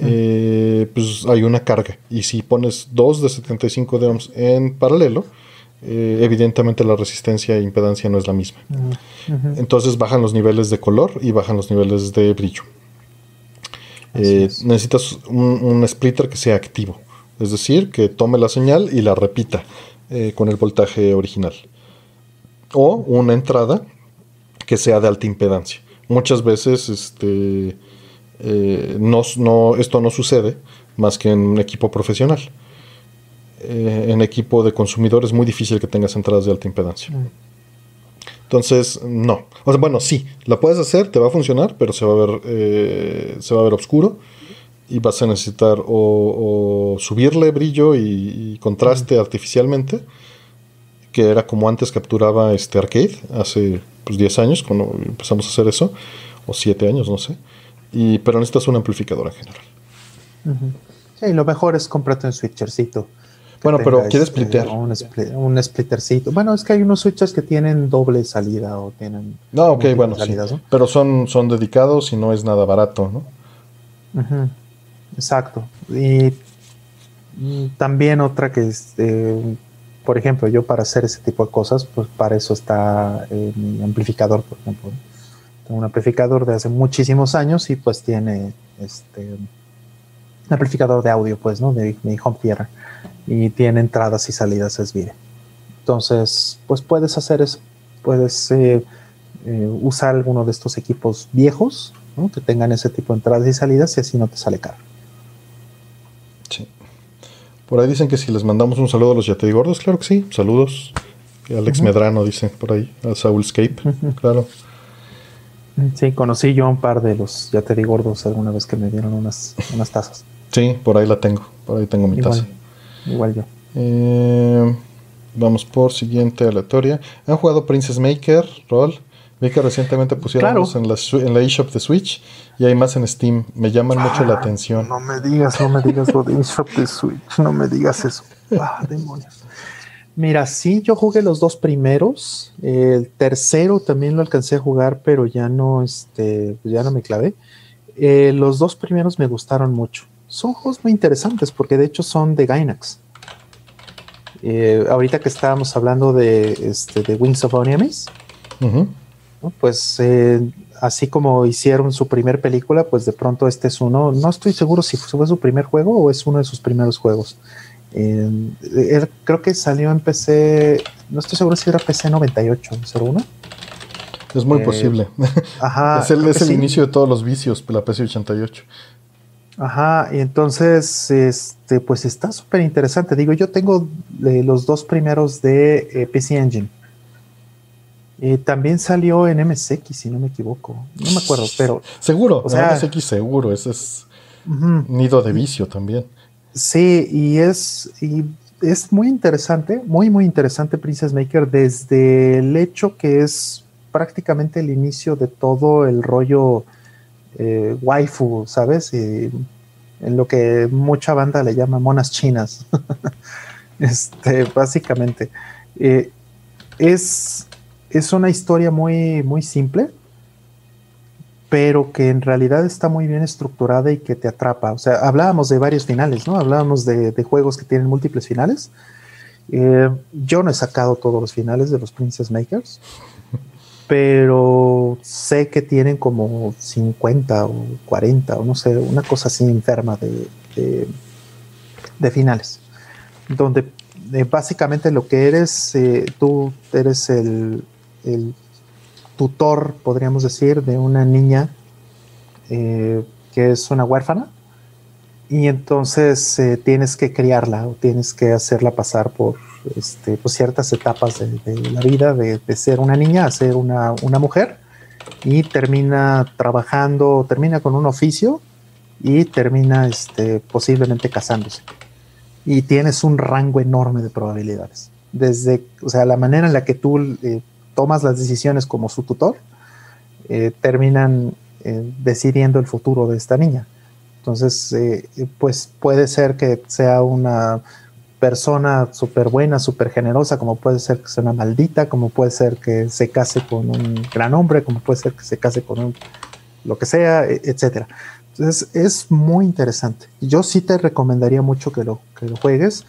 eh, pues hay una carga. Y si pones dos de 75 de ohms en paralelo, evidentemente la resistencia e impedancia no es la misma. Ujú. Entonces bajan los niveles de color y bajan los niveles de brillo. Necesitas un, un splitter que sea activo, es decir, que tome la señal y la repita eh, con el voltaje original. O una entrada que sea de alta impedancia. Muchas veces este, eh, no, no- esto no sucede más que en un equipo profesional. Eh, en equipo de consumidor es muy difícil que tengas entradas de alta impedancia. Mm. Entonces, no. O sea, bueno, sí, la puedes hacer, te va a funcionar, pero se va a ver, se va a ver oscuro y vas a necesitar o, o subirle brillo y, y contraste artificialmente, que era como antes capturaba este arcade, hace pues, 10 años, cuando empezamos a hacer eso, o 7 años, no sé. Y, pero necesitas un amplificador en general. Ujú. Sí, lo mejor es comprarte un switchercito. Bueno, pero ¿quieres este, splitear? Un, un splittercito. Bueno, es que hay unos switchers que tienen doble salida o tienen. No, ok, bueno, sí. salidas, ¿no? Pero son, son dedicados y no es nada barato, ¿no? Ujú, Exacto. Y también otra que es, eh, por ejemplo, yo para hacer ese tipo de cosas, pues para eso está eh, mi amplificador, por ejemplo. Tengo un amplificador de hace muchísimos años y pues tiene este amplificador de audio, pues, ¿no? De mi home theater. Y tiene entradas y salidas SVIDE. Entonces, pues puedes hacer eso. Puedes eh, eh, usar alguno de estos equipos viejos ¿no? que tengan ese tipo de entradas y salidas y así no te sale caro. Por ahí dicen que si les mandamos un saludo a los Yatei Gordos, claro que sí, saludos. Alex. Medrano dice por ahí, a Soulscape, Ujú. claro. Sí, conocí yo a un par de los, ya te digo, gordos alguna vez que me dieron unas, unas tazas. Sí, por ahí la tengo, por ahí tengo mi Igual, taza. igual yo. Eh, vamos por siguiente aleatoria. ¿Han jugado Princess Maker, Roll? Vi que recientemente pusieron Claro. los en la, en la eShop de Switch y hay más en Steam. Me llaman mucho la atención. Ah, No me digas, no me digas lo de Shop de Switch, no me digas eso. Ah, demonios. Mira, sí, yo jugué los dos primeros. El tercero también lo alcancé a jugar, pero ya no, este, ya no me clavé. Eh, los dos primeros me gustaron mucho. Son juegos muy interesantes porque de hecho son de Gainax. Eh, ahorita que estábamos hablando de, este, de Wings of Oniamis, Ujú. ¿No? Pues eh, así como hicieron su primer película, pues de pronto este es uno, no estoy seguro si fue su primer juego o es uno de sus primeros juegos. Eh, él- creo que salió en PC, no estoy seguro si era PC 98, 01. Es muy posible. Ajá. es el, es el inicio de todos los vicios, la PC 88. Ajá, y entonces, este, pues está súper interesante. Digo, yo tengo los dos primeros de PC Engine. También salió en MSX, si no me equivoco. No me acuerdo, pero. Seguro, o sea, MSX seguro, ese es nido de vicio también. Sí, y es, y es muy interesante, muy, muy interesante Princess Maker desde el hecho que es prácticamente el inicio de todo el rollo eh, waifu, ¿sabes? Y en lo que mucha banda le llama monas chinas. este, básicamente. Eh, es, es una historia muy, muy simple, pero que en realidad está muy bien estructurada y que te atrapa. O sea, hablábamos de varios finales, ¿no? Hablábamos de, juegos que tienen múltiples finales. Eh, yo no he sacado todos los finales de los Princess Makers, pero sé que tienen como 50 o 40 o no sé, una cosa así enferma de, de, finales, donde eh, básicamente lo que eres, eh, tú eres el, el tutor, podríamos decir, de una niña eh, que es una huérfana y entonces eh, tienes que criarla o tienes que hacerla pasar por, este, pues, ciertas etapas de, la vida, de, ser una niña a ser una, mujer y termina trabajando, termina con un oficio y termina este, posiblemente casándose. Y tienes un rango enorme de probabilidades. Desde, o sea, la manera en la que tú eh, tomas las decisiones como su tutor, eh, terminan eh, decidiendo el futuro de esta niña. Entonces, eh, pues puede ser que sea una persona súper buena, súper generosa, como puede ser que sea una maldita, como puede ser que se case con un gran hombre, como puede ser que se case con un lo que sea, e, etcétera. Entonces es muy interesante. Yo sí te recomendaría mucho que lo, que lo juegues,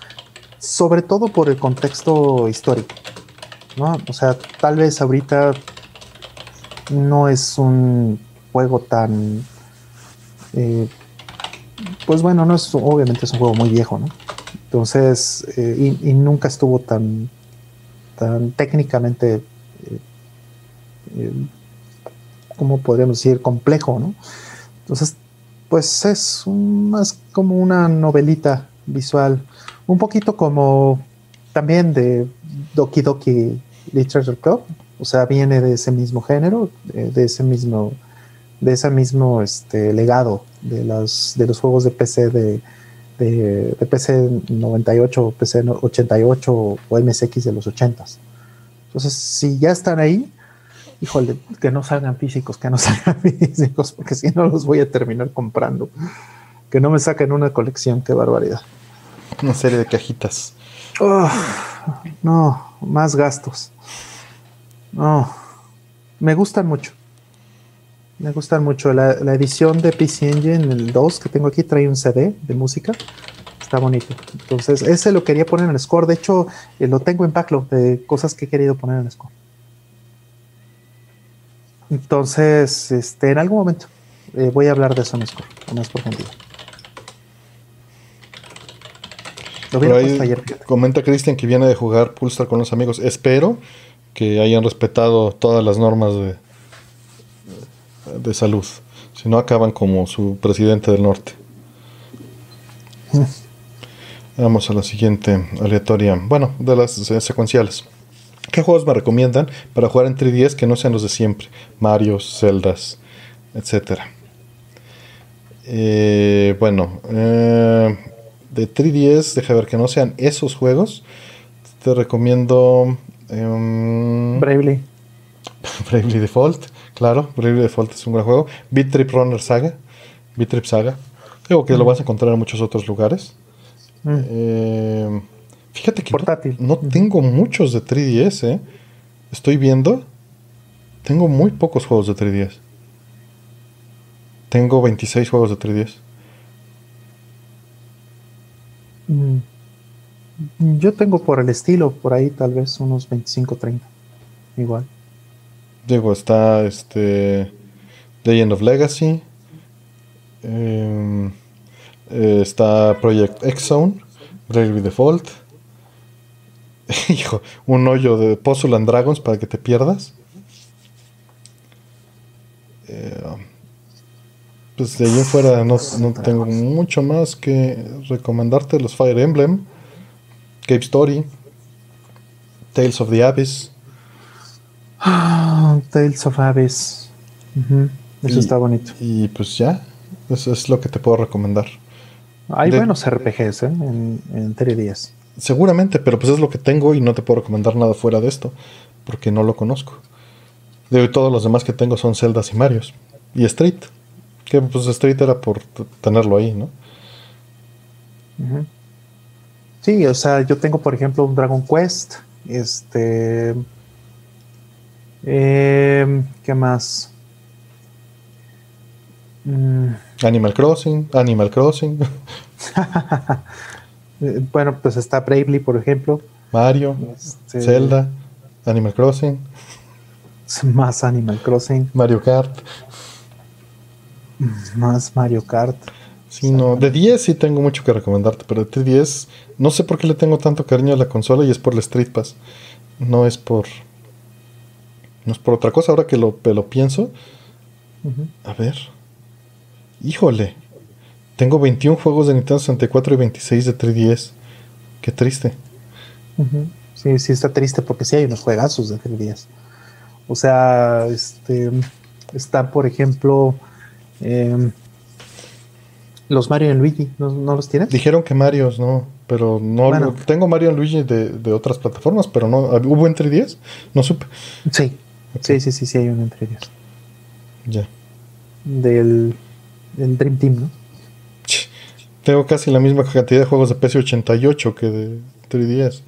sobre todo por el contexto histórico. O sea, tal vez ahorita no es un juego tan... Eh, pues bueno, no es, obviamente es un juego muy viejo, ¿no? Entonces, eh, y, nunca estuvo tan, tan técnicamente, eh, ¿cómo podríamos decir? Complejo, ¿no? Entonces, pues es más como una novelita visual, un poquito como también de Doki Doki Literature Club, o sea, viene de ese mismo género, de, ese mismo, de ese mismo este, legado de, las, de los juegos de PC de, de, PC 98, PC 88 o MSX de los 80s. Entonces, si ya están ahí, híjole, que no salgan físicos, que no salgan físicos, porque si no los voy a terminar comprando. Que no me saquen una colección, qué barbaridad. Una serie de cajitas. Oh, no, más gastos. No, me gustan mucho. Me gustan mucho. La, edición de PC Engine, el 2 que tengo aquí, trae un CD de música. Está bonito. Entonces, ese lo quería poner en el score. De hecho, eh, lo tengo en backlog de cosas que he querido poner en el score. Entonces, este, en algún momento eh, voy a hablar de eso en el score, más profundidad. comenta Cristian que viene de jugar Pulsar con los amigos. Espero que hayan respetado todas las normas de, de salud. Si no, acaban como su presidente del norte. Vamos a la siguiente aleatoria. Bueno, de las secuenciales. ¿Qué juegos me recomiendan para jugar en 3DS que no sean los de siempre? Mario, Zeldas, etcétera. Eh, bueno, eh, de 3DS, deja ver que no sean esos juegos. Te recomiendo. Um, Bravely. Bravely Default, claro. Bravely Default es un gran juego. Beat Trip Runner Saga. Beat Trip Saga. Creo que lo vas a encontrar en muchos otros lugares. Mm. Eh, fíjate que Portátil. no, tengo muchos de 3DS, ¿eh? Estoy viendo. Tengo muy pocos juegos de 3DS. Tengo 26 juegos de 3DS. Mm. Yo tengo por el estilo, por ahí tal vez unos 25, 30. Igual. Diego, está este Legend of Legacy. Em, eh, está Project X Zone. Bravely Default. Hijo, un hoyo de Puzzle and Dragons para que te pierdas. Eh, pues de ahí en fuera no, no, tengo mucho más que recomendarte. Los Fire Emblem, Cape Story, Tales of the Abyss. Tales of Abyss. Eso está bonito. Y pues ya, eso es lo que te puedo recomendar. Hay buenos RPGs ¿eh? en, en 3DS. Seguramente, pero pues es lo que tengo y no te puedo recomendar nada fuera de esto, porque no lo conozco. De hoy todos los demás que tengo son Zeldas y Marios. Y Street. Que pues Street era por tenerlo ahí, ¿no? Sí, o sea, yo tengo por ejemplo un Dragon Quest. Este. Eh, ¿Qué más? Mm. Animal Crossing, Animal Crossing. bueno, pues está Bravely, por ejemplo. Mario, este, Zelda, Animal Crossing. Más Animal Crossing. Mario Kart. Más Mario Kart. Sí, no, de 10 sí tengo mucho que recomendarte, pero de 10 no sé por qué le tengo tanto cariño a la consola y es por el Street Pass. No es por. No es por otra cosa. Ahora que lo, lo pienso. A ver. Híjole. Tengo 21 juegos de Nintendo 64 y 26 de 3DS. Qué triste. Sí, sí está triste porque sí hay unos juegazos de 3DS. O sea, este está por ejemplo em, los Mario y Luigi, ¿no, los tienes? Dijeron que Mario, no, pero no tengo Mario y Luigi de, otras plataformas, pero no hubo en 3DS, no supe. Sí. Sí, sí, sí, sí hay uno en 3DS. Ya. Del en Dream Team, ¿no? Tengo casi la misma cantidad de juegos de PC88 que de 3DS.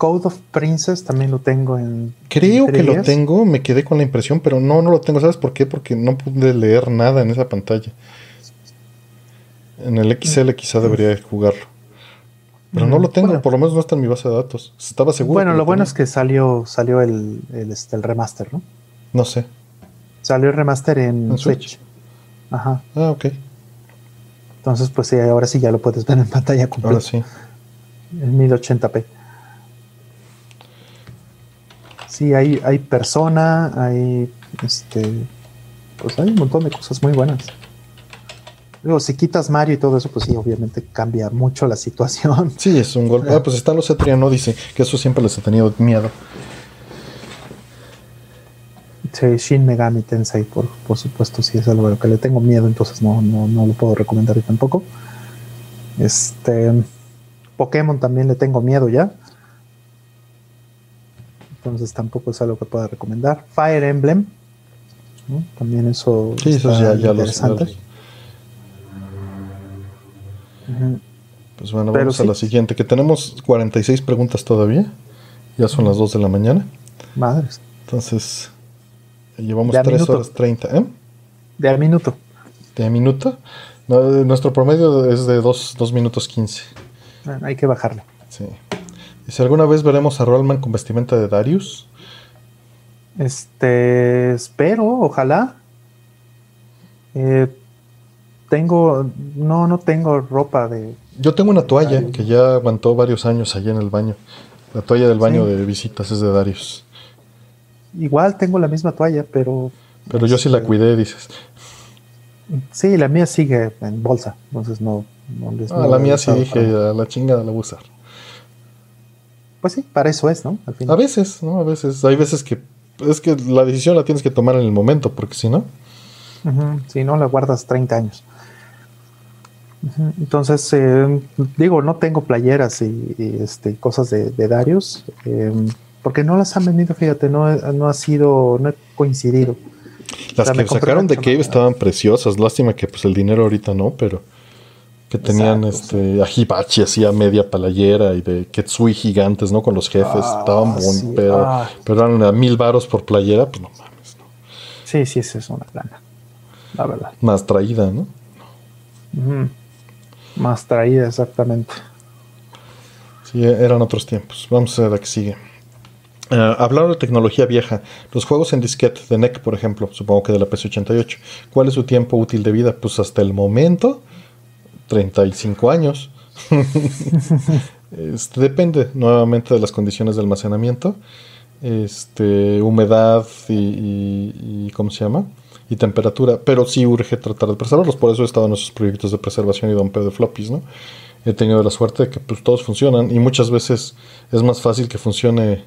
Code of Princess también lo tengo en. Creo que lo tengo, me quedé con la impresión, pero no, no lo tengo. ¿Sabes por qué? Porque no pude leer nada en esa pantalla. En el XL quizá debería jugarlo. Pero no lo tengo, por lo menos no está en mi base de datos. Estaba seguro. Bueno, lo, bueno es que salió, salió el, el, este, el remaster, ¿no? No sé. Salió el remaster en, Switch? Ajá. Ah, ok. Entonces, pues sí, ahora sí ya lo puedes ver en pantalla completa. Ahora sí. En 1080p. Sí, hay, hay persona, hay este. Pues hay un montón de cosas muy buenas. Luego, si quitas Mario y todo eso, pues sí, obviamente cambia mucho la situación. Sí, es un golpe. Ah, pues están los Etriano, dice que eso siempre les ha tenido miedo. Sí, Shin Megami Tensei, por, por supuesto, sí es algo a lo que le tengo miedo, entonces no, no, no lo puedo recomendar tampoco. Este Pokémon también le tengo miedo ya. Entonces tampoco es algo que pueda recomendar. Fire Emblem. También eso. Sí, eso ya, ya lo Pues bueno, vamos a la siguiente, que tenemos 46 preguntas todavía. Ya son las 2 de la mañana. Madres. Entonces, Llevamos 3 horas 30. ¿eh? De a minuto. ¿De a minuto? nuestro promedio es de 2 minutos 15. Ah, hay que bajarlo. Sí. ¿Y si alguna vez veremos a Rollman con vestimenta de Darius? Este, espero, ojalá. Eh, tengo, no, no tengo ropa de... Yo tengo una toalla que ya aguantó varios años allá en el baño. La toalla del baño de visitas es de Darius. Igual tengo la misma toalla, pero... Pero yo sí la este, cuidé, dices. Sí, la mía sigue en bolsa, entonces no... ah, la mía sí dije, a la chingada la voy a usar. Pues sí, para eso es, ¿no? A veces, ¿no? A veces. Hay veces que... Es que la decisión la tienes que tomar en el momento, porque si no... Si no, la guardas 30 años. Entonces, eh, digo, no tengo playeras y, este, cosas de, de Darius. Eh, porque no las han vendido, fíjate, no, no ha sido, no ha coincidido. Las que sacaron de Cave estaban preciosas, lástima que pues el dinero ahorita no, pero que tenían este a Hibachi así a media palayera y de Ketsui gigantes, ¿no? Con los jefes, ah, estaban buen pero, ah. pero eran a mil varos por playera, pues no mames, ¿no? Sí, sí, esa es una plana, la verdad. Más traída, ¿no? Más traída, exactamente. Sí, eran otros tiempos. Vamos a ver la que sigue. Uh, hablando de tecnología vieja, los juegos en disquete de NEC, por ejemplo, supongo que de la PS88, ¿cuál es su tiempo útil de vida? Pues hasta el momento, 35 años. este, depende nuevamente de las condiciones de almacenamiento, este, humedad y, ¿cómo se llama? Y temperatura, pero sí urge tratar de preservarlos. Por eso he estado en esos proyectos de preservación y dompeo de floppies, ¿no? He tenido la suerte de que pues, todos funcionan y muchas veces es más fácil que funcione.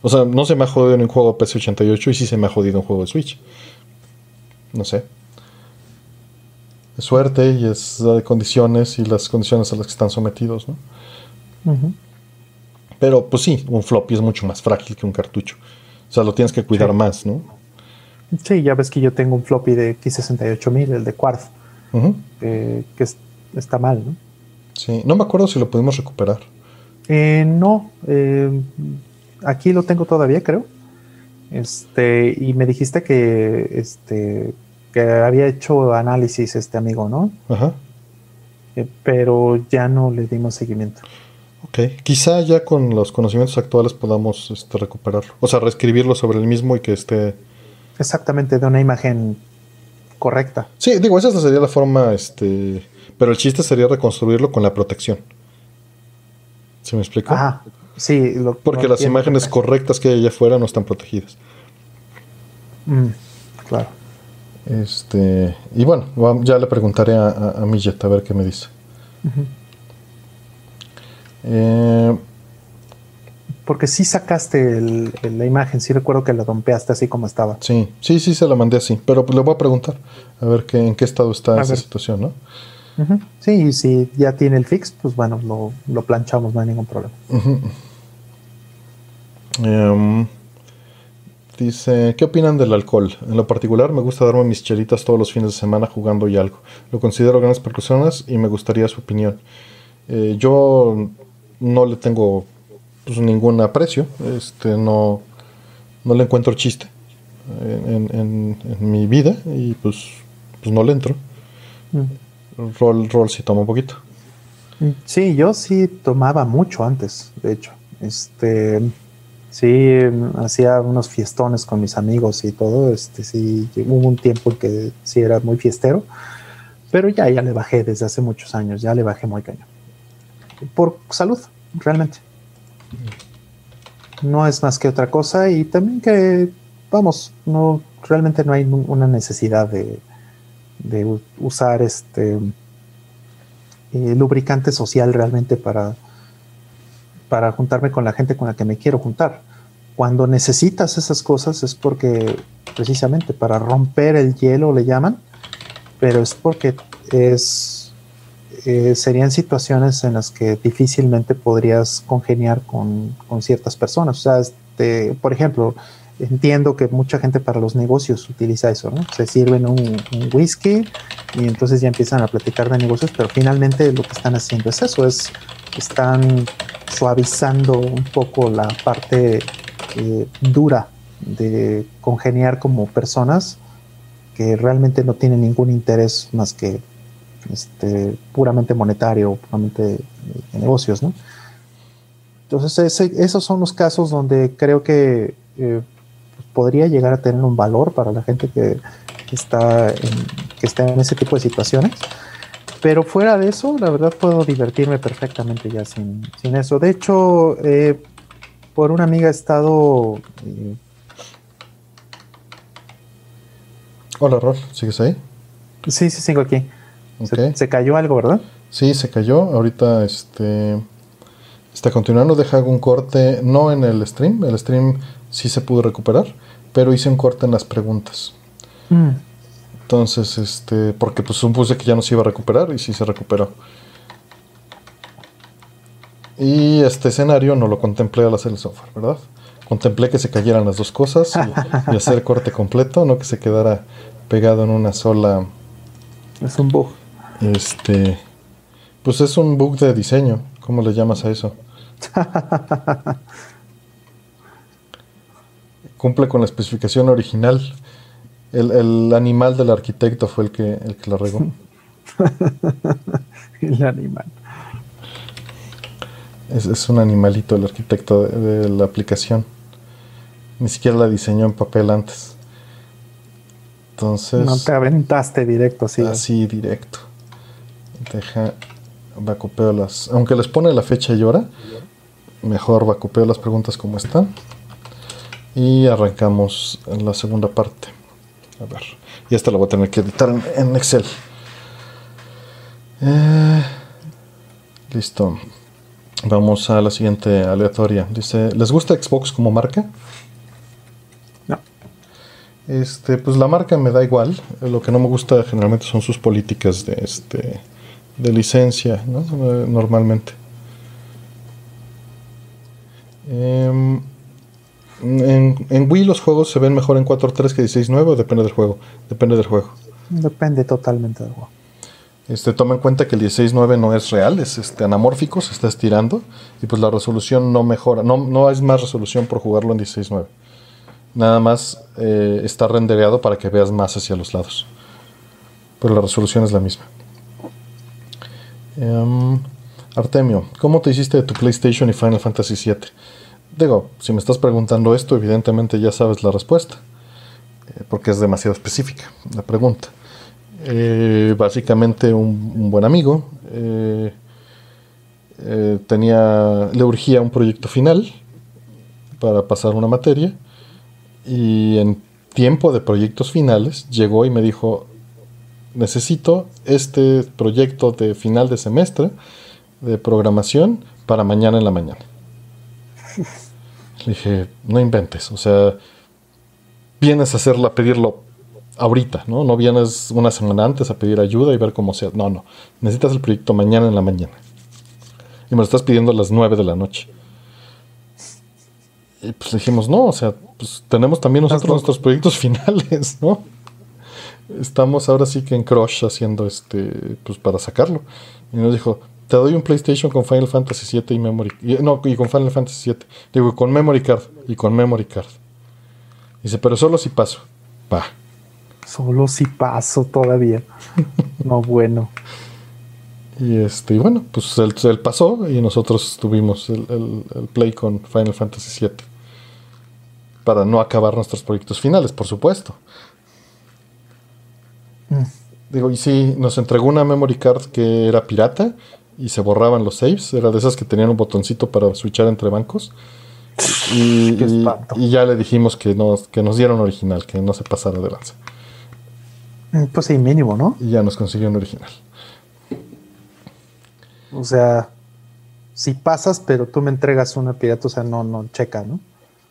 O sea, no se me ha jodido en un juego de PC88 y sí se me ha jodido un juego de Switch. No sé. Es suerte y es de condiciones y las condiciones a las que están sometidos, ¿no? Pero pues sí, un floppy es mucho más frágil que un cartucho. O sea, lo tienes que cuidar más, ¿no? Sí, ya ves que yo tengo un floppy de X68000, el de Quartz, que está mal, ¿no? Sí, no me acuerdo si lo pudimos recuperar. Eh, no, eh, aquí lo tengo todavía, creo. Este, y me dijiste que, este, que había hecho análisis este amigo, ¿no? Ajá. Eh, pero ya no le dimos seguimiento. Ok, quizá ya con los conocimientos actuales podamos este, recuperarlo. O sea, reescribirlo sobre el mismo y que esté. Exactamente, de una imagen correcta. Sí, digo, esa sería la forma, este. Pero el chiste sería reconstruirlo con la protección. ¿Se me explica? Ajá, sí. Porque las imágenes correctas que hay allá afuera no están protegidas. Mm, claro. Este. Y bueno, ya le preguntaré a, a, a Millet a ver qué me dice. Eh, Porque sí sacaste la imagen, sí recuerdo que la dompeaste así como estaba. Sí, sí, sí se la mandé así, pero le voy a preguntar a ver qué, en qué estado está esa situación, ¿no? Sí, y si ya tiene el fix, pues bueno, lo, planchamos, no hay ningún problema. Em, dice, ¿qué opinan del alcohol? En lo particular, me gusta darme mis chelitas todos los fines de semana jugando y algo. Lo considero grandes personas y me gustaría su opinión. Eh, yo no le tengo pues, ningún aprecio, este, no, no le encuentro chiste en, mi vida y pues, pues no le entro. Mm. Rol, rol sí toma un poquito. Sí, yo sí tomaba mucho antes, de hecho. Este, sí, hacía unos fiestones con mis amigos y todo. Este, sí, hubo un tiempo en que sí era muy fiestero, pero ya, ya le bajé desde hace muchos años, ya le bajé muy cañón por salud, realmente. No es más que otra cosa y también que, vamos, no realmente no hay una necesidad de, de usar este eh, lubricante social realmente para, para juntarme con la gente con la que me quiero juntar. Cuando necesitas esas cosas es porque precisamente para romper el hielo le llaman, pero es porque es eh, serían situaciones en las que difícilmente podrías congeniar con, ciertas personas. O sea, este, por ejemplo, entiendo que mucha gente para los negocios utiliza eso, ¿no? Se sirven un, whisky y entonces ya empiezan a platicar de negocios, pero finalmente lo que están haciendo es eso, es están suavizando un poco la parte eh, dura de congeniar como personas que realmente no tienen ningún interés más que este, puramente monetario, puramente de, negocios, ¿no? Entonces, esos son los casos donde creo que eh, podría llegar a tener un valor para la gente que, está en, que está en ese tipo de situaciones. Pero fuera de eso, la verdad puedo divertirme perfectamente ya sin, eso. De hecho, eh, por una amiga he estado... Eh, Hola, Rol, ¿sigues ahí? Sí, sí, sigo aquí. Se, cayó algo, ¿verdad? Sí, se cayó. Ahorita este está continuando. Deja un corte, no en el stream. El stream sí se pudo recuperar, pero hice un corte en las preguntas. Mm. Entonces, este, porque pues supuse que ya no se iba a recuperar y sí se recuperó. Y este escenario no lo contemplé al hacer el software, ¿verdad? Contemplé que se cayeran las dos cosas y, y hacer corte completo, no que se quedara pegado en una sola. Es un bug. Este. Pues es un bug de diseño. ¿Cómo le llamas a eso? Cumple con la especificación original. El, animal del arquitecto fue el que, el que lo regó. el animal. Es, un animalito el arquitecto de, la aplicación. Ni siquiera la diseñó en papel antes. Entonces. No te aventaste directo, sí. Así, directo. Deja, vacupeo las. Aunque les pone la fecha y hora, mejor vacupeo las preguntas como están. Y arrancamos en la segunda parte. A ver. Y esta la voy a tener que editar en, Excel. Eh, listo. Vamos a la siguiente aleatoria. Dice, ¿les gusta Xbox como marca? No. Este, pues la marca me da igual. Lo que no me gusta generalmente son sus políticas de este de licencia, ¿no? Normalmente. Em, en, en, Wii los juegos se ven mejor en 4.3 que 16.9 o depende del juego. Depende del juego. Depende totalmente del juego. Este, toma en cuenta que el 16.9 no es real, es este, anamórfico, se está estirando y pues la resolución no mejora, no, no más resolución por jugarlo en 16.9. Nada más eh, está rendereado para que veas más hacia los lados. Pero la resolución es la misma. Em, Artemio, ¿cómo te hiciste de tu PlayStation y Final Fantasy VII? Digo, si me estás preguntando esto, evidentemente ya sabes la respuesta, eh, porque es demasiado específica la pregunta. Eh, básicamente un, buen amigo eh, tenía, le urgía un proyecto final para pasar una materia y en tiempo de proyectos finales llegó y me dijo, necesito este proyecto de final de semestre de programación para mañana en la mañana. Le dije, no inventes, o sea, vienes a hacerlo, a pedirlo ahorita, ¿no? No vienes una semana antes a pedir ayuda y ver cómo sea. No, no, necesitas el proyecto mañana en la mañana. Y me lo estás pidiendo a las 9 de la noche. Y pues dijimos, no, o sea, pues tenemos también nosotros nuestros proyectos finales, ¿no? Estamos ahora sí que en Crush haciendo este, pues para sacarlo. Y nos dijo, te doy un PlayStation con Final Fantasy VII y Memory. no, y con Final Fantasy VII. Digo, con Memory Card. Y con Memory Card. Dice, pero solo si paso. Pa. Solo si paso todavía. no, bueno. Y este, bueno, pues él, pasó y nosotros tuvimos el, play con Final Fantasy VII. Para no acabar nuestros proyectos finales, por supuesto. Mm. Digo, y sí, nos entregó una memory card que era pirata y se borraban los saves. Era de esas que tenían un botoncito para switchar entre bancos. Y, ya le dijimos que nos, que nos dieron original, que no se pasara de lanza. Pues sí, mínimo, ¿no? Y ya nos consiguió un original. O sea, si pasas, pero tú me entregas una pirata, o sea, no, no checa, ¿no?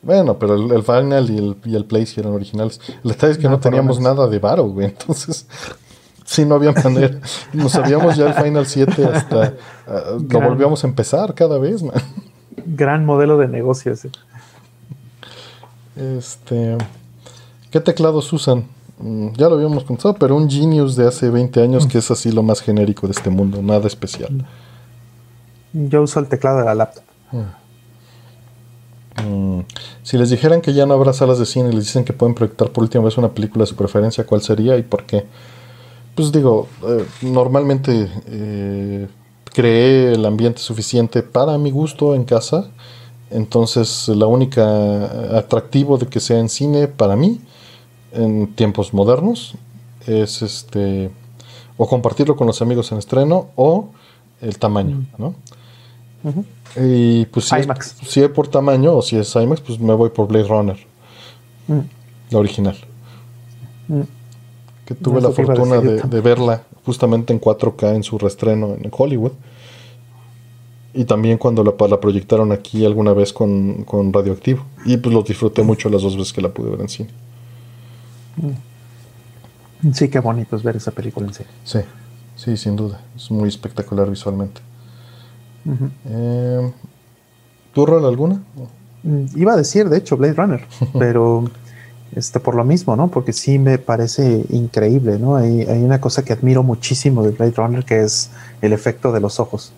Bueno, pero el, final y el, y el play sí eran originales. El detalle es que no, teníamos nada de varo, güey. Entonces, sí, no había manera. Nos sabíamos ya el Final 7 hasta. Ah, lo volvíamos a empezar cada vez, man. Gran modelo de negocio ese. Este. ¿Qué teclados usan? Mm, ya lo habíamos contado, pero un Genius de hace 20 años que es así lo más genérico de este mundo, nada especial. Yo uso el teclado de la laptop. Mm. Mm. Si les dijeran que ya no habrá salas de cine y les dicen que pueden proyectar por última vez una película de su preferencia, ¿cuál sería y por qué? Pues digo, eh, normalmente eh, creé el ambiente suficiente para mi gusto en casa. Entonces, la única atractivo de que sea en cine para mí, en tiempos modernos, es este o compartirlo con los amigos en estreno o el tamaño, mm. ¿no? Y pues si Es, si es por tamaño o si es IMAX, pues me voy por Blade Runner. Mm. La original. Mm que tuve la fortuna de, verla justamente en 4K en su restreno en Hollywood. Y también cuando la, la proyectaron aquí alguna vez con, con, Radioactivo. Y pues lo disfruté mucho las dos veces que la pude ver en cine. Mm. Sí, qué bonito es ver esa película en cine. Sí, sí, sin duda. Es muy espectacular visualmente. Eh, ¿Tu rol alguna? Mm, iba a decir, de hecho, Blade Runner, pero este, por lo mismo, ¿no? Porque sí me parece increíble, ¿no? Hay, hay, una cosa que admiro muchísimo de Blade Runner que es el efecto de los ojos,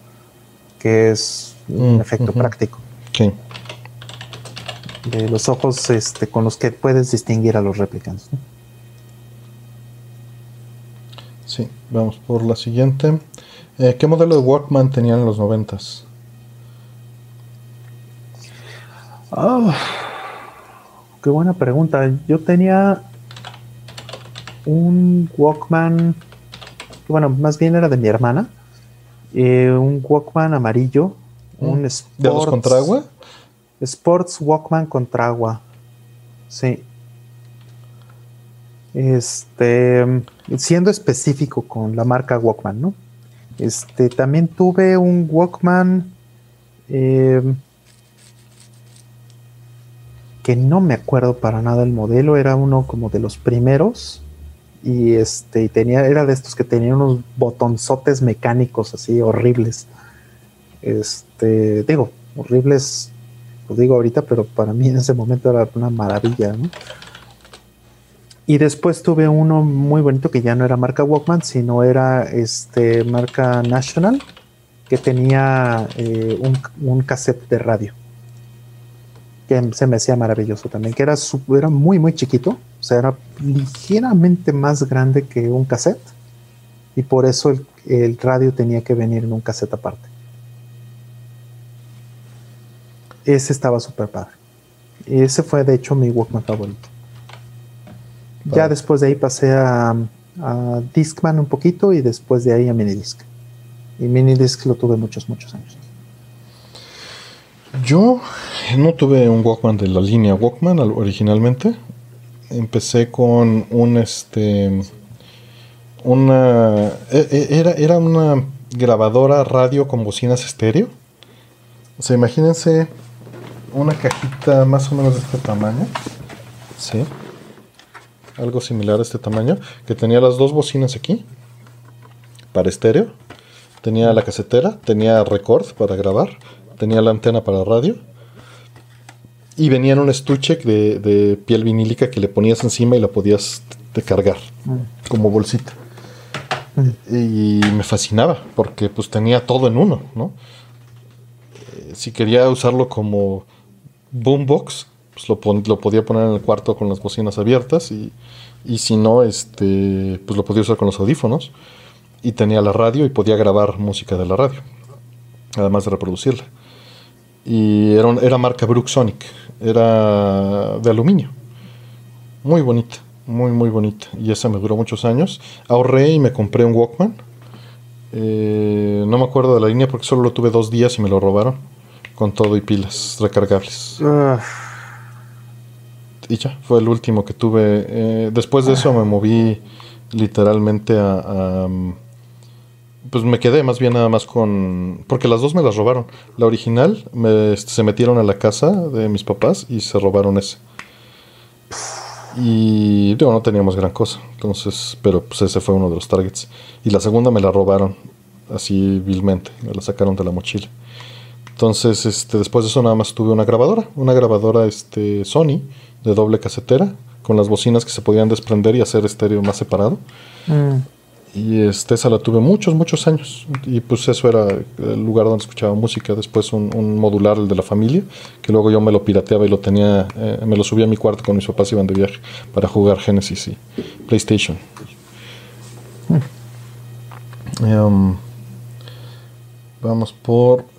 que es un mm, efecto práctico. Sí. De los ojos este, con los que puedes distinguir a los replicants. Sí, vamos por la siguiente. Eh, ¿Qué modelo de Walkman tenían en los noventas? Ah qué buena pregunta. Yo tenía un Walkman, bueno, más bien era de mi hermana, eh, un Walkman amarillo, mm. un Sports, ¿De los contra agua? Sports Walkman contra agua, sí. Este, siendo específico con la marca Walkman, ¿no? Este, también tuve un Walkman eh, que no me acuerdo para nada el modelo, era uno como de los primeros y este tenía era de estos que tenían unos botonzotes mecánicos así horribles. Este, digo, horribles, lo digo ahorita, pero para mí en ese momento era una maravilla. Y después tuve uno muy bonito que ya no era marca Walkman, sino era este marca National, que tenía eh, un, cassette de radio. Que se me hacía maravilloso también, que era, era muy, muy chiquito, o sea, era ligeramente más grande que un cassette. Y por eso el, el radio tenía que venir en un cassette aparte. Ese estaba súper padre. Ese fue de hecho mi Walkman favorito. Ya después de ahí pasé a, a, Discman un poquito y después de ahí a Minidisc. Y Minidisc lo tuve muchos, muchos años. Yo no tuve un Walkman de la línea Walkman originalmente. Empecé con un este una e, e, era, era una grabadora radio con bocinas estéreo. O sea, imagínense una cajita más o menos de este tamaño. Sí algo similar a este tamaño, que tenía las dos bocinas aquí, para estéreo, tenía la casetera, tenía record para grabar, tenía la antena para radio, y venía en un estuche de, piel vinílica que le ponías encima y la podías cargar, mm. como bolsita. Mm. Y me fascinaba, porque pues tenía todo en uno, ¿no? Eh, si quería usarlo como boombox, pues lo, podía poner en el cuarto con las bocinas abiertas y, si no, este, pues lo podía usar con los audífonos y tenía la radio y podía grabar música de la radio, además de reproducirla. Y era, era marca Brooksonic, era de aluminio, muy bonita, muy muy bonita. Y esa me duró muchos años. Ahorré y me compré un Walkman. Eh, no me acuerdo de la línea porque solo lo tuve dos días y me lo robaron con todo y pilas recargables. Ah y ya, fue el último que tuve. Eh, después de eso me moví literalmente a, Pues me quedé más bien nada más con... Porque las dos me las robaron. La original me, este, se metieron a la casa de mis papás y se robaron ese. Y digo, no teníamos gran cosa. Entonces, pero pues ese fue uno de los targets. Y la segunda me la robaron así vilmente. Me la sacaron de la mochila. Entonces, este, después de eso nada más tuve una grabadora. Una grabadora este, Sony de doble casetera con las bocinas que se podían desprender y hacer estéreo más separado. Mm. Y este, esa la tuve muchos, muchos años. Y pues eso era el lugar donde escuchaba música. Después un, modular, el de la familia, que luego yo me lo pirateaba y lo tenía, eh, me lo subía a mi cuarto con mis papás iban de viaje para jugar Genesis y PlayStation. Mm. Em, vamos por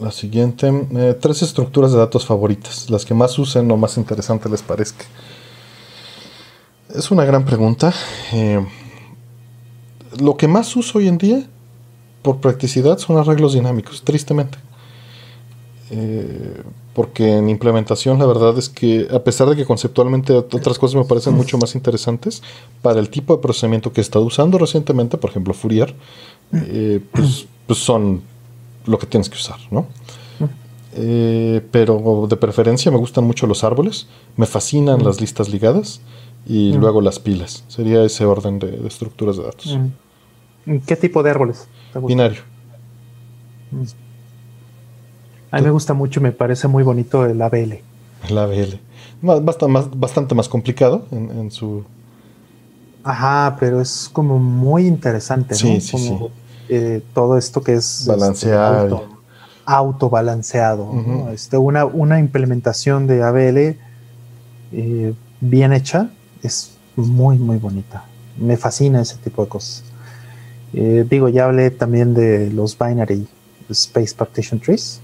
la siguiente, eh, tres estructuras de datos favoritas, las que más usen o más interesantes les parezca. Es una gran pregunta. Eh, lo que más uso hoy en día, por practicidad, son arreglos dinámicos, tristemente. Eh, porque en implementación la verdad es que a pesar de que conceptualmente otras cosas me parecen mucho más interesantes, para el tipo de procesamiento que he estado usando recientemente, por ejemplo Fourier, pues, pues son lo que tienes que usar, ¿no? Eh, pero de preferencia me gustan mucho los árboles, me fascinan las listas ligadas y luego las pilas. Sería ese orden de, estructuras de datos. ¿Qué tipo de árboles? Binario. A mí me gusta mucho, me parece muy bonito el ABL. El ABL. Bastante más, bastante más complicado en, su... Ajá, pero es como muy interesante, ¿no? Sí, sí, sí. Eh, todo esto que es este, balanceado. autobalanceado. este, una, una, implementación de ABL eh, bien hecha es muy, muy bonita. Me fascina ese tipo de cosas. Eh, digo, ya hablé también de los binary space partition trees.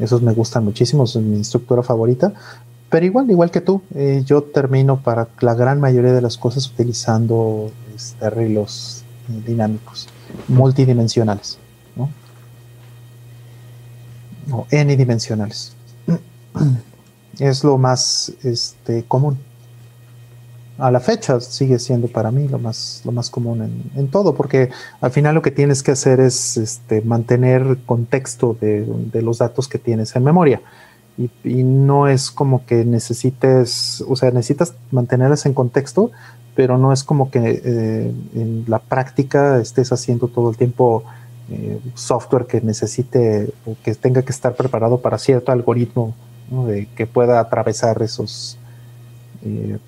Esos me gustan muchísimo, son mi estructura favorita. Pero igual, igual que tú, yo termino para la gran mayoría de las cosas utilizando este, arreglos dinámicos multidimensionales, ¿no? O n-dimensionales. Es lo más este, común. a la fecha sigue siendo para mí lo más, lo más común en, todo, porque al final lo que tienes que hacer es este, mantener contexto de, los datos que tienes en memoria. Y, no es como que necesites, o sea, necesitas mantenerlas en contexto, pero no es como que eh, en la práctica estés haciendo todo el tiempo eh, software que necesite o que tenga que estar preparado para cierto algoritmo de, que pueda atravesar esos eh,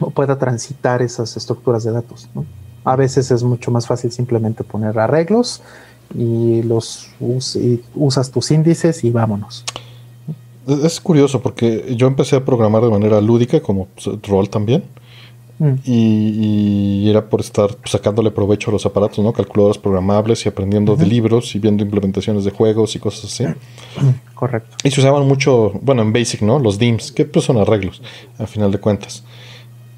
o pueda transitar esas estructuras de datos. A veces es mucho más fácil simplemente poner arreglos y los usas tus índices y vámonos. Es curioso porque yo empecé a programar de manera lúdica como rol también Mm. Y, era por estar sacándole provecho a los aparatos, ¿no? Calculadoras programables y aprendiendo de libros y viendo implementaciones de juegos y cosas así. Correcto. Y se usaban mucho, bueno, en Basic, ¿no? Los DIMS, que pues son arreglos, a final de cuentas.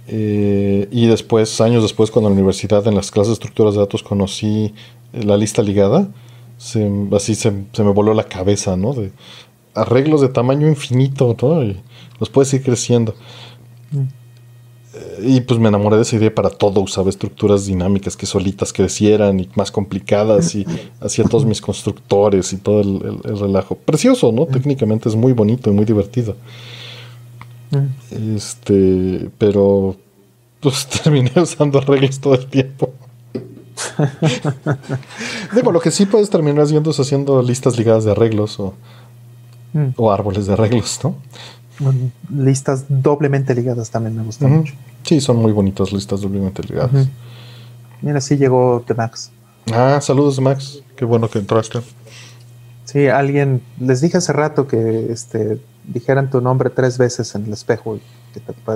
Eh, y después, años después, cuando en la universidad, en las clases de estructuras de datos, conocí la lista ligada, así se, me voló la cabeza, ¿no? De arreglos de tamaño infinito, ¿no? Y los puedes ir creciendo. Mm y pues me enamoré de esa idea para todo. Usaba estructuras dinámicas que solitas crecieran y más complicadas y hacía todos mis constructores y todo el, relajo. Precioso, ¿no? Técnicamente es muy bonito y muy divertido. Este, pero pues terminé usando arreglos todo el tiempo. Digo, lo que sí puedes terminar haciendo es haciendo listas ligadas de arreglos o, mm. o árboles de arreglos, ¿no? Listas doblemente ligadas también me gustan mucho. Sí, son muy bonitas listas doblemente ligadas. Mira, sí llegó de Max. Ah, saludos Max. Qué bueno que entraste. Sí, alguien, les dije hace rato que este, dijeran tu nombre tres veces en el espejo.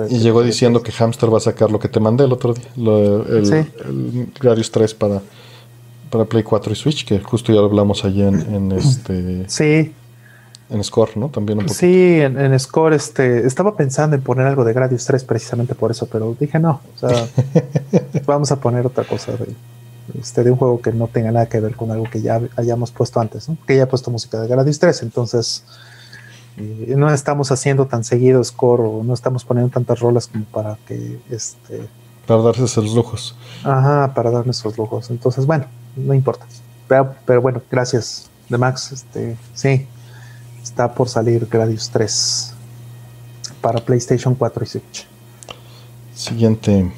Y, llegó diciendo que Hamster va a sacar lo que te mandé el otro día, el, sí. 3 para, para Play 4 y Switch, que justo ya lo hablamos allí en, en este... Sí, en Score, ¿no? También un Sí, en, Score este, estaba pensando en poner algo de Gradius 3 precisamente por eso, pero dije no, o sea, vamos a poner otra cosa de, este, de un juego que no tenga nada que ver con algo que ya hayamos puesto antes, ¿no? Que ya he puesto música de Gradius 3, entonces eh, no estamos haciendo tan seguido Score o no estamos poniendo tantas rolas como para que este para darse esos lujos. Ajá, para darnos esos lujos. Entonces, bueno, no importa. Pero, pero bueno, gracias de Max. Este, sí, Está por salir Gradius 3 para PlayStation 4 y Switch. Siguiente.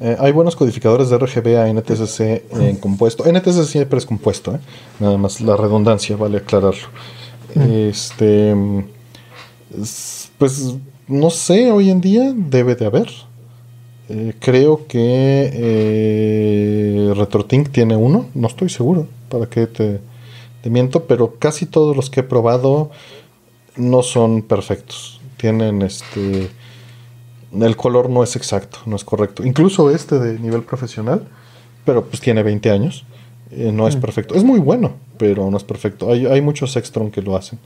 Eh, hay buenos codificadores de RGB a NTSC en compuesto. NTSC siempre es compuesto, ¿eh? nada más la redundancia, vale aclararlo. Este. Pues no sé, hoy en día debe de haber. Eh, creo que RetroTink tiene uno, no estoy seguro. ¿Para qué te.? Te miento, pero casi todos los que he probado no son perfectos. Tienen este. El color no es exacto, no es correcto. Incluso este de nivel profesional, pero pues tiene 20 años, eh, no es mm. perfecto. Es muy bueno, pero no es perfecto. Hay, hay muchos Extron que lo hacen.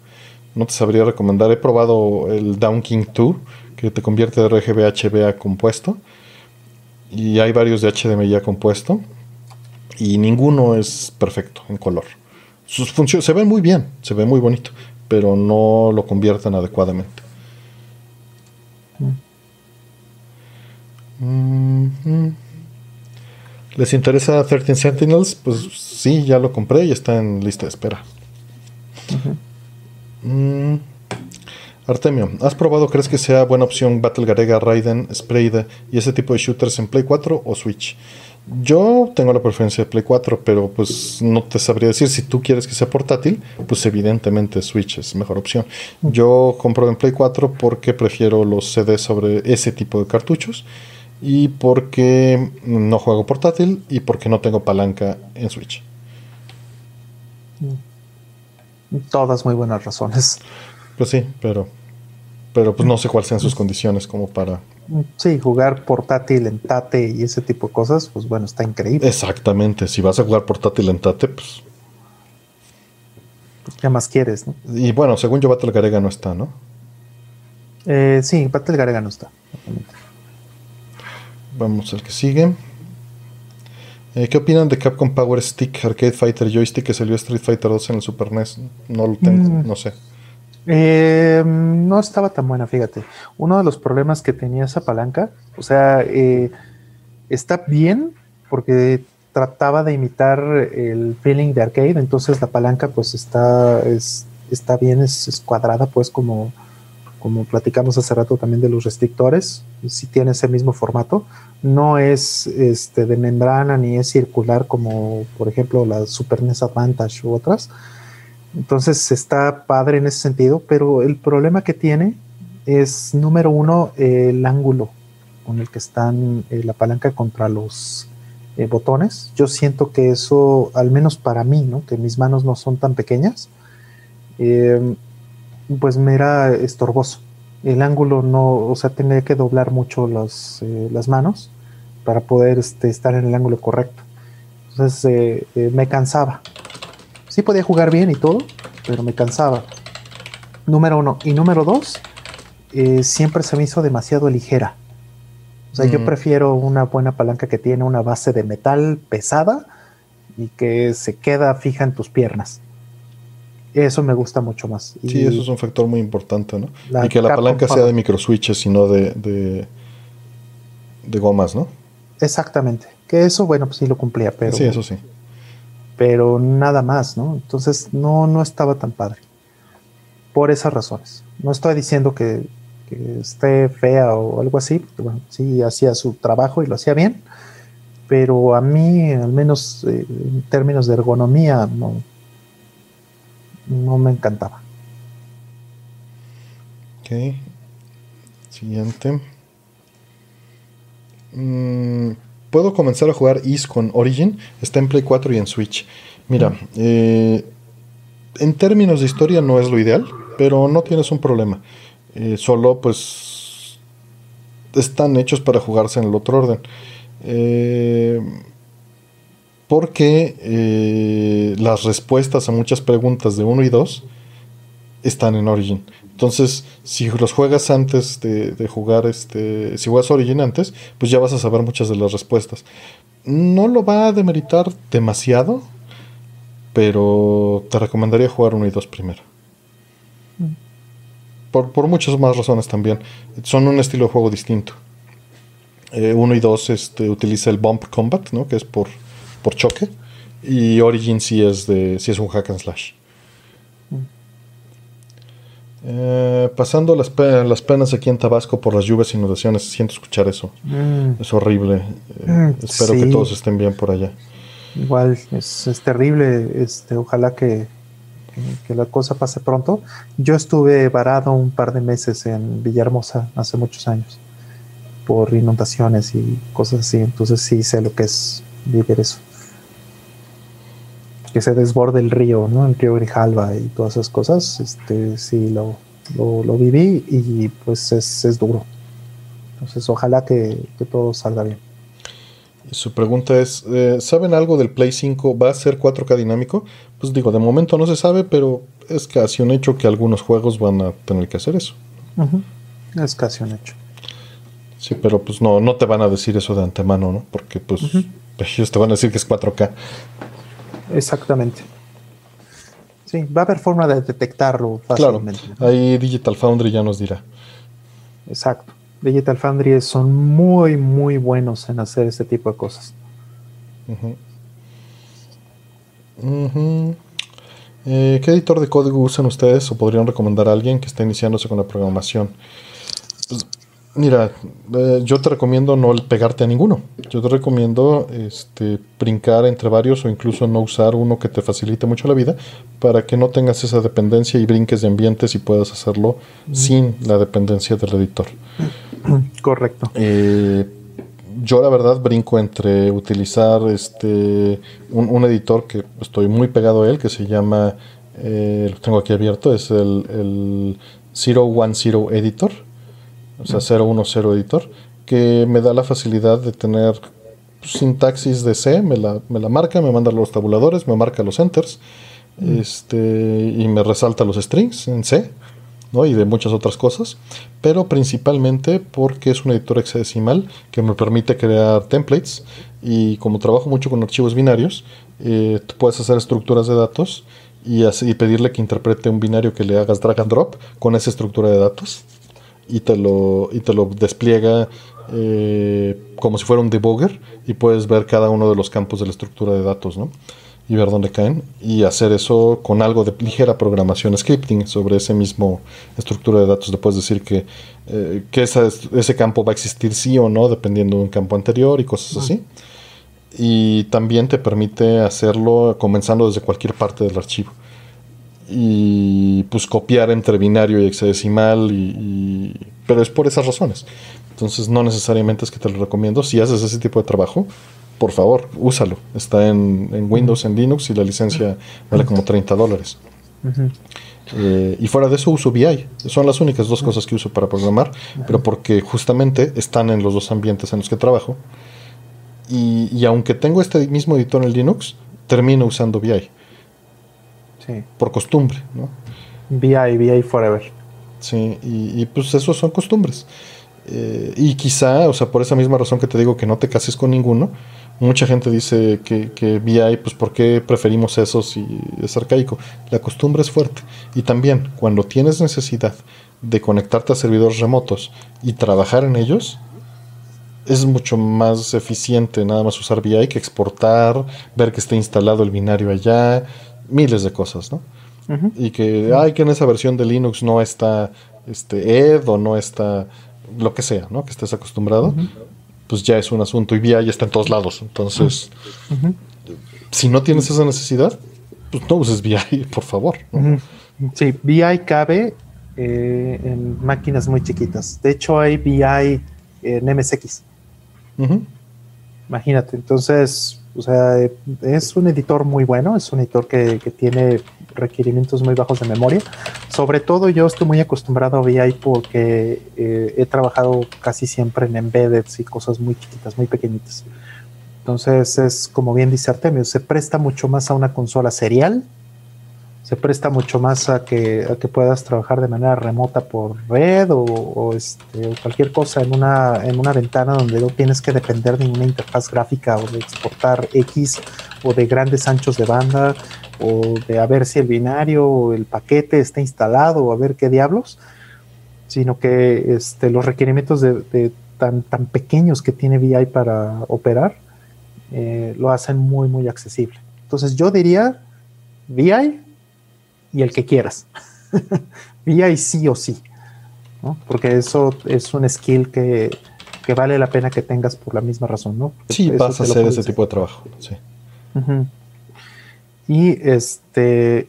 No te sabría recomendar. He probado el Down King 2, que te convierte de RGB a HB a compuesto. Y hay varios de HDMI a compuesto. Y ninguno es perfecto en color. Sus funciones se ven muy bien, se ve muy bonito, pero no lo convierten adecuadamente. ¿Les interesa 13 Sentinels? Pues sí, ya lo compré y está en lista de espera. Mm. Artemio, ¿has probado, crees que sea buena opción Battle Garega, Raiden, Sprayde y ese tipo de shooters en Play 4 o Switch? Yo tengo la preferencia de Play 4, pero pues no te sabría decir. Si tú quieres que sea portátil, pues evidentemente Switch es mejor opción. Yo compro en Play 4 porque prefiero los CDs sobre ese tipo de cartuchos y porque no juego portátil y porque no tengo palanca en Switch. Todas muy buenas razones. Pues sí, pero pero pues no sé cuáles sean sus condiciones como para Sí, jugar portátil en Tate y ese tipo de cosas, pues bueno, está increíble. Exactamente, si vas a jugar portátil en Tate, pues... ¿Qué más quieres, no? Y bueno, según yo, Battle Garega no está, ¿no? Eh, sí, Battle Garega no está. Vamos al que sigue. Eh, ¿Qué opinan de Capcom Power Stick Arcade Fighter Joystick que salió Street Fighter 2 en el Super NES? No lo tengo, mm. no sé. Eh, no estaba tan buena, fíjate. Uno de los problemas que tenía esa palanca, o sea, eh, está bien porque trataba de imitar el feeling de arcade, entonces la palanca pues está, es, está bien, es, cuadrada pues como, como platicamos hace rato también de los restrictores, si tiene ese mismo formato, no es este, de membrana ni es circular como por ejemplo la Super NES Advantage u otras, entonces está padre en ese sentido, pero el problema que tiene es, número uno, el ángulo con el que están eh, la palanca contra los eh, botones. Yo siento que eso, al menos para mí, ¿no? que mis manos no son tan pequeñas, em, pues me era estorboso. El ángulo no, o sea, tenía que doblar mucho eh, las manos para poder este, estar en el ángulo correcto. Entonces me cansaba sí podía jugar bien y todo, pero me cansaba. Número uno. Y número dos, eh, siempre se me hizo demasiado ligera. O sea, yo mm. prefiero una buena palanca que tiene una base de metal pesada y que se queda fija en tus piernas. Eso me gusta mucho más. sí, eso es un factor muy importante, ¿no? Y que la palanca sea de microswitches y no de, de, de, gomas, ¿no? Exactamente. Que eso, bueno, pues sí lo cumplía, pero. Sí, eso sí pero nada más, ¿no? Entonces no, no estaba tan padre. Por esas razones. No estoy diciendo que, esté fea o algo así, bueno, sí hacía su trabajo y lo hacía bien, pero a mí, al menos eh, en términos de ergonomía, no, no me encantaba. Ok. Siguiente. Mm, puedo comenzar a jugar Is con Origin. Está en Play 4 y en Switch. Mira, eh, en términos de historia no es lo ideal, pero no tienes un problema. Eh, solo pues están hechos para jugarse en el otro orden. Eh, porque las respuestas a muchas preguntas de 1 y 2 están en Origin. Entonces, si los juegas antes de, jugar, este, si juegas Origin antes, pues ya vas a saber muchas de las respuestas. No lo va a demeritar demasiado, pero te recomendaría jugar 1 y 2 primero. Por, muchas más razones también. Son un estilo de juego distinto. 1 eh, y 2 este, utiliza el Bump Combat, ¿no? que es por, por choque. Y Origin sí es, de, sí es un hack and slash. Eh, pasando las, las, penas aquí en Tabasco por las lluvias y inundaciones, siento escuchar eso. Mm. Es horrible. Eh, mm, espero que todos estén bien por allá. Igual, es, terrible. Este, ojalá que, que, la cosa pase pronto. Yo estuve varado un par de meses en Villahermosa hace muchos años por inundaciones y cosas así. Entonces sí sé lo que es vivir eso que se desborde el río, ¿no? El río Grijalva y todas esas cosas, este, sí lo, lo, viví y pues es, es, duro. Entonces ojalá que, todo salga bien. Su pregunta es, eh, ¿saben algo del Play 5? ¿Va a ser 4K dinámico? Pues digo, de momento no se sabe, pero es casi un hecho que algunos juegos van a tener que hacer eso. Es casi un hecho. Sí, pero pues no, no te van a decir eso de antemano, ¿no? Porque pues ellos te van a decir que es 4K. Exactamente. Sí, va a haber forma de detectarlo fácilmente. Claro, ahí Digital Foundry ya nos dirá. Exacto. Digital Foundry son muy, muy buenos en hacer este tipo de cosas. Eh, ¿Qué editor de código usan ustedes o podrían recomendar a alguien que esté iniciándose con la programación? Mira, eh, yo te recomiendo no pegarte a ninguno. Yo te recomiendo este, brincar entre varios o incluso no usar uno que te facilite mucho la vida para que no tengas esa dependencia y brinques de ambientes y puedas hacerlo sin la dependencia del editor. Correcto. Eh, yo la verdad brinco entre utilizar este un, editor que estoy muy pegado a él que se llama, eh, lo tengo aquí abierto, es el, el 010 Editor o sea, 010 editor, que me da la facilidad de tener sintaxis de C, me la, me la marca, me manda los tabuladores, me marca los enters, mm. este, y me resalta los strings en C, ¿no? y de muchas otras cosas, pero principalmente porque es un editor hexadecimal que me permite crear templates y como trabajo mucho con archivos binarios, eh, puedes hacer estructuras de datos y, así, y pedirle que interprete un binario que le hagas drag and drop con esa estructura de datos y te lo, y te lo despliega eh, como si fuera un debugger y puedes ver cada uno de los campos de la estructura de datos, ¿no? Y ver dónde caen y hacer eso con algo de ligera programación scripting sobre ese mismo estructura de datos. Le puedes decir que, eh, que ese campo va a existir sí o no dependiendo de un campo anterior y cosas así. Y también te permite hacerlo comenzando desde cualquier parte del archivo y pues copiar entre binario y hexadecimal y, pero es por esas razones. Entonces no necesariamente es que te lo recomiendo. Si haces ese tipo de trabajo por favor úsalo. Está en, Windows en Linux y la licencia vale como 30 dólares. Eh, y fuera de eso uso VI son las únicas dos cosas que uso para programar pero porque justamente están en los dos ambientes en los que trabajo. Y, y aunque tengo este mismo editor en Linux termino usando VI por costumbre, ¿no? VI, VI Forever. Sí, y, pues eso son costumbres. Eh, y quizá, o sea, por esa misma razón que te digo que no te cases con ninguno, mucha gente dice que, que VI, pues ¿por qué preferimos esos y es arcaico? La costumbre es fuerte. Y también, cuando tienes necesidad de conectarte a servidores remotos y trabajar en ellos, es mucho más eficiente nada más usar VI que exportar, ver que esté instalado el binario allá, miles de cosas, ¿no? Y que, ay, que en esa versión de Linux no está este Ed o no está lo que sea, ¿no? Que estés acostumbrado, pues ya es un asunto. Y VI ya está en todos lados. Entonces, si no tienes esa necesidad, pues no uses VI, por favor. Sí, VI cabe eh, en máquinas muy chiquitas. De hecho, hay VI en MSX. Imagínate, entonces o sea, es un editor muy bueno, es un editor que, tiene requerimientos muy bajos de memoria. Sobre todo yo estoy muy acostumbrado a VI porque eh, he trabajado casi siempre en embeddeds y cosas muy chiquitas, muy pequeñitas. Entonces es como bien dice Artemio, se presta mucho más a una consola serial se presta mucho más a que, a que puedas trabajar de manera remota por red o, este, cualquier cosa en una, en una ventana donde no tienes que depender de una interfaz gráfica o de exportar X o de grandes anchos de banda o de a ver si el binario o el paquete está instalado o a ver qué diablos, sino que este, los requerimientos de, tan, tan pequeños que tiene VI para operar eh, lo hacen muy, muy accesible. Entonces yo diría VI y el que quieras. VI sí o sí, porque eso es un skill que, vale la pena que tengas por la misma razón, ¿no? Sí, vas a hacer ese tipo de trabajo, sí. Y este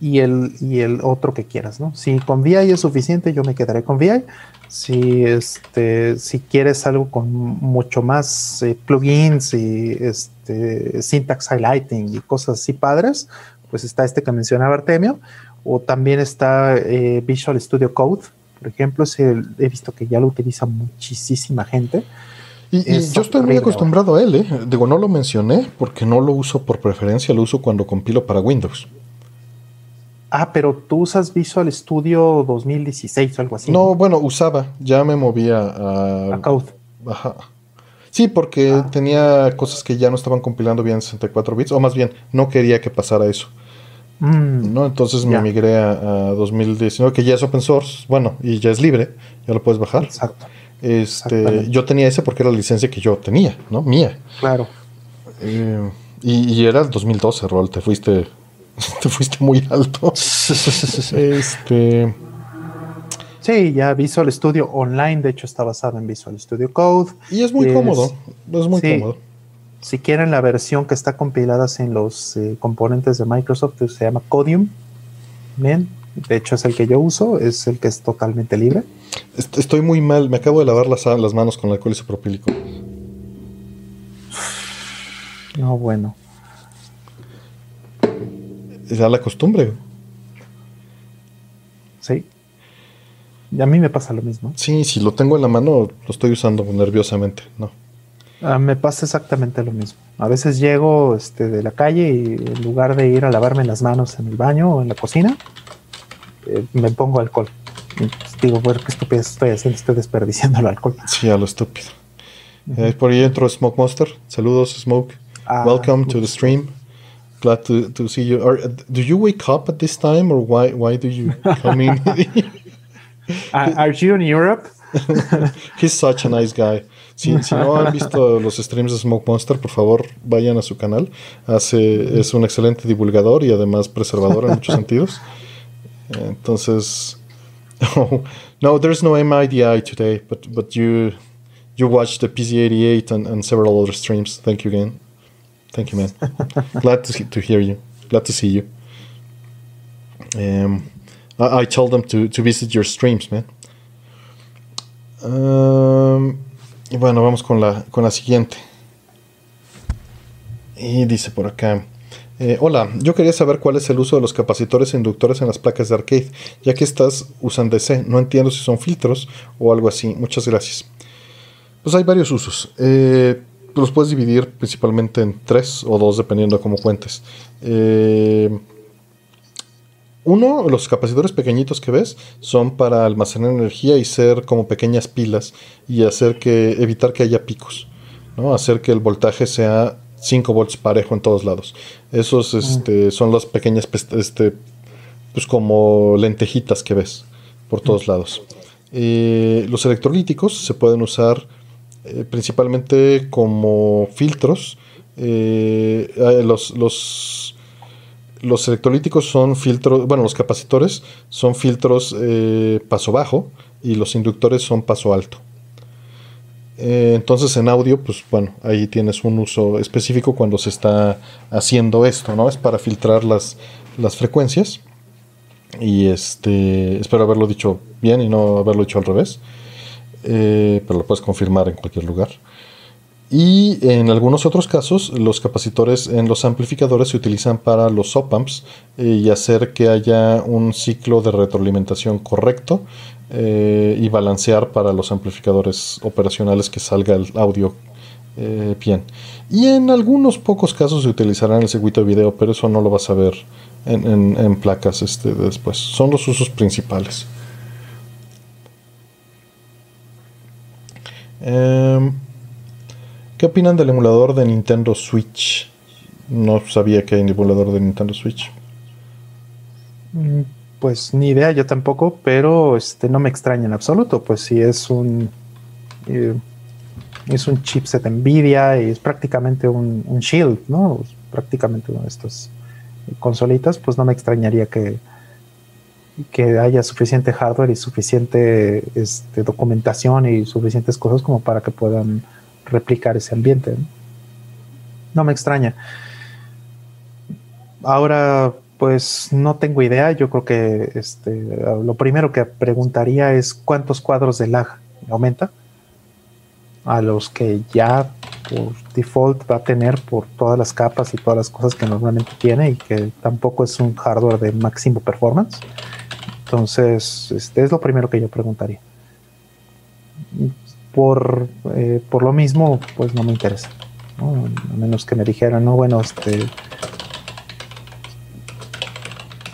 y el, y el otro que quieras, ¿no? Si con VI es suficiente, yo me quedaré con VI. Si, este, si quieres algo con mucho más eh, plugins y este, syntax highlighting y cosas así padres, pues está este que mencionaba Artemio, o también está eh, Visual Studio Code, por ejemplo, he visto que ya lo utiliza muchísima gente. Y, yo estoy muy acostumbrado a él, ¿eh? Digo, no lo mencioné porque no lo uso por preferencia, lo uso cuando compilo para Windows. Ah, pero tú usas Visual Studio 2016 o algo así. No, bueno, usaba, ya me movía a... A Code. Ajá. Sí, porque ah. tenía cosas que ya no estaban compilando bien en 64 bits, o más bien, no quería que pasara eso. Mm. ¿no? Entonces me migré a, 2019, que ya es open source, bueno, y ya es libre, ya lo puedes bajar. Exacto. Este, yo tenía ese porque era la licencia que yo tenía, ¿no? Mía. Claro. Eh, y, y, era el 2012, Rol, te fuiste, te fuiste muy alto. este. Sí, ya Visual Studio Online, de hecho está basado en Visual Studio Code. Y es muy cómodo, es muy cómodo. Si quieren la versión que está compilada en los eh, componentes de Microsoft, pues, se llama Codium. Bien, de hecho es el que yo uso, es el que es totalmente libre. Estoy muy mal, me acabo de lavar las, las manos con alcohol isopropílico. No, bueno. Es la costumbre. Sí. Y a mí me pasa lo mismo. Sí, si lo tengo en la mano, lo estoy usando nerviosamente, ¿no? Ah, me pasa exactamente lo mismo. A veces llego este, de la calle y en lugar de ir a lavarme las manos en el baño o en la cocina, eh, me pongo alcohol. Pues, digo, bueno, qué estupidez estoy haciendo, estoy desperdiciando el alcohol. Sí, a lo estúpido. Eh, por ahí entro Smoke Monster. Saludos, Smoke. Ah, Welcome to the stream. Glad to, to see you. Or, do you wake up at this time or why why do you come in? Uh, are you in Europe? He's such a nice guy. Si, si, no han visto los streams de Smoke Monster, por favor, vayan a su canal. Hace, es un excelente divulgador y además preservador en muchos sentidos. Entonces, oh, no, there's no MIDI today, but but you you watched the PZ88 and, and several other streams. Thank you again. Thank you, man. Glad to, to hear you. Glad to see you. Um, I, I told them to, to visit your streams, man. Um, y bueno, vamos con la, con la siguiente. Y dice por acá. Eh, hola, yo quería saber cuál es el uso de los capacitores e inductores en las placas de arcade, ya que estas usan DC. No entiendo si son filtros o algo así. Muchas gracias. Pues hay varios usos. Eh, los puedes dividir principalmente en tres o dos, dependiendo de cómo cuentes. Eh, uno, los capacitores pequeñitos que ves son para almacenar energía y ser como pequeñas pilas y hacer que evitar que haya picos, ¿no? Hacer que el voltaje sea 5 volts parejo en todos lados. Esos este, son las pequeñas este, pues como lentejitas que ves por todos lados. Eh, los electrolíticos se pueden usar eh, principalmente como filtros. Eh, los, los los electrolíticos son filtros, bueno, los capacitores son filtros eh, paso bajo y los inductores son paso alto. Eh, entonces en audio, pues bueno, ahí tienes un uso específico cuando se está haciendo esto, ¿no? Es para filtrar las, las frecuencias. Y este, espero haberlo dicho bien y no haberlo dicho al revés. Eh, pero lo puedes confirmar en cualquier lugar. Y en algunos otros casos, los capacitores en los amplificadores se utilizan para los op-amps eh, y hacer que haya un ciclo de retroalimentación correcto eh, y balancear para los amplificadores operacionales que salga el audio eh, bien. Y en algunos pocos casos se utilizará el circuito de video, pero eso no lo vas a ver en, placas este, después. Son los usos principales. Em, ¿Qué opinan del emulador de Nintendo Switch? No sabía que hay un emulador de Nintendo Switch. Mm, pues ni idea, yo tampoco, pero este no me extraña en absoluto, pues si es un eh, es un chipset Nvidia y es prácticamente un, Shield, ¿no? prácticamente una de estas consolitas, pues no me extrañaría que, que haya suficiente hardware y suficiente este, documentación y suficientes cosas como para que puedan replicar ese ambiente. ¿no? me extraña. Ahora, pues no tengo idea. Yo creo que este, lo primero que preguntaría es cuántos cuadros de lag aumenta a los que ya por default va a tener por todas las capas y todas las cosas que normalmente tiene y que tampoco es un hardware de máximo performance. Entonces, este es lo primero que yo preguntaría por, eh, por lo mismo, pues no me interesa. A menos que me dijeran, no, bueno, este.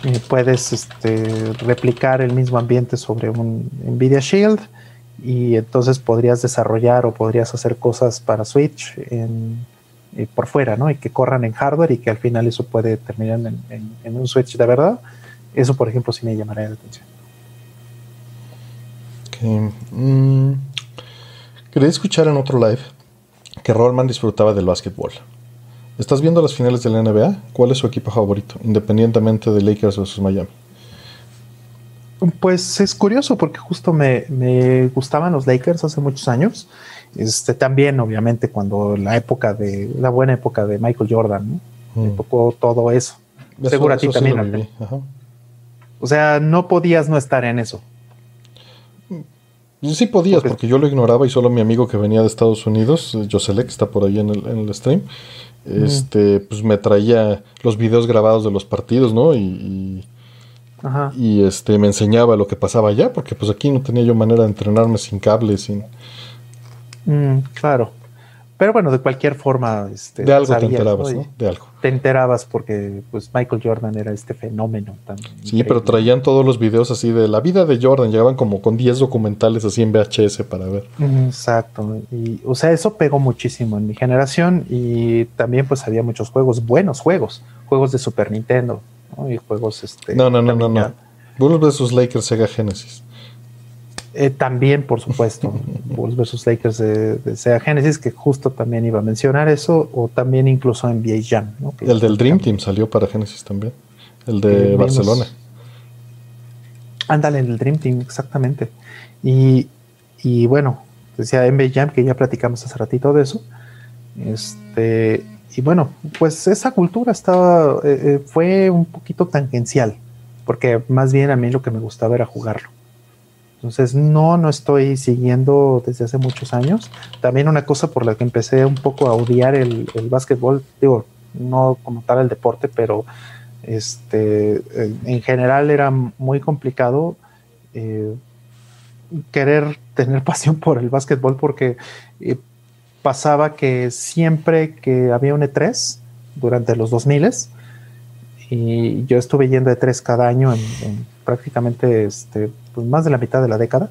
Eh, puedes este, replicar el mismo ambiente sobre un Nvidia Shield y entonces podrías desarrollar o podrías hacer cosas para Switch en, eh, por fuera, ¿no? Y que corran en hardware y que al final eso puede terminar en, un Switch de verdad. Eso, por ejemplo, sí me llamaría la atención. Okay. Mm, Quería escuchar en otro live que Rollman disfrutaba del básquetbol. ¿Estás viendo las finales de la NBA? ¿Cuál es su equipo favorito, independientemente de Lakers versus Miami? Pues es curioso porque justo me, gustaban los Lakers hace muchos años. Este, también, obviamente, cuando la época de, la buena época de Michael Jordan, ¿no? Me mm. tocó todo eso. Seguro a ti también. o sea, no podías no estar en eso. Sí podías, porque, yo lo ignoraba y solo mi amigo que venía de Estados Unidos, Josele, que está por ahí en el, stream, este, pues me traía los videos grabados de los partidos, ¿no? Y, y, este, me enseñaba lo que pasaba allá, porque pues aquí no tenía yo manera de entrenarme sin cables, sin... Mm, claro. Pero bueno, de cualquier forma. Este, de algo te enterabas, ¿no? De algo. Te enterabas porque pues Michael Jordan era este fenómeno tan. Sí, pero traían todos los videos así de la vida de Jordan. Llegaban como con 10 documentales así en VHS para ver. Exacto. Y, o sea, eso pegó muchísimo en mi generación. Y también, pues había muchos juegos, buenos juegos. Juegos de Super Nintendo. ¿no? Y juegos. Este, no, no, no, no, no. Bulls vs. Lakers Sega Genesis. Eh, también, por supuesto, Bulls vs. Lakers de, Sega Genesis, que justo también iba a mencionar eso, o también incluso en VA Jam. El del Dream Team salió para Genesis también, el de Barcelona. Ándale, en el Dream Team, exactamente. Y, y bueno, decía NBA Jam, que ya platicamos hace ratito de eso. Este, y bueno, pues esa cultura estaba, eh, eh, fue un poquito tangencial, porque más bien a mí lo que me gustaba era jugarlo. Entonces, no, no estoy siguiendo desde hace muchos años. También una cosa por la que empecé un poco a odiar el, el básquetbol, digo, no como tal el deporte, pero este, en general era muy complicado eh, querer tener pasión por el básquetbol porque eh, pasaba que siempre que había un E3 durante los 2000 y yo estuve yendo E3 cada año en prácticamente este, pues más de la mitad de la década,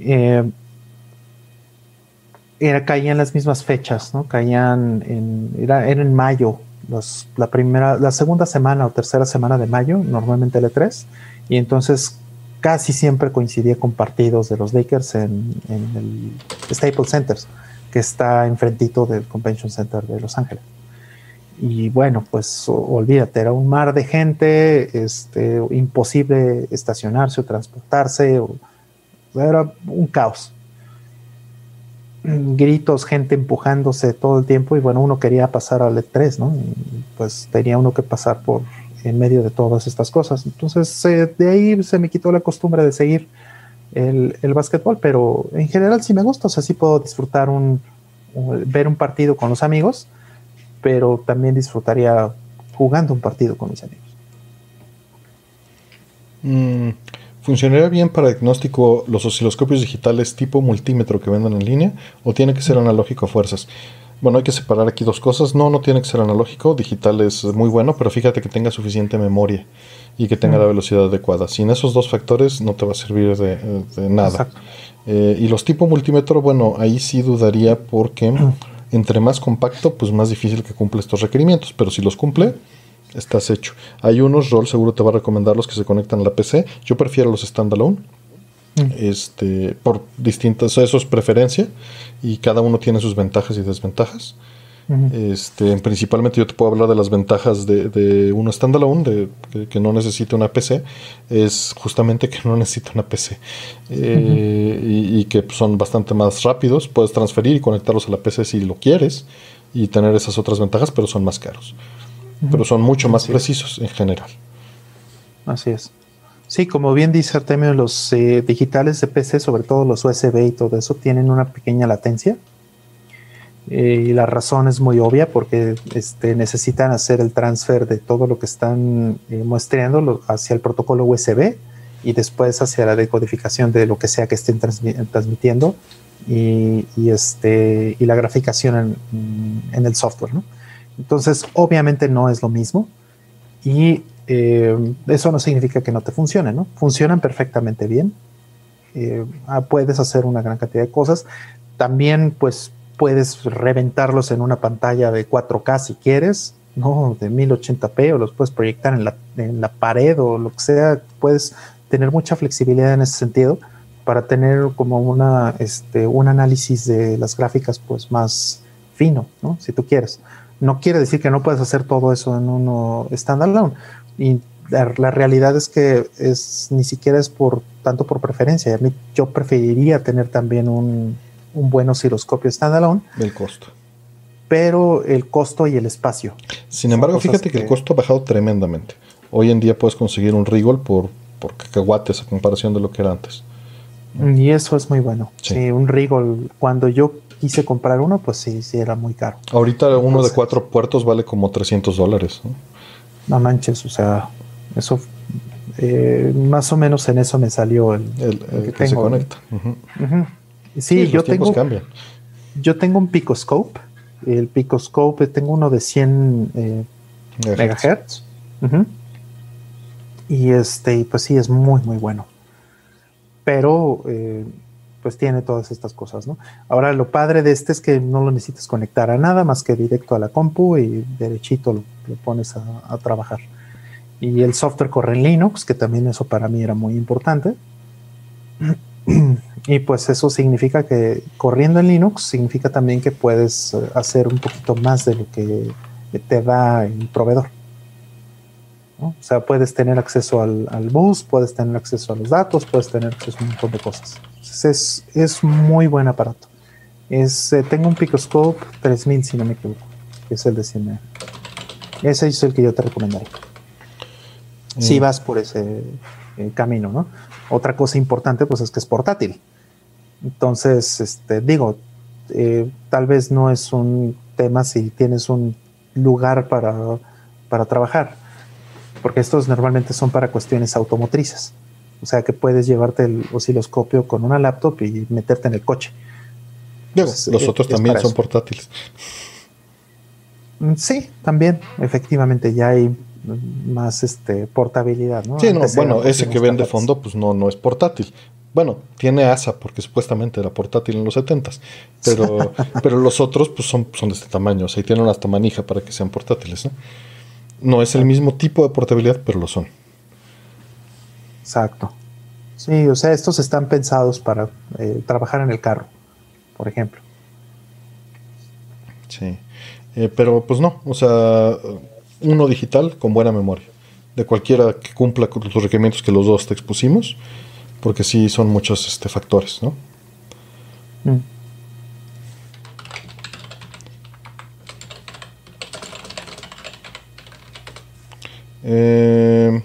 eh, era, caían las mismas fechas, ¿no? Caían en, era, en mayo, la primera, la segunda semana o tercera semana de mayo, normalmente el E3, y entonces casi siempre coincidía con partidos de los Lakers en, en el Staples Center, que está enfrentito del Convention Center de Los Ángeles y bueno, pues olvídate, era un mar de gente, este, imposible estacionarse o transportarse, era un caos. Gritos, gente empujándose todo el tiempo y bueno, uno quería pasar al E3, ¿no? pues tenía uno que pasar por en medio de todas estas cosas. Entonces, eh, de ahí se me quitó la costumbre de seguir el, el básquetbol, pero en general sí me gusta, o sea, sí puedo disfrutar un, ver un partido con los amigos, pero también disfrutaría jugando un partido con mis amigos. Mm, ¿Funcionaría bien para diagnóstico los osciloscopios digitales tipo multímetro que venden en línea o tiene que ser analógico a fuerzas? Bueno, hay que separar aquí dos cosas. No, no tiene que ser analógico. Digital es muy bueno, pero fíjate que tenga suficiente memoria y que tenga la velocidad adecuada. Sin esos dos factores no te va a servir de, nada. Eh, y los tipo multímetro, bueno, ahí sí dudaría porque entre más compacto, pues más difícil que cumpla estos requerimientos. Pero si los cumple, estás hecho. Hay unos, Roll seguro te va a recomendar los que se conectan a la PC. Yo prefiero los standalone. Mm. Este, por distintas, eso es preferencia y cada uno tiene sus ventajas y desventajas este, principalmente yo te puedo hablar de las ventajas de, de uno standalone, de, que, no necesita una PC, es justamente que no necesita una PC eh, y, que son bastante más rápidos, puedes transferir y conectarlos a la PC si lo quieres y tener esas otras ventajas, pero son más caros, pero son mucho más precisos en general. Así es. Sí, como bien dice Artemio, los eh, digitales de PC, sobre todo los USB y todo eso, tienen una pequeña latencia eh, y la razón es muy obvia porque este, necesitan hacer el transfer de todo lo que están eh, muestreando hacia el protocolo USB y después hacia la decodificación de lo que sea que estén transmitiendo y, este, y la graficación en, el software. Entonces, obviamente no es lo mismo y eh, eso no significa que no te funcione, ¿no? Funcionan perfectamente bien. Ah, puedes hacer una gran cantidad de cosas. También, pues, puedes reventarlos en una pantalla de 4K si quieres, ¿no? De 1080p o los puedes proyectar en la, en la pared o lo que sea. Puedes tener mucha flexibilidad en ese sentido para tener como una, este, un análisis de las gráficas pues más fino, ¿no? Si tú quieres. No quiere decir que no puedes hacer todo eso en uno standalone. Y la, realidad es que es ni siquiera es por tanto por preferencia. Yo preferiría tener también un, un buen osciloscopio standalone. El costo. Pero el costo y el espacio. Sin embargo, fíjate que, el costo ha bajado tremendamente. Hoy en día puedes conseguir un Rigol por, por cacahuates a comparación de lo que era antes. Y eso es muy bueno. Sí, un Rigol, cuando yo quise comprar uno, pues sí, sí era muy caro. Ahorita uno de cuatro puertos vale como 300 dólares. ¿no? manches, o sea, eso eh, más o menos en eso me salió el, el, que, se conecta. Sí, yo tengo. yo tengo un Picoscope. El Picoscope, tengo uno de 100 eh, megahertz. Y este, pues sí, es muy, muy bueno. Pero, eh, pues tiene todas estas cosas, ¿no? Ahora, lo padre de este es que no lo necesitas conectar a nada más que directo a la compu y derechito lo, pones a, trabajar. Y el software corre en Linux, que también eso para mí era muy importante. Y pues eso significa que corriendo en Linux significa también que puedes eh, hacer un poquito más de lo que te da el proveedor. O sea, puedes tener acceso al, bus, puedes tener acceso a los datos, puedes tener acceso a un montón de cosas. es, es muy buen aparato. Es, eh, tengo un Picoscope 3000, si no me equivoco, que es el de 100 Ese es el que yo te recomendaría. Si mm. vas por ese eh, camino, ¿no? Otra cosa importante, pues es que es portátil. Entonces, este, digo, eh, tal vez no es un tema si tienes un lugar para, para trabajar porque estos normalmente son para cuestiones automotrices. O sea que puedes llevarte el osciloscopio con una laptop y meterte en el coche. los otros también son portátiles. Mm, sí, también, efectivamente, ya hay más este portabilidad, ¿no? Sí, no, bueno, ese que ven de fondo, pues no, no es portátil. Bueno, tiene ASA porque supuestamente era portátil en los 70 pero, pero los otros pues son, son de este tamaño, o sea, y tienen hasta manija para que sean portátiles, ¿no? No es el mismo tipo de portabilidad, pero lo son. Exacto. Sí, o sea, estos están pensados para eh, trabajar en el carro, por ejemplo. Sí. Eh, pero pues no, o sea, uno digital con buena memoria. De cualquiera que cumpla con los requerimientos que los dos te expusimos, porque sí son muchos este, factores, ¿no? Mm. Eh,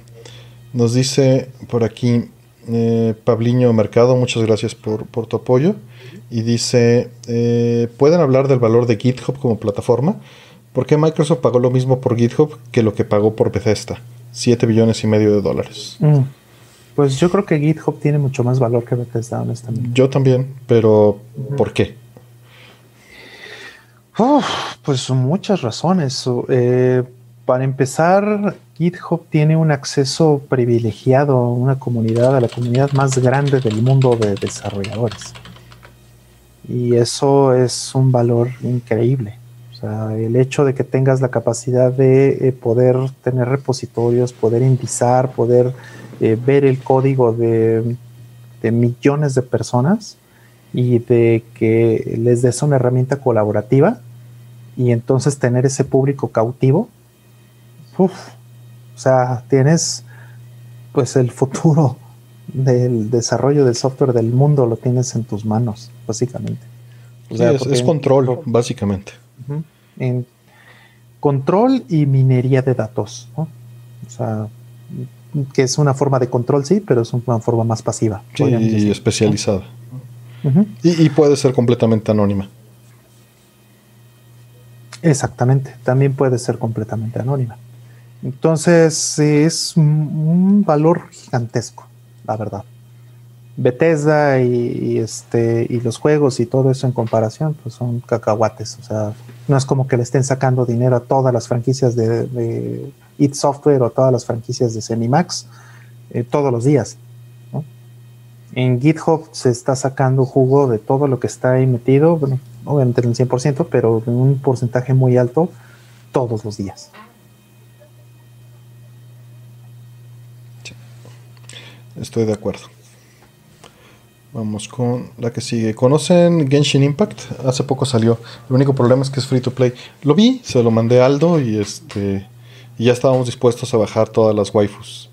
nos dice por aquí eh, Pabliño Mercado, muchas gracias por, tu apoyo. Y dice, eh, ¿pueden hablar del valor de GitHub como plataforma? ¿Por qué Microsoft pagó lo mismo por GitHub que lo que pagó por Bethesda? 7 billones y medio de dólares. Mm. Pues yo creo que GitHub tiene mucho más valor que Bethesda, honestamente. Yo también, pero ¿por qué? pues son muchas razones. Eh, para empezar, GitHub tiene un acceso privilegiado a una comunidad, a la comunidad más grande del mundo de desarrolladores. Y eso es un valor increíble. O sea, el hecho de que tengas la capacidad de eh, poder tener repositorios, poder indizar, poder eh, ver el código de, de millones de personas y de que les des una herramienta colaborativa y entonces tener ese público cautivo. Uf, o sea, tienes pues el futuro del desarrollo del software del mundo lo tienes en tus manos, básicamente. es, control, básicamente. En control y minería de datos. O sea, que es una forma de control, sí, pero es una forma más pasiva. Sí, y especializada. y, y, puede ser completamente anónima. Exactamente, también puede ser completamente anónima. Entonces es un valor gigantesco, la verdad. Bethesda y, este y los juegos y todo eso en comparación, pues son cacahuates. O sea, no es como que le estén sacando dinero a todas las franquicias de, de It Software o todas las franquicias de Cenimax eh, todos los días. En GitHub se está sacando jugo de todo lo que está ahí metido, bueno, obviamente en el 100%, pero en un porcentaje muy alto todos los días. Estoy de acuerdo. Vamos con la que sigue. ¿Conocen Genshin Impact? Hace poco salió. El único problema es que es free to play. Lo vi, se lo mandé a Aldo y este y ya estábamos dispuestos a bajar todas las waifus.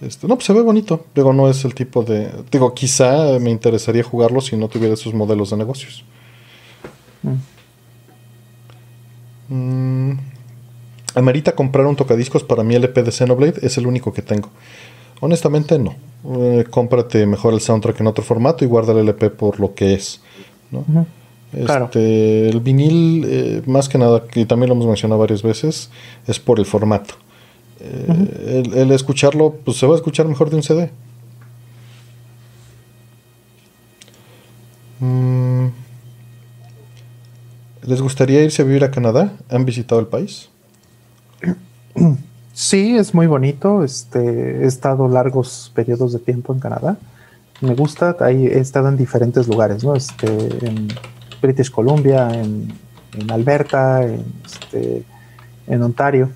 Este, no, pues se ve bonito. Digo, no es el tipo de. Digo, quizá me interesaría jugarlo si no tuviera esos modelos de negocios. Mm. Mm. Amerita comprar un tocadiscos para mi LP de Xenoblade. Es el único que tengo. Honestamente no. Eh, cómprate mejor el soundtrack en otro formato y guarda el LP por lo que es. Este, el vinil, eh, más que nada, que también lo hemos mencionado varias veces, es por el formato. Eh, el, escucharlo, pues se va a escuchar mejor de un CD. Mm, ¿Les gustaría irse a vivir a Canadá? ¿Han visitado el país? Sí, es muy bonito. Este, he estado largos periodos de tiempo en Canadá. Me gusta. Ahí he estado en diferentes lugares, ¿no? Este, en British Columbia, en, Alberta, en, este, en Ontario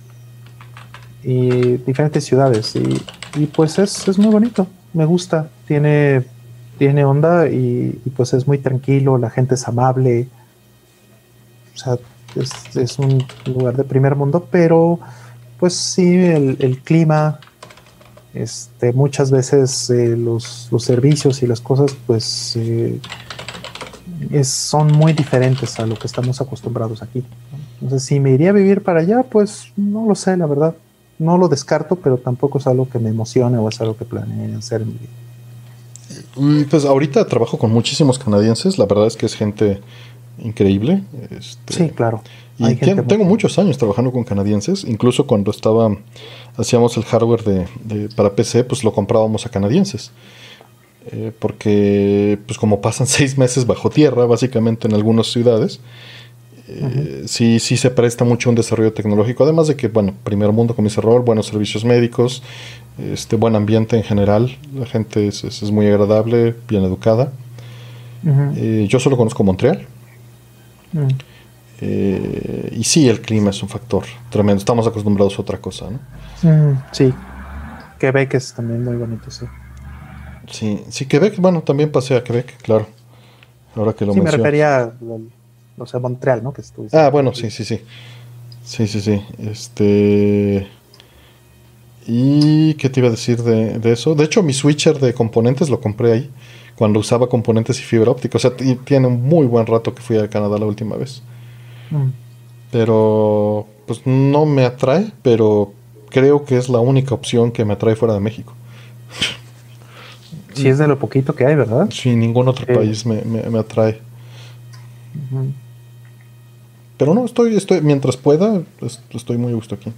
y diferentes ciudades. Y, pues es, es, muy bonito. Me gusta. Tiene, tiene onda y, y, pues es muy tranquilo. La gente es amable. O sea, es, es un lugar de primer mundo, pero pues sí, el, clima, este, muchas veces eh, los, servicios y las cosas, pues eh, son muy diferentes a lo que estamos acostumbrados aquí. Entonces, si me iría a vivir para allá, pues no lo sé, la verdad. No lo descarto, pero tampoco es algo que me emocione o es algo que planee hacer en mi vida. Pues ahorita trabajo con muchísimos canadienses, la verdad es que es gente increíble. Este, sí, claro. Y tengo muchos años trabajando con canadienses, incluso cuando estaba, hacíamos el hardware de, para PC, pues lo comprábamos a canadienses. Eh, porque, pues como pasan seis meses bajo tierra, básicamente en algunas ciudades, eh, sí, sí se presta mucho un desarrollo tecnológico, además de que, bueno, primer mundo, como dice Robert, buenos servicios médicos, este buen ambiente en general, la gente es, es, muy agradable, bien educada. Eh, yo solo conozco Montreal. Eh, y sí, el clima es un factor tremendo. Estamos acostumbrados a otra cosa, ¿no? Mm, sí. Quebec es también muy bonito, sí. Sí, sí, Quebec, bueno, también pasé a Quebec, claro. Ahora que lo Sí, me refería a, o sea, Montreal, ¿no? Que ah, bueno, sí, sí, sí. Sí, sí, sí. Este. ¿Y qué te iba a decir de, de, eso? De hecho, mi switcher de componentes lo compré ahí, cuando usaba componentes y fibra óptica. O sea, tiene un muy buen rato que fui a Canadá la última vez. Mm. Pero pues no me atrae, pero creo que es la única opción que me atrae fuera de México. Si es de lo poquito que hay, ¿verdad? Sí, ningún otro país me, atrae. Pero no, estoy, estoy, mientras pueda, estoy muy a gusto aquí.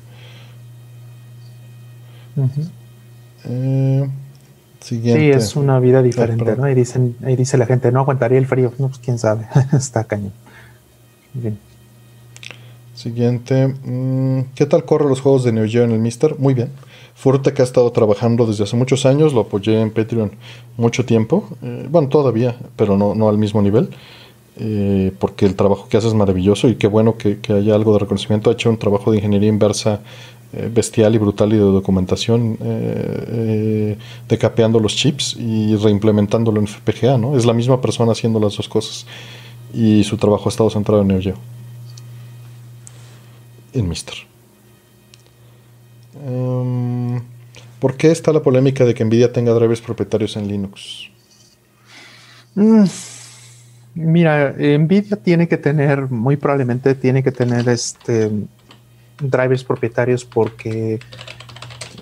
Eh, siguiente. Sí, es una vida diferente, ¿no? Y dicen, ahí dice la gente, no aguantaría el frío. No, pues quién sabe, está cañón. Bien. Siguiente. Mm, ¿Qué tal corre los juegos de Neo Geo en el Mister? Muy bien. Fuerte que ha estado trabajando desde hace muchos años, lo apoyé en Patreon mucho tiempo. Eh, bueno, todavía, pero no, no al mismo nivel. Eh, porque el trabajo que hace es maravilloso y qué bueno que, haya algo de reconocimiento. Ha hecho un trabajo de ingeniería inversa bestial y brutal y de documentación, decapeando los chips y reimplementándolo en FPGA. ¿no? Es la misma persona haciendo las dos cosas y su trabajo ha estado centrado en Neo Geo en Mister. Em, ¿Por qué está la polémica de que Nvidia tenga drivers propietarios en Linux? Mm, mira, Nvidia tiene que tener, muy probablemente tiene que tener este drivers propietarios porque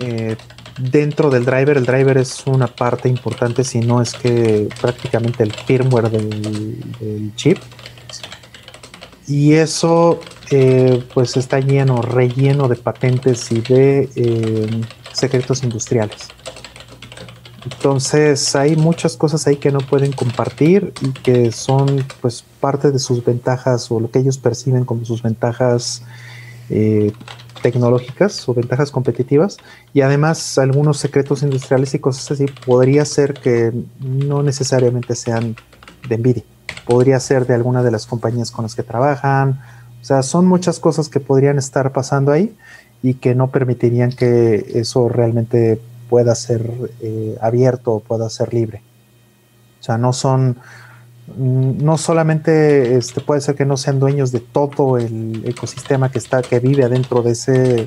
eh, dentro del driver, el driver es una parte importante, si no es que prácticamente el firmware del chip. Y eso eh, pues está lleno, relleno de patentes y de eh, secretos industriales. Entonces hay muchas cosas ahí que no pueden compartir y que son pues parte de sus ventajas o lo que ellos perciben como sus ventajas eh, tecnológicas o ventajas competitivas y además algunos secretos industriales y cosas así podría ser que no necesariamente sean de Nvidia, podría ser de alguna de las compañías con las que trabajan o sea, son muchas cosas que podrían estar pasando ahí y que no permitirían que eso realmente pueda ser eh, abierto o pueda ser libre. O sea, no son, no solamente este, puede ser que no sean dueños de todo el ecosistema que está, que vive adentro de ese,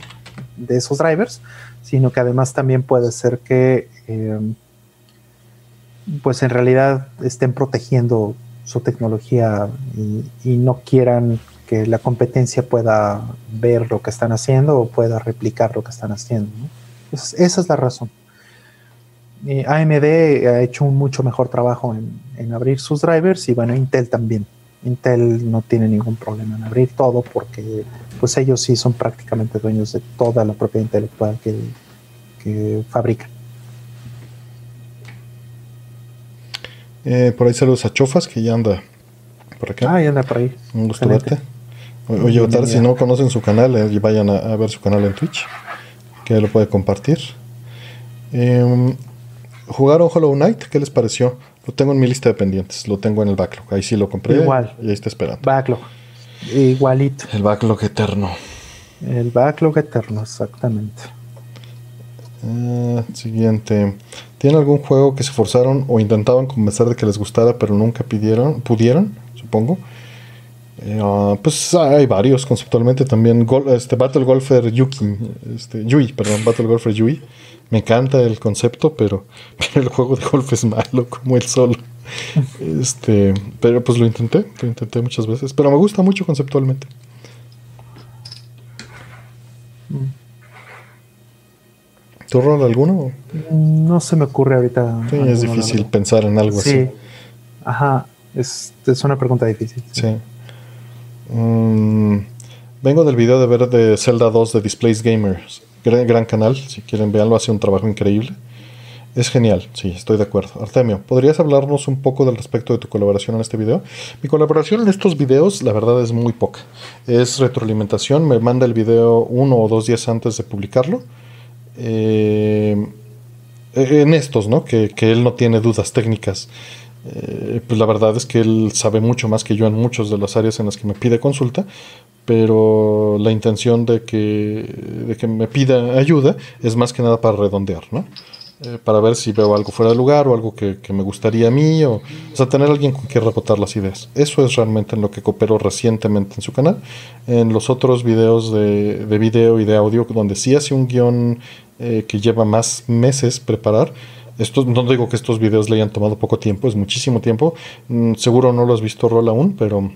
de esos drivers, sino que además también puede ser que, em, pues en realidad estén protegiendo su tecnología y no quieran que la competencia pueda ver lo que están haciendo o pueda replicar lo que están haciendo. esa es la razón. AMD ha hecho un mucho mejor trabajo en, abrir sus drivers y bueno, Intel también. Intel no tiene ningún problema en abrir todo porque pues ellos sí son prácticamente dueños de toda la propiedad intelectual que, que fabrican. Eh, por ahí saludos a Chofas que ya anda por acá. Ah, y anda por ahí. Un gusto verte. Oye, Otar, si no conocen su canal, eh, vayan a, ver su canal en Twitch, que lo puede compartir. Eh, ¿Jugaron Hollow Knight? ¿Qué les pareció? Lo tengo en mi lista de pendientes, lo tengo en el backlog. Ahí sí lo compré. Igual. Y ahí está esperando. Backlog. Igualito. El backlog eterno. El backlog eterno, exactamente. Ah, siguiente. ¿Tienen algún juego que se forzaron o intentaban convencer de que les gustara, pero nunca pidieron, pudieron, supongo? Eh, ah, pues hay varios conceptualmente también. este Battle Golfer Yuki, este, Yui, perdón, Battle Golfer Yui. Me encanta el concepto, pero, pero el juego de golf es malo, como el solo. Este, pero pues lo intenté, lo intenté muchas veces, pero me gusta mucho conceptualmente. ¿Tu rol alguno? No se me ocurre ahorita. Sí, es difícil pensar en algo así. Ajá, es, es, una pregunta difícil. Sí. Mm, vengo del video de ver de Zelda 2 de Displays Gamers. Gran, canal, si quieren verlo, hace un trabajo increíble. Es genial, sí, estoy de acuerdo. Artemio, ¿podrías hablarnos un poco del respecto de tu colaboración en este video? Mi colaboración en estos videos, la verdad, es muy poca. Es retroalimentación, me manda el video uno o dos días antes de publicarlo. Eh, en estos, ¿no? Que, él no tiene dudas técnicas. Eh, pues la verdad es que él sabe mucho más que yo en muchas de las áreas en las que me pide consulta, pero la intención de que, de que me pida ayuda es más que nada para redondear, ¿no? Eh, para ver si veo algo fuera de lugar o algo que, me gustaría a mí, o, o, sea, tener alguien con quien rebotar las ideas. Eso es realmente en lo que cooperó recientemente en su canal. En los otros videos de, de video y de audio, donde sí hace un guion eh, que lleva más meses preparar, esto, no digo que estos videos le hayan tomado poco tiempo, es muchísimo tiempo. Mm, seguro no lo has visto, Rol, aún, pero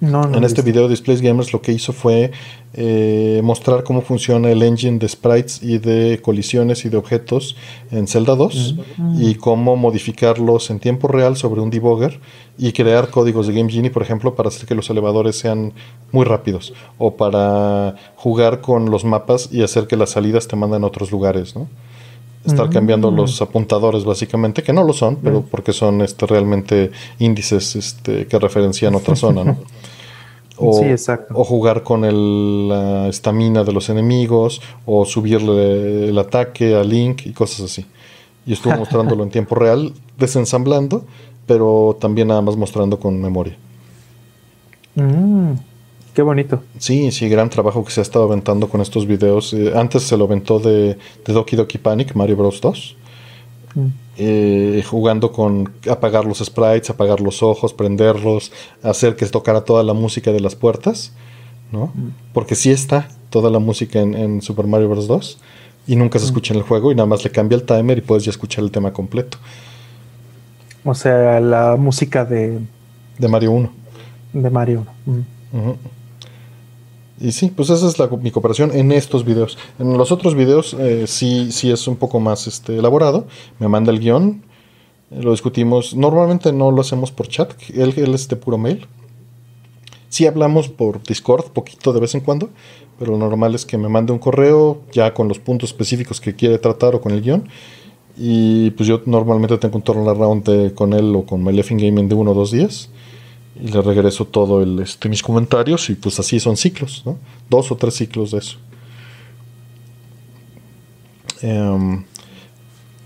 en este video Displays Gamers lo que hizo fue eh, mostrar cómo funciona el engine de sprites y de colisiones y de objetos en Zelda 2 y cómo modificarlos en tiempo real sobre un debugger y crear códigos de Game Genie, por ejemplo, para hacer que los elevadores sean muy rápidos o para jugar con los mapas y hacer que las salidas te manden a otros lugares, ¿no? Estar cambiando los apuntadores básicamente, que no lo son, pero porque son este, realmente índices este, que referencian otra zona, ¿no? O, o jugar con la estamina de los enemigos, o subirle el ataque a Link y cosas así. Y estuvo mostrándolo en tiempo real, desensamblando, pero también nada más mostrando con memoria. Mm. Qué bonito. Sí, sí, gran trabajo que se ha estado aventando con estos videos. Eh, antes se lo aventó de, de, Doki Doki Panic, Mario Bros. 2. Mm. Eh, jugando con apagar los sprites, apagar los ojos, prenderlos, hacer que tocara toda la música de las puertas, ¿no? Mm. Porque sí está toda la música en, Super Mario Bros. 2 y nunca se mm. escucha en el juego y nada más le cambia el timer y puedes ya escuchar el tema completo. O sea, la música de... De Mario 1. De Mario 1. Y sí, pues esa es la, mi cooperación en estos videos. En los otros videos eh, sí, sí es un poco más este, elaborado. Me manda el guion, eh, lo discutimos. Normalmente no lo hacemos por chat, él, él es de puro mail. Sí hablamos por Discord, poquito de vez en cuando, pero lo normal es que me mande un correo ya con los puntos específicos que quiere tratar o con el guion. Y pues yo normalmente tengo un turnaround con él o con My Gaming de uno o dos días y le regreso todo el, este, mis comentarios y pues así son ciclos, ¿no? Dos o tres ciclos de eso. Em,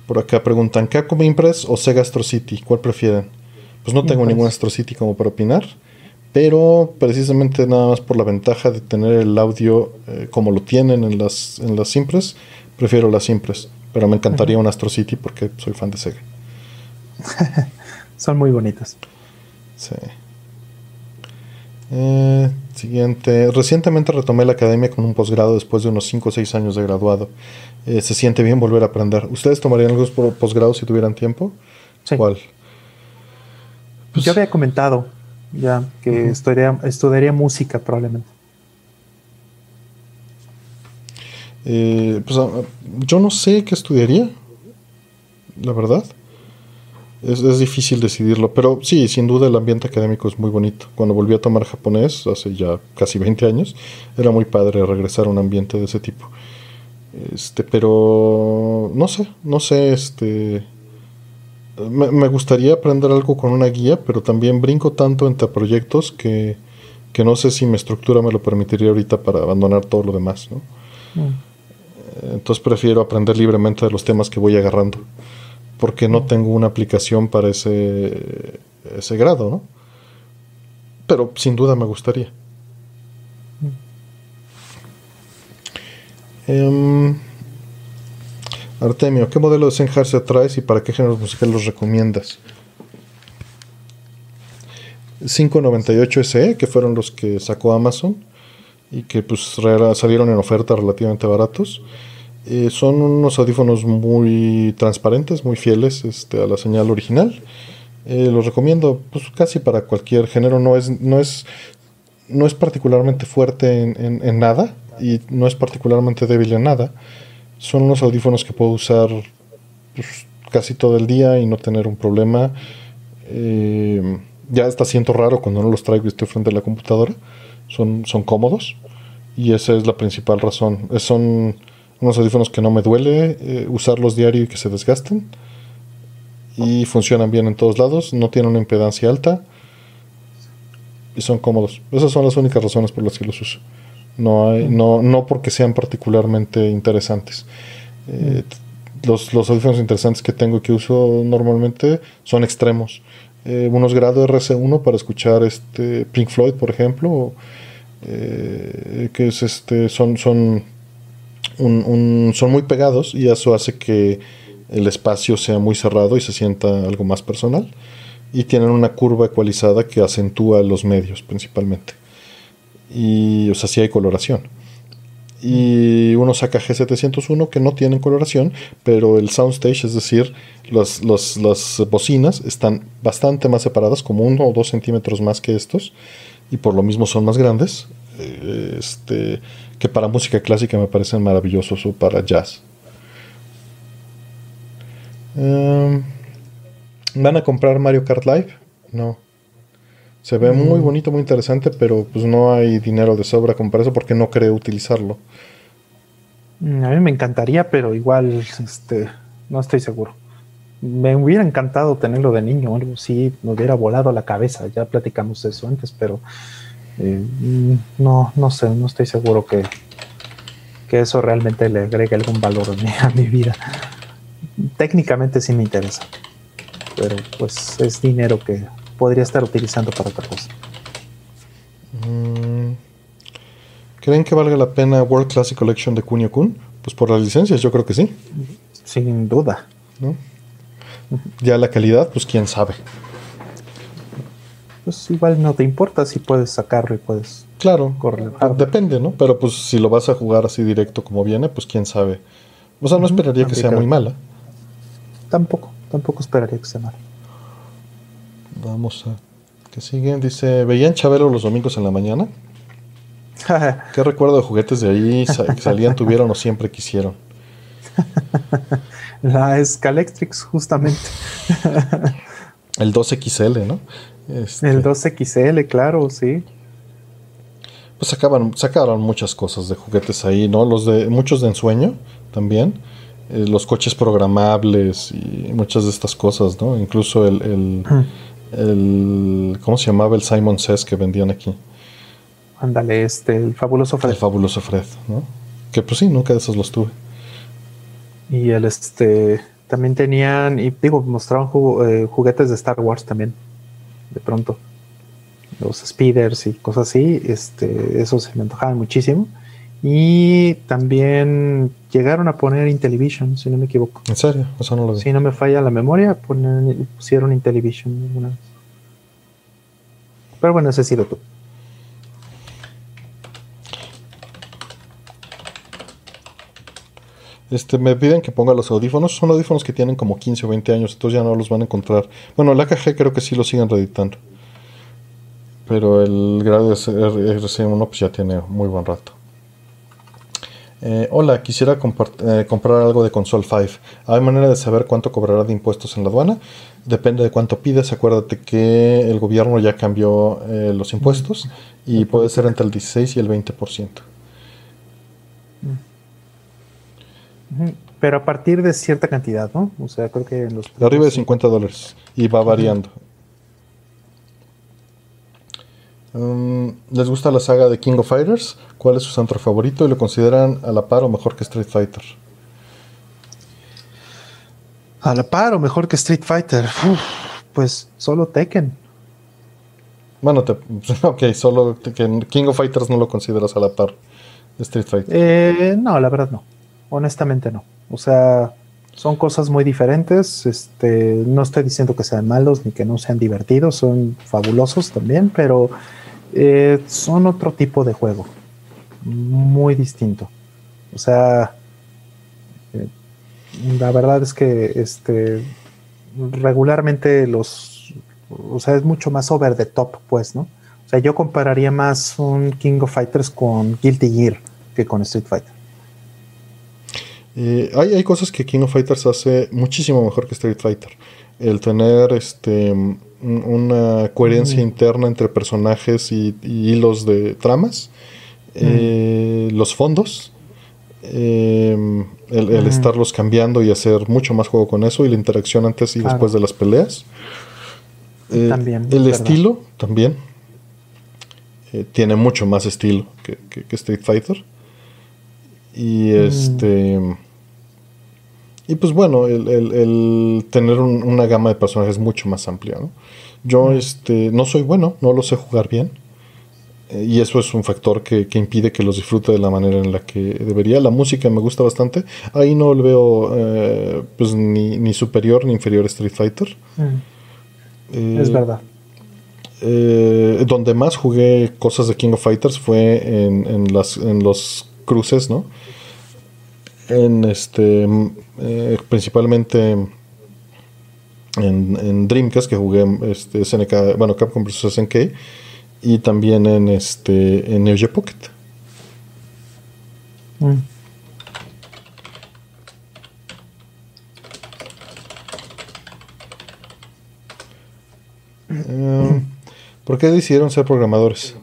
por acá preguntan, ¿Capcom Impress o Sega Astro City? ¿Cuál prefieren? Pues no tengo ningún Astro City como para opinar, pero precisamente nada más por la ventaja de tener el audio eh, como lo tienen en las, en las Impress, prefiero las Impress, pero me encantaría un Astro City porque soy fan de Sega. son muy bonitas. Sí. Eh, siguiente. Recientemente retomé la academia con un posgrado después de unos 5 o 6 años de graduado. Eh, se siente bien volver a aprender. ¿Ustedes tomarían algunos posgrados si tuvieran tiempo? ¿Cuál? Pues, Yo había comentado ya que estudiaría, música probablemente. Eh, pues, ah, yo no sé qué estudiaría, la verdad. Es, difícil decidirlo, pero sí, sin duda el ambiente académico es muy bonito. Cuando volví a tomar japonés, hace ya casi 20 años, era muy padre regresar a un ambiente de ese tipo. Este, pero no sé, no sé, este... me, gustaría aprender algo con una guía, pero también brinco tanto entre proyectos que, no sé si mi estructura me lo permitiría ahorita para abandonar todo lo demás. ¿no? Mm. Entonces prefiero aprender libremente de los temas que voy agarrando, porque no tengo una aplicación para ese, ese grado, ¿no? Pero sin duda me gustaría. Em, Artemio, ¿qué modelo de Sennheiser traes y para qué géneros musicales los recomiendas? 598 SE, que fueron los que sacó Amazon y que pues salieron en oferta relativamente baratos. Eh, son unos audífonos muy transparentes, muy fieles este, a la señal original. Eh, los recomiendo pues, casi para cualquier género. No es, no es, no es particularmente fuerte en, nada y no es particularmente débil en nada. Son unos audífonos que puedo usar pues, casi todo el día y no tener un problema. Eh, ya hasta siento raro cuando no los traigo y estoy frente a la computadora. Son, son cómodos y esa es la principal razón. Son unos audífonos que no me duele eh, usarlos diario y que se desgasten. Y funcionan bien en todos lados, no tienen una impedancia alta y son cómodos. Esas son las únicas razones por las que los uso. No, hay, no, no porque sean particularmente interesantes. Eh, los, los, audífonos interesantes que tengo y que uso normalmente son extremos. Eh, unos grado RC1 para escuchar este Pink Floyd, por ejemplo, que es este, son, son son muy pegados y eso hace que el espacio sea muy cerrado y se sienta algo más personal. Y tienen una curva ecualizada que acentúa los medios principalmente. Y, o sea, sí hay coloración. Y uno saca G701 que no tienen coloración, pero el soundstage, es decir, las bocinas están bastante más separadas, como uno o dos centímetros más que estos, y por lo mismo son más grandes. Eh, este, que para música clásica me parecen maravillosos o para jazz. Em, ¿Van a comprar Mario Kart Live? No. Se ve muy bonito, muy interesante, pero pues no hay dinero de sobra para eso porque no creo utilizarlo. Mm, a mí me encantaría, pero igual este, no estoy seguro. Me hubiera encantado tenerlo de niño, algo así, me hubiera volado la cabeza. Ya platicamos de eso antes, pero eh, no, no sé, no estoy seguro que, que eso realmente le agregue algún valor a mi, vida. Técnicamente sí me interesa, pero pues es dinero que podría estar utilizando para otra cosa. Mm, ¿Creen que valga la pena World Classic Collection de Kunio Kun? Pues por las licencias, yo creo que sí. Sin duda. Ya la calidad, pues quién sabe pues igual no te importa si puedes sacarlo y puedes claro correr. Depende, ¿no? Pero pues si lo vas a jugar así directo como viene, pues quién sabe. O sea, no esperaría que sea muy mala. Tampoco, tampoco esperaría que sea mala. Vamos a. ¿Qué siguen? Dice: ¿Veían Chabelo los domingos en la mañana? ¿Qué recuerdo de juguetes de ahí salían, tuvieron o siempre quisieron? La Scalectrix, justamente. El 2XL, ¿no? Este, el 2XL, claro, sí. Pues sacaban, sacaron muchas cosas de juguetes ahí, ¿no? Los de, muchos de ensueño también. Eh, los coches programables y muchas de estas cosas, ¿no? Incluso el, el, ¿cómo se llamaba? El Simon Says que vendían aquí. Ándale, este, el fabuloso Fred. El fabuloso Fred, ¿no? Que pues sí, nunca de esos los tuve. Y el este también tenían, y digo, mostraban eh, juguetes de Star Wars también de pronto. Los speeders y cosas así, este, eso se me antojaban muchísimo. Y también llegaron a poner Intellivision, si no me equivoco. ¿En serio? Eso no lo Si no me falla la memoria, pusieron Intellivision alguna vez. Pero bueno, ese ha sido tú. Este, me piden que ponga los audífonos. Son audífonos que tienen como 15 o 20 años, entonces ya no los van a encontrar. Bueno, el AKG creo que sí lo siguen reeditando. Pero el grado RC1 pues ya tiene muy buen rato. Eh, hola, quisiera eh, comprar algo de Console 5. ¿Hay manera de saber cuánto cobrará de impuestos en la aduana? Depende de cuánto pides. Acuérdate que el gobierno ya cambió eh, los impuestos y puede ser entre el 16 y el 20%. Pero a partir de cierta cantidad, ¿no? O sea, creo que en los... Arriba de 50 dólares y va variando. Um, ¿Les gusta la saga de King of Fighters? ¿Cuál es su centro favorito y lo consideran a la par o mejor que Street Fighter? A la par o mejor que Street Fighter. pues solo Tekken. Bueno, te, ok, solo que King of Fighters no lo consideras a la par de Street Fighter. Eh, no, la verdad no. Honestamente no. O sea, son cosas muy diferentes. Este, no estoy diciendo que sean malos ni que no sean divertidos, son fabulosos también, pero eh, son otro tipo de juego, muy distinto. O sea, eh, la verdad es que este, regularmente los, o sea, es mucho más over the top, pues, ¿no? O sea, yo compararía más un King of Fighters con Guilty Gear que con Street Fighter. Eh, hay, hay, cosas que King of Fighters hace muchísimo mejor que Street Fighter. El tener este una coherencia mm. interna entre personajes y, hilos de tramas. Mm. Eh, los fondos. Eh, el, mm. estarlos cambiando y hacer mucho más juego con eso. Y la interacción antes y después de las peleas. también. El estilo también. tiene mucho más estilo que, que Street Fighter. Y este. Y pues bueno, el, tener una gama de personajes mucho más amplia. ¿no? Yo este, no soy bueno, no lo sé jugar bien. Eh, y eso es un factor que, impide que los disfrute de la manera en la que debería. La música me gusta bastante. Ahí no le veo eh, pues ni, superior ni inferior a Street Fighter. Eh, es verdad. donde más jugué cosas de King of Fighters fue en, en, las, en los cruces, ¿no? En este, eh, principalmente en, en, Dreamcast que jugué este, SNK, bueno, Capcom vs SNK y también en este en Neo Geo Pocket. Mm. Eh, ¿Por qué decidieron ser programadores?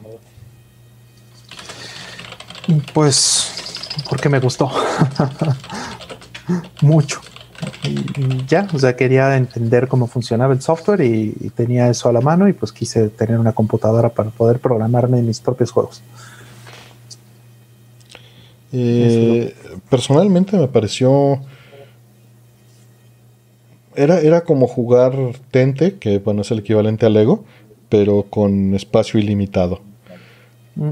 Pues porque me gustó mucho. Y ya, o sea, quería entender cómo funcionaba el software y, tenía eso a la mano y pues quise tener una computadora para poder programarme mis propios juegos. Eh, personalmente me pareció... Era, era como jugar Tente, que bueno, es el equivalente al Lego, pero con espacio ilimitado. Mm.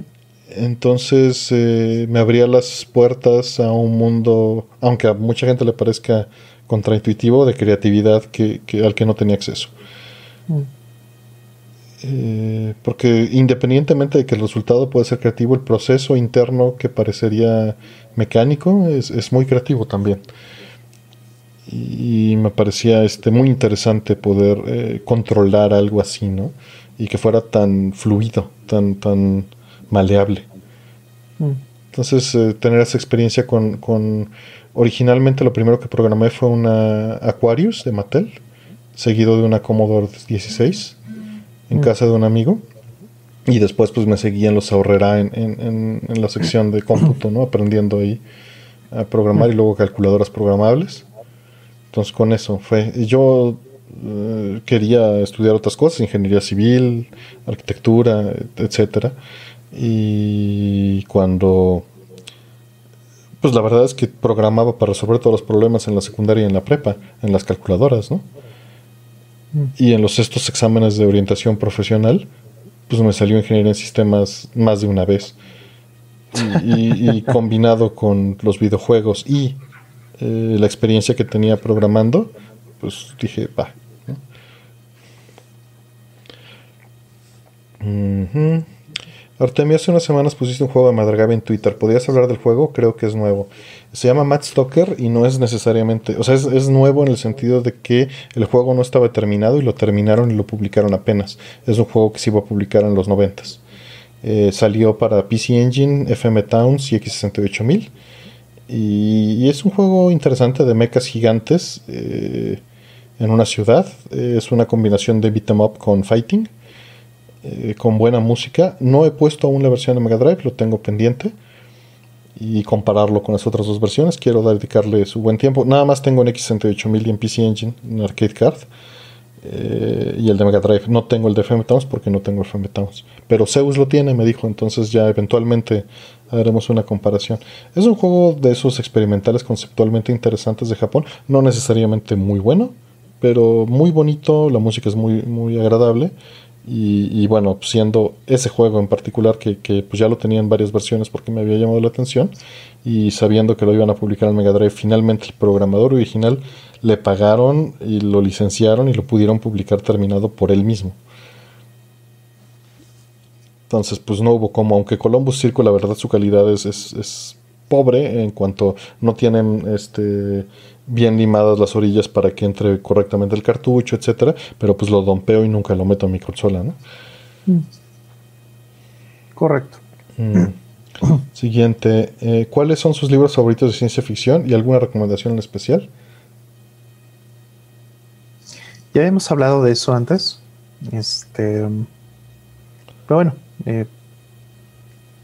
Entonces eh, me abría las puertas a un mundo, aunque a mucha gente le parezca contraintuitivo, de creatividad que, al que no tenía acceso. Mm. Eh, porque independientemente de que el resultado puede ser creativo, el proceso interno que parecería mecánico es, muy creativo también. Y, me parecía este, muy interesante poder eh, controlar algo así, ¿no? Y que fuera tan fluido, tan, tan maleable. Mm. Entonces, eh, tener esa experiencia con, Originalmente lo primero que programé fue una Aquarius de Mattel, seguido de una Commodore 16 en mm. casa de un amigo. Y después pues me seguí en los ahorrera en, en, la sección de cómputo, ¿no? Aprendiendo ahí a programar y luego calculadoras programables. Entonces con eso fue. Yo eh, quería estudiar otras cosas, ingeniería civil, arquitectura, etcétera. Y cuando... Pues la verdad es que programaba para resolver todos los problemas en la secundaria y en la prepa, en las calculadoras, ¿no? Mm. Y en los estos exámenes de orientación profesional, pues me salió ingeniería en sistemas más de una vez. Y, combinado con los videojuegos y eh, la experiencia que tenía programando, pues dije, va. Artemio, hace unas semanas pusiste un juego de Madragabe en Twitter. ¿Podrías hablar del juego? Creo que es nuevo. Se llama Matt Stalker y no es necesariamente. O sea, es, nuevo en el sentido de que el juego no estaba terminado y lo terminaron y lo publicaron apenas. Es un juego que se iba a publicar en los 90 eh, salió para PC Engine, FM Towns y X68000. Y, es un juego interesante de mechas gigantes eh, en una ciudad. es una combinación de beat'em up con fighting. Eh, con buena música. No he puesto aún la versión de Mega Drive, lo tengo pendiente. y compararlo con las otras dos versiones. Quiero dedicarle su buen tiempo. Nada más tengo en X68000 y en PC Engine, en Arcade Card. Eh, y el de Mega Drive. No tengo el de FM Towns porque no tengo el FM Towns. Pero Zeus lo tiene, me dijo. Entonces ya eventualmente haremos una comparación. Es un juego de esos experimentales conceptualmente interesantes de Japón. No necesariamente muy bueno, pero muy bonito. La música es muy, muy agradable. Y, bueno, siendo ese juego en particular que, pues ya lo tenía en varias versiones porque me había llamado la atención y sabiendo que lo iban a publicar en Mega Drive, finalmente el programador original le pagaron y lo licenciaron y lo pudieron publicar terminado por él mismo. Entonces, pues no hubo como, aunque Columbus Circle, la verdad, su calidad es, es pobre en cuanto no tienen este bien limadas las orillas para que entre correctamente el cartucho, etcétera, pero pues lo dompeo y nunca lo meto en mi consola, ¿no? Mm. Correcto. Mm. Siguiente, eh, ¿cuáles son sus libros favoritos de ciencia ficción y alguna recomendación en especial? Ya habíamos hablado de eso antes. Este, pero bueno, eh,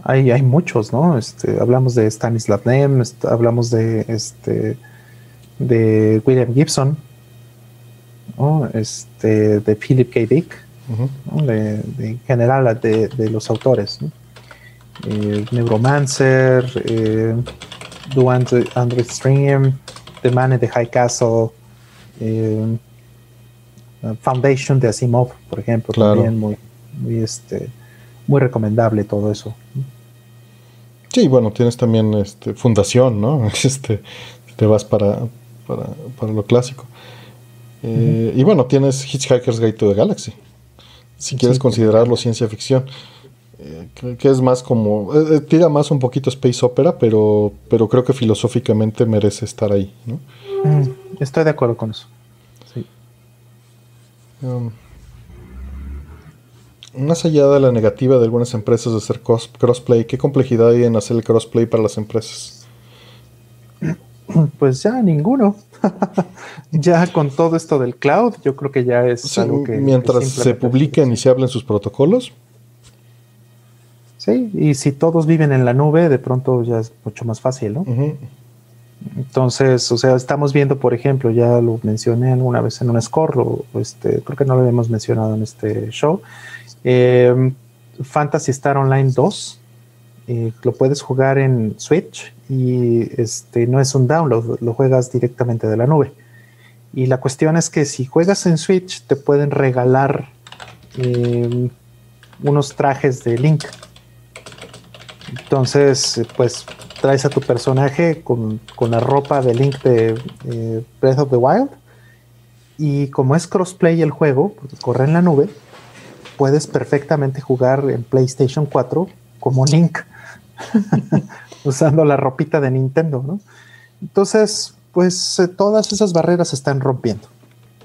hay, hay muchos, ¿no? Este, hablamos de Stanislav Lem, hablamos de este de William Gibson, este, de Philip K. Dick, de, en general de, los autores. Eh, Neuromancer, eh, Do Andre, Stream, The Man in the High Castle, eh, Foundation de Asimov, por ejemplo, también muy, muy, este, muy recomendable todo eso. Sí, bueno, tienes también este, Fundación, ¿no? Este, te vas para, para, lo clásico. Eh, y bueno, tienes Hitchhiker's Guide to the Galaxy. Si quieres considerarlo ciencia ficción. Eh, que es más como. Eh, tira más un poquito space opera, pero, pero creo que filosóficamente merece estar ahí. Mm, estoy de acuerdo con eso. Sí. Um, más allá de la negativa de algunas empresas de hacer crossplay, ¿qué complejidad hay en hacer el crossplay para las empresas? Pues ya ninguno. ya con todo esto del cloud, yo creo que ya es algo que. Mientras se publiquen y se hablen sus protocolos. Sí, y si todos viven en la nube, de pronto ya es mucho más fácil, ¿no? Entonces, o sea, estamos viendo, por ejemplo, ya lo mencioné alguna vez en un score, o este, creo que no lo habíamos mencionado en este show. Eh, Fantasy Star Online 2 eh, lo puedes jugar en Switch y este no es un download, lo juegas directamente de la nube. Y la cuestión es que si juegas en Switch te pueden regalar em, unos trajes de Link. Entonces, pues traes a tu personaje con, la ropa de Link de eh, Breath of the Wild. Y como es crossplay el juego, corre en la nube, puedes perfectamente jugar en PlayStation 4 como Link. usando la ropita de Nintendo, ¿no? Entonces, pues eh, todas esas barreras se están rompiendo.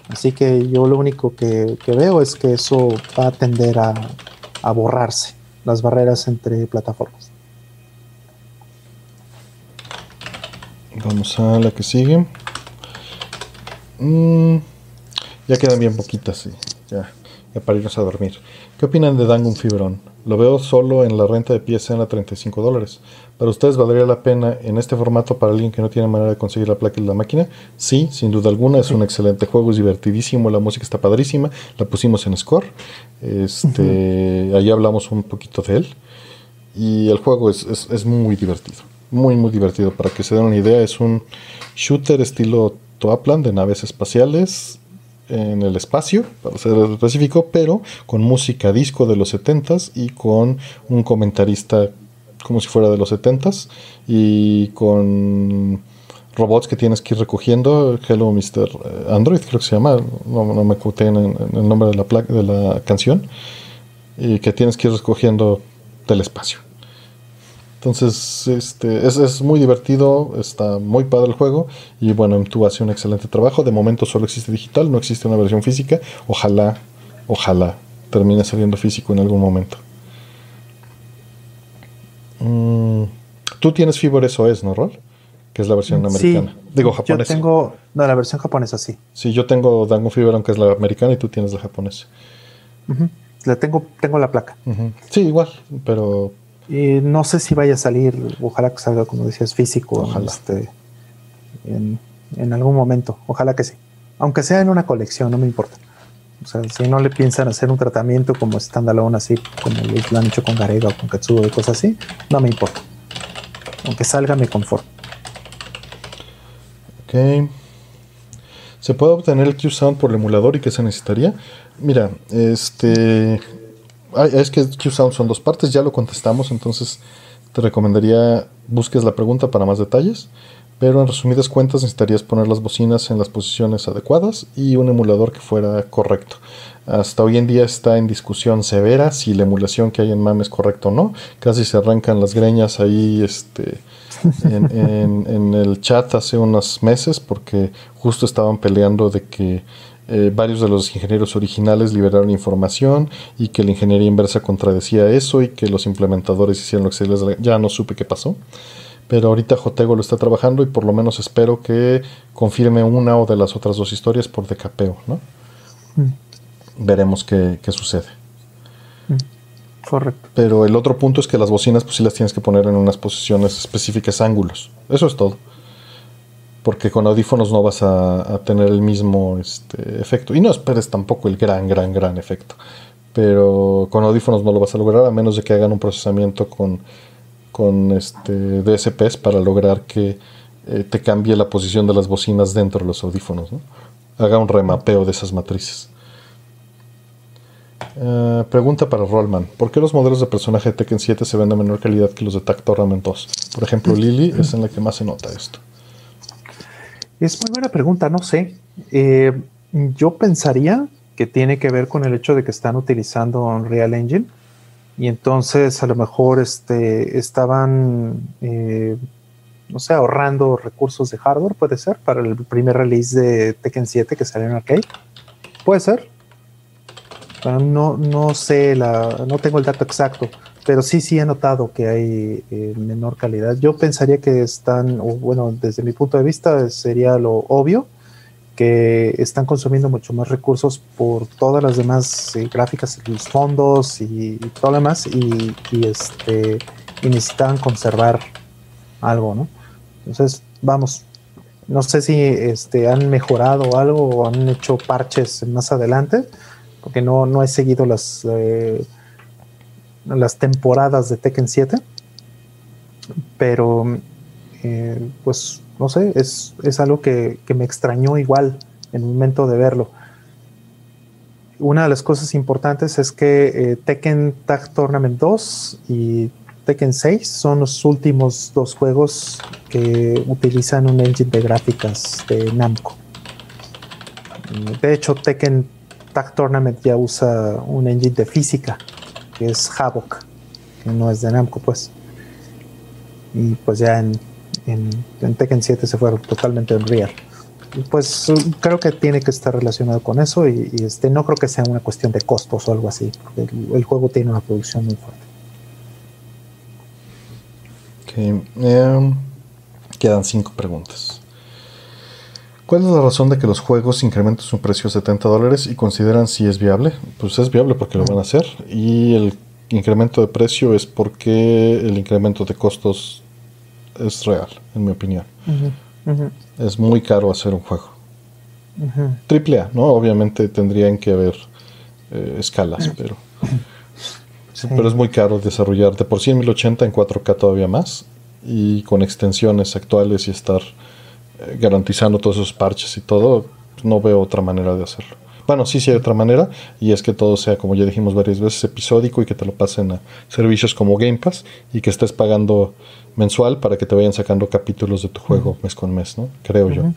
Así que yo lo único que, veo es que eso va a tender a, borrarse, las barreras entre plataformas. Vamos a la que sigue. Mm, ya quedan bien poquitas, sí. Ya, ya para irnos a dormir. ¿Qué opinan de Dangun Fibron? Lo veo solo en la renta de PSN a 35 dólares. ¿Para ustedes valdría la pena en este formato para alguien que no tiene manera de conseguir la placa de la máquina? Sí, sin duda alguna. Es un excelente juego, es divertidísimo, la música está padrísima. La pusimos en Score. Este, Allí hablamos un poquito de él. Y el juego es, es muy divertido. Muy, muy divertido. Para que se den una idea, es un shooter estilo Toaplan de naves espaciales en el espacio, para ser específico, pero con música disco de los 70s y con un comentarista como si fuera de los 70s y con robots que tienes que ir recogiendo. Hello Mr. Android, creo que se llama, no, me acuté en, el nombre de la, de la canción, y que tienes que ir recogiendo del espacio. Entonces, este, es, es, muy divertido, está muy padre el juego y bueno, tú hace un excelente trabajo. De momento solo existe digital, no existe una versión física. Ojalá, ojalá termine saliendo físico en algún momento. Mm, tú tienes Fibor SOS, ¿no, Rol? Que es la versión americana. Digo, japonesa. Yo tengo, no, la versión japonesa, sí. Sí, yo tengo Dango Fever, aunque es la americana, y tú tienes la japonesa. La tengo, tengo la placa. Sí, igual, pero Y no sé si vaya a salir, ojalá que salga, como decías, físico. Ojalá. Este, en, en algún momento, ojalá que sí. Aunque sea en una colección, no me importa. O sea, si no le piensan hacer un tratamiento como standalone, así como lo han hecho con Garega o con Katsuo y cosas así, no me importa. Aunque salga, me conformo. Ok. ¿Se puede obtener el Q-Sound por el emulador y qué se necesitaría? Mira, este. es que Q-Sound son dos partes, ya lo contestamos, entonces te recomendaría busques la pregunta para más detalles. Pero en resumidas cuentas necesitarías poner las bocinas en las posiciones adecuadas y un emulador que fuera correcto. Hasta hoy en día está en discusión severa si la emulación que hay en MAM es correcta o no. Casi se arrancan las greñas ahí este, en, en- en el chat hace unos meses porque justo estaban peleando de que eh, varios de los ingenieros originales liberaron información y que la ingeniería inversa contradecía eso y que los implementadores hicieron lo que se les... Ya no supe qué pasó. Pero ahorita Jotego lo está trabajando y por lo menos espero que confirme una o de las otras dos historias por decapeo, ¿no? Veremos qué, qué sucede. Correcto. Pero el otro punto es que las bocinas pues sí las tienes que poner en unas posiciones específicas, ángulos. Eso es todo. Porque con audífonos no vas a, a tener el mismo este, efecto. Y no esperes tampoco el gran, gran, gran efecto. Pero con audífonos no lo vas a lograr a menos de que hagan un procesamiento con, con este, DSPs para lograr que eh, te cambie la posición de las bocinas dentro de los audífonos. ¿no? Haga un remapeo de esas matrices. Eh, pregunta para Rollman. ¿Por qué los modelos de personaje de Tekken 7 se ven de menor calidad que los de Tacto Ramen 2? Por ejemplo, Lily es en la que más se nota esto. Es muy buena pregunta, no sé. Eh, yo pensaría que tiene que ver con el hecho de que están utilizando Unreal Engine y entonces a lo mejor este, estaban, eh, no sé, ahorrando recursos de hardware, puede ser, para el primer release de Tekken 7 que salió en arcade. Puede ser. Pero no, no sé, la, no tengo el dato exacto, pero sí, sí he notado que hay eh, menor calidad. Yo pensaría que están, o bueno, desde mi punto de vista sería lo obvio, que están consumiendo mucho más recursos por todas las demás eh, gráficas, los fondos y, todo lo demás, y, y, este, y necesitan conservar algo, ¿no? Entonces, vamos, no sé si este, han mejorado algo o han hecho parches más adelante, porque no, no he seguido las, eh, las temporadas de Tekken 7, pero eh, pues no sé, es, es algo que, que, me extrañó igual en el momento de verlo. Una de las cosas importantes es que eh, Tekken Tag Tournament 2 y Tekken 6 son los últimos dos juegos que utilizan un engine de gráficas de Namco. De hecho, Tekken Tag Tournament ya usa un engine de física, que es Havoc, que no es de Namco, pues. Y pues ya en, en, en Tekken 7 se fueron totalmente en Real. Y pues creo que tiene que estar relacionado con eso y, y, este no creo que sea una cuestión de costos o algo así. El, el juego tiene una producción muy fuerte. Eh, quedan cinco preguntas. ¿Cuál es la razón de que los juegos incrementen su precio a 70 dólares y consideran si es viable? Pues es viable porque lo van a hacer. Y el incremento de precio es porque el incremento de costos es real, en mi opinión. Uh -huh, uh -huh. Es muy caro hacer un juego. Uh -huh. Triple A, ¿no? Obviamente tendrían que haber eh, escalas, pero... Sí. Pero es muy caro desarrollar de por sí en 1080 en 4K todavía más y con extensiones actuales y estar eh, garantizando todos esos parches y todo, no veo otra manera de hacerlo. Bueno, sí, sí hay otra manera y es que todo sea, como ya dijimos varias veces, episódico y que te lo pasen a servicios como Game Pass y que estés pagando mensual para que te vayan sacando capítulos de tu juego uh -huh. mes con mes, ¿no? Creo uh -huh.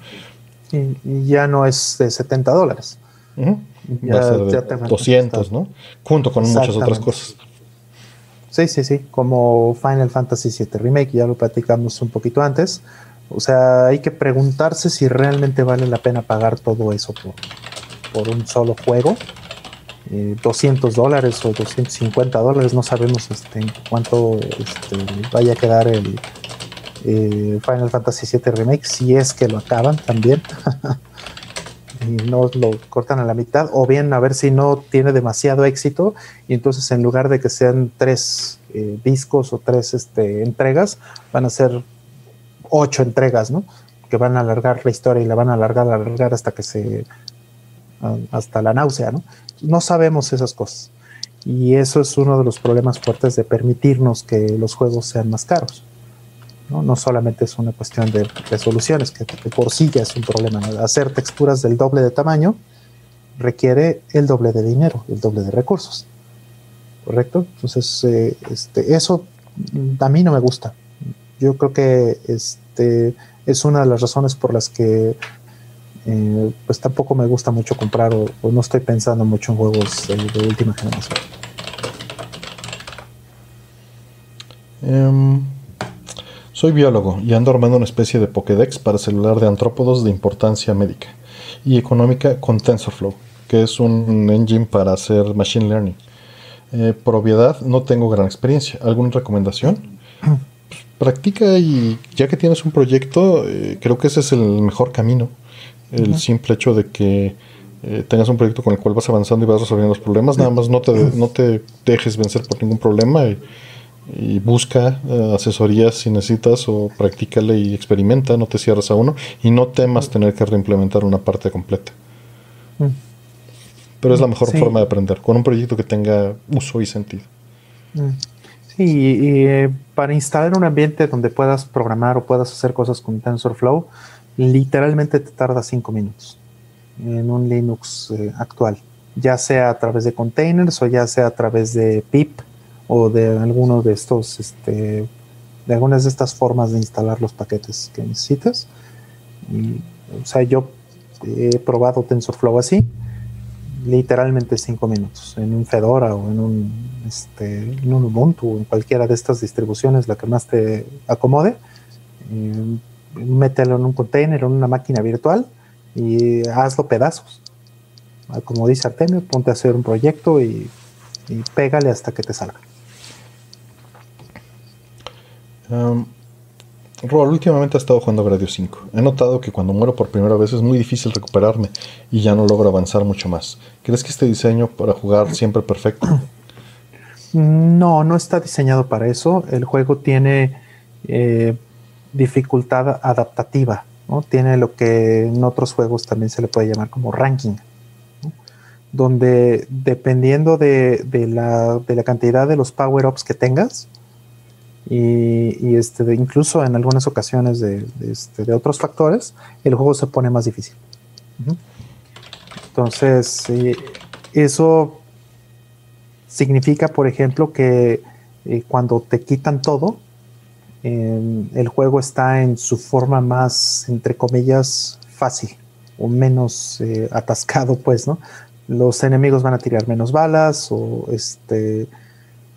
yo. Y, y, ya no es de 70 dólares. Uh -huh. Ya, Va a ser de 200, ¿no? Junto con muchas otras cosas. Sí, sí, sí, como Final Fantasy VII Remake, ya lo platicamos un poquito antes. O sea, hay que preguntarse si realmente vale la pena pagar todo eso por, por un solo juego. Eh, 200 dólares o 250 dólares, no sabemos este, en cuánto este, vaya a quedar el eh, Final Fantasy VII Remake, si es que lo acaban también. y no lo cortan a la mitad, o bien a ver si no tiene demasiado éxito y entonces en lugar de que sean tres eh, discos o tres este, entregas, van a ser ocho entregas, ¿no? Que van a alargar la historia y la van a alargar, alargar hasta que se. Hasta la náusea, ¿no? No sabemos esas cosas. Y eso es uno de los problemas fuertes de permitirnos que los juegos sean más caros. No, solamente es una cuestión de resoluciones, que, por sí ya es un problema. Hacer texturas del doble de tamaño requiere el doble de dinero, el doble de recursos. ¿Correcto? Entonces, eh, este, eso a mí no me gusta. Yo creo que este, es una de las razones por las que eh, pues tampoco me gusta mucho comprar o, no estoy pensando mucho en juegos de, última generación. Em, soy biólogo y ando armando una especie de Pokédex para celular de antrópodos de importancia médica y económica con TensorFlow, que es un engine para hacer machine learning. Eh, por obviedad, no tengo gran experiencia. ¿Alguna recomendación? practica y ya que tienes un proyecto, eh, creo que ese es el mejor camino. El simple hecho de que eh, tengas un proyecto con el cual vas avanzando y vas resolviendo los problemas, nada más no te, no te dejes vencer por ningún problema. Y, y busca eh, asesorías si necesitas o practícale y experimenta, no te cierres a uno y no temas tener que reimplementar una parte completa. Mm. Pero es la mejor forma de aprender, con un proyecto que tenga uso y sentido. Mm. Sí, y, eh, para instalar un ambiente donde puedas programar o puedas hacer cosas con TensorFlow, literalmente te tarda cinco minutos en un Linux eh, actual, ya sea a través de containers o ya sea a través de pip o de alguno de estos, este, de algunas de estas formas de instalar los paquetes que necesitas. o sea, yo he probado TensorFlow así, literalmente cinco minutos, en un Fedora o en un, este, Ubuntu, en cualquiera de estas distribuciones, la que más te acomode. Eh, mételo en un container, en una máquina virtual y hazlo pedazos. Como dice Artemio, ponte a hacer un proyecto y, y pégale hasta que te salga. Um, últimamente ha estado jugando Gradio 5. He notado que cuando muero por primera vez es muy difícil recuperarme y ya no logro avanzar mucho más. ¿Crees que este diseño para jugar siempre perfecto? No, no está diseñado para eso. El juego tiene eh, dificultad adaptativa. ¿no? Tiene lo que en otros juegos también se le puede llamar como ranking. Donde dependiendo de, la, de la cantidad de los power-ups que tengas, y, este, incluso en algunas ocasiones de, este, de, otros factores, el juego se pone más difícil. Entonces, eso significa, por ejemplo, que eh, cuando te quitan todo, el juego está en su forma más, entre comillas, fácil o menos eh, atascado, pues, ¿no? Los enemigos van a tirar menos balas o, este,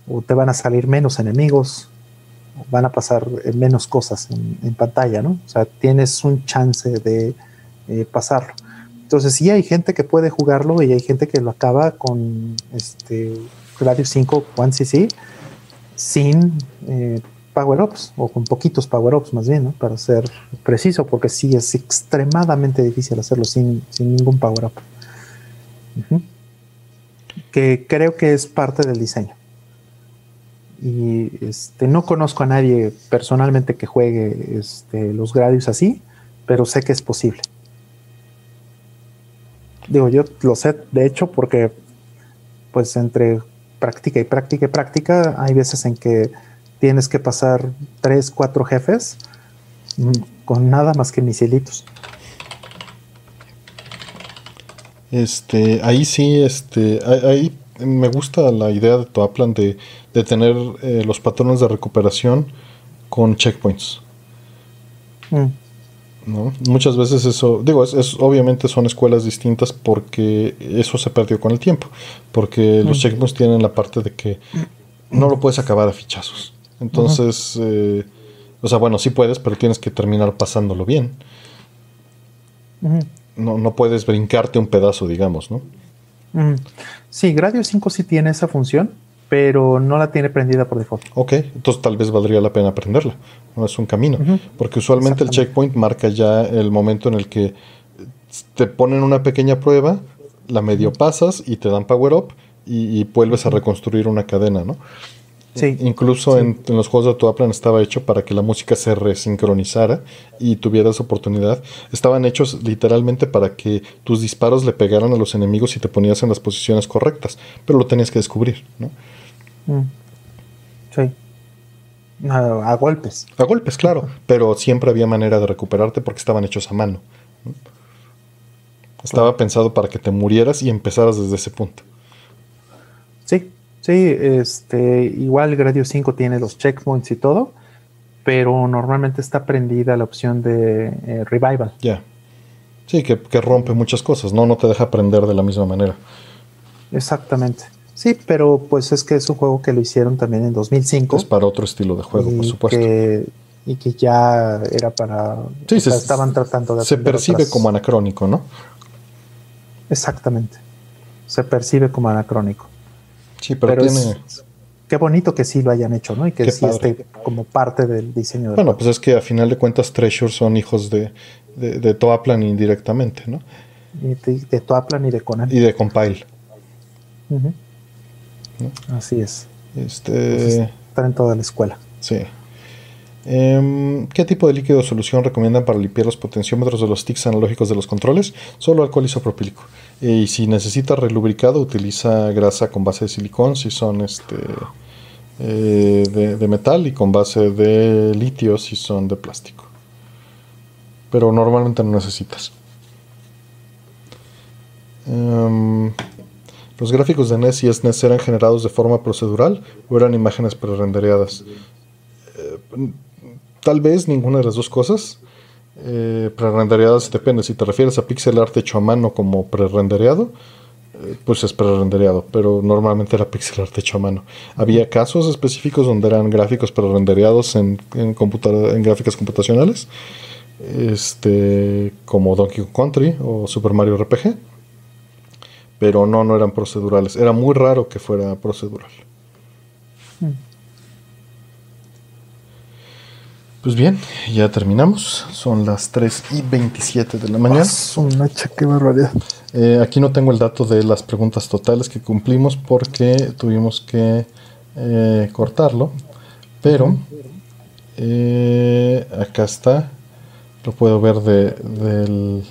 o te van a salir menos enemigos van a pasar menos cosas en, pantalla, ¿no? O sea, tienes un chance de eh, pasarlo. Entonces, sí hay gente que puede jugarlo y hay gente que lo acaba con este Radio 5 One CC sin eh, power-ups o con poquitos power-ups más bien. Para ser preciso, porque sí es extremadamente difícil hacerlo sin, ningún power-up. Que creo que es parte del diseño y este, no conozco a nadie personalmente que juegue este, los Gradius así, pero sé que es posible. Digo, yo lo sé, de hecho, porque pues entre práctica y práctica y práctica, hay veces en que tienes que pasar tres, cuatro jefes mm, con nada más que misilitos. Este, ahí sí, este, ahí me gusta la idea de Toaplan de, de tener eh, los patrones de recuperación con checkpoints. Mm. ¿No? Muchas veces eso, digo, es, obviamente son escuelas distintas porque eso se perdió con el tiempo, porque los mm. checkpoints tienen la parte de que no lo puedes acabar a fichazos. Entonces, eh, o sea, bueno, sí puedes, pero tienes que terminar pasándolo bien. no, no puedes brincarte un pedazo, digamos, ¿no? Sí, Gradio 5 sí tiene esa función, pero no la tiene prendida por default. Ok, entonces tal vez valdría la pena aprenderla. No es un camino. Porque usualmente el checkpoint marca ya el momento en el que te ponen una pequeña prueba, la medio pasas y te dan power up y, vuelves a reconstruir una cadena, ¿no? Sí. Incluso En, los juegos de Toaplan estaba hecho para que la música se resincronizara y tuvieras oportunidad. Estaban hechos literalmente para que tus disparos le pegaran a los enemigos y te ponías en las posiciones correctas, pero lo tenías que descubrir, ¿no? Mm. Sí. A, golpes. A golpes, claro, pero siempre había manera de recuperarte porque estaban hechos a mano. Estaba pensado para que te murieras y empezaras desde ese punto. Sí, Sí, este, igual Gradio 5 tiene los checkpoints y todo, pero normalmente está prendida la opción de eh, Revival. Ya. Sí, que, rompe muchas cosas, ¿no? No te deja aprender de la misma manera. Exactamente. Sí, pero pues es que es un juego que lo hicieron también en 2005. Es para otro estilo de juego, por supuesto. y que ya era para... Sí, se, estaban tratando de... Se percibe como anacrónico, ¿no? Exactamente. Se percibe como anacrónico. Sí, pero, tiene... qué bonito que sí lo hayan hecho, ¿no? Y que sí esté como parte del diseño. Del bueno, pues es que a final de cuentas Treasure son hijos de, de, Toaplan indirectamente, ¿no? Y de, Toaplan y de Conan. Y de Compile. Así es. Este... están en toda la escuela. Sí. Em, ¿Qué tipo de líquido o solución recomiendan para limpiar los potenciómetros de los sticks analógicos de los controles? Solo alcohol isopropílico. Y si necesita relubricado, utiliza grasa con base de silicón, si son este eh, de, metal, y con base de litio, si son de plástico. Pero normalmente no necesitas. Em, ¿Los gráficos de NES y SNES eran generados de forma procedural o eran imágenes prerendereadas? Eh, Tal vez ninguna de las dos cosas. Eh, depende. Si te refieres a pixel art hecho a mano como prerendereado, eh, pues es prerendereado, pero normalmente era pixel art hecho a mano. Había casos específicos donde eran gráficos prerendereados en, en, en gráficas computacionales, este, como Donkey Kong Country o Super Mario RPG, pero no, no eran procedurales. Era muy raro que fuera procedural. Pues bien, ya terminamos. Son las 3 y 27 de la mañana. Una qué barbaridad. Eh, aquí no tengo el dato de las preguntas totales que cumplimos porque tuvimos que eh, cortarlo. Pero eh, acá está. Lo puedo ver de,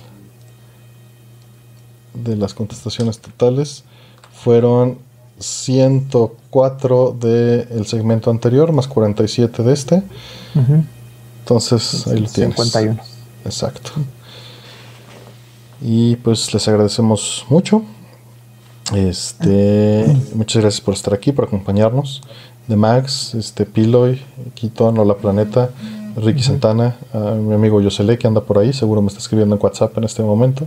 de las contestaciones totales. Fueron 104 del segmento anterior más 47 de este. Entonces, ahí lo tienes. 51. Exacto. Y pues les agradecemos mucho. Este, muchas gracias por estar aquí, por acompañarnos. De Max, este Piloy, Quito, Hola Planeta, Ricky Santana, mi amigo Yosele que anda por ahí, seguro me está escribiendo en WhatsApp en este momento.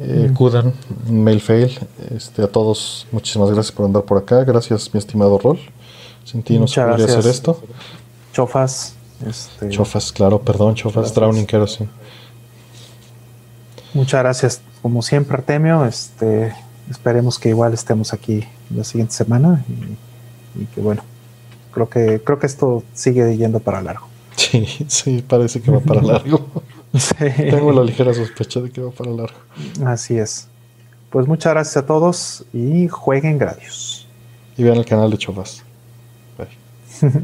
Eh, Kudan, Mail Fail, este, a todos, muchísimas gracias por andar por acá. Gracias, mi estimado Rol. Sin ti no se podría hacer esto. Chofas. Este, chofas, claro, perdón, Chofas, Drowning Kerosene. Muchas gracias, como siempre, Artemio. Este, esperemos que igual estemos aquí la siguiente semana y, que bueno, creo que creo que esto sigue yendo para largo. Sí, sí, parece que va para largo. Tengo la ligera sospecha de que va para largo. Así es. Pues muchas gracias a todos y jueguen Gradius. Y vean el canal de Chofas. Bye.